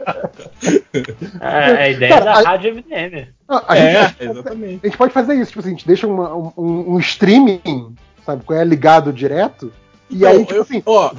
É, a ideia Cara, da a- rádio MDM. Não, a, é, gente, exatamente. a gente pode fazer isso, tipo assim, a gente deixa uma- um, um, um streaming, sabe, é ligado direto, e aí, Não, tipo eu- assim, ó,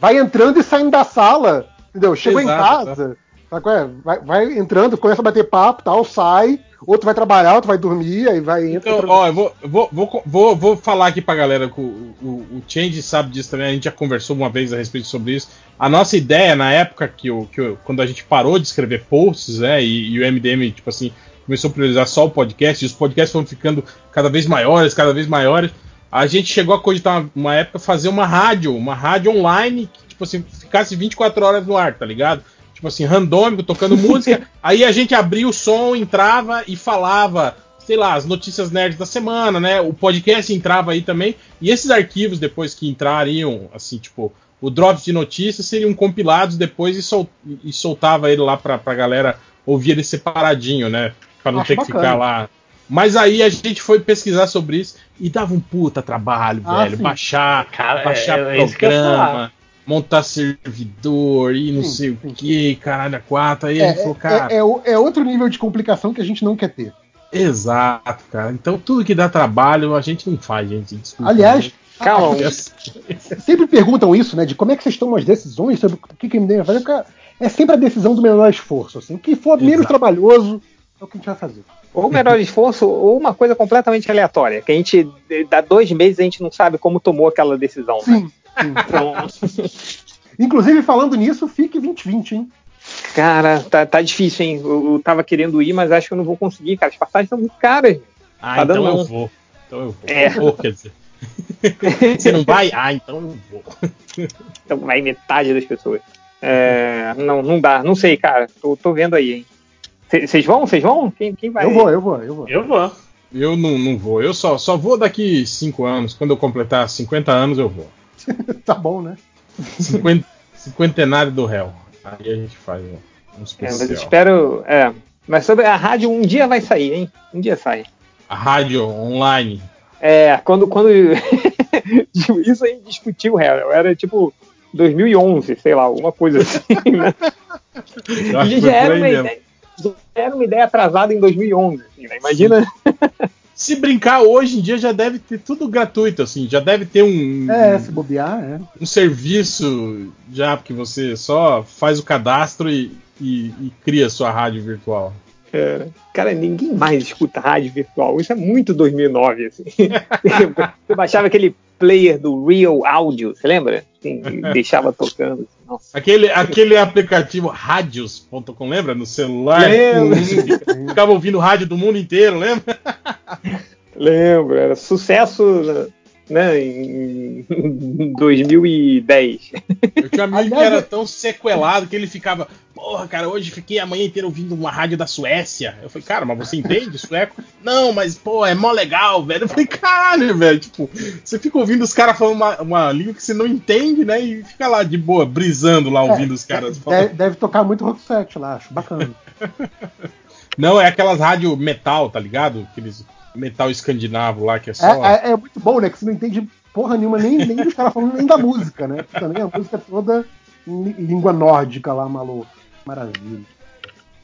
vai entrando e saindo da sala, entendeu? Chegou em casa, sabe qual é? Vai, vai entrando, começa a bater papo tal, sai, outro vai trabalhar, outro vai dormir, aí vai entra. Então, ó, eu vou, eu vou, vou, vou, vou falar aqui pra galera que o, o, o Change sabe disso também, a gente já conversou uma vez a respeito sobre isso. A nossa ideia na época que, o, que o- quando a gente parou de escrever posts, né, e, e o MDM, tipo assim, começou a priorizar só o podcast, e os podcasts foram ficando cada vez maiores, cada vez maiores. A gente chegou a cogitar uma, uma época fazer uma rádio, uma rádio online, que, tipo assim, ficasse 24 horas no ar, tá ligado? Tipo assim, randômico, tocando música. aí a gente abria o som, entrava e falava, sei lá, as notícias nerds da semana, né? O podcast entrava aí também. E esses arquivos, depois que entrariam, assim, tipo, o drop de notícias seriam compilados depois e, sol, e soltava ele lá pra, pra galera ouvir ele separadinho, né? Pra não Acho ter que bacana. ficar lá. Mas aí a gente foi pesquisar sobre isso e dava um puta trabalho, Ah, velho. sim. Baixar, Cara, é- baixar é ia programa, falar. montar servidor e não Sim, sei sim. o que, caralho, a quatro. Aí a É, gente falou, cara. é, é é outro nível de complicação que a gente não quer ter. Exato, cara. Então tudo que dá trabalho a gente não faz, gente. Desculpa. Aliás, Calma, sempre perguntam isso, né? De como é que vocês tomam as decisões sobre o que, que a MDM vai fazer. É sempre a decisão do menor esforço. Assim. O que for menos Exato. trabalhoso é o que a gente vai fazer. Ou menor esforço, ou uma coisa completamente aleatória, que a gente, dá dois meses, a gente não sabe como tomou aquela decisão. né? Sim. sim. Então, Inclusive, falando nisso, fique 2020, hein? cara, tá, tá difícil, hein? Eu, eu tava querendo ir, mas acho que eu não vou conseguir, cara. As passagens são muito caras. Ah, Tá então dando eu vou. Então eu vou. É. Ou, quer dizer. Você não vai? Ah, então eu vou. Então vai metade das pessoas. É, não, não dá, não sei, cara. Tô, tô vendo aí, hein? Vocês vão? Vocês vão? Quem, quem vai? Eu vou, eu vou, eu vou. Eu vou. Eu não, não vou. Eu só, só vou daqui 5 anos. Quando eu completar 50 anos, eu vou. Tá bom, né? 50, cinquentenário do réu. Aí a gente faz um, um É, mas especial. espero. É. Mas sobre a rádio, um dia vai sair, hein? Um dia sai. A rádio online. É, quando. quando isso aí discutiu, real. Era tipo 2011, sei lá, alguma coisa assim, né? Eu acho que E já era, uma mesmo. ideia, já era uma ideia atrasada em 2011, assim, né? Imagina. Se brincar hoje em dia já deve ter tudo gratuito, assim. Já deve ter um, É, se bobear, é. um serviço já que você só faz o cadastro e, e- e cria sua rádio virtual. É, cara, ninguém mais escuta rádio virtual. Isso é muito 2009, assim. Você baixava aquele player do Real Audio, você lembra? Assim, deixava tocando. assim, nossa. Aquele, aquele aplicativo radios.com, lembra? No celular. Ficava ouvindo rádio do mundo inteiro, lembra? Lembro, era sucesso né, em 2010. Eu tinha um amigo que era tão sequelado que ele ficava, porra, cara, hoje fiquei a manhã inteira ouvindo uma rádio da Suécia. Eu falei, cara, mas você entende sueco? Não, mas, pô, é mó legal, velho. Eu falei, caralho, velho, tipo, você fica ouvindo os caras falando uma, uma língua que você não entende, né? E fica lá de boa, brisando lá, ouvindo os caras falando. Deve, deve tocar muito rock set lá, acho bacana. Não, é aquelas rádio metal, tá ligado? Aqueles metal escandinavo lá que é só. É, é- é muito bom, né? Que você não entende porra nenhuma, nem, nem dos caras falando, nem da música, né? Porque também a música é toda língua nórdica lá, maluco. Maravilha.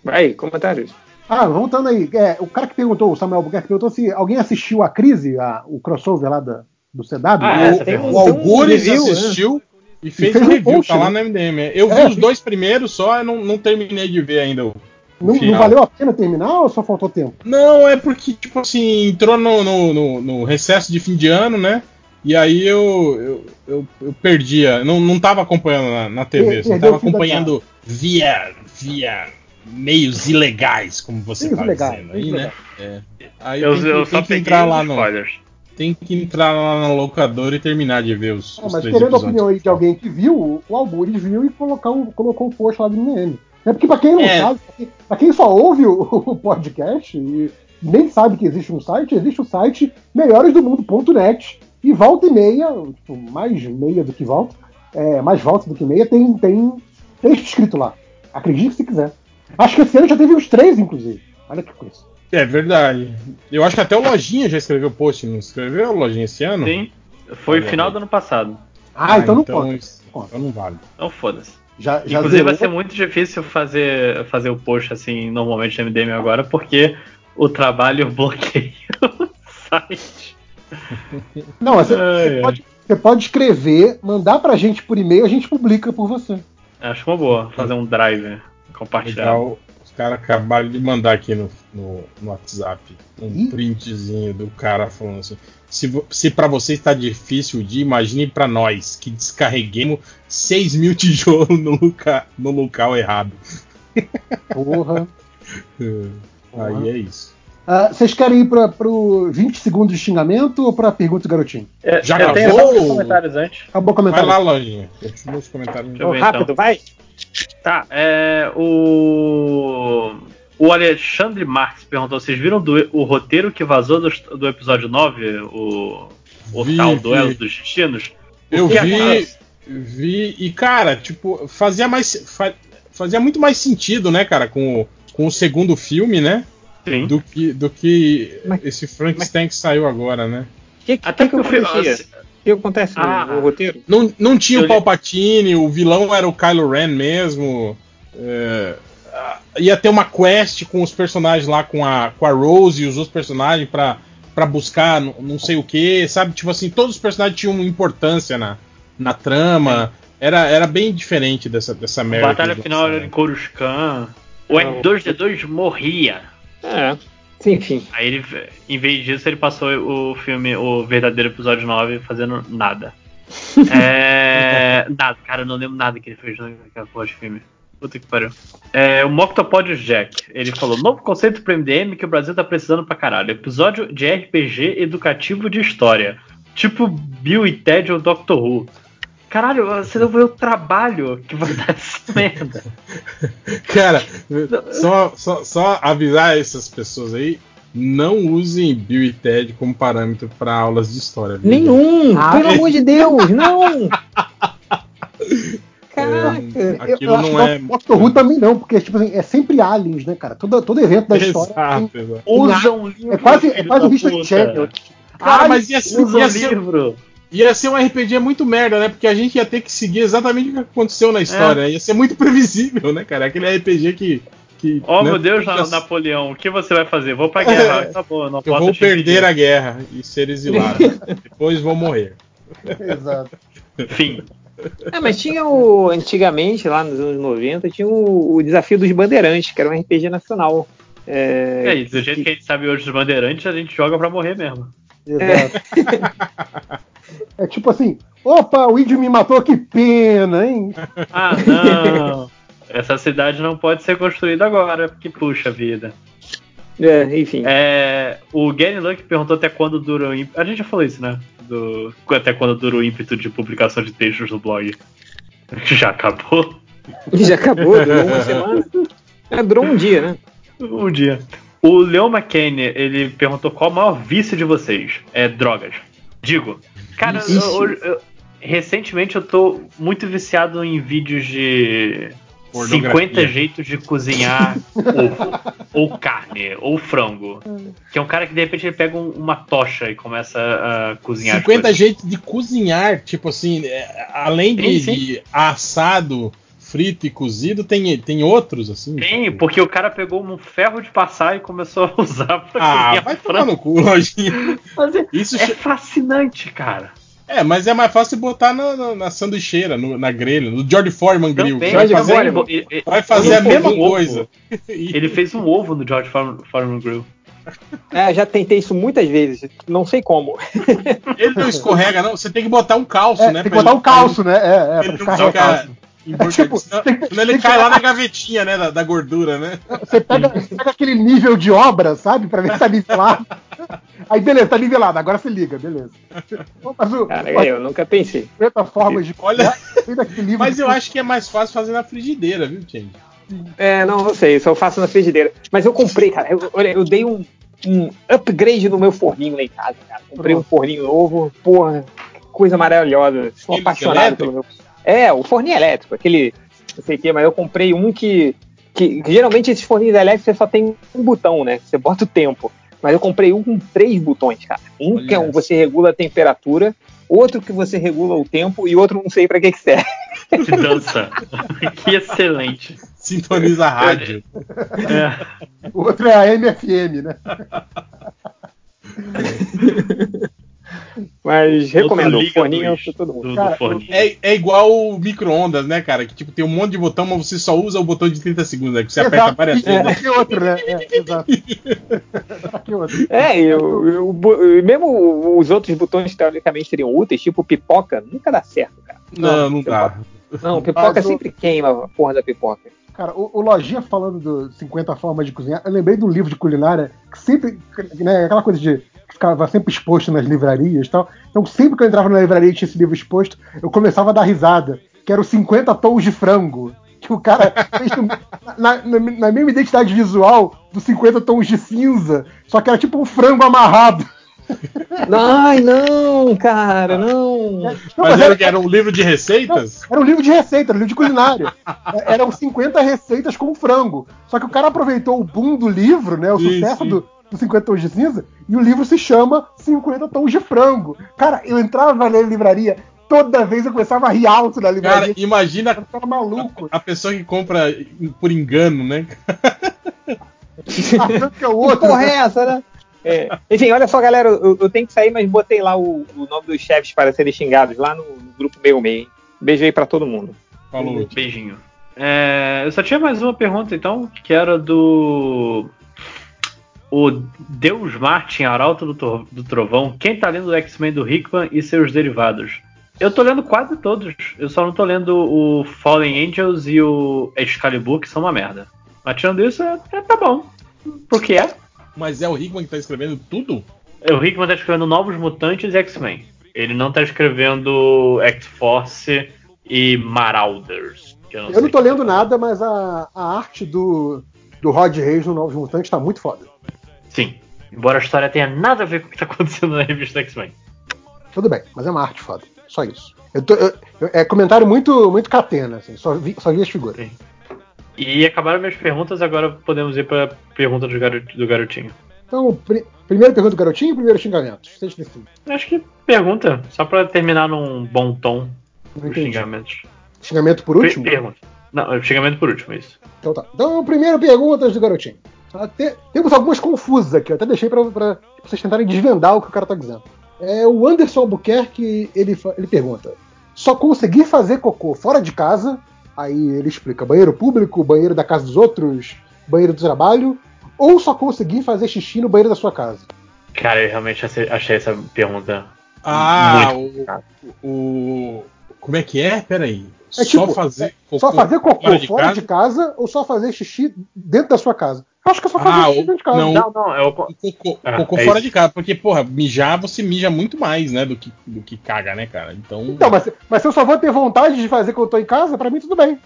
Vai, comentários. Ah, voltando aí, é, o cara que perguntou, o Samuel Albuquerque perguntou se alguém assistiu a crise, a- o crossover lá da- do CW. Ah, essa tem o, o Algures né? assistiu e fez fez um um review, post, tá lá né? no MDM. Eu É, vi os fi- dois primeiros só, eu não, não terminei de ver ainda o. não, não valeu a pena terminar ou só faltou tempo? Não, é porque, tipo assim, entrou no, no, no- no recesso de fim de ano, né? E aí eu, eu, eu, eu perdia, não, não tava acompanhando na, na TV, só perdeu tava acompanhando via, via meios ilegais, como você Meios tá ilegais, dizendo meios aí, né? ilegais. É. Aí Eu, tem, que- eu tem só que entrar lá no, spoilers. tem que entrar lá na locadora e terminar de ver os, Ah, os mas três querendo a opinião aí de alguém que viu, o Algures viu e colocar um- colocou o post lá do MN. É porque pra quem não É. sabe, pra quem, só ouve o, o podcast e nem sabe que existe um site, existe o site melhoresdomundo.net e volta e meia, tipo, mais meia do que volta, é, mais volta do que meia, tem, tem texto escrito lá. Acredite se quiser. Acho que esse ano já teve uns três, inclusive. Olha que coisa. É verdade. Eu acho que até o Lojinha já escreveu post, não escreveu o Lojinha esse ano? Sim. Foi Olha final aí. do ano passado. Ah, então não então, conta. isso- Conta. então não vale. Então foda-se. Já, já Inclusive vai zerou. ser muito difícil fazer, fazer o post assim normalmente no MDM agora, porque o trabalho bloqueia o site. Não, você, Ai, você ai. pode, você pode escrever, mandar pra gente por e-mail, a gente publica por você. Acho uma boa fazer um drive compartilhado. Legal. Os caras acabaram de mandar aqui no, no, no WhatsApp um Ih. printzinho do cara falando assim: se, se para você está difícil de, imagine para nós que descarreguemos 6 mil tijolos no, loca, no local errado. Porra. Aí é isso. Ah, vocês querem ir para pro 20 segundos de xingamento ou pra pergunta do garotinho? É, Já eu tenho acabou? uns comentários antes. Acabou o Vai comentário. lá, Lojinha. Continua os comentários. Deixa eu ver, rápido, então. vai. Tá, é. O. O Alexandre Marques perguntou: vocês viram do- o roteiro que vazou do, do episódio 9? O. O Vi, tal vi. duelo dos destinos? Eu O que vi, vi e cara, tipo, fazia mais fa- fazia muito mais sentido, né, cara, com, o- com o segundo filme, né, Sim. do que do que Mas- esse Frankenstein que saiu agora, né? Que, que, Até que, que o filme. acontecia? O que acontece no, Ah. no roteiro? Não, não tinha Eu o li- Palpatine, o vilão era o Kylo Ren mesmo. é, ia ter uma quest com os personagens lá, com a, com a Rose e os outros personagens pra, pra buscar n- não sei o que, sabe? Tipo assim, todos os personagens tinham importância na, na trama. Era, era bem diferente dessa, dessa A merda. batalha que eles final era em. Coruscant. O R2D2 morria. É. Sim, enfim. Aí ele, em vez disso, ele passou o filme, o verdadeiro episódio 9, fazendo nada. É. nada, cara, eu não lembro nada que ele fez naquela porra de filme. Puta que pariu. É, o Moctopod Jack, ele falou: novo conceito pro MDM que o Brasil tá precisando pra caralho. Episódio de RPG educativo de história. Tipo Bill e Ted ou Doctor Who. Caralho, você não vê o trabalho que vai dar essa merda. Cara, só, só, só avisar essas pessoas aí. Não usem Bill e Ted como parâmetro para aulas de história. viu? Nenhum! Ah, pelo é. amor de Deus, não! Caraca! Eu- Aquilo eu acho não que é- o Doctor Who também não, porque tipo assim, é sempre aliens, né, cara? Todo, todo evento da história. Exato, tem- exato. Usa um livro. é quase, é quase o History. Channel. Cara, Ah, mas ia, ser- Usa ia um ser, livro. Ia ser um RPG muito merda, né? Porque a gente ia ter que seguir exatamente o que aconteceu na história. Ia ser muito previsível, né, cara? Aquele RPG que. que Oh né, meu Deus, já- Na- Napoleão, o que você vai fazer? Vou pra guerra. Tá bom, eu não Eu posso vou perder a guerra e ser exilado. Depois vou morrer. Exato. Fim. É, mas tinha o. Antigamente, lá nos anos 90, tinha o, o Desafio dos Bandeirantes, que era um RPG nacional. É, É isso, do jeito que a gente sabe hoje dos bandeirantes, a gente joga pra morrer mesmo. Exato. É tipo assim, opa, o índio me matou, que pena, hein? Ah, não. Essa cidade não pode ser construída agora, porque puxa vida. é, enfim. É, o Gary Luck perguntou até quando dura o ímpeto. A gente já falou isso, né? Do, até quando dura o ímpeto de publicação de textos no blog. Já acabou? Já acabou, durou uma semana. É, durou um dia, né? Um dia. O Leo McCain, ele perguntou qual o maior vício de vocês. É drogas. Digo, cara, eu- eu- eu- recentemente eu tô muito viciado em vídeos de Pornografia. 50 jeitos de cozinhar ovo, ou carne, ou frango. Que é um cara que de repente ele pega um- uma tocha e começa a cozinhar. as 50 coisas. jeitos de cozinhar, tipo assim, é, além de, Sim, sim. de assado, frito e cozido, tem, tem outros, assim? Tem, tipo- porque o cara pegou um ferro de passar e começou a usar pra Ah, vai tomar frango. no cu, lojinha. É, Isso é che- fascinante, cara. É, mas é mais fácil botar na, na, na sanduicheira, no- na grelha, no George Foreman Grill. Também, vai fazer, Foreman. ele- ele- vai fazer a ele mesma um coisa. Ele fez um ovo no George Foreman Grill. É, já tentei isso muitas vezes, não sei como. Ele não escorrega, não. Você tem que botar um calço, É, né? tem que botar ele- um calço, né? É, é, pra pra Ele ficar não reto. fica emborcado. Tipo, senão, tem senão ele que- cai lá na gavetinha, né? Da, da gordura, né? Você pega, você pega aquele nível de obra, sabe? Pra ver se tá nivelado. Aí, beleza, tá nivelado. Agora você liga, beleza. Mas o, Cara, é, eu nunca pensei. 50 formas de Olha- Mas eu acho que é mais fácil fazer na frigideira, viu, Change? É, não, não sei, só faço na frigideira. Mas eu comprei, cara. Eu, olha, eu dei um, um upgrade no meu forninho lá em casa, cara. Comprei um forninho novo, porra, coisa maravilhosa. Sou apaixonado pelo meu. É, o forninho elétrico, aquele. Não sei o que, mas eu comprei um que, que. que geralmente esses forninhos elétricos você só tem um botão, né? Você bota o tempo. Mas eu comprei um com três botões, cara. Um Olha que é um, você regula a temperatura, outro que você regula o tempo e outro não sei pra que, que serve. Que dança. que excelente. Sintoniza a rádio. É. O outro é a MFM, né? Mas recomendo, o forninho pra todo mundo. Do, do Cara, forninho. É, é igual o micro-ondas, né, cara? Que tipo, tem um monte de botão, mas você só usa o botão de 30 segundos, né? Que você aperta várias vezes. aqui outro, né? É, exato. Aqui outro. É, e e mesmo os outros botões teoricamente seriam úteis, tipo pipoca, nunca dá certo, cara. Não, não dá. Não, pipoca o- sempre queima a porra da pipoca. Cara, o, o Lojinha falando do 50 formas de cozinhar, eu lembrei de um livro de culinária que sempre, né, aquela coisa de que ficava sempre exposto nas livrarias e tal. Então, sempre que eu entrava na livraria e tinha esse livro exposto, eu começava a dar risada, que era os 50 tons de frango. Que o cara fez no- na, na, na mesma identidade visual dos 50 tons de cinza, só que era tipo um frango amarrado. Ai, não, cara, não. Não, Mas mas era, era, o um livro de receitas? era um livro de receita, era um livro de culinária. É, Eram 50 receitas com frango. Só que o cara aproveitou o boom do livro, né? O Sim, sucesso sim. do, do 50 tons de cinza, e o livro se chama 50 tons de frango. Cara, eu entrava na livraria, toda vez eu começava a rir alto na Cara, livraria. imagina eu ficava maluco. a pessoa que compra por engano, né? Achando que é o Que outro. porra é essa, né? É. Enfim, olha só, galera, eu, eu tenho que sair, mas botei lá o, o nome dos chefes para serem xingados lá no, no grupo Meio Meio. Beijo aí pra todo mundo. Falou. Beijinho. É, eu só tinha mais uma pergunta, então, que era do. O Deus Martin, Arauto do, do Trovão. Quem tá lendo o X-Men do Hickman e seus derivados? Eu tô lendo quase todos. Eu só não tô lendo o Fallen Angels e o Excalibur, que são uma merda. Mas tirando isso, é, é- tá bom. Porque é. Mas é o Hickman que tá escrevendo tudo? O Hickman tá escrevendo Novos Mutantes e X-Men. Ele não tá escrevendo X-Force e Marauders. que eu não, Eu não tô lendo nada, mas a, a arte do, do Rod Reis no Novos Mutantes tá muito foda. Sim. Embora a história tenha nada a ver com o que tá acontecendo na revista X-Men. Tudo bem, mas é uma arte foda. Só isso. Eu tô- eu- é comentário muito, muito catena, assim. Só vi, só vi as figuras. Sim. E acabaram minhas perguntas, agora podemos ir pra pergunta do, garo- do garotinho. Então, primeira pergunta do garotinho primeiro xingamento? Seja decidido. Acho que pergunta, só pra terminar num bom tom os xingamentos. Xingamento por último? Per- Pergunta. Não, xingamento por último, isso. Então tá. Então, primeira pergunta do garotinho. Tá? Te- temos algumas confusas aqui, eu até deixei pra, pra vocês tentarem desvendar o que o cara tá dizendo. É, o Anderson Albuquerque, ele, ele pergunta: só conseguir fazer cocô fora de casa, aí ele explica: banheiro público, banheiro da casa dos outros, banheiro do trabalho, ou só conseguir fazer xixi no banheiro da sua casa? Cara, eu realmente achei, essa pergunta. Ah, muito o, o. Como é que é? Peraí. É só tipo, fazer Só fazer cocô fora de fora casa? de casa ou só fazer xixi dentro da sua casa? Eu acho que é só fazer Ah, xixi dentro de casa. não. Não, não, é o. co- Cocô, Ah, cocô é fora isso. de casa, porque, porra, mijar você mija muito mais, né, do que, do que caga, né, cara? Então. Então, mas, mas se eu só vou ter vontade de fazer quando eu tô em casa, pra mim tudo bem.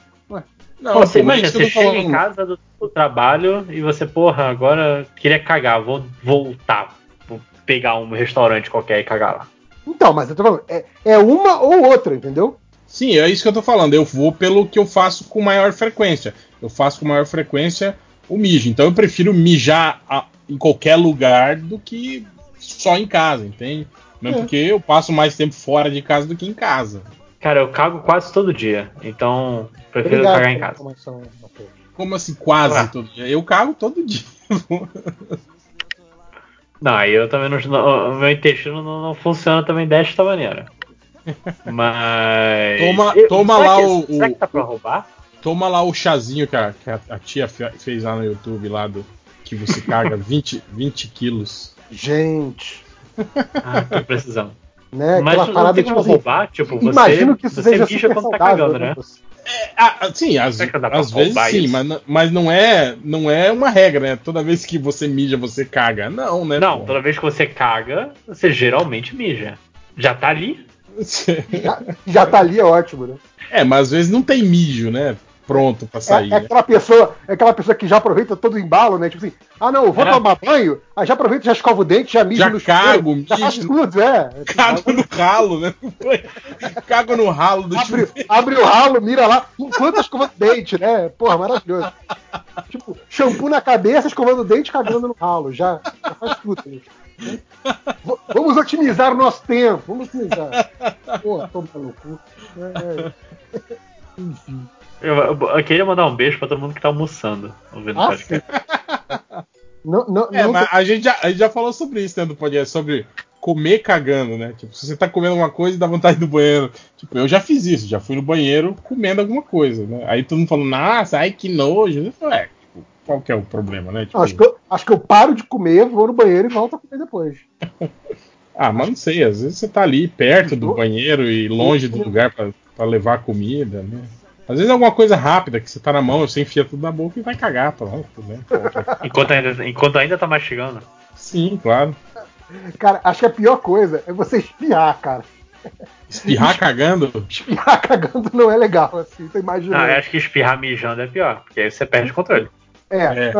não, Você mas imagina, isso que você eu chega em falando. casa do, do trabalho e você, porra, agora queria cagar, vou voltar. Vou pegar um restaurante qualquer e cagar lá. Então, mas eu tô falando, é, é uma ou outra, entendeu? Sim, é isso que eu tô falando. Eu vou pelo que eu faço com maior frequência. Eu faço com maior frequência o mijo. Então eu prefiro mijar a- em qualquer lugar do que só em casa, entende? Mesmo É. porque eu passo mais tempo fora de casa do que em casa. Cara, eu cago quase todo dia, então prefiro Obrigado cagar em casa. Como assim, quase Ah. todo dia? Eu cago todo dia. Não, aí eu também não. meu intestino não, não funciona também desta maneira. Mas. Toma- Eu- toma será lá que- o- Será o- que tá pra roubar? Toma lá o chazinho que a, que a- tia fe- fez lá no YouTube, lá do que você caga 20, 20 quilos. Gente, Ah, tô precisando. né? Mas aquela não parada tem tipo como assim. roubar, tipo, você, Imagino que isso você seja mija super quando tá cagando, né? Ah, sim, às, Será que dá pra às vezes sim, isso? mas, mas não é não é uma regra, né? Toda vez que você mija, você caga. Não, né? Não, pô? toda vez que você caga, você geralmente mija. Já tá ali? Já, já tá ali, é ótimo, né? É, mas às vezes não tem mijo, né? Pronto pra É, sair. é né? aquela pessoa, é aquela pessoa que já aproveita todo o embalo, né? Tipo assim, ah não, vou É. tomar banho, aí já aproveita, já escova o dente, já mija no chuveiro, cago, já faz tudo, é. Cago no ralo, né? Cago no ralo do Abre, chuveiro. abre o ralo, mira lá, enquanto escovando o dente, né? Porra, maravilhoso. Tipo, shampoo na cabeça, escovando o dente, cagando no ralo. Já, já faz tudo. né? Vamos otimizar o nosso tempo. Vamos otimizar. Porra, toma no cu. É, é. Enfim. Eu, eu- eu queria mandar um beijo pra todo mundo que tá almoçando ouvindo o podcast. Não, não, É, não mas a gente, já, a gente já falou sobre isso, né, do podcast, sobre comer cagando, né? Tipo, se você tá comendo alguma coisa e dá vontade do banheiro. Tipo, eu já fiz isso, já fui no banheiro comendo alguma coisa, né? Aí todo mundo falando, nossa, ai que nojo. Eu falei, é, tipo, qual que é o problema, né? Tipo, acho, que eu, acho que eu paro de comer, vou no banheiro e volto a comer depois. Ah, mas não sei, às vezes você tá ali perto do banheiro e longe do lugar pra, pra levar comida, né? Às vezes é alguma coisa rápida que você tá na mão, você enfia tudo na boca e vai cagar, pronto, né? Enquanto ainda, enquanto ainda tá mastigando. Sim, claro. Cara, acho que a pior coisa é você espirrar, cara. Espirrar cagando? Espirrar cagando não é legal, assim, você imagina. Não, eu acho que espirrar mijando é pior, porque aí você perde o controle. É, É.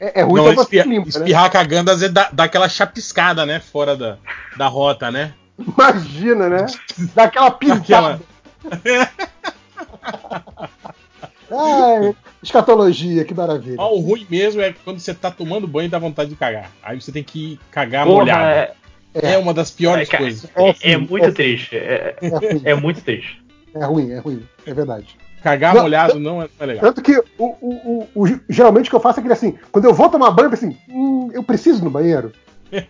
é, é ruim Não, pra você espirra- limpa, né? espirrar cagando, às vezes dá, dá aquela chapiscada, né? Fora da, da rota, né? Imagina, né? Dá aquela pisada. Aquela- Ai, escatologia, que maravilha. Ó, o ruim mesmo é quando você tá tomando banho e dá vontade de cagar. Aí você tem que cagar Porra, molhado. é, É, uma das piores é, cara, coisas. é- É é muito é sim. triste. É, É é muito triste. é ruim, é ruim, é verdade. Cagar Não, molhado não é, não é legal. Tanto que o, o- o- o- geralmente o que eu faço é que assim, quando eu vou tomar banho, eu assim, hum, eu preciso ir no banheiro. Eu, eu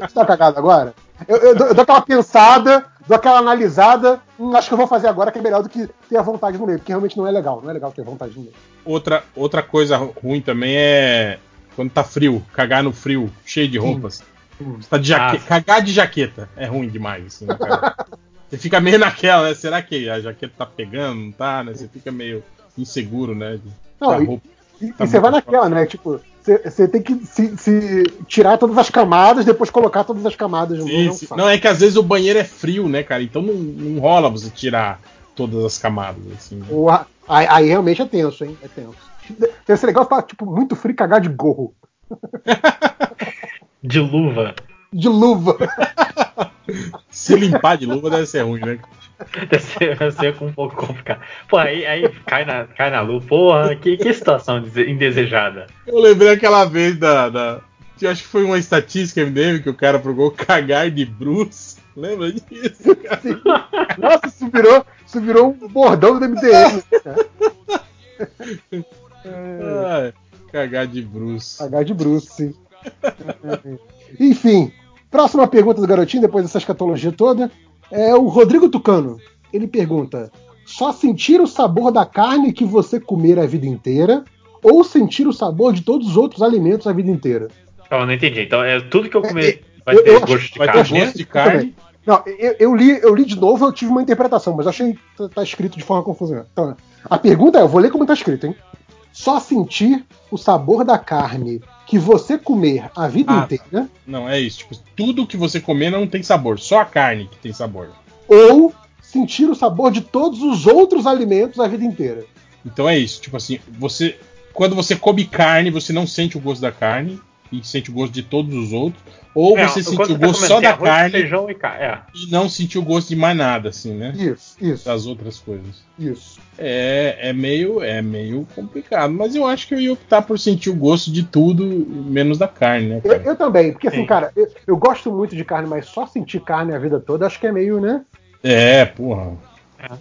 preciso estar cagado agora. Eu, eu dou, eu dou aquela pensada, dou aquela analisada, hum, acho que eu vou fazer agora que é melhor do que ter a vontade no meio, porque realmente não é legal, não é legal ter vontade no meio. Outra, outra coisa ruim também é quando tá frio, cagar no frio, cheio de roupas. Hum. Você tá de jaque... Ah. Cagar de jaqueta é ruim demais, assim, né, cara? Você fica meio naquela, né? Será que a jaqueta tá pegando? Não tá, né? Você fica meio inseguro, né? de- Não, e- roupa- E, Tá e você vai naquela, né? Tipo, você tem que se, se tirar todas as camadas, depois colocar todas as camadas novo. Sim, é um. Não, é que às vezes o banheiro é frio, né, cara? Então não, não rola você tirar todas as camadas, assim. né? O- aí, aí realmente é tenso, hein? É tenso. Ser legal estar, tipo, muito frio e cagar de gorro. De luva. De luva. Se limpar de luva deve ser ruim, né? Deve ser, deve ser um pouco complicado. Pô, aí, aí cai, na, cai na luva. Porra, que, que situação dese- indesejada. Eu lembrei aquela vez da. da acho que foi uma estatística MDM que o cara procurou cagar de Bruce. Lembra disso? cara? Nossa, isso virou, isso virou um bordão do MDM. Ai, cagar de Bruce. Cagar de Bruce, sim. Enfim, próxima pergunta do garotinho, depois dessa escatologia toda, é o Rodrigo Tucano. Ele pergunta: só sentir o sabor da carne que você comer a vida inteira ou sentir o sabor de todos os outros alimentos a vida inteira? Eu não entendi. Então, é tudo que eu comer vai eu- ter eu acho- gosto de Vai ter carne. gosto de carne. Não, eu, eu li, eu li de novo, eu tive uma interpretação, mas achei que tá, tá escrito de forma confusa. Então, a pergunta é, eu vou ler como tá escrito, hein? Só sentir o sabor da carne que você comer a vida Ah, inteira Não, é isso. Tipo, tudo que você comer não tem sabor. Só a carne que tem sabor. ou sentir o sabor de todos os outros alimentos a vida inteira. Então é isso. Tipo assim, você. Quando você come carne, você não sente o gosto da carne. E sente o gosto de todos os outros. Ou É, você sente o tá gosto comendo, só da arroz, carne Feijão e carne. É. e não sentir o gosto de mais nada, assim, né? Isso, isso, Das outras coisas. isso. É, é meio é meio complicado, mas eu acho que eu ia optar por sentir o gosto de tudo, menos da carne, né? Eu, cara? eu também, porque assim, Sim. cara, eu, eu gosto muito de carne, mas só sentir carne a vida toda, acho que é meio, né? É, porra.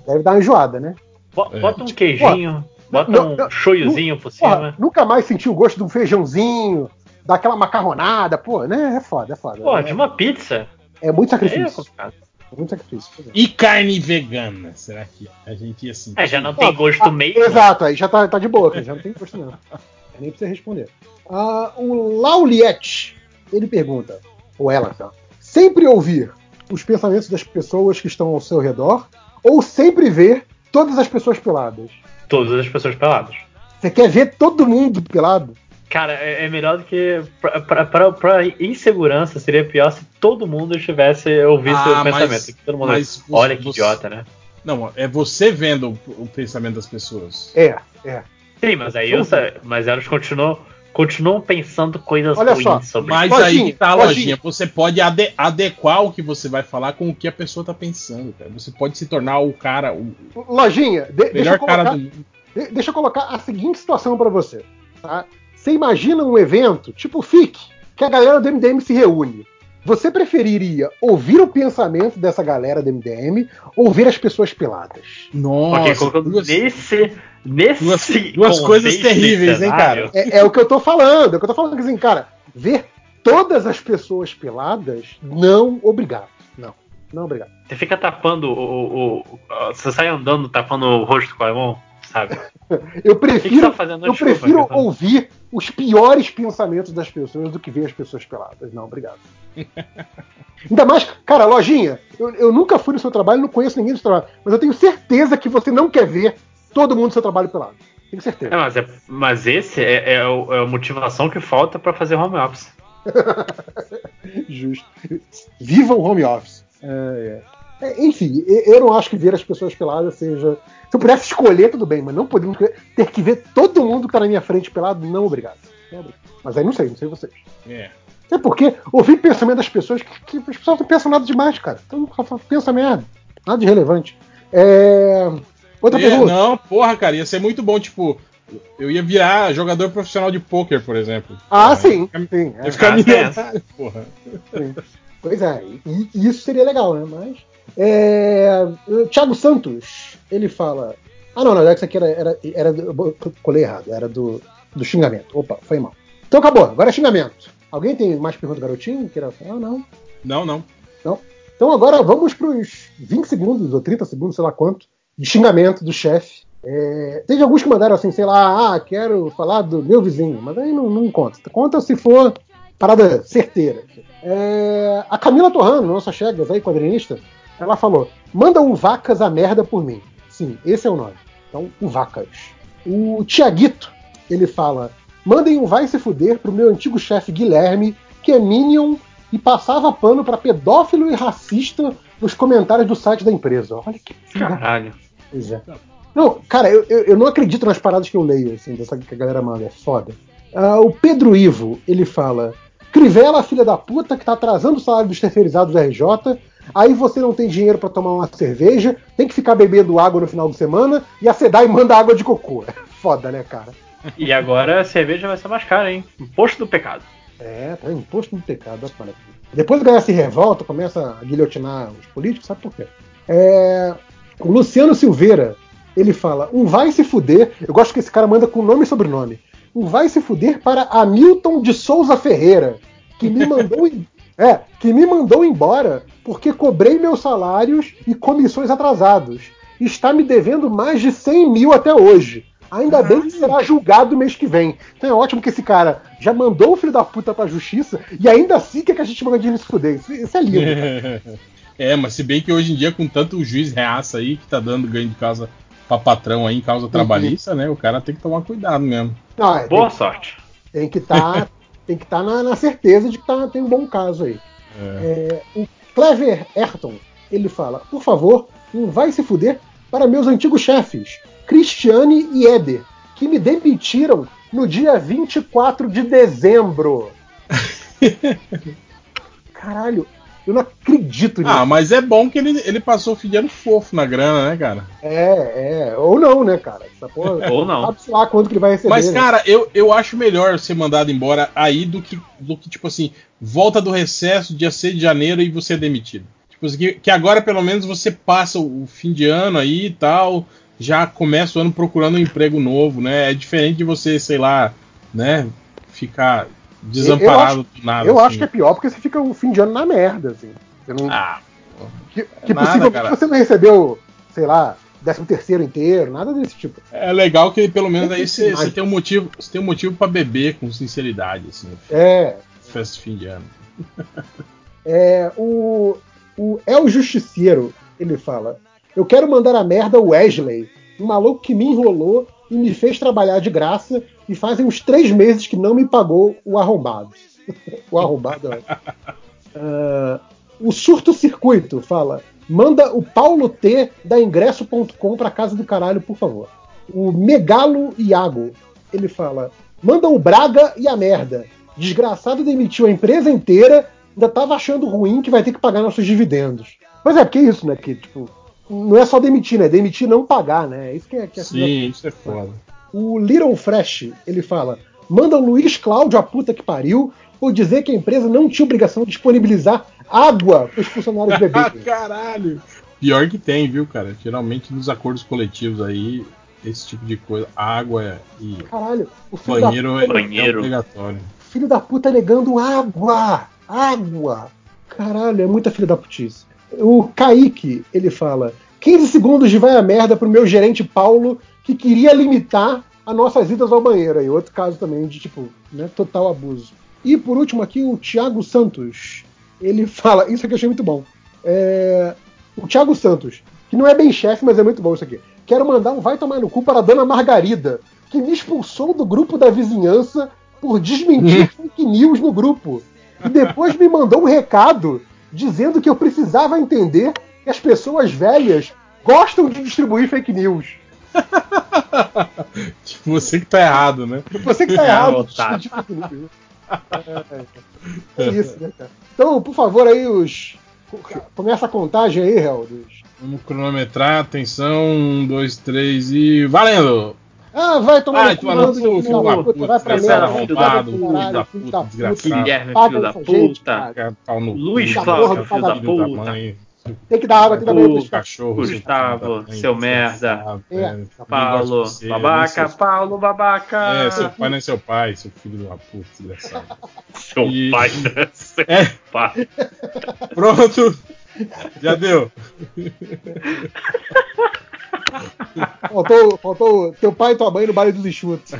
Deve dar uma enjoada, né? É. Bota um queijinho, bota não, um não, shoyuzinho por Porra, cima. nunca mais senti o gosto de um feijãozinho, daquela macarronada, pô, né? É foda, é foda. Pô, é, de uma pizza. é muito é sacrifício. É muito sacrifício. é. E carne vegana, será que a gente ia sentir? É, já não Pô, tem gosto ah, mesmo. Exato, aí já tá, tá de boa, cara, já não tem gosto não. Nem precisa responder. Ah, o Lauliette, ele pergunta, ou ela, tá? Sempre ouvir os pensamentos das pessoas que estão ao seu redor ou sempre ver todas as pessoas peladas? Todas as pessoas peladas. Você quer ver todo mundo pelado? Cara, é, é melhor do que. Pra, pra, pra- pra insegurança, seria pior se todo mundo estivesse ouvindo Ah, seu mas- pensamento. Que todo mundo, mas você- olha que você- idiota, né? Não, é você vendo o, o pensamento das pessoas. É, é. Sim, mas aí eu, mas elas continuam, continuam pensando coisas Olha ruins só, sobre Mas Lojinha, aí que tá a lojinha. Você pode ade- adequar o que você vai falar com o que a pessoa tá pensando, cara. Você pode se tornar o cara, o Lojinha, de- deixa, melhor eu colocar, cara do mundo. de- deixa eu colocar a seguinte situação pra você. Tá? Você imagina um evento tipo o FIC, que a galera do MDM se reúne. Você preferiria ouvir o pensamento dessa galera do MDM ou ver as pessoas peladas? Nossa, Ok, colocando duas, nesse. Nesse. duas, duas coisas terríveis, hein, cara? É, é o que eu tô falando. É o que eu tô falando que assim, cara, ver todas as pessoas peladas, não obrigado. Não, não obrigado. Você fica tapando o, o- o- Você sai andando tapando o rosto com a mão, sabe? Eu O que, que prefiro tá fazendo? Eu prefiro Fernando. ouvir os piores pensamentos das pessoas do que ver as pessoas peladas. Não, obrigado. Ainda mais, cara, lojinha, eu, eu nunca fui no seu trabalho, não conheço ninguém do seu trabalho, mas eu tenho certeza que você não quer ver todo mundo seu trabalho pelado. Tenho É, certeza. mas, é- mas esse é, é o- é a motivação que falta pra fazer home office. Justo. Viva o home office. É, é. É, enfim, eu não acho que ver as pessoas peladas seja. Se eu pudesse escolher, tudo bem, mas não podemos ter que ver todo mundo que tá na minha frente pelado, não obrigado. Não obrigado. Mas aí não sei, não sei vocês. É. É porque ouvir pensamento das pessoas, que, que as pessoas não pensam nada demais, cara. Então só pensa merda. Nada de relevante. É... Outra É, pergunta. não, porra, cara, ia ser muito bom, tipo, eu ia virar jogador profissional de pôquer, por exemplo. Ah, Ia sim. ficar- sim é. Ia ficar Ah, milionário, porra. Pois é, e, e isso seria legal, né? Mas. É, Thiago Santos, ele fala. Ah, não, não, isso aqui era. era, era do- eu colei errado, era do, do xingamento. Opa, foi mal. Então acabou, agora é xingamento. Alguém tem mais pergunta, garotinho? Queira falar? Ah, não. Não, não. Então agora vamos para os 20 segundos ou 30 segundos, sei lá quanto, de xingamento do chefe. É, teve alguns que mandaram assim, sei lá, ah, quero falar do meu vizinho, mas aí não, não conta. Conta se for parada certeira. É, a Camila Torrano, nossa Chegas aí, quadrinista, ela falou: manda um Vacas a merda por mim. Sim, esse é o nome. Então, o Vacas. O Tiaguito, ele fala: mandem um vai se fuder pro meu antigo chefe Guilherme, que é Minion e passava pano pra pedófilo e racista nos comentários do site da empresa. Olha que Caralho. coisa. Não, cara, eu, eu, eu não acredito nas paradas que eu leio, assim, dessa que a galera manda. É foda. Ah, o Pedro Ivo, ele fala: Crivella, filha da puta, que tá atrasando o salário dos terceirizados da RJ. Aí você não tem dinheiro pra tomar uma cerveja, tem que ficar bebendo água no final de semana e a SEDAI manda água de cocô. É foda, né, cara? E agora a cerveja vai ser mais cara, hein? Imposto do pecado. É, tá imposto no pecado. olha que. Depois o galera se revolta, começa a guilhotinar os políticos, sabe por quê? É, o Luciano Silveira, ele fala: um vai se fuder. Eu gosto que esse cara manda com nome e sobrenome. Um vai se fuder para Hamilton de Souza Ferreira, que me mandou. É, que me mandou embora porque cobrei meus salários e comissões atrasados. Está me devendo mais de 100 mil até hoje. Ainda bem que será julgado mês que vem. Então é ótimo que esse cara já mandou o filho da puta pra justiça e ainda assim quer que a gente mande ele se fuder. Isso, isso é lindo. É, mas se bem que hoje em dia, com tanto juiz reaça aí que tá dando ganho de causa pra patrão aí em causa trabalhista, né? O cara tem que tomar cuidado mesmo. Não, é, Boa tem, sorte. tem que estar tem que tá na, na certeza de que tá, tem um bom caso aí. É. É, o Clever Ayrton, ele fala, por favor, um vai se fuder para meus antigos chefes, Cristiane e Éder, que me demitiram no dia 24 de dezembro. Caralho, eu não acredito nisso. Ah, mas é bom que ele, ele passou o fim de ano fofo na grana, né, cara? É, é, ou não, né, cara? Essa porra, Ou não. Sabe-se lá quanto que ele vai receber. Mas, né? cara, eu, eu acho melhor ser mandado embora aí do que, do que, tipo assim, volta do recesso, dia 6 de janeiro e você é demitido. Tipo assim, que, que agora pelo menos você passa o, o fim de ano aí e tal, já começa o ano procurando um emprego novo, né? É diferente de você, sei lá, né, ficar desamparado do nada. Eu assim. acho que é pior porque você fica o fim de ano na merda, assim. Você não, Ah, que que nada, possivelmente cara. você não recebeu, sei lá, 13 terceiro inteiro, nada desse tipo. é legal que pelo menos aí Tem você você tem um motivo, você tem um motivo para beber com sinceridade, assim, É, festa de fim de ano. é o, o El Justiceiro, ele fala: Eu quero mandar a merda o Wesley, um maluco que me enrolou e me fez trabalhar de graça e fazem uns três meses que não me pagou o arrombado. o arrombado é. Ah, o Surto Circuito fala: manda o Paulo T da ingresso.com pra casa do caralho, por favor. O Megalo Iago, ele fala: manda o Braga e a merda. Desgraçado demitiu a empresa inteira, ainda tava achando ruim que vai ter que pagar nossos dividendos. Mas é, porque é isso, né? Que, tipo, não é só demitir, né? Demitir e não pagar, né? É isso que é, que é Sim, isso é foda. O Little Fresh, ele fala: manda o Luiz Cláudio a puta que pariu por dizer que a empresa não tinha obrigação de disponibilizar água para os funcionários Ah, beberem. caralho! Pior que tem, viu, cara? Geralmente nos acordos coletivos aí, esse tipo de coisa, água e Caralho, o filho, banheiro, da, é- Banheiro. é obrigatório. filho da puta negando água! Água! Caralho, é muita filha da putice. O Kaique, ele fala: 15 segundos de vai a merda pro meu gerente Paulo, que queria limitar as nossas idas ao banheiro. Aí, outro caso também de, tipo, né, total abuso. E por último aqui, o Thiago Santos. Ele fala, isso aqui eu achei muito bom. É, o Thiago Santos, que não é bem chefe, mas é muito bom isso aqui. quero mandar um vai tomar no cu para a dona Margarida, que me expulsou do grupo da vizinhança por desmentir fake news no grupo. E depois me mandou um recado dizendo que eu precisava entender que as pessoas velhas gostam de distribuir fake news. tipo, você que tá errado, né? Você que tá É, errado. news. É, é isso, né, cara? Então, por favor, aí os. Começa a contagem aí, Heldos. Vamos cronometrar, atenção, um, dois, três e. Valendo! Ah, vai tomar Vai no cu, cu, filho da puta, vai pra merda, filho da puta, caralho, filho filho da da puta, puta, desgraçado. Guilherme, filho da puta. Luiz filho filho filho da puta. Tem que dar água aqui da O manhã pra cachorro, Gustavo, mãe, seu merda. É, velho. Paulo, Não você, babaca, nem Paulo, babaca. seu- É, seu pai não é seu pai, seu filho de uma puta, desgraçado. Seu E- pai, né? Seu É. pai. Pronto! Já deu. Faltou, faltou teu pai e tua mãe no baile dos enxutos.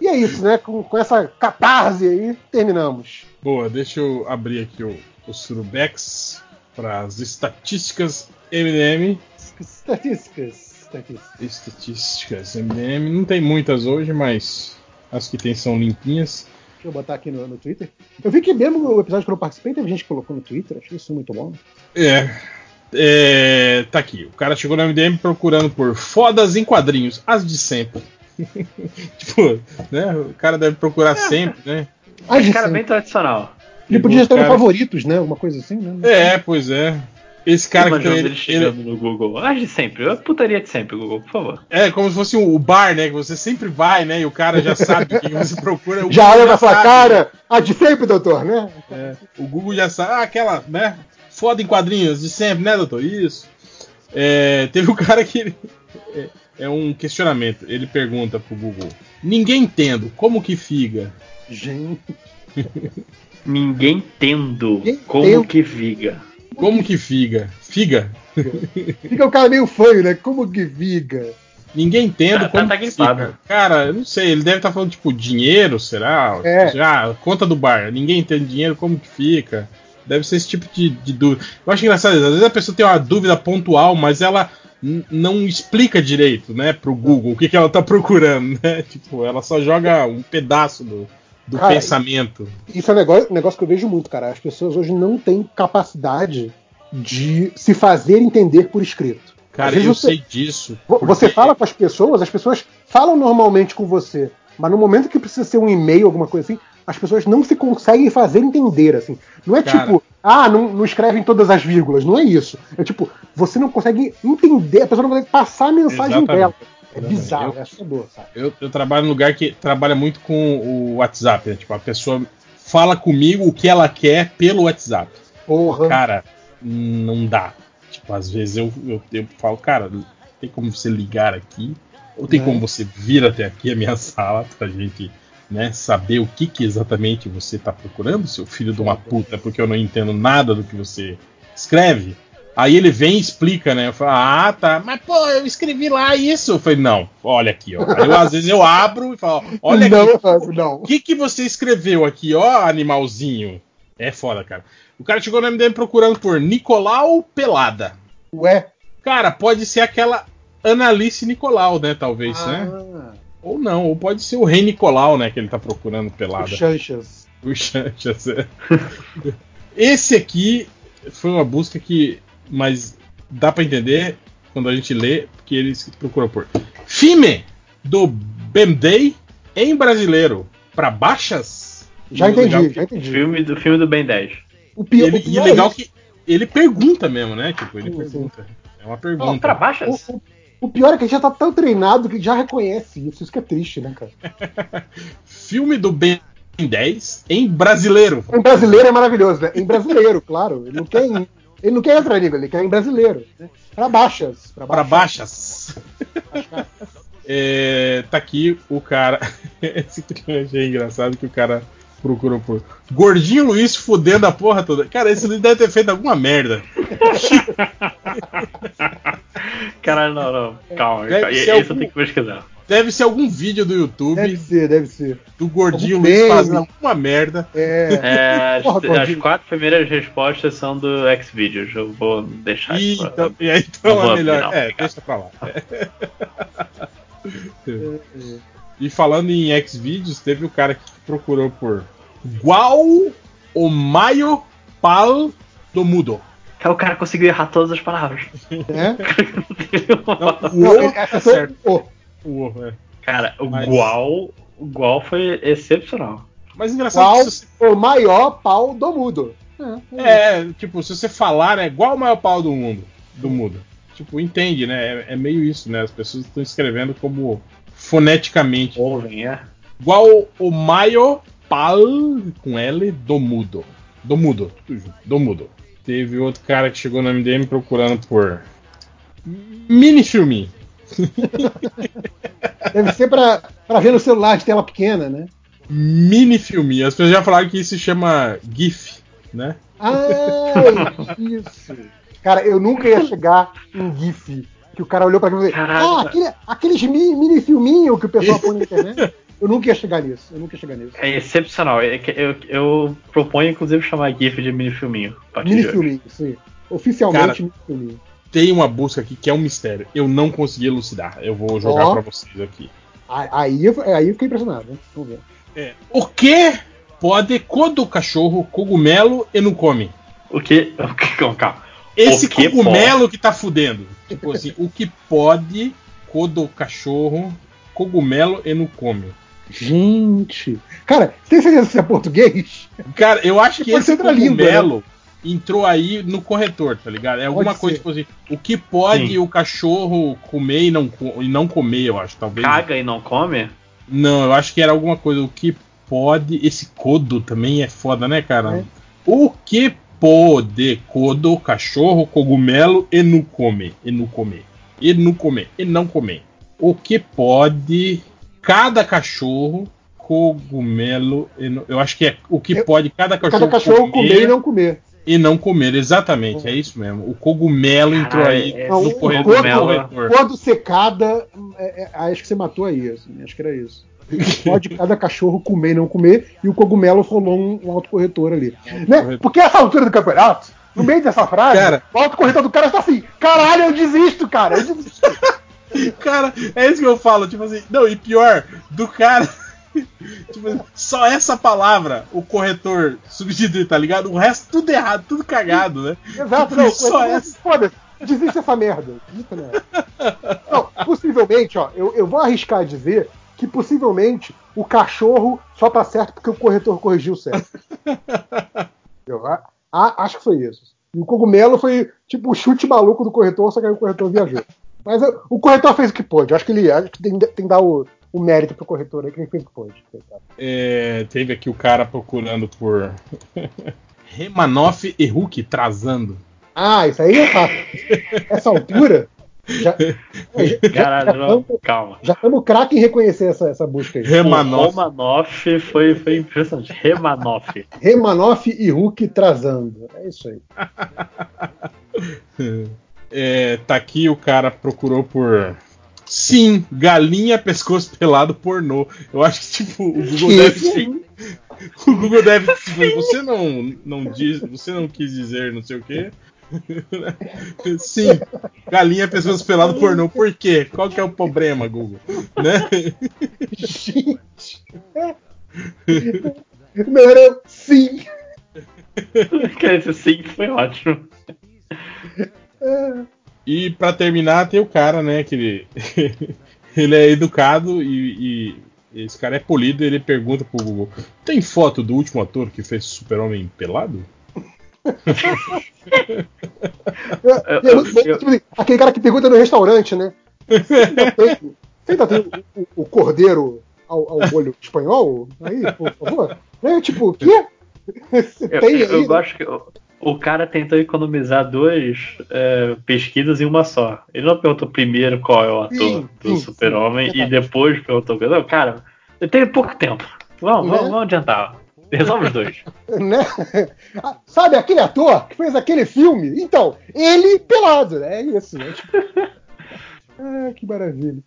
E é isso, né? Com, com essa catarse aí, terminamos. Boa, deixa eu abrir aqui o, o Surubex para as estatísticas MDM. Estatísticas. Estatísticas. Estatísticas MDM. Não tem muitas hoje, mas as que tem são limpinhas. Deixa eu botar aqui no, no Twitter. Eu vi que mesmo o episódio que eu não participei, teve gente que colocou no Twitter. Achei isso muito bom. É. é, tá aqui. O cara chegou no MDM procurando por fodas em quadrinhos, as de sempre. tipo, né? O cara deve procurar sempre, né? Esse cara é sim. bem tradicional. Ele podia ter Cara- favoritos, né? Alguma coisa assim, né? É, pois é. Esse cara que ele, ele chegando no Google. Ah, de sempre. Eu putaria de sempre, Google, por favor. É como se fosse o bar, né? Que você sempre vai, né? E o cara já sabe o que você procura. O Já Google olha na sua cara. Ah, de sempre, doutor, né? É, o Google já sabe. Ah, aquela, né? Foda em quadrinhos de sempre, né, doutor? Isso. É, teve um cara que. ele- É, é um questionamento. Ele pergunta pro Google: Ninguém entendo, como que figa? Gente. Ninguém tendo Ninguém como tendo. que viga. Como que figa? Figa? Fica o cara meio feio, né? Como que viga? Ninguém entendo Tá- como tá fica. Cara, eu não sei, ele deve estar falando tipo dinheiro, será? É. Já, conta do bar. Ninguém entende dinheiro, como que fica? Deve ser esse tipo de, de dúvida. Eu acho engraçado, às vezes a pessoa tem uma dúvida pontual, mas ela não explica direito, né, pro Google o que, que ela tá procurando, né? Tipo, ela só joga um pedaço do, do Cara, pensamento. Isso é um negócio, negócio que eu vejo muito, cara. As pessoas hoje não têm capacidade de se fazer entender por escrito. Cara, eu você- sei disso. Vo- Você porque- fala com as pessoas, as pessoas falam normalmente com você, mas no momento que precisa ser um e-mail, alguma coisa assim, as pessoas não se conseguem fazer entender, assim. Não é Cara. tipo, ah, não, não escrevem todas as vírgulas, não é isso. É tipo, você não consegue entender, a pessoa não consegue passar a mensagem Exatamente. dela. É bizarro, Eu- é assustador, sabe? Eu, eu trabalho num lugar que trabalha muito com o WhatsApp, né? Tipo, a pessoa fala comigo o que ela quer pelo WhatsApp. Porra. Cara, não dá. Tipo, às vezes eu, eu, eu falo, cara, tem como você ligar aqui? Ou tem Né? como você vir até aqui a minha sala pra gente né, saber o que, que exatamente você tá procurando, seu filho de uma puta, porque eu não entendo nada do que você escreve? Aí ele vem e explica, né? Eu falo, ah, tá, mas pô, eu escrevi lá isso. Eu falei, não, olha aqui, ó. Aí eu, às vezes eu abro e falo, olha não, aqui, Fábio, não. o que, que você escreveu aqui, ó, animalzinho? É foda, cara. O cara chegou no MDM procurando por Nicolau Pelada. Ué. Cara, pode ser aquela Analice Nicolau, né? Talvez, né? Ah, Ou não, ou pode ser o Rei Nicolau, né? Que ele tá procurando o pelada. Chanchas. O Chanchas, é. Esse aqui foi uma busca que. Mas dá pra entender quando a gente lê, porque eles procuram por. Fime do Bemday em brasileiro. Pra baixas? Já E legal entendi, que- já entendi. Filme do, filme do Ben 10. O pior, Ele, o e pior legal é isso. que ele pergunta mesmo, né? Tipo, ele Sim, pergunta. É uma pergunta. pra baixas? O, o- o pior é que a gente já tá tão treinado que já reconhece isso. Isso que é triste, né, cara? Filme do Ben 10 em brasileiro. Em brasileiro é maravilhoso, né? Em brasileiro, claro. Ele não quer em, ele não quer em outra língua, ele quer em brasileiro. Né? Pra baixas. Pra Pra baixas. baixas. É, tá aqui o cara. Esse eu achei engraçado que o cara procurou por. Gordinho Luiz fudendo a porra toda. Cara, esse Luiz deve ter feito alguma merda. Caralho, não, não. Calma, Deve Esse algum- eu tenho que pesquisar. Deve ser algum vídeo do YouTube Deve ser, deve ser. do gordinho Algum Luiz fazendo alguma merda. É. É, as, Porra, as quatro primeiras respostas são do Xvideos. Eu vou deixar E, isso pra- então, e aí Não então vou é melhor. não, é, deixa pra lá. e falando em Xvideos, teve o cara que procurou por Gual o Maio Pal do Mudo. É, O cara conseguiu errar todas as palavras. É? Não, o Não, O ele acertou certo. o. O O, é. Cara, o Mas- Gual. O Gual foi excepcional. Mas engraçado se você o maior pau do mudo? É, tipo, se você falar, é igual o maior pau do mundo. Do mundo. Tipo, entende, né? É, é meio isso, né? As pessoas estão escrevendo como foneticamente. Ouvem, é. Igual o maior pau com L do mudo. Do mudo, tudo junto. Do mudo. Teve outro cara que chegou no MDM procurando por mini filminho. Deve ser pra, pra ver no celular de tela pequena, né? Mini filminho. As pessoas já falaram que isso se chama GIF, né? Ah, isso. Cara, eu nunca ia chegar em GIF. Que o cara olhou pra mim e falou: Caralho. Ah, aquele, aqueles mini, mini filminhos que o pessoal põe na internet. Eu nunca ia chegar nisso. Eu nunca ia chegar nisso. É excepcional. É que Eu, eu proponho, inclusive, chamar GIF de mini filminho. Mini filminho, sim. Oficialmente, Cara, mini filminho. Tem uma busca aqui que é um mistério. Eu não consegui elucidar. Eu vou jogar Ó. pra vocês aqui. Aí, aí, eu, fiquei impressionado, né? Vamos ver. É, O que pode quando o cachorro cogumelo e não come? O que. O que calma, calma. Esse que cogumelo que tá fudendo. Tipo assim, o que pode quando o cachorro cogumelo e não come? Gente. Cara, tem certeza que isso é português? Cara, eu acho que Pode esse outra língua, cogumelo entrou aí no corretor, tá ligado? É alguma Pode coisa ser. tipo assim, o que pode Sim. o cachorro comer e não, e não comer, eu acho, talvez. Caga e não come? Não, eu acho que era alguma coisa. O que pode. Esse codo também é foda, né, cara? É. O que pode codo, cachorro, cogumelo e não comer. E não comer. E não comer. E não comer. O que pode. Cada cachorro, cogumelo. E não, eu acho que é o que Eu- pode cada cachorro, Cada cachorro comer e não comer. E não comer. Exatamente, é isso mesmo. O cogumelo entrou aí é- no o corretor. cogumelo- no corretor. Quando secada, é, é, acho que você matou aí, assim, acho que era isso. Pode cada cachorro comer e não comer, e o cogumelo rolou um, um autocorretor ali. Né? Porque essa altura do campeonato, no meio dessa frase, Cara. o autocorretor do cara está assim: caralho, eu desisto, cara, eu desisto. Cara, é isso que eu falo, tipo assim, não, e pior, do cara. tipo, só essa palavra o corretor substitui, tá ligado? O resto tudo errado, tudo cagado, né? Exato, não, Só essa. Foda-se, desiste essa merda. Desista nessa. Não, possivelmente, ó, eu, eu vou arriscar a dizer que possivelmente o cachorro só tá certo porque o corretor corrigiu certo. Eu a- a- acho que foi isso. E o cogumelo foi tipo o chute maluco do corretor, só que aí o corretor viajou. Mas o corretor fez o que pôde. Acho que ele acho que tem, tem que dar o, o mérito pro corretor aí, que ele fez pôde. coitado. É, teve aqui o cara procurando por Remanoff e Hulk trazando. Ah, isso aí é fácil. Essa altura. Já, já, Caralho, já, não, calma. já estamos craque em reconhecer essa, essa busca aí. Remanoff. Romanoff foi, foi impressionante. Remanoff. Remanoff e Hulk trazando. É isso aí. É, tá aqui o cara procurou por. Sim, galinha pescoço pelado pornô. Eu acho que tipo o Google Que? deve o Google deve tipo, você não não diz, você não quis dizer não sei o quê. Sim, galinha pescoço pelado pornô. Por quê? Qual que é o problema, Google? Né? Gente. Não era sim. Quer dizer, sim, foi ótimo. E pra terminar, tem o cara, né, que ele, ele é educado e, e esse cara é polido e ele pergunta pro Google: Tem foto do último ator que fez Super-Homem pelado? É, é bom, tipo assim, aquele cara que pergunta no restaurante, né? Você ainda tem, o, o- cordeiro ao, ao molho espanhol? Aí, por favor. Né? Tipo, o quê? Você Eu, tem eu, eu aí? gosto que o, o cara tentou economizar duas é, pesquisas em uma só. Ele não perguntou primeiro qual é o ator Sim, do Super-Homem e depois perguntou. Não, cara, eu tenho pouco tempo. Vamos, Né? vamos, vamos adiantar. Resolve os dois. né? Ah, Sabe aquele ator que fez aquele filme? Então, ele pelado, né? É isso, né? Tipo... Ah, que maravilha.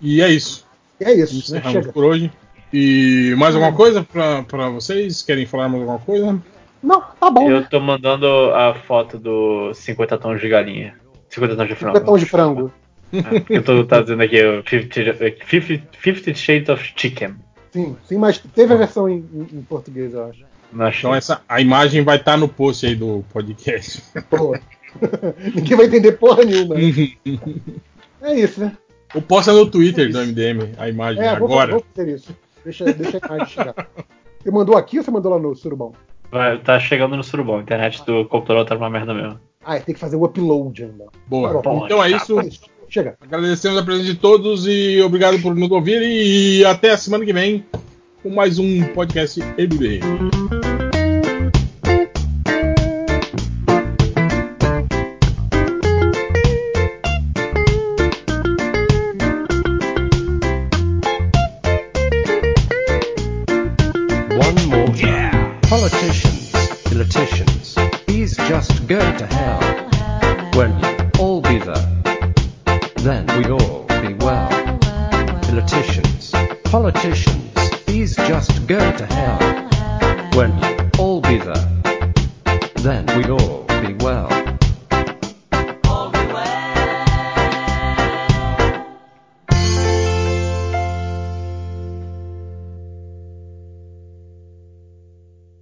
E é isso. E é isso, né? Encerramos Chega. por hoje. E mais alguma coisa pra, pra vocês? Querem falar mais alguma coisa? Não, tá bom. Eu né? tô mandando a foto do 50 tons de galinha. 50 tons de frango. Petão de frango. É, eu tô tá dizendo aqui o 50, 50, 50 Shades of Chicken. Sim, sim, mas teve a versão em, em- em português, eu acho. Então essa, a imagem vai estar no post aí do podcast. Boa. Ninguém vai entender porra nenhuma. É isso, né? Ou posta no Twitter do MDM a imagem É, vou, agora. vou fazer isso. Deixa, deixa a imagem chegar. Você mandou aqui ou você mandou lá no surubão? Vai, tá chegando no surubão. A internet do computador tá uma merda mesmo. Ah, tem que fazer o upload ainda. Boa. Bom. Então é Tá isso. Chega. Agradecemos a presença de todos e obrigado por nos ouvir. E até a semana que vem com mais um podcast MDM. Just go to hell.